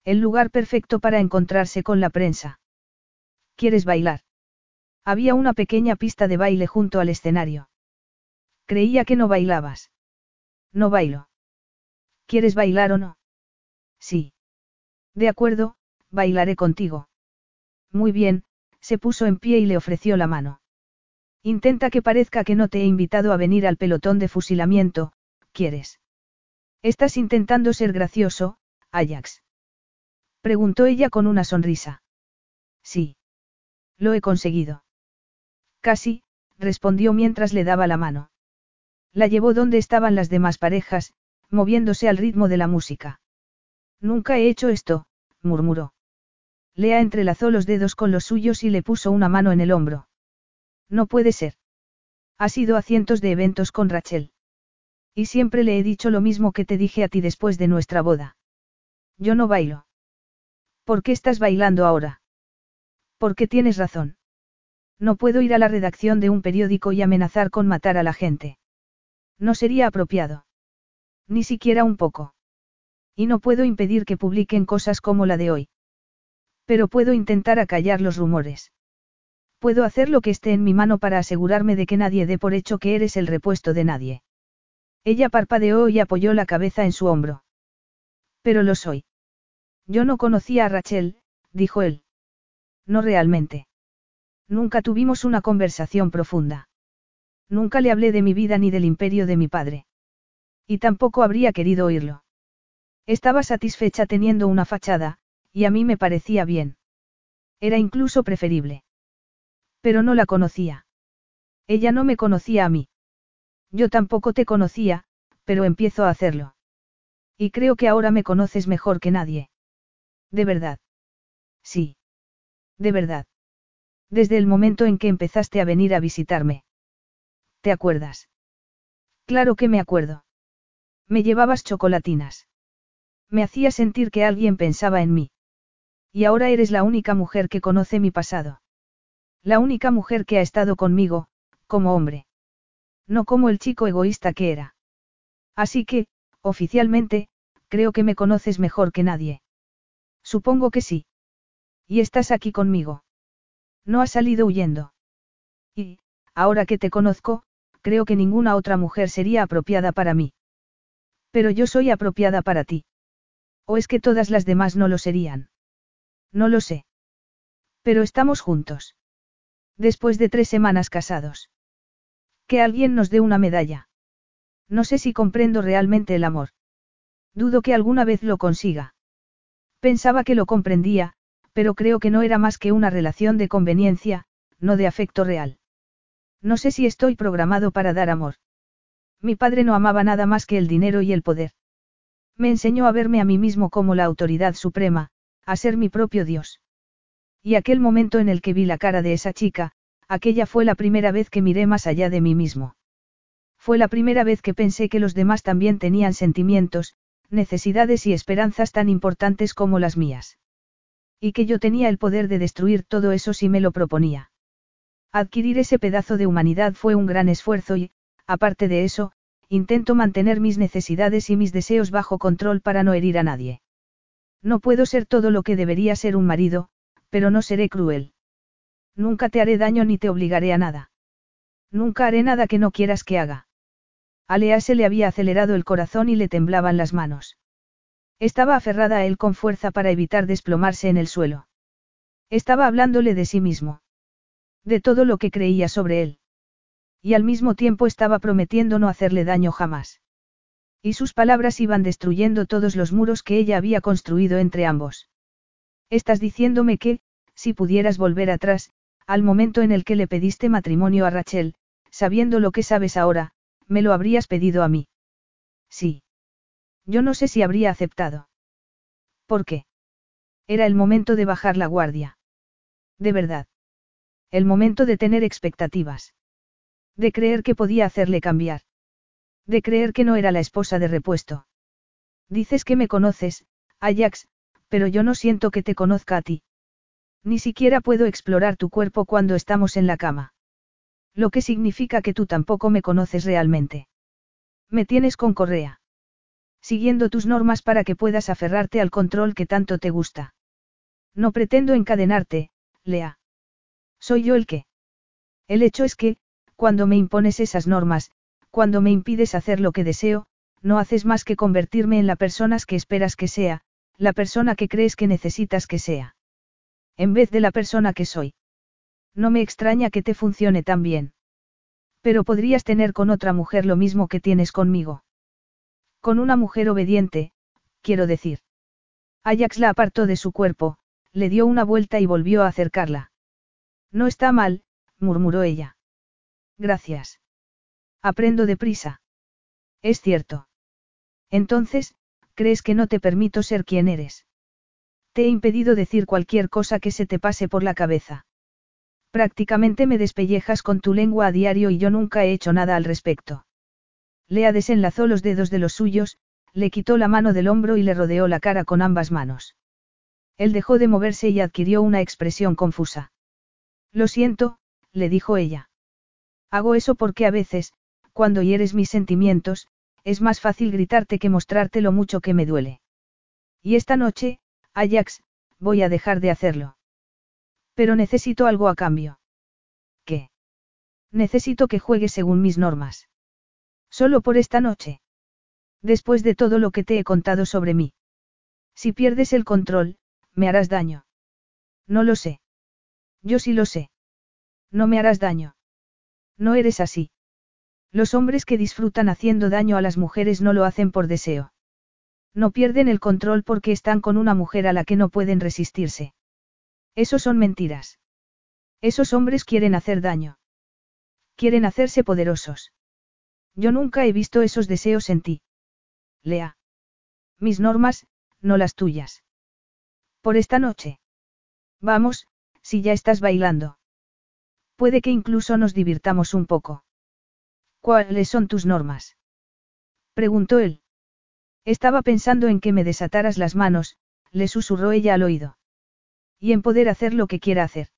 El lugar perfecto para encontrarse con la prensa. ¿Quieres bailar? Había una pequeña pista de baile junto al escenario. Creía que no bailabas. No bailo. ¿Quieres bailar o no? Sí. De acuerdo, bailaré contigo. Muy bien, se puso en pie y le ofreció la mano. Intenta que parezca que no te he invitado a venir al pelotón de fusilamiento, ¿quieres? Estás intentando ser gracioso, Ajax. Preguntó ella con una sonrisa. Sí. Lo he conseguido. Casi, respondió mientras le daba la mano. La llevó donde estaban las demás parejas, moviéndose al ritmo de la música. Nunca he hecho esto, murmuró. Lea entrelazó los dedos con los suyos y le puso una mano en el hombro. No puede ser. Ha sido a cientos de eventos con Rachel. Y siempre le he dicho lo mismo que te dije a ti después de nuestra boda. Yo no bailo. ¿Por qué estás bailando ahora? Porque tienes razón. No puedo ir a la redacción de un periódico y amenazar con matar a la gente. No sería apropiado. Ni siquiera un poco. Y no puedo impedir que publiquen cosas como la de hoy. Pero puedo intentar acallar los rumores. Puedo hacer lo que esté en mi mano para asegurarme de que nadie dé por hecho que eres el repuesto de nadie. Ella parpadeó y apoyó la cabeza en su hombro. Pero lo soy. Yo no conocía a Rachel, dijo él. No realmente. Nunca tuvimos una conversación profunda. Nunca le hablé de mi vida ni del imperio de mi padre. Y tampoco habría querido oírlo. Estaba satisfecha teniendo una fachada, y a mí me parecía bien. Era incluso preferible. Pero no la conocía. Ella no me conocía a mí. Yo tampoco te conocía, pero empiezo a hacerlo. Y creo que ahora me conoces mejor que nadie. De verdad. Sí. De verdad. Desde el momento en que empezaste a venir a visitarme. ¿Te acuerdas? Claro que me acuerdo. Me llevabas chocolatinas. Me hacía sentir que alguien pensaba en mí. Y ahora eres la única mujer que conoce mi pasado. La única mujer que ha estado conmigo, como hombre. No como el chico egoísta que era. Así que, oficialmente, creo que me conoces mejor que nadie. Supongo que sí. Y estás aquí conmigo. No has salido huyendo. Y, ahora que te conozco, creo que ninguna otra mujer sería apropiada para mí. Pero yo soy apropiada para ti. ¿O es que todas las demás no lo serían? No lo sé. Pero estamos juntos. Después de tres semanas casados. Que alguien nos dé una medalla. No sé si comprendo realmente el amor. Dudo que alguna vez lo consiga. Pensaba que lo comprendía, pero creo que no era más que una relación de conveniencia, no de afecto real. No sé si estoy programado para dar amor. Mi padre no amaba nada más que el dinero y el poder. Me enseñó a verme a mí mismo como la autoridad suprema, a ser mi propio Dios. Y aquel momento en el que vi la cara de esa chica, aquella fue la primera vez que miré más allá de mí mismo. Fue la primera vez que pensé que los demás también tenían sentimientos, necesidades y esperanzas tan importantes como las mías. Y que yo tenía el poder de destruir todo eso si me lo proponía. Adquirir ese pedazo de humanidad fue un gran esfuerzo y, aparte de eso, intento mantener mis necesidades y mis deseos bajo control para no herir a nadie. No puedo ser todo lo que debería ser un marido, pero no seré cruel. Nunca te haré daño ni te obligaré a nada. Nunca haré nada que no quieras que haga. A se le había acelerado el corazón y le temblaban las manos. Estaba aferrada a él con fuerza para evitar desplomarse en el suelo. Estaba hablándole de sí mismo. De todo lo que creía sobre él. Y al mismo tiempo estaba prometiendo no hacerle daño jamás. Y sus palabras iban destruyendo todos los muros que ella había construido entre ambos. Estás diciéndome que, si pudieras volver atrás, al momento en el que le pediste matrimonio a Rachel, sabiendo lo que sabes ahora, me lo habrías pedido a mí. Sí. Yo no sé si habría aceptado. ¿Por qué? Era el momento de bajar la guardia. De verdad. El momento de tener expectativas. De creer que podía hacerle cambiar. De creer que no era la esposa de repuesto. Dices que me conoces, Ajax, pero yo no siento que te conozca a ti. Ni siquiera puedo explorar tu cuerpo cuando estamos en la cama. Lo que significa que tú tampoco me conoces realmente. Me tienes con correa siguiendo tus normas para que puedas aferrarte al control que tanto te gusta. No pretendo encadenarte, Lea. Soy yo el que. El hecho es que, cuando me impones esas normas, cuando me impides hacer lo que deseo, no haces más que convertirme en la persona que esperas que sea, la persona que crees que necesitas que sea. En vez de la persona que soy. No me extraña que te funcione tan bien. Pero podrías tener con otra mujer lo mismo que tienes conmigo. Con una mujer obediente, quiero decir. Ajax la apartó de su cuerpo, le dio una vuelta y volvió a acercarla. No está mal, murmuró ella. Gracias. Aprendo deprisa. Es cierto. Entonces, ¿crees que no te permito ser quien eres? Te he impedido decir cualquier cosa que se te pase por la cabeza. Prácticamente me despellejas con tu lengua a diario y yo nunca he hecho nada al respecto. Lea desenlazó los dedos de los suyos, le quitó la mano del hombro y le rodeó la cara con ambas manos. Él dejó de moverse y adquirió una expresión confusa. Lo siento, le dijo ella. Hago eso porque a veces, cuando hieres mis sentimientos, es más fácil gritarte que mostrarte lo mucho que me duele. Y esta noche, Ajax, voy a dejar de hacerlo. Pero necesito algo a cambio. ¿Qué? Necesito que juegues según mis normas. Solo por esta noche. Después de todo lo que te he contado sobre mí. Si pierdes el control, me harás daño. No lo sé. Yo sí lo sé. No me harás daño. No eres así. Los hombres que disfrutan haciendo daño a las mujeres no lo hacen por deseo. No pierden el control porque están con una mujer a la que no pueden resistirse. Eso son mentiras. Esos hombres quieren hacer daño. Quieren hacerse poderosos. Yo nunca he visto esos deseos en ti. Lea. Mis normas, no las tuyas. Por esta noche. Vamos, si ya estás bailando. Puede que incluso nos divirtamos un poco. ¿Cuáles son tus normas? Preguntó él. Estaba pensando en que me desataras las manos, le susurró ella al oído. Y en poder hacer lo que quiera hacer.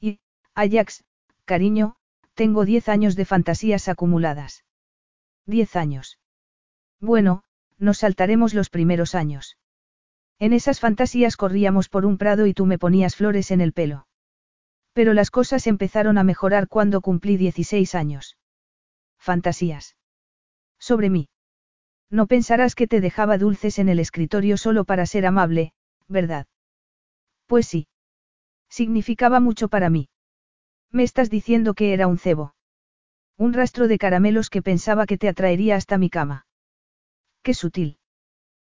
Y, Ajax, cariño, tengo diez años de fantasías acumuladas. Diez años. Bueno, nos saltaremos los primeros años. En esas fantasías corríamos por un prado y tú me ponías flores en el pelo. Pero las cosas empezaron a mejorar cuando cumplí 16 años. Fantasías. Sobre mí. No pensarás que te dejaba dulces en el escritorio solo para ser amable, ¿verdad? Pues sí. Significaba mucho para mí. Me estás diciendo que era un cebo. Un rastro de caramelos que pensaba que te atraería hasta mi cama. Qué sutil.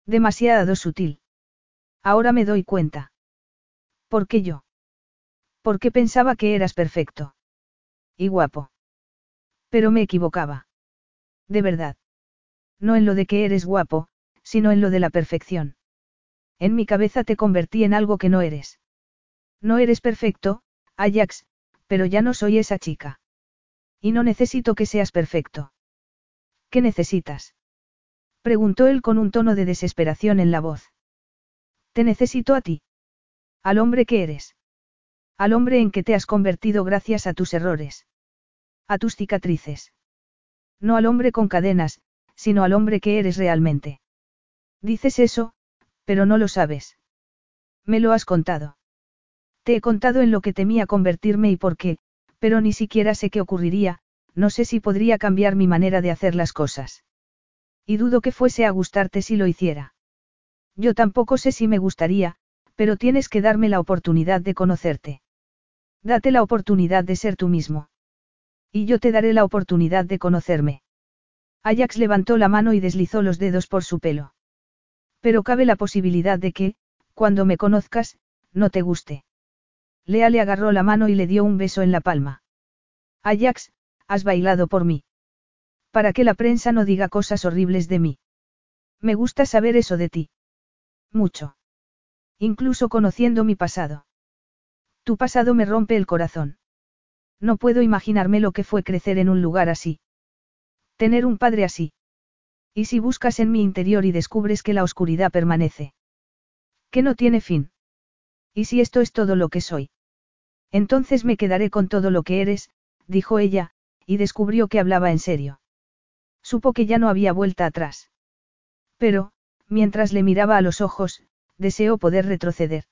Demasiado sutil. Ahora me doy cuenta. ¿Por qué yo? Porque pensaba que eras perfecto. Y guapo. Pero me equivocaba. De verdad. No en lo de que eres guapo, sino en lo de la perfección. En mi cabeza te convertí en algo que no eres. No eres perfecto, Ajax, pero ya no soy esa chica. Y no necesito que seas perfecto. ¿Qué necesitas? Preguntó él con un tono de desesperación en la voz. Te necesito a ti. Al hombre que eres. Al hombre en que te has convertido gracias a tus errores. A tus cicatrices. No al hombre con cadenas, sino al hombre que eres realmente. Dices eso, pero no lo sabes. Me lo has contado. Te he contado en lo que temía convertirme y por qué, pero ni siquiera sé qué ocurriría, no sé si podría cambiar mi manera de hacer las cosas. Y dudo que fuese a gustarte si lo hiciera. Yo tampoco sé si me gustaría, pero tienes que darme la oportunidad de conocerte. Date la oportunidad de ser tú mismo. Y yo te daré la oportunidad de conocerme. Ajax levantó la mano y deslizó los dedos por su pelo. Pero cabe la posibilidad de que, cuando me conozcas, no te guste. Lea le agarró la mano y le dio un beso en la palma. Ajax, has bailado por mí. Para que la prensa no diga cosas horribles de mí. Me gusta saber eso de ti. Mucho. Incluso conociendo mi pasado. Tu pasado me rompe el corazón. No puedo imaginarme lo que fue crecer en un lugar así. Tener un padre así. ¿Y si buscas en mi interior y descubres que la oscuridad permanece? Que no tiene fin. ¿Y si esto es todo lo que soy? Entonces me quedaré con todo lo que eres, dijo ella, y descubrió que hablaba en serio. Supo que ya no había vuelta atrás. Pero, mientras le miraba a los ojos, deseó poder retroceder.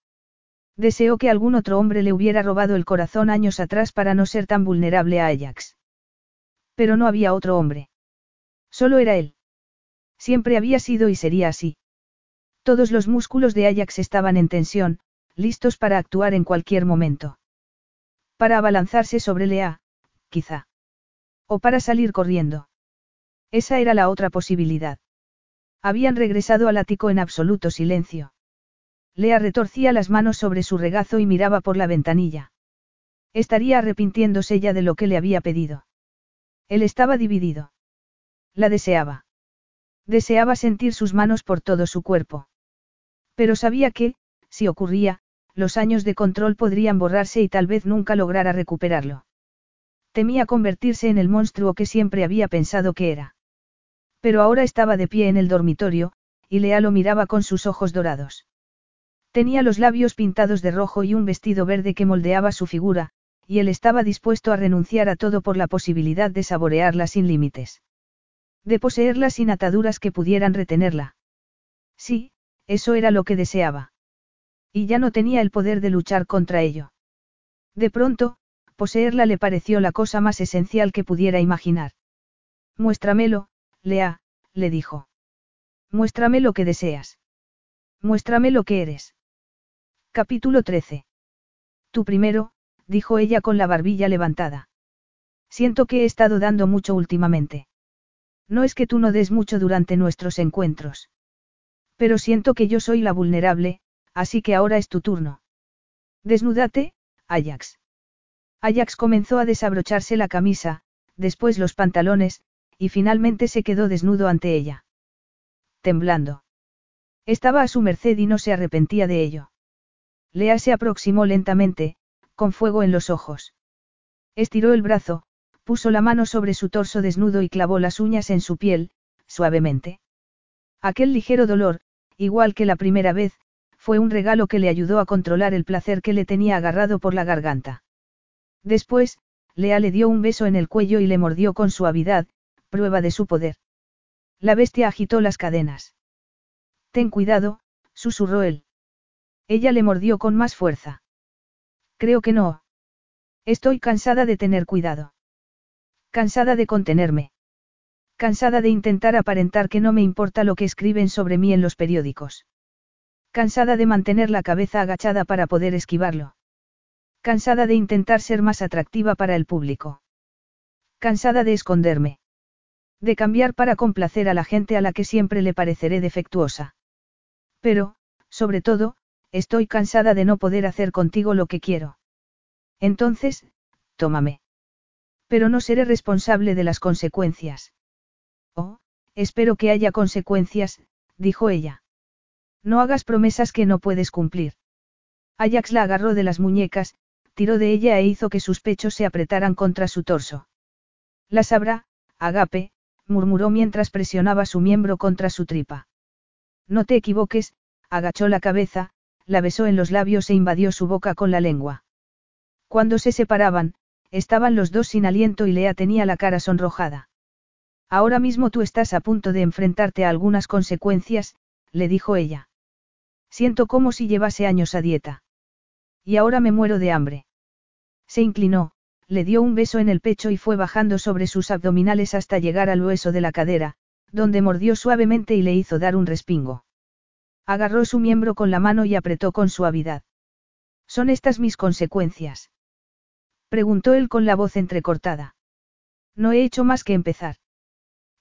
Deseó que algún otro hombre le hubiera robado el corazón años atrás para no ser tan vulnerable a Ajax. Pero no había otro hombre. Solo era él. Siempre había sido y sería así. Todos los músculos de Ajax estaban en tensión, listos para actuar en cualquier momento. Para abalanzarse sobre Lea, quizá. O para salir corriendo. Esa era la otra posibilidad. Habían regresado al ático en absoluto silencio. Lea retorcía las manos sobre su regazo y miraba por la ventanilla. Estaría arrepintiéndose ya de lo que le había pedido. Él estaba dividido. La deseaba. Deseaba sentir sus manos por todo su cuerpo. Pero sabía que, si ocurría, los años de control podrían borrarse y tal vez nunca lograra recuperarlo. Temía convertirse en el monstruo que siempre había pensado que era. Pero ahora estaba de pie en el dormitorio, y Lea lo miraba con sus ojos dorados. Tenía los labios pintados de rojo y un vestido verde que moldeaba su figura, y él estaba dispuesto a renunciar a todo por la posibilidad de saborearla sin límites. De poseerla sin ataduras que pudieran retenerla. Sí, eso era lo que deseaba. Y ya no tenía el poder de luchar contra ello. De pronto, poseerla le pareció la cosa más esencial que pudiera imaginar. Muéstramelo, Lea, le dijo. Muéstrame lo que deseas. Muéstrame lo que eres. Capítulo 13. Tú primero, dijo ella con la barbilla levantada. Siento que he estado dando mucho últimamente. No es que tú no des mucho durante nuestros encuentros. Pero siento que yo soy la vulnerable, así que ahora es tu turno. Desnúdate, Ajax. Ajax comenzó a desabrocharse la camisa, después los pantalones, y finalmente se quedó desnudo ante ella. Temblando. Estaba a su merced y no se arrepentía de ello. Lea se aproximó lentamente, con fuego en los ojos. Estiró el brazo, puso la mano sobre su torso desnudo y clavó las uñas en su piel, suavemente. Aquel ligero dolor, igual que la primera vez, fue un regalo que le ayudó a controlar el placer que le tenía agarrado por la garganta. Después, Lea le dio un beso en el cuello y le mordió con suavidad, prueba de su poder. La bestia agitó las cadenas. Ten cuidado, susurró él. Ella le mordió con más fuerza. Creo que no. Estoy cansada de tener cuidado. Cansada de contenerme. Cansada de intentar aparentar que no me importa lo que escriben sobre mí en los periódicos. Cansada de mantener la cabeza agachada para poder esquivarlo. Cansada de intentar ser más atractiva para el público. Cansada de esconderme. De cambiar para complacer a la gente a la que siempre le pareceré defectuosa. Pero, sobre todo, estoy cansada de no poder hacer contigo lo que quiero. Entonces, tómame. Pero no seré responsable de las consecuencias. Oh, espero que haya consecuencias, dijo ella. No hagas promesas que no puedes cumplir. Ajax la agarró de las muñecas, tiró de ella e hizo que sus pechos se apretaran contra su torso. La sabrá, Agape, murmuró mientras presionaba su miembro contra su tripa. No te equivoques, agachó la cabeza, la besó en los labios e invadió su boca con la lengua. Cuando se separaban, estaban los dos sin aliento y Lea tenía la cara sonrojada. Ahora mismo tú estás a punto de enfrentarte a algunas consecuencias, le dijo ella. Siento como si llevase años a dieta. Y ahora me muero de hambre. Se inclinó, le dio un beso en el pecho y fue bajando sobre sus abdominales hasta llegar al hueso de la cadera, donde mordió suavemente y le hizo dar un respingo. Agarró su miembro con la mano y apretó con suavidad. ¿Son estas mis consecuencias? Preguntó él con la voz entrecortada. No he hecho más que empezar.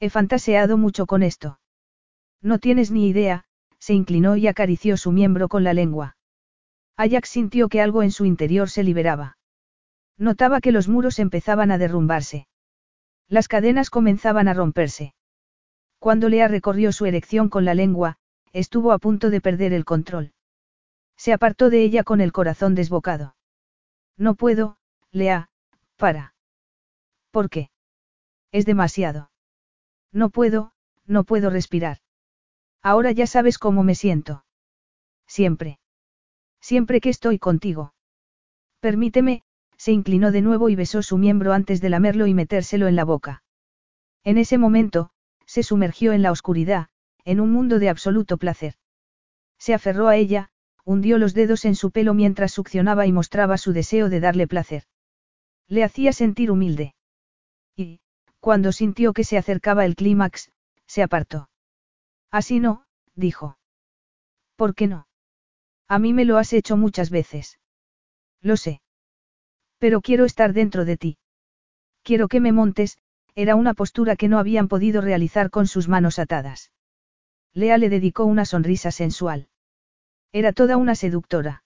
He fantaseado mucho con esto. No tienes ni idea, se inclinó y acarició su miembro con la lengua. Ajax sintió que algo en su interior se liberaba. Notaba que los muros empezaban a derrumbarse. Las cadenas comenzaban a romperse. Cuando Lea recorrió su erección con la lengua, estuvo a punto de perder el control. Se apartó de ella con el corazón desbocado. No puedo, Lea, para. ¿Por qué? Es demasiado. No puedo, no puedo respirar. Ahora ya sabes cómo me siento. Siempre. Siempre que estoy contigo. Permíteme, se inclinó de nuevo y besó su miembro antes de lamerlo y metérselo en la boca. En ese momento, se sumergió en la oscuridad, en un mundo de absoluto placer. Se aferró a ella, hundió los dedos en su pelo mientras succionaba y mostraba su deseo de darle placer. Le hacía sentir humilde. Y, cuando sintió que se acercaba el clímax, se apartó. Así no, dijo. ¿Por qué no? A mí me lo has hecho muchas veces. Lo sé. Pero quiero estar dentro de ti. Quiero que me montes, era una postura que no habían podido realizar con sus manos atadas. Lea le dedicó una sonrisa sensual. Era toda una seductora.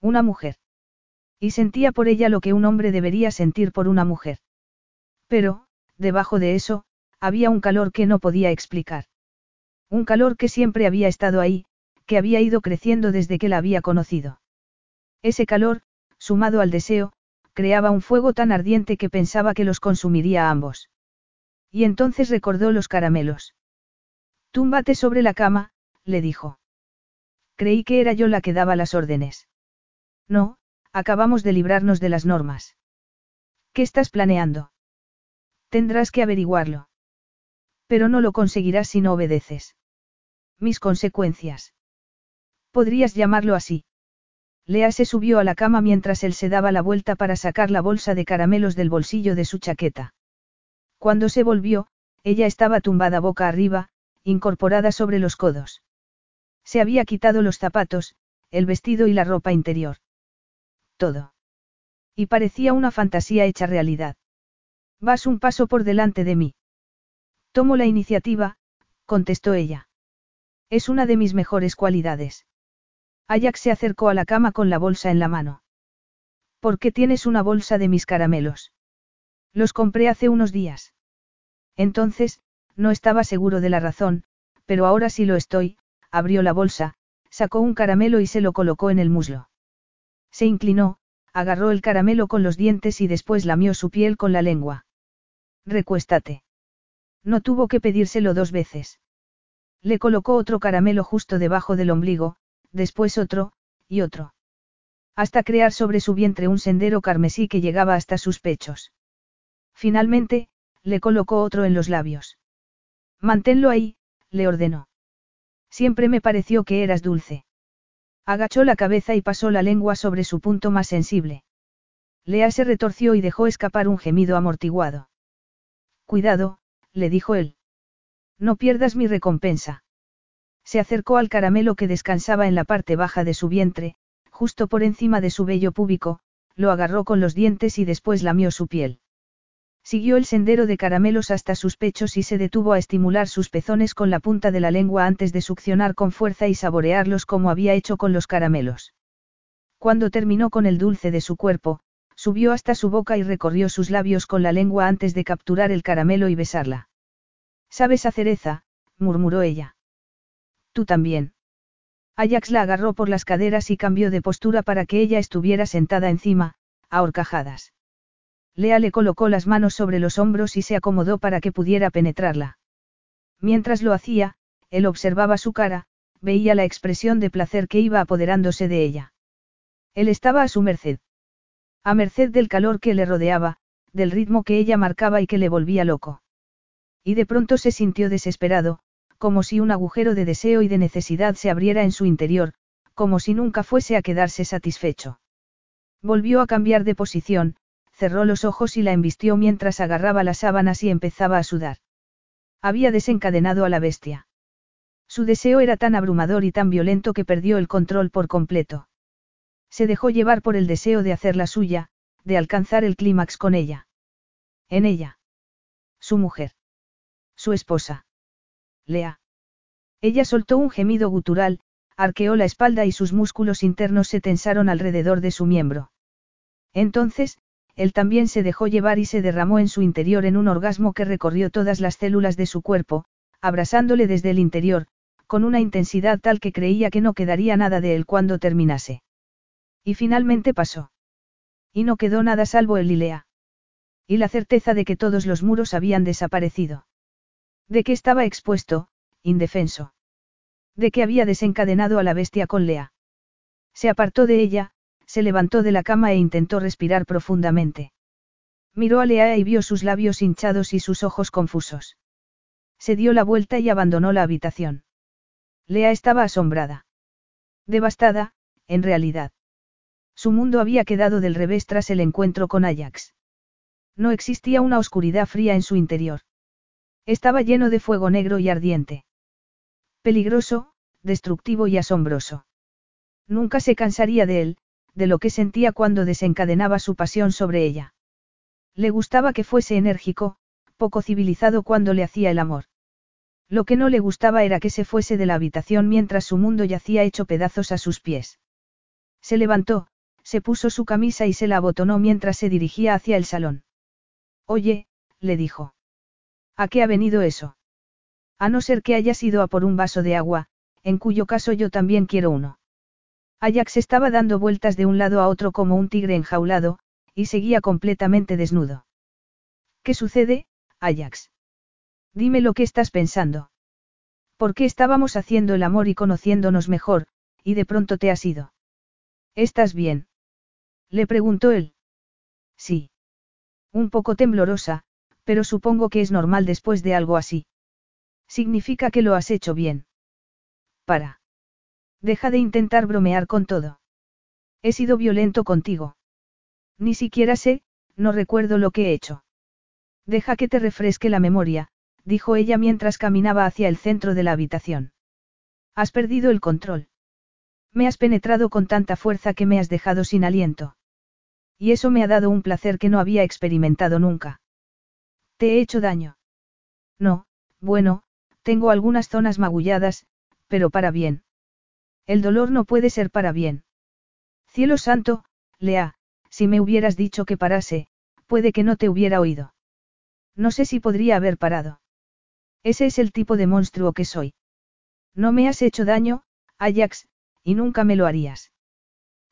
Una mujer. Y sentía por ella lo que un hombre debería sentir por una mujer. Pero, debajo de eso, había un calor que no podía explicar. Un calor que siempre había estado ahí, que había ido creciendo desde que la había conocido. Ese calor, sumado al deseo, creaba un fuego tan ardiente que pensaba que los consumiría a ambos. Y entonces recordó los caramelos. Túmbate sobre la cama, le dijo. Creí que era yo la que daba las órdenes. No, acabamos de librarnos de las normas. ¿Qué estás planeando? Tendrás que averiguarlo. Pero no lo conseguirás si no obedeces. Mis consecuencias. Podrías llamarlo así. Lea se subió a la cama mientras él se daba la vuelta para sacar la bolsa de caramelos del bolsillo de su chaqueta. Cuando se volvió, ella estaba tumbada boca arriba, incorporada sobre los codos. Se había quitado los zapatos, el vestido y la ropa interior. Todo. Y parecía una fantasía hecha realidad. Vas un paso por delante de mí. Tomo la iniciativa, contestó ella. Es una de mis mejores cualidades. Ajax se acercó a la cama con la bolsa en la mano. ¿Por qué tienes una bolsa de mis caramelos? Los compré hace unos días. Entonces, no estaba seguro de la razón, pero ahora sí lo estoy, abrió la bolsa, sacó un caramelo y se lo colocó en el muslo. Se inclinó, agarró el caramelo con los dientes y después lamió su piel con la lengua. Recuéstate. No tuvo que pedírselo dos veces. Le colocó otro caramelo justo debajo del ombligo, después otro, y otro. Hasta crear sobre su vientre un sendero carmesí que llegaba hasta sus pechos. Finalmente, le colocó otro en los labios. Manténlo ahí, le ordenó. Siempre me pareció que eras dulce. Agachó la cabeza y pasó la lengua sobre su punto más sensible. Lea se retorció y dejó escapar un gemido amortiguado. Cuidado, le dijo él. No pierdas mi recompensa. Se acercó al caramelo que descansaba en la parte baja de su vientre, justo por encima de su vello púbico, lo agarró con los dientes y después lamió su piel. Siguió el sendero de caramelos hasta sus pechos y se detuvo a estimular sus pezones con la punta de la lengua antes de succionar con fuerza y saborearlos como había hecho con los caramelos. Cuando terminó con el dulce de su cuerpo, subió hasta su boca y recorrió sus labios con la lengua antes de capturar el caramelo y besarla. ¿Sabes a cereza? murmuró ella. Tú también. Ajax la agarró por las caderas y cambió de postura para que ella estuviera sentada encima, a horcajadas. Lea le colocó las manos sobre los hombros y se acomodó para que pudiera penetrarla. Mientras lo hacía, él observaba su cara, veía la expresión de placer que iba apoderándose de ella. Él estaba a su merced. A merced del calor que le rodeaba, del ritmo que ella marcaba y que le volvía loco. Y de pronto se sintió desesperado, como si un agujero de deseo y de necesidad se abriera en su interior, como si nunca fuese a quedarse satisfecho. Volvió a cambiar de posición, cerró los ojos y la embistió mientras agarraba las sábanas y empezaba a sudar. Había desencadenado a la bestia. Su deseo era tan abrumador y tan violento que perdió el control por completo. Se dejó llevar por el deseo de hacer la suya, de alcanzar el clímax con ella. En ella. Su mujer. Su esposa. Lea. Ella soltó un gemido gutural, arqueó la espalda y sus músculos internos se tensaron alrededor de su miembro. Entonces, él también se dejó llevar y se derramó en su interior en un orgasmo que recorrió todas las células de su cuerpo, abrasándole desde el interior, con una intensidad tal que creía que no quedaría nada de él cuando terminase. Y finalmente pasó. Y no quedó nada salvo el Lilea. Y la certeza de que todos los muros habían desaparecido. De que estaba expuesto, indefenso. De que había desencadenado a la bestia con Lea. Se apartó de ella, se levantó de la cama e intentó respirar profundamente. Miró a Lea y vio sus labios hinchados y sus ojos confusos. Se dio la vuelta y abandonó la habitación. Lea estaba asombrada. Devastada, en realidad. Su mundo había quedado del revés tras el encuentro con Ajax. No existía una oscuridad fría en su interior. Estaba lleno de fuego negro y ardiente. Peligroso, destructivo y asombroso. Nunca se cansaría de él, de lo que sentía cuando desencadenaba su pasión sobre ella. Le gustaba que fuese enérgico, poco civilizado cuando le hacía el amor. Lo que no le gustaba era que se fuese de la habitación mientras su mundo yacía hecho pedazos a sus pies. Se levantó, se puso su camisa y se la abotonó mientras se dirigía hacia el salón. Oye, le dijo. ¿A qué ha venido eso? A no ser que hayas ido a por un vaso de agua, en cuyo caso yo también quiero uno. Ajax estaba dando vueltas de un lado a otro como un tigre enjaulado, y seguía completamente desnudo. ¿Qué sucede, Ajax? Dime lo que estás pensando. ¿Por qué estábamos haciendo el amor y conociéndonos mejor, y de pronto te has ido? ¿Estás bien? Le preguntó él. Sí. Un poco temblorosa, pero supongo que es normal después de algo así. Significa que lo has hecho bien. Para. Deja de intentar bromear con todo. He sido violento contigo. Ni siquiera sé, no recuerdo lo que he hecho. Deja que te refresque la memoria, dijo ella mientras caminaba hacia el centro de la habitación. Has perdido el control. Me has penetrado con tanta fuerza que me has dejado sin aliento. Y eso me ha dado un placer que no había experimentado nunca. ¿Te he hecho daño? No, bueno, tengo algunas zonas magulladas, pero para bien. El dolor no puede ser para bien. Cielo santo, Lea, si me hubieras dicho que parase, puede que no te hubiera oído. No sé si podría haber parado. Ese es el tipo de monstruo que soy. No me has hecho daño, Ajax, y nunca me lo harías.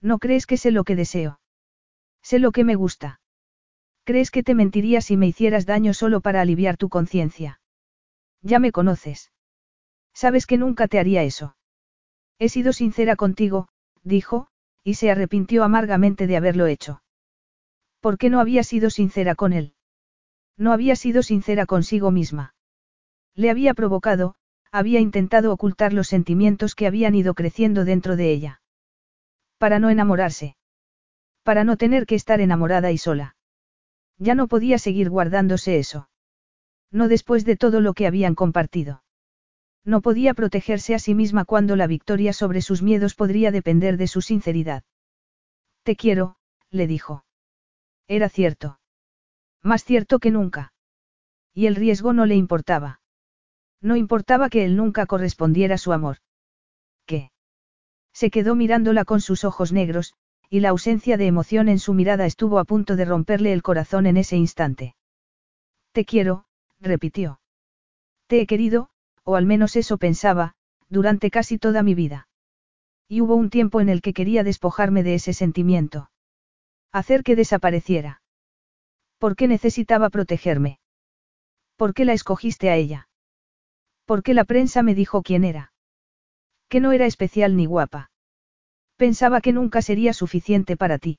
¿No crees que sé lo que deseo? Sé lo que me gusta. ¿Crees que te mentiría si me hicieras daño solo para aliviar tu conciencia? Ya me conoces. Sabes que nunca te haría eso. He sido sincera contigo, dijo, y se arrepintió amargamente de haberlo hecho. ¿Por qué no había sido sincera con él? No había sido sincera consigo misma. Le había provocado, había intentado ocultar los sentimientos que habían ido creciendo dentro de ella. Para no enamorarse. Para no tener que estar enamorada y sola. Ya no podía seguir guardándose eso. No después de todo lo que habían compartido. No podía protegerse a sí misma cuando la victoria sobre sus miedos podría depender de su sinceridad. Te quiero, le dijo. Era cierto. Más cierto que nunca. Y el riesgo no le importaba. No importaba que él nunca correspondiera su amor. ¿Qué? Se quedó mirándola con sus ojos negros, y la ausencia de emoción en su mirada estuvo a punto de romperle el corazón en ese instante. Te quiero, repitió. Te he querido, o al menos eso pensaba, durante casi toda mi vida. Y hubo un tiempo en el que quería despojarme de ese sentimiento. Hacer que desapareciera. ¿Por qué necesitaba protegerme? ¿Por qué la escogiste a ella? ¿Por qué la prensa me dijo quién era? Que no era especial ni guapa. Pensaba que nunca sería suficiente para ti.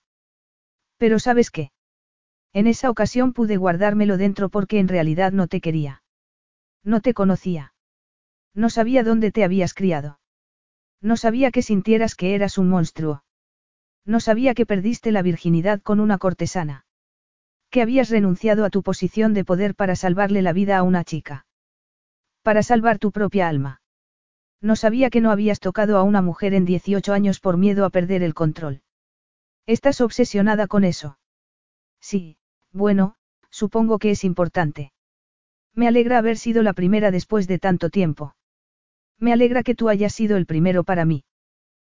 Pero ¿sabes qué? En esa ocasión pude guardármelo dentro porque en realidad no te quería. No te conocía. No sabía dónde te habías criado. No sabía que sintieras que eras un monstruo. No sabía que perdiste la virginidad con una cortesana. Que habías renunciado a tu posición de poder para salvarle la vida a una chica. Para salvar tu propia alma. No sabía que no habías tocado a una mujer en 18 años por miedo a perder el control. ¿Estás obsesionada con eso? Sí, bueno, supongo que es importante. Me alegra haber sido la primera después de tanto tiempo. Me alegra que tú hayas sido el primero para mí.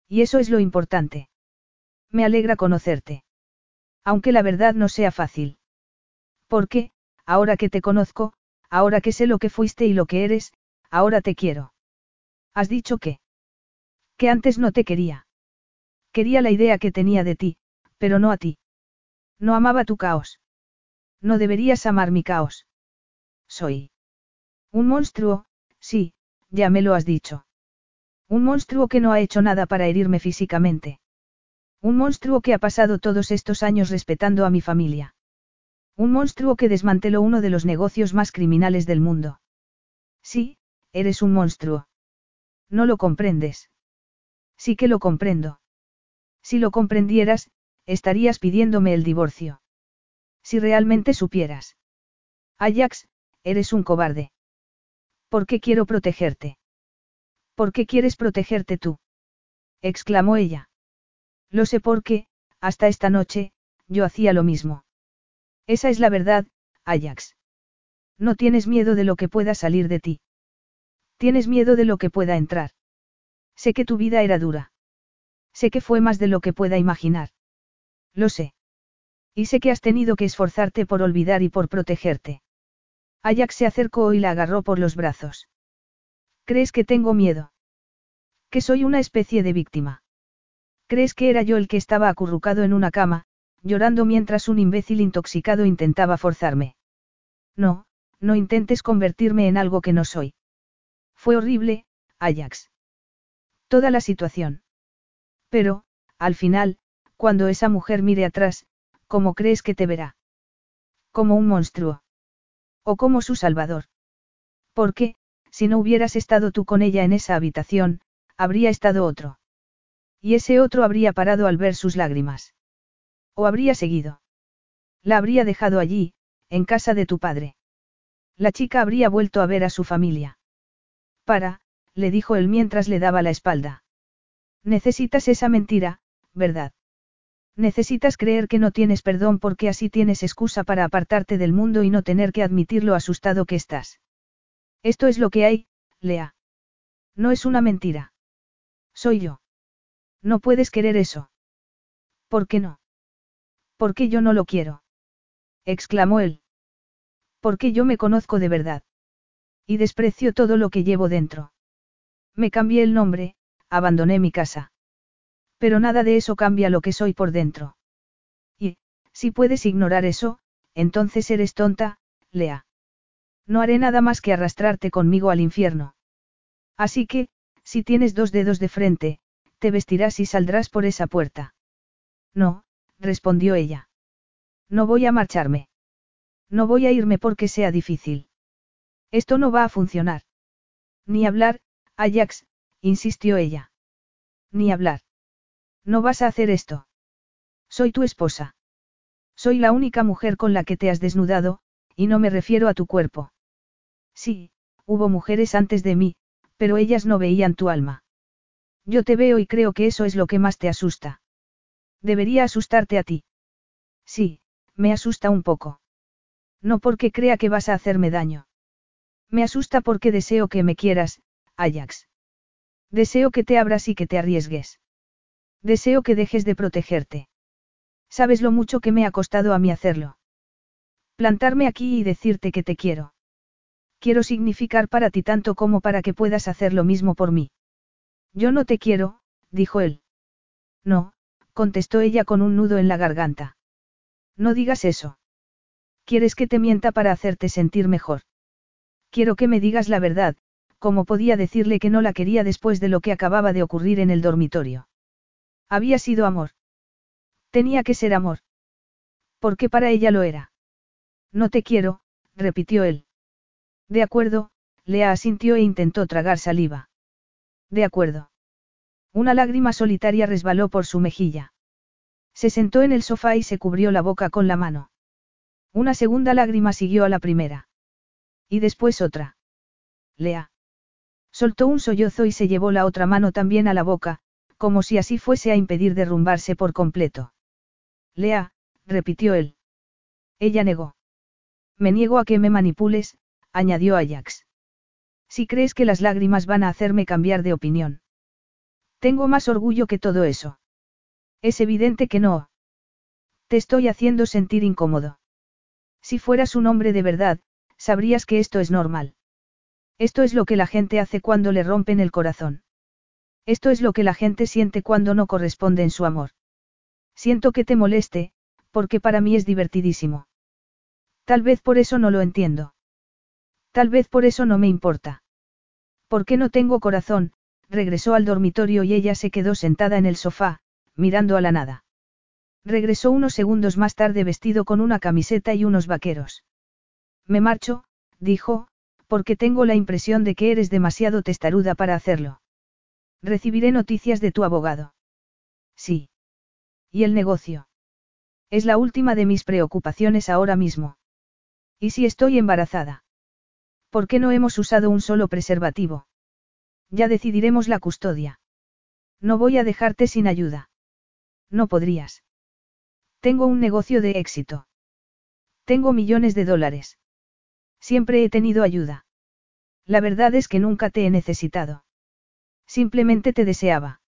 Y eso es lo importante. Me alegra conocerte. Aunque la verdad no sea fácil. Porque, ahora que te conozco, ahora que sé lo que fuiste y lo que eres, ahora te quiero. Has dicho que... Que antes no te quería. Quería la idea que tenía de ti, pero no a ti. No amaba tu caos. No deberías amar mi caos. Soy. Un monstruo, sí, ya me lo has dicho. Un monstruo que no ha hecho nada para herirme físicamente. Un monstruo que ha pasado todos estos años respetando a mi familia. Un monstruo que desmanteló uno de los negocios más criminales del mundo. Sí, eres un monstruo. No lo comprendes. Sí que lo comprendo. Si lo comprendieras, estarías pidiéndome el divorcio. Si realmente supieras. Ajax, eres un cobarde. ¿Por qué quiero protegerte? ¿Por qué quieres protegerte tú? exclamó ella. Lo sé porque, hasta esta noche, yo hacía lo mismo. Esa es la verdad, Ajax. No tienes miedo de lo que pueda salir de ti. Tienes miedo de lo que pueda entrar. Sé que tu vida era dura. Sé que fue más de lo que pueda imaginar. Lo sé. Y sé que has tenido que esforzarte por olvidar y por protegerte. Ajax se acercó y la agarró por los brazos. ¿Crees que tengo miedo? Que soy una especie de víctima. ¿Crees que era yo el que estaba acurrucado en una cama, llorando mientras un imbécil intoxicado intentaba forzarme? No, no intentes convertirme en algo que no soy. Fue horrible, Ajax. Toda la situación. Pero, al final, cuando esa mujer mire atrás, ¿cómo crees que te verá? Como un monstruo. O como su salvador. Porque, si no hubieras estado tú con ella en esa habitación, habría estado otro. Y ese otro habría parado al ver sus lágrimas. O habría seguido. La habría dejado allí, en casa de tu padre. La chica habría vuelto a ver a su familia. Para, le dijo él mientras le daba la espalda. Necesitas esa mentira, ¿verdad? Necesitas creer que no tienes perdón porque así tienes excusa para apartarte del mundo y no tener que admitir lo asustado que estás. Esto es lo que hay, Lea. No es una mentira. Soy yo. No puedes querer eso. ¿Por qué no? Porque yo no lo quiero. exclamó él. Porque yo me conozco de verdad. Y desprecio todo lo que llevo dentro. Me cambié el nombre, abandoné mi casa. Pero nada de eso cambia lo que soy por dentro. Y, si puedes ignorar eso, entonces eres tonta, Lea. No haré nada más que arrastrarte conmigo al infierno. Así que, Si tienes dos dedos de frente, te vestirás y saldrás por esa puerta. No, respondió ella. No voy a marcharme. No voy a irme porque sea difícil. Esto no va a funcionar. Ni hablar, Ajax, insistió ella. Ni hablar. No vas a hacer esto. Soy tu esposa. Soy la única mujer con la que te has desnudado, y no me refiero a tu cuerpo. Sí, hubo mujeres antes de mí, pero ellas no veían tu alma. Yo te veo y creo que eso es lo que más te asusta. Debería asustarte a ti. Sí, me asusta un poco. No porque crea que vas a hacerme daño. Me asusta porque deseo que me quieras, Ajax. Deseo que te abras y que te arriesgues. Deseo que dejes de protegerte. Sabes lo mucho que me ha costado a mí hacerlo. Plantarme aquí y decirte que te quiero. Quiero significar para ti tanto como para que puedas hacer lo mismo por mí. Yo no te quiero, dijo él. No, contestó ella con un nudo en la garganta. No digas eso. ¿Quieres que te mienta para hacerte sentir mejor? Quiero que me digas la verdad, como podía decirle que no la quería después de lo que acababa de ocurrir en el dormitorio. Había sido amor. Tenía que ser amor. Porque para ella lo era. No te quiero, repitió él. De acuerdo, Lea asintió e intentó tragar saliva. De acuerdo. Una lágrima solitaria resbaló por su mejilla. Se sentó en el sofá y se cubrió la boca con la mano. Una segunda lágrima siguió a la primera. Y después otra. Lea. Soltó un sollozo y se llevó la otra mano también a la boca, como si así fuese a impedir derrumbarse por completo. Lea, repitió él. Ella negó. Me niego a que me manipules, añadió Ajax. Si crees que las lágrimas van a hacerme cambiar de opinión. Tengo más orgullo que todo eso. Es evidente que no. Te estoy haciendo sentir incómodo. Si fueras un hombre de verdad, sabrías que esto es normal. Esto es lo que la gente hace cuando le rompen el corazón. Esto es lo que la gente siente cuando no corresponde en su amor. Siento que te moleste, porque para mí es divertidísimo. Tal vez por eso no lo entiendo. Tal vez por eso no me importa. ¿Por qué no tengo corazón? Regresó al dormitorio y ella se quedó sentada en el sofá, mirando a la nada. Regresó unos segundos más tarde vestido con una camiseta y unos vaqueros. Me marcho, dijo, porque tengo la impresión de que eres demasiado testaruda para hacerlo. Recibiré noticias de tu abogado. Sí. ¿Y el negocio? Es la última de mis preocupaciones ahora mismo. ¿Y si estoy embarazada? ¿Por qué no hemos usado un solo preservativo? Ya decidiremos la custodia. No voy a dejarte sin ayuda. No podrías. Tengo un negocio de éxito. Tengo millones de dólares. Siempre he tenido ayuda. La verdad es que nunca te he necesitado. Simplemente te deseaba.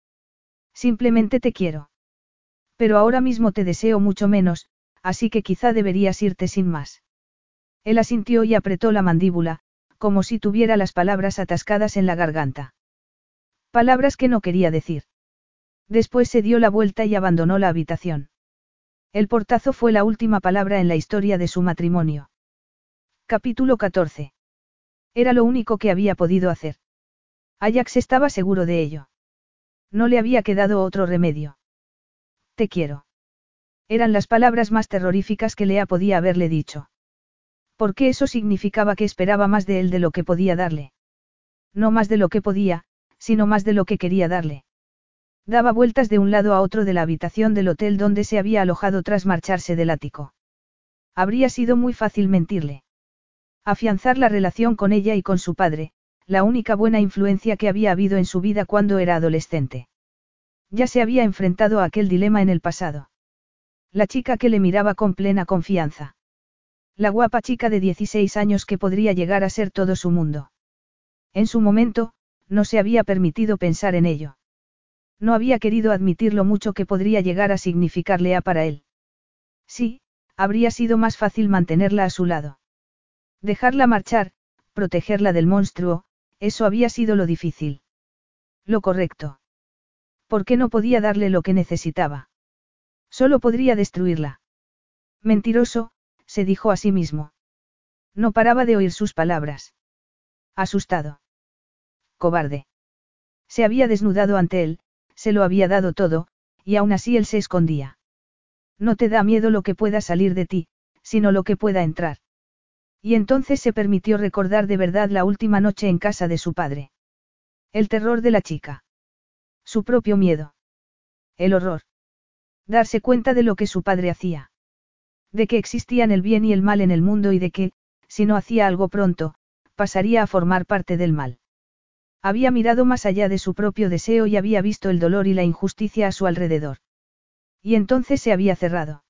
Simplemente te quiero. Pero ahora mismo te deseo mucho menos, así que quizá deberías irte sin más. Él asintió y apretó la mandíbula, como si tuviera las palabras atascadas en la garganta. Palabras que no quería decir. Después se dio la vuelta y abandonó la habitación. El portazo fue la última palabra en la historia de su matrimonio. Capítulo 14. Era lo único que había podido hacer. Ajax estaba seguro de ello. No le había quedado otro remedio. Te quiero. Eran las palabras más terroríficas que Lea podía haberle dicho. Porque eso significaba que esperaba más de él de lo que podía darle. No más de lo que podía, sino más de lo que quería darle. Daba vueltas de un lado a otro de la habitación del hotel donde se había alojado tras marcharse del ático. Habría sido muy fácil mentirle. Afianzar la relación con ella y con su padre, la única buena influencia que había habido en su vida cuando era adolescente. Ya se había enfrentado a aquel dilema en el pasado. La chica que le miraba con plena confianza. La guapa chica de 16 años que podría llegar a ser todo su mundo. En su momento, no se había permitido pensar en ello. No había querido admitir lo mucho que podría llegar a significarle a para él. Sí, habría sido más fácil mantenerla a su lado. Dejarla marchar, protegerla del monstruo, eso había sido lo difícil. Lo correcto. ¿Por qué no podía darle lo que necesitaba? Solo podría destruirla. Mentiroso, se dijo a sí mismo. No paraba de oír sus palabras. Asustado. Cobarde. Se había desnudado ante él, se lo había dado todo, y aún así él se escondía. No te da miedo lo que pueda salir de ti, sino lo que pueda entrar. Y entonces se permitió recordar de verdad la última noche en casa de su padre. El terror de la chica. Su propio miedo. El horror. Darse cuenta de lo que su padre hacía. De que existían el bien y el mal en el mundo y de que, si no hacía algo pronto, pasaría a formar parte del mal. Había mirado más allá de su propio deseo y había visto el dolor y la injusticia a su alrededor. Y entonces se había cerrado.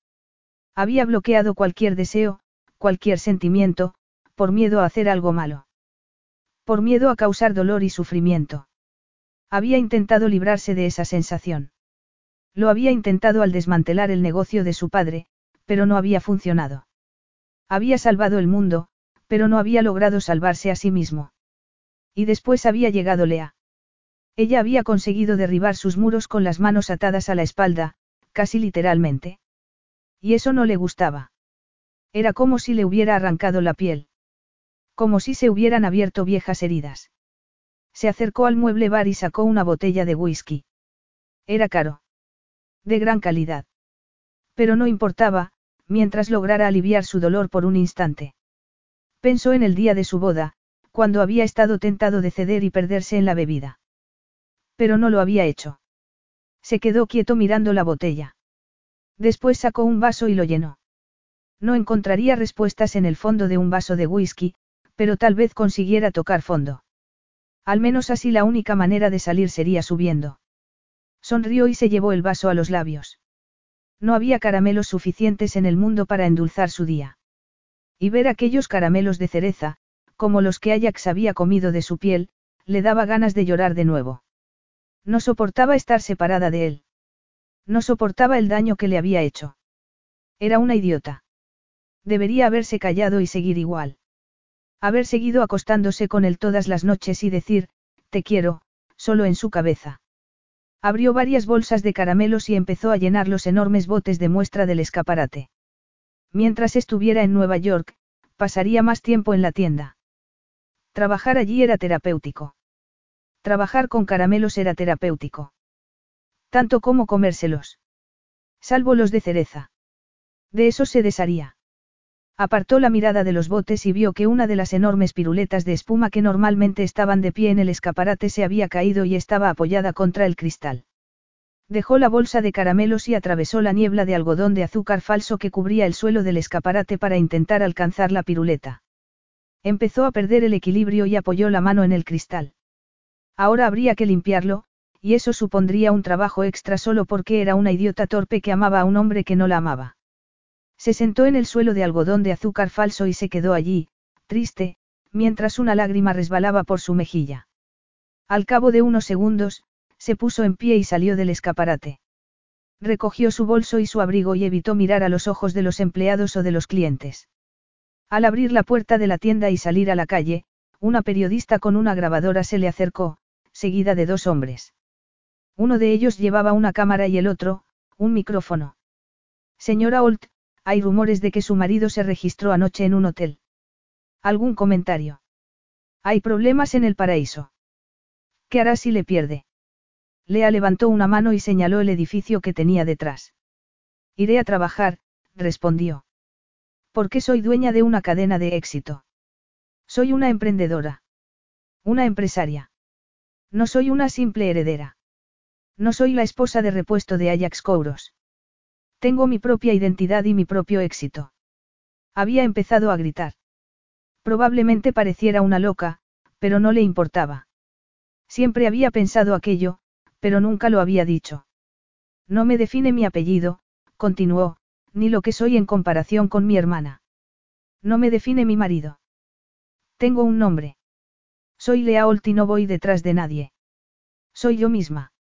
Había bloqueado cualquier deseo, cualquier sentimiento, por miedo a hacer algo malo. Por miedo a causar dolor y sufrimiento. Había intentado librarse de esa sensación. Lo había intentado al desmantelar el negocio de su padre, pero no había funcionado. Había salvado el mundo, pero no había logrado salvarse a sí mismo. Y después había llegado Lea. Ella había conseguido derribar sus muros con las manos atadas a la espalda, casi literalmente. Y eso no le gustaba. Era como si le hubiera arrancado la piel. Como si se hubieran abierto viejas heridas. Se acercó al mueble bar y sacó una botella de whisky. Era caro. De gran calidad. Pero no importaba, mientras lograra aliviar su dolor por un instante. Pensó en el día de su boda, cuando había estado tentado de ceder y perderse en la bebida. Pero no lo había hecho. Se quedó quieto mirando la botella. Después sacó un vaso y lo llenó. No encontraría respuestas en el fondo de un vaso de whisky, pero tal vez consiguiera tocar fondo. Al menos así la única manera de salir sería subiendo. Sonrió y se llevó el vaso a los labios. No había caramelos suficientes en el mundo para endulzar su día. Y ver aquellos caramelos de cereza, como los que Ajax había comido de su piel, le daba ganas de llorar de nuevo. No soportaba estar separada de él. No soportaba el daño que le había hecho. Era una idiota. Debería haberse callado y seguir igual. Haber seguido acostándose con él todas las noches y decir, te quiero, solo en su cabeza. Abrió varias bolsas de caramelos y empezó a llenar los enormes botes de muestra del escaparate. Mientras estuviera en Nueva York, pasaría más tiempo en la tienda. Trabajar allí era terapéutico. Trabajar con caramelos era terapéutico. Tanto como comérselos. Salvo los de cereza. De eso se desharía. Apartó la mirada de los botes y vio que una de las enormes piruletas de espuma que normalmente estaban de pie en el escaparate se había caído y estaba apoyada contra el cristal. Dejó la bolsa de caramelos y atravesó la niebla de algodón de azúcar falso que cubría el suelo del escaparate para intentar alcanzar la piruleta. Empezó a perder el equilibrio y apoyó la mano en el cristal. Ahora habría que limpiarlo, y eso supondría un trabajo extra solo porque era una idiota torpe que amaba a un hombre que no la amaba. Se sentó en el suelo de algodón de azúcar falso y se quedó allí, triste, mientras una lágrima resbalaba por su mejilla. Al cabo de unos segundos, se puso en pie y salió del escaparate. Recogió su bolso y su abrigo y evitó mirar a los ojos de los empleados o de los clientes. Al abrir la puerta de la tienda y salir a la calle, una periodista con una grabadora se le acercó, seguida de dos hombres. Uno de ellos llevaba una cámara y el otro, un micrófono. Señora Holt, hay rumores de que su marido se registró anoche en un hotel. ¿Algún comentario? Hay problemas en el paraíso. ¿Qué hará si le pierde? Lea levantó una mano y señaló el edificio que tenía detrás. Iré a trabajar, respondió. Porque soy dueña de una cadena de éxito. Soy una emprendedora. Una empresaria. No soy una simple heredera. No soy la esposa de repuesto de Ajax Kouros. Tengo mi propia identidad y mi propio éxito. Había empezado a gritar. Probablemente pareciera una loca, pero no le importaba. Siempre había pensado aquello, pero nunca lo había dicho. No me define mi apellido, continuó, ni lo que soy en comparación con mi hermana. No me define mi marido. Tengo un nombre. Soy Lea Holt y no voy detrás de nadie. Soy yo misma.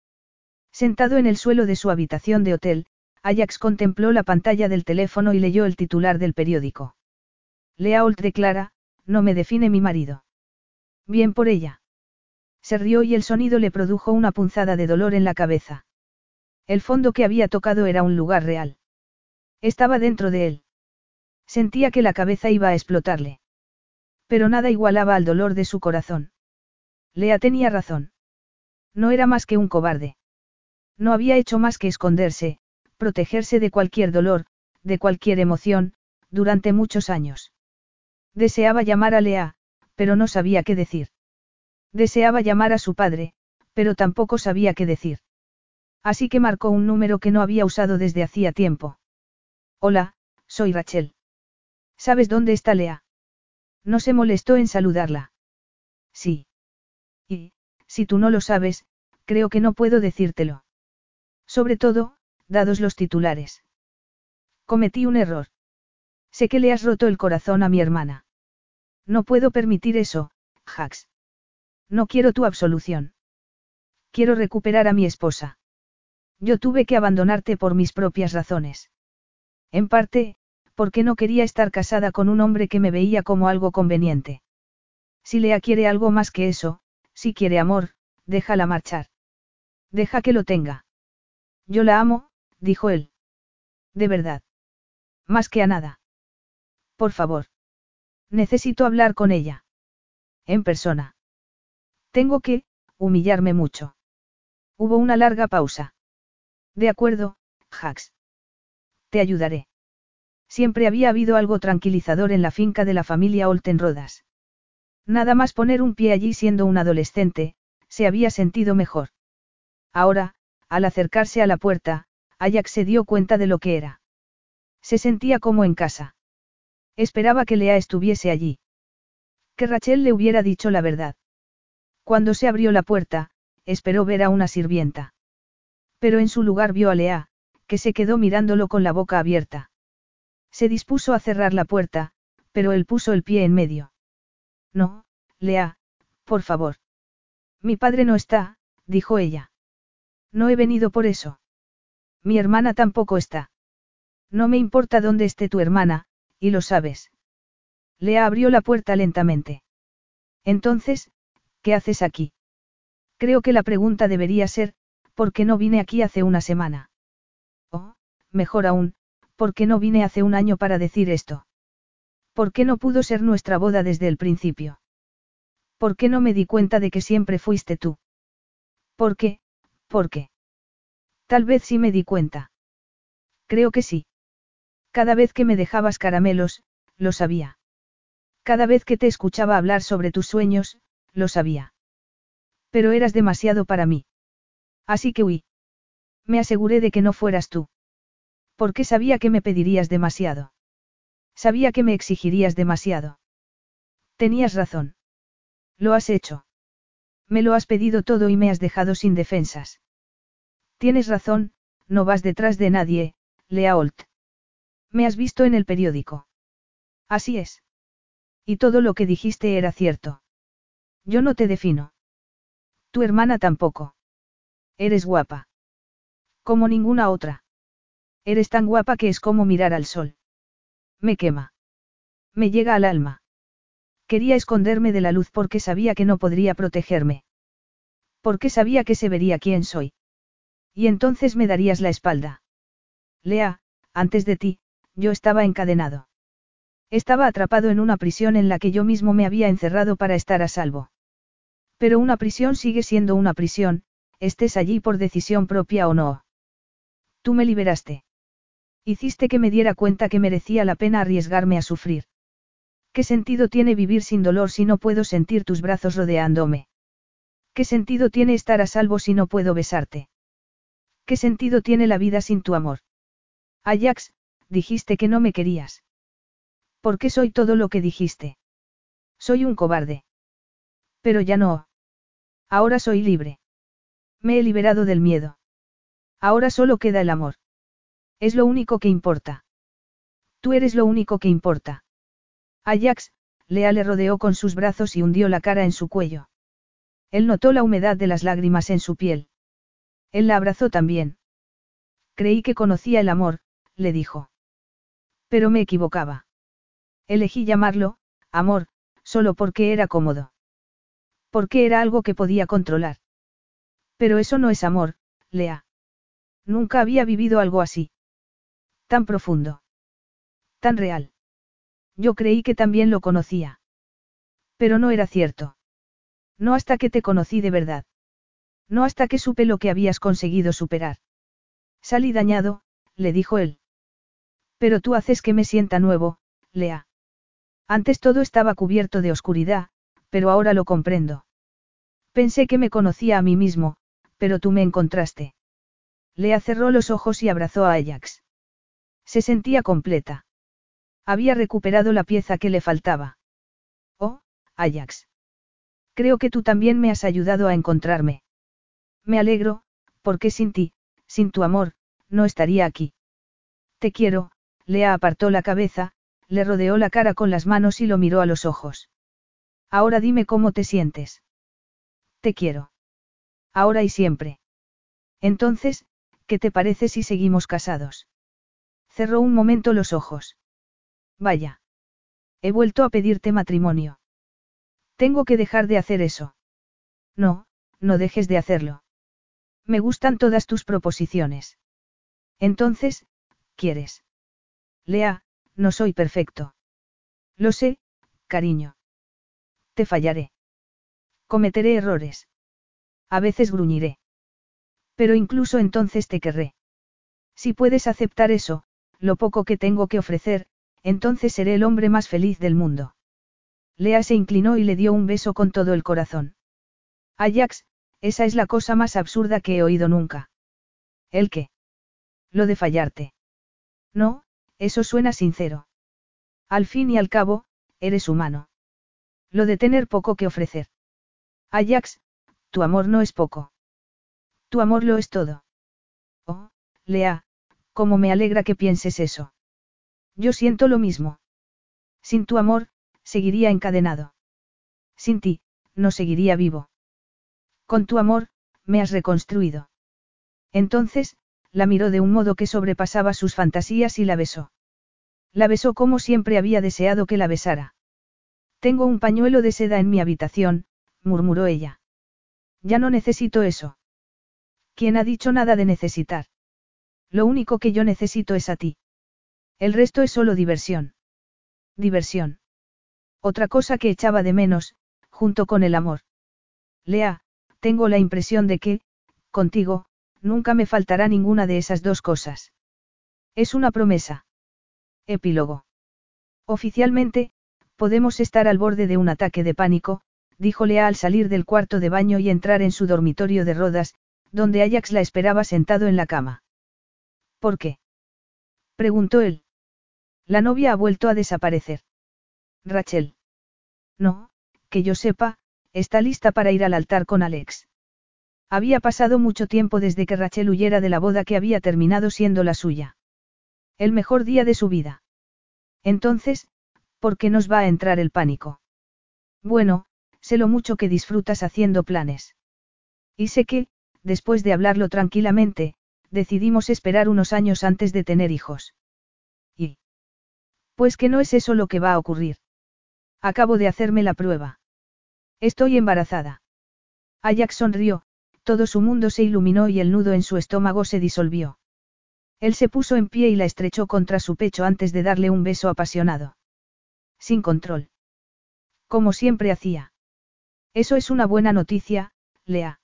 Sentado en el suelo de su habitación de hotel, Ajax contempló la pantalla del teléfono y leyó el titular del periódico. Lea Holt declara, no me define mi marido. Bien por ella. Se rió y el sonido le produjo una punzada de dolor en la cabeza. El fondo que había tocado era un lugar real. Estaba dentro de él. Sentía que la cabeza iba a explotarle. Pero nada igualaba al dolor de su corazón. Lea tenía razón. No era más que un cobarde. No había hecho más que esconderse, protegerse de cualquier dolor, de cualquier emoción, durante muchos años. Deseaba llamar a Lea, pero no sabía qué decir. Deseaba llamar a su padre, pero tampoco sabía qué decir. Así que marcó un número que no había usado desde hacía tiempo. Hola, soy Rachel. ¿Sabes dónde está Lea? No se molestó en saludarla. Sí. Y, si tú no lo sabes, creo que no puedo decírtelo. Sobre todo, dados los titulares. Cometí un error. Sé que le has roto el corazón a mi hermana. No puedo permitir eso, Jax. No quiero tu absolución. Quiero recuperar a mi esposa. Yo tuve que abandonarte por mis propias razones. En parte, porque no quería estar casada con un hombre que me veía como algo conveniente. Si Lea quiere algo más que eso, si quiere amor, déjala marchar. Deja que lo tenga. Yo la amo, dijo él. De verdad. Más que a nada. Por favor. Necesito hablar con ella. En persona. Tengo que, humillarme mucho. Hubo una larga pausa. De acuerdo, Jax. Te ayudaré. Siempre había habido algo tranquilizador en la finca de la familia Olten Rodas. Nada más poner un pie allí siendo un adolescente, se había sentido mejor. Ahora, al acercarse a la puerta, Ajax se dio cuenta de lo que era. Se sentía como en casa. Esperaba que Lea estuviese allí. Que Rachel le hubiera dicho la verdad. Cuando se abrió la puerta, esperó ver a una sirvienta. Pero en su lugar vio a Lea, que se quedó mirándolo con la boca abierta. Se dispuso a cerrar la puerta, pero él puso el pie en medio. No, Lea, por favor. Mi padre no está, dijo ella. No he venido por eso. Mi hermana tampoco está. No me importa dónde esté tu hermana, y lo sabes. Lea abrió la puerta lentamente. Entonces, ¿qué haces aquí? Creo que la pregunta debería ser, ¿por qué no vine aquí hace una semana? O, mejor aún, ¿por qué no vine hace un año para decir esto? ¿Por qué no pudo ser nuestra boda desde el principio? ¿Por qué no me di cuenta de que siempre fuiste tú? ¿Por qué? ¿Por qué? Tal vez sí me di cuenta. Creo que sí. Cada vez que me dejabas caramelos, lo sabía. Cada vez que te escuchaba hablar sobre tus sueños, lo sabía. Pero eras demasiado para mí. Así que huí. Me aseguré de que no fueras tú. Porque sabía que me pedirías demasiado. Sabía que me exigirías demasiado. Tenías razón. Lo has hecho. Me lo has pedido todo y me has dejado sin defensas. Tienes razón, no vas detrás de nadie, Lea Holt. Me has visto en el periódico. Así es. Y todo lo que dijiste era cierto. Yo no te defino. Tu hermana tampoco. Eres guapa. Como ninguna otra. Eres tan guapa que es como mirar al sol. Me quema. Me llega al alma. Quería esconderme de la luz porque sabía que no podría protegerme. Porque sabía que se vería quién soy. Y entonces me darías la espalda. Lea, antes de ti, yo estaba encadenado. Estaba atrapado en una prisión en la que yo mismo me había encerrado para estar a salvo. Pero una prisión sigue siendo una prisión, estés allí por decisión propia o no. Tú me liberaste. Hiciste que me diera cuenta que merecía la pena arriesgarme a sufrir. ¿Qué sentido tiene vivir sin dolor si no puedo sentir tus brazos rodeándome? ¿Qué sentido tiene estar a salvo si no puedo besarte? ¿Qué sentido tiene la vida sin tu amor? Ajax, dijiste que no me querías. ¿Por qué soy todo lo que dijiste? Soy un cobarde. Pero ya no. Ahora soy libre. Me he liberado del miedo. Ahora solo queda el amor. Es lo único que importa. Tú eres lo único que importa. Ajax, Lea le rodeó con sus brazos y hundió la cara en su cuello. Él notó la humedad de las lágrimas en su piel. Él la abrazó también. Creí que conocía el amor, le dijo. Pero me equivocaba. Elegí llamarlo, amor, solo porque era cómodo. Porque era algo que podía controlar. Pero eso no es amor, Lea. Nunca había vivido algo así. Tan profundo. Tan real. Yo creí que también lo conocía. Pero no era cierto. No hasta que te conocí de verdad. No hasta que supe lo que habías conseguido superar. Salí dañado, le dijo él. Pero tú haces que me sienta nuevo, Lea. Antes todo estaba cubierto de oscuridad, pero ahora lo comprendo. Pensé que me conocía a mí mismo, pero tú me encontraste. Lea cerró los ojos y abrazó a Ajax. Se sentía completa. Había recuperado la pieza que le faltaba. Oh, Ajax. Creo que tú también me has ayudado a encontrarme. Me alegro, porque sin ti, sin tu amor, no estaría aquí. Te quiero, Lea apartó la cabeza, le rodeó la cara con las manos y lo miró a los ojos. Ahora dime cómo te sientes. Te quiero. Ahora y siempre. Entonces, ¿qué te parece si seguimos casados? Cerró un momento los ojos. Vaya. He vuelto a pedirte matrimonio. Tengo que dejar de hacer eso. No, no dejes de hacerlo. Me gustan todas tus proposiciones. Entonces, ¿quieres? Lea, no soy perfecto. Lo sé, cariño. Te fallaré. Cometeré errores. A veces gruñiré. Pero incluso entonces te querré. Si puedes aceptar eso, lo poco que tengo que ofrecer, entonces seré el hombre más feliz del mundo. Lea se inclinó y le dio un beso con todo el corazón. Ajax, esa es la cosa más absurda que he oído nunca. ¿El qué? Lo de fallarte. No, eso suena sincero. Al fin y al cabo, eres humano. Lo de tener poco que ofrecer. Ajax, tu amor no es poco. Tu amor lo es todo. Oh, Lea, cómo me alegra que pienses eso. Yo siento lo mismo. Sin tu amor, seguiría encadenado. Sin ti, no seguiría vivo. Con tu amor, me has reconstruido. Entonces, la miró de un modo que sobrepasaba sus fantasías y la besó. La besó como siempre había deseado que la besara. Tengo un pañuelo de seda en mi habitación, murmuró ella. Ya no necesito eso. ¿Quién ha dicho nada de necesitar? Lo único que yo necesito es a ti. El resto es solo diversión. Diversión. Otra cosa que echaba de menos, junto con el amor. Lea, tengo la impresión de que, contigo, nunca me faltará ninguna de esas dos cosas. Es una promesa. Epílogo. Oficialmente, podemos estar al borde de un ataque de pánico, dijo Lea al salir del cuarto de baño y entrar en su dormitorio de rodas, donde Ajax la esperaba sentado en la cama. ¿Por qué? preguntó él. La novia ha vuelto a desaparecer. Rachel. No, que yo sepa, está lista para ir al altar con Alex. Había pasado mucho tiempo desde que Rachel huyera de la boda que había terminado siendo la suya. El mejor día de su vida. Entonces, ¿por qué nos va a entrar el pánico? Bueno, sé lo mucho que disfrutas haciendo planes. Y sé que, después de hablarlo tranquilamente, decidimos esperar unos años antes de tener hijos. Y. Pues que no es eso lo que va a ocurrir. Acabo de hacerme la prueba. Estoy embarazada. Ajax sonrió, todo su mundo se iluminó y el nudo en su estómago se disolvió. Él se puso en pie y la estrechó contra su pecho antes de darle un beso apasionado. Sin control. Como siempre hacía. Eso es una buena noticia, Lea.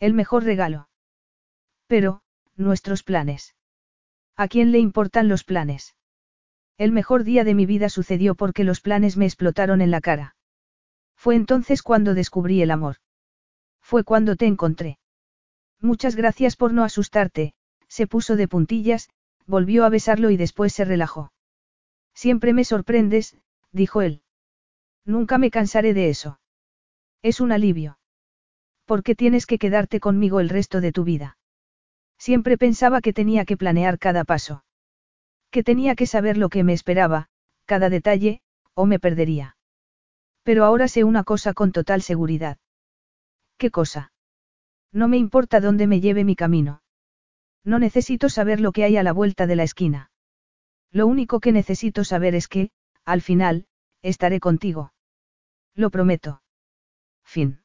El mejor regalo. Pero, nuestros planes. ¿A quién le importan los planes? El mejor día de mi vida sucedió porque los planes me explotaron en la cara. Fue entonces cuando descubrí el amor. Fue cuando te encontré. Muchas gracias por no asustarte, se puso de puntillas, volvió a besarlo y después se relajó. Siempre me sorprendes, dijo él. Nunca me cansaré de eso. Es un alivio. ¿Por qué tienes que quedarte conmigo el resto de tu vida? Siempre pensaba que tenía que planear cada paso. Que tenía que saber lo que me esperaba, cada detalle, o me perdería. Pero ahora sé una cosa con total seguridad. ¿Qué cosa? No me importa dónde me lleve mi camino. No necesito saber lo que hay a la vuelta de la esquina. Lo único que necesito saber es que, al final, estaré contigo. Lo prometo. Fin.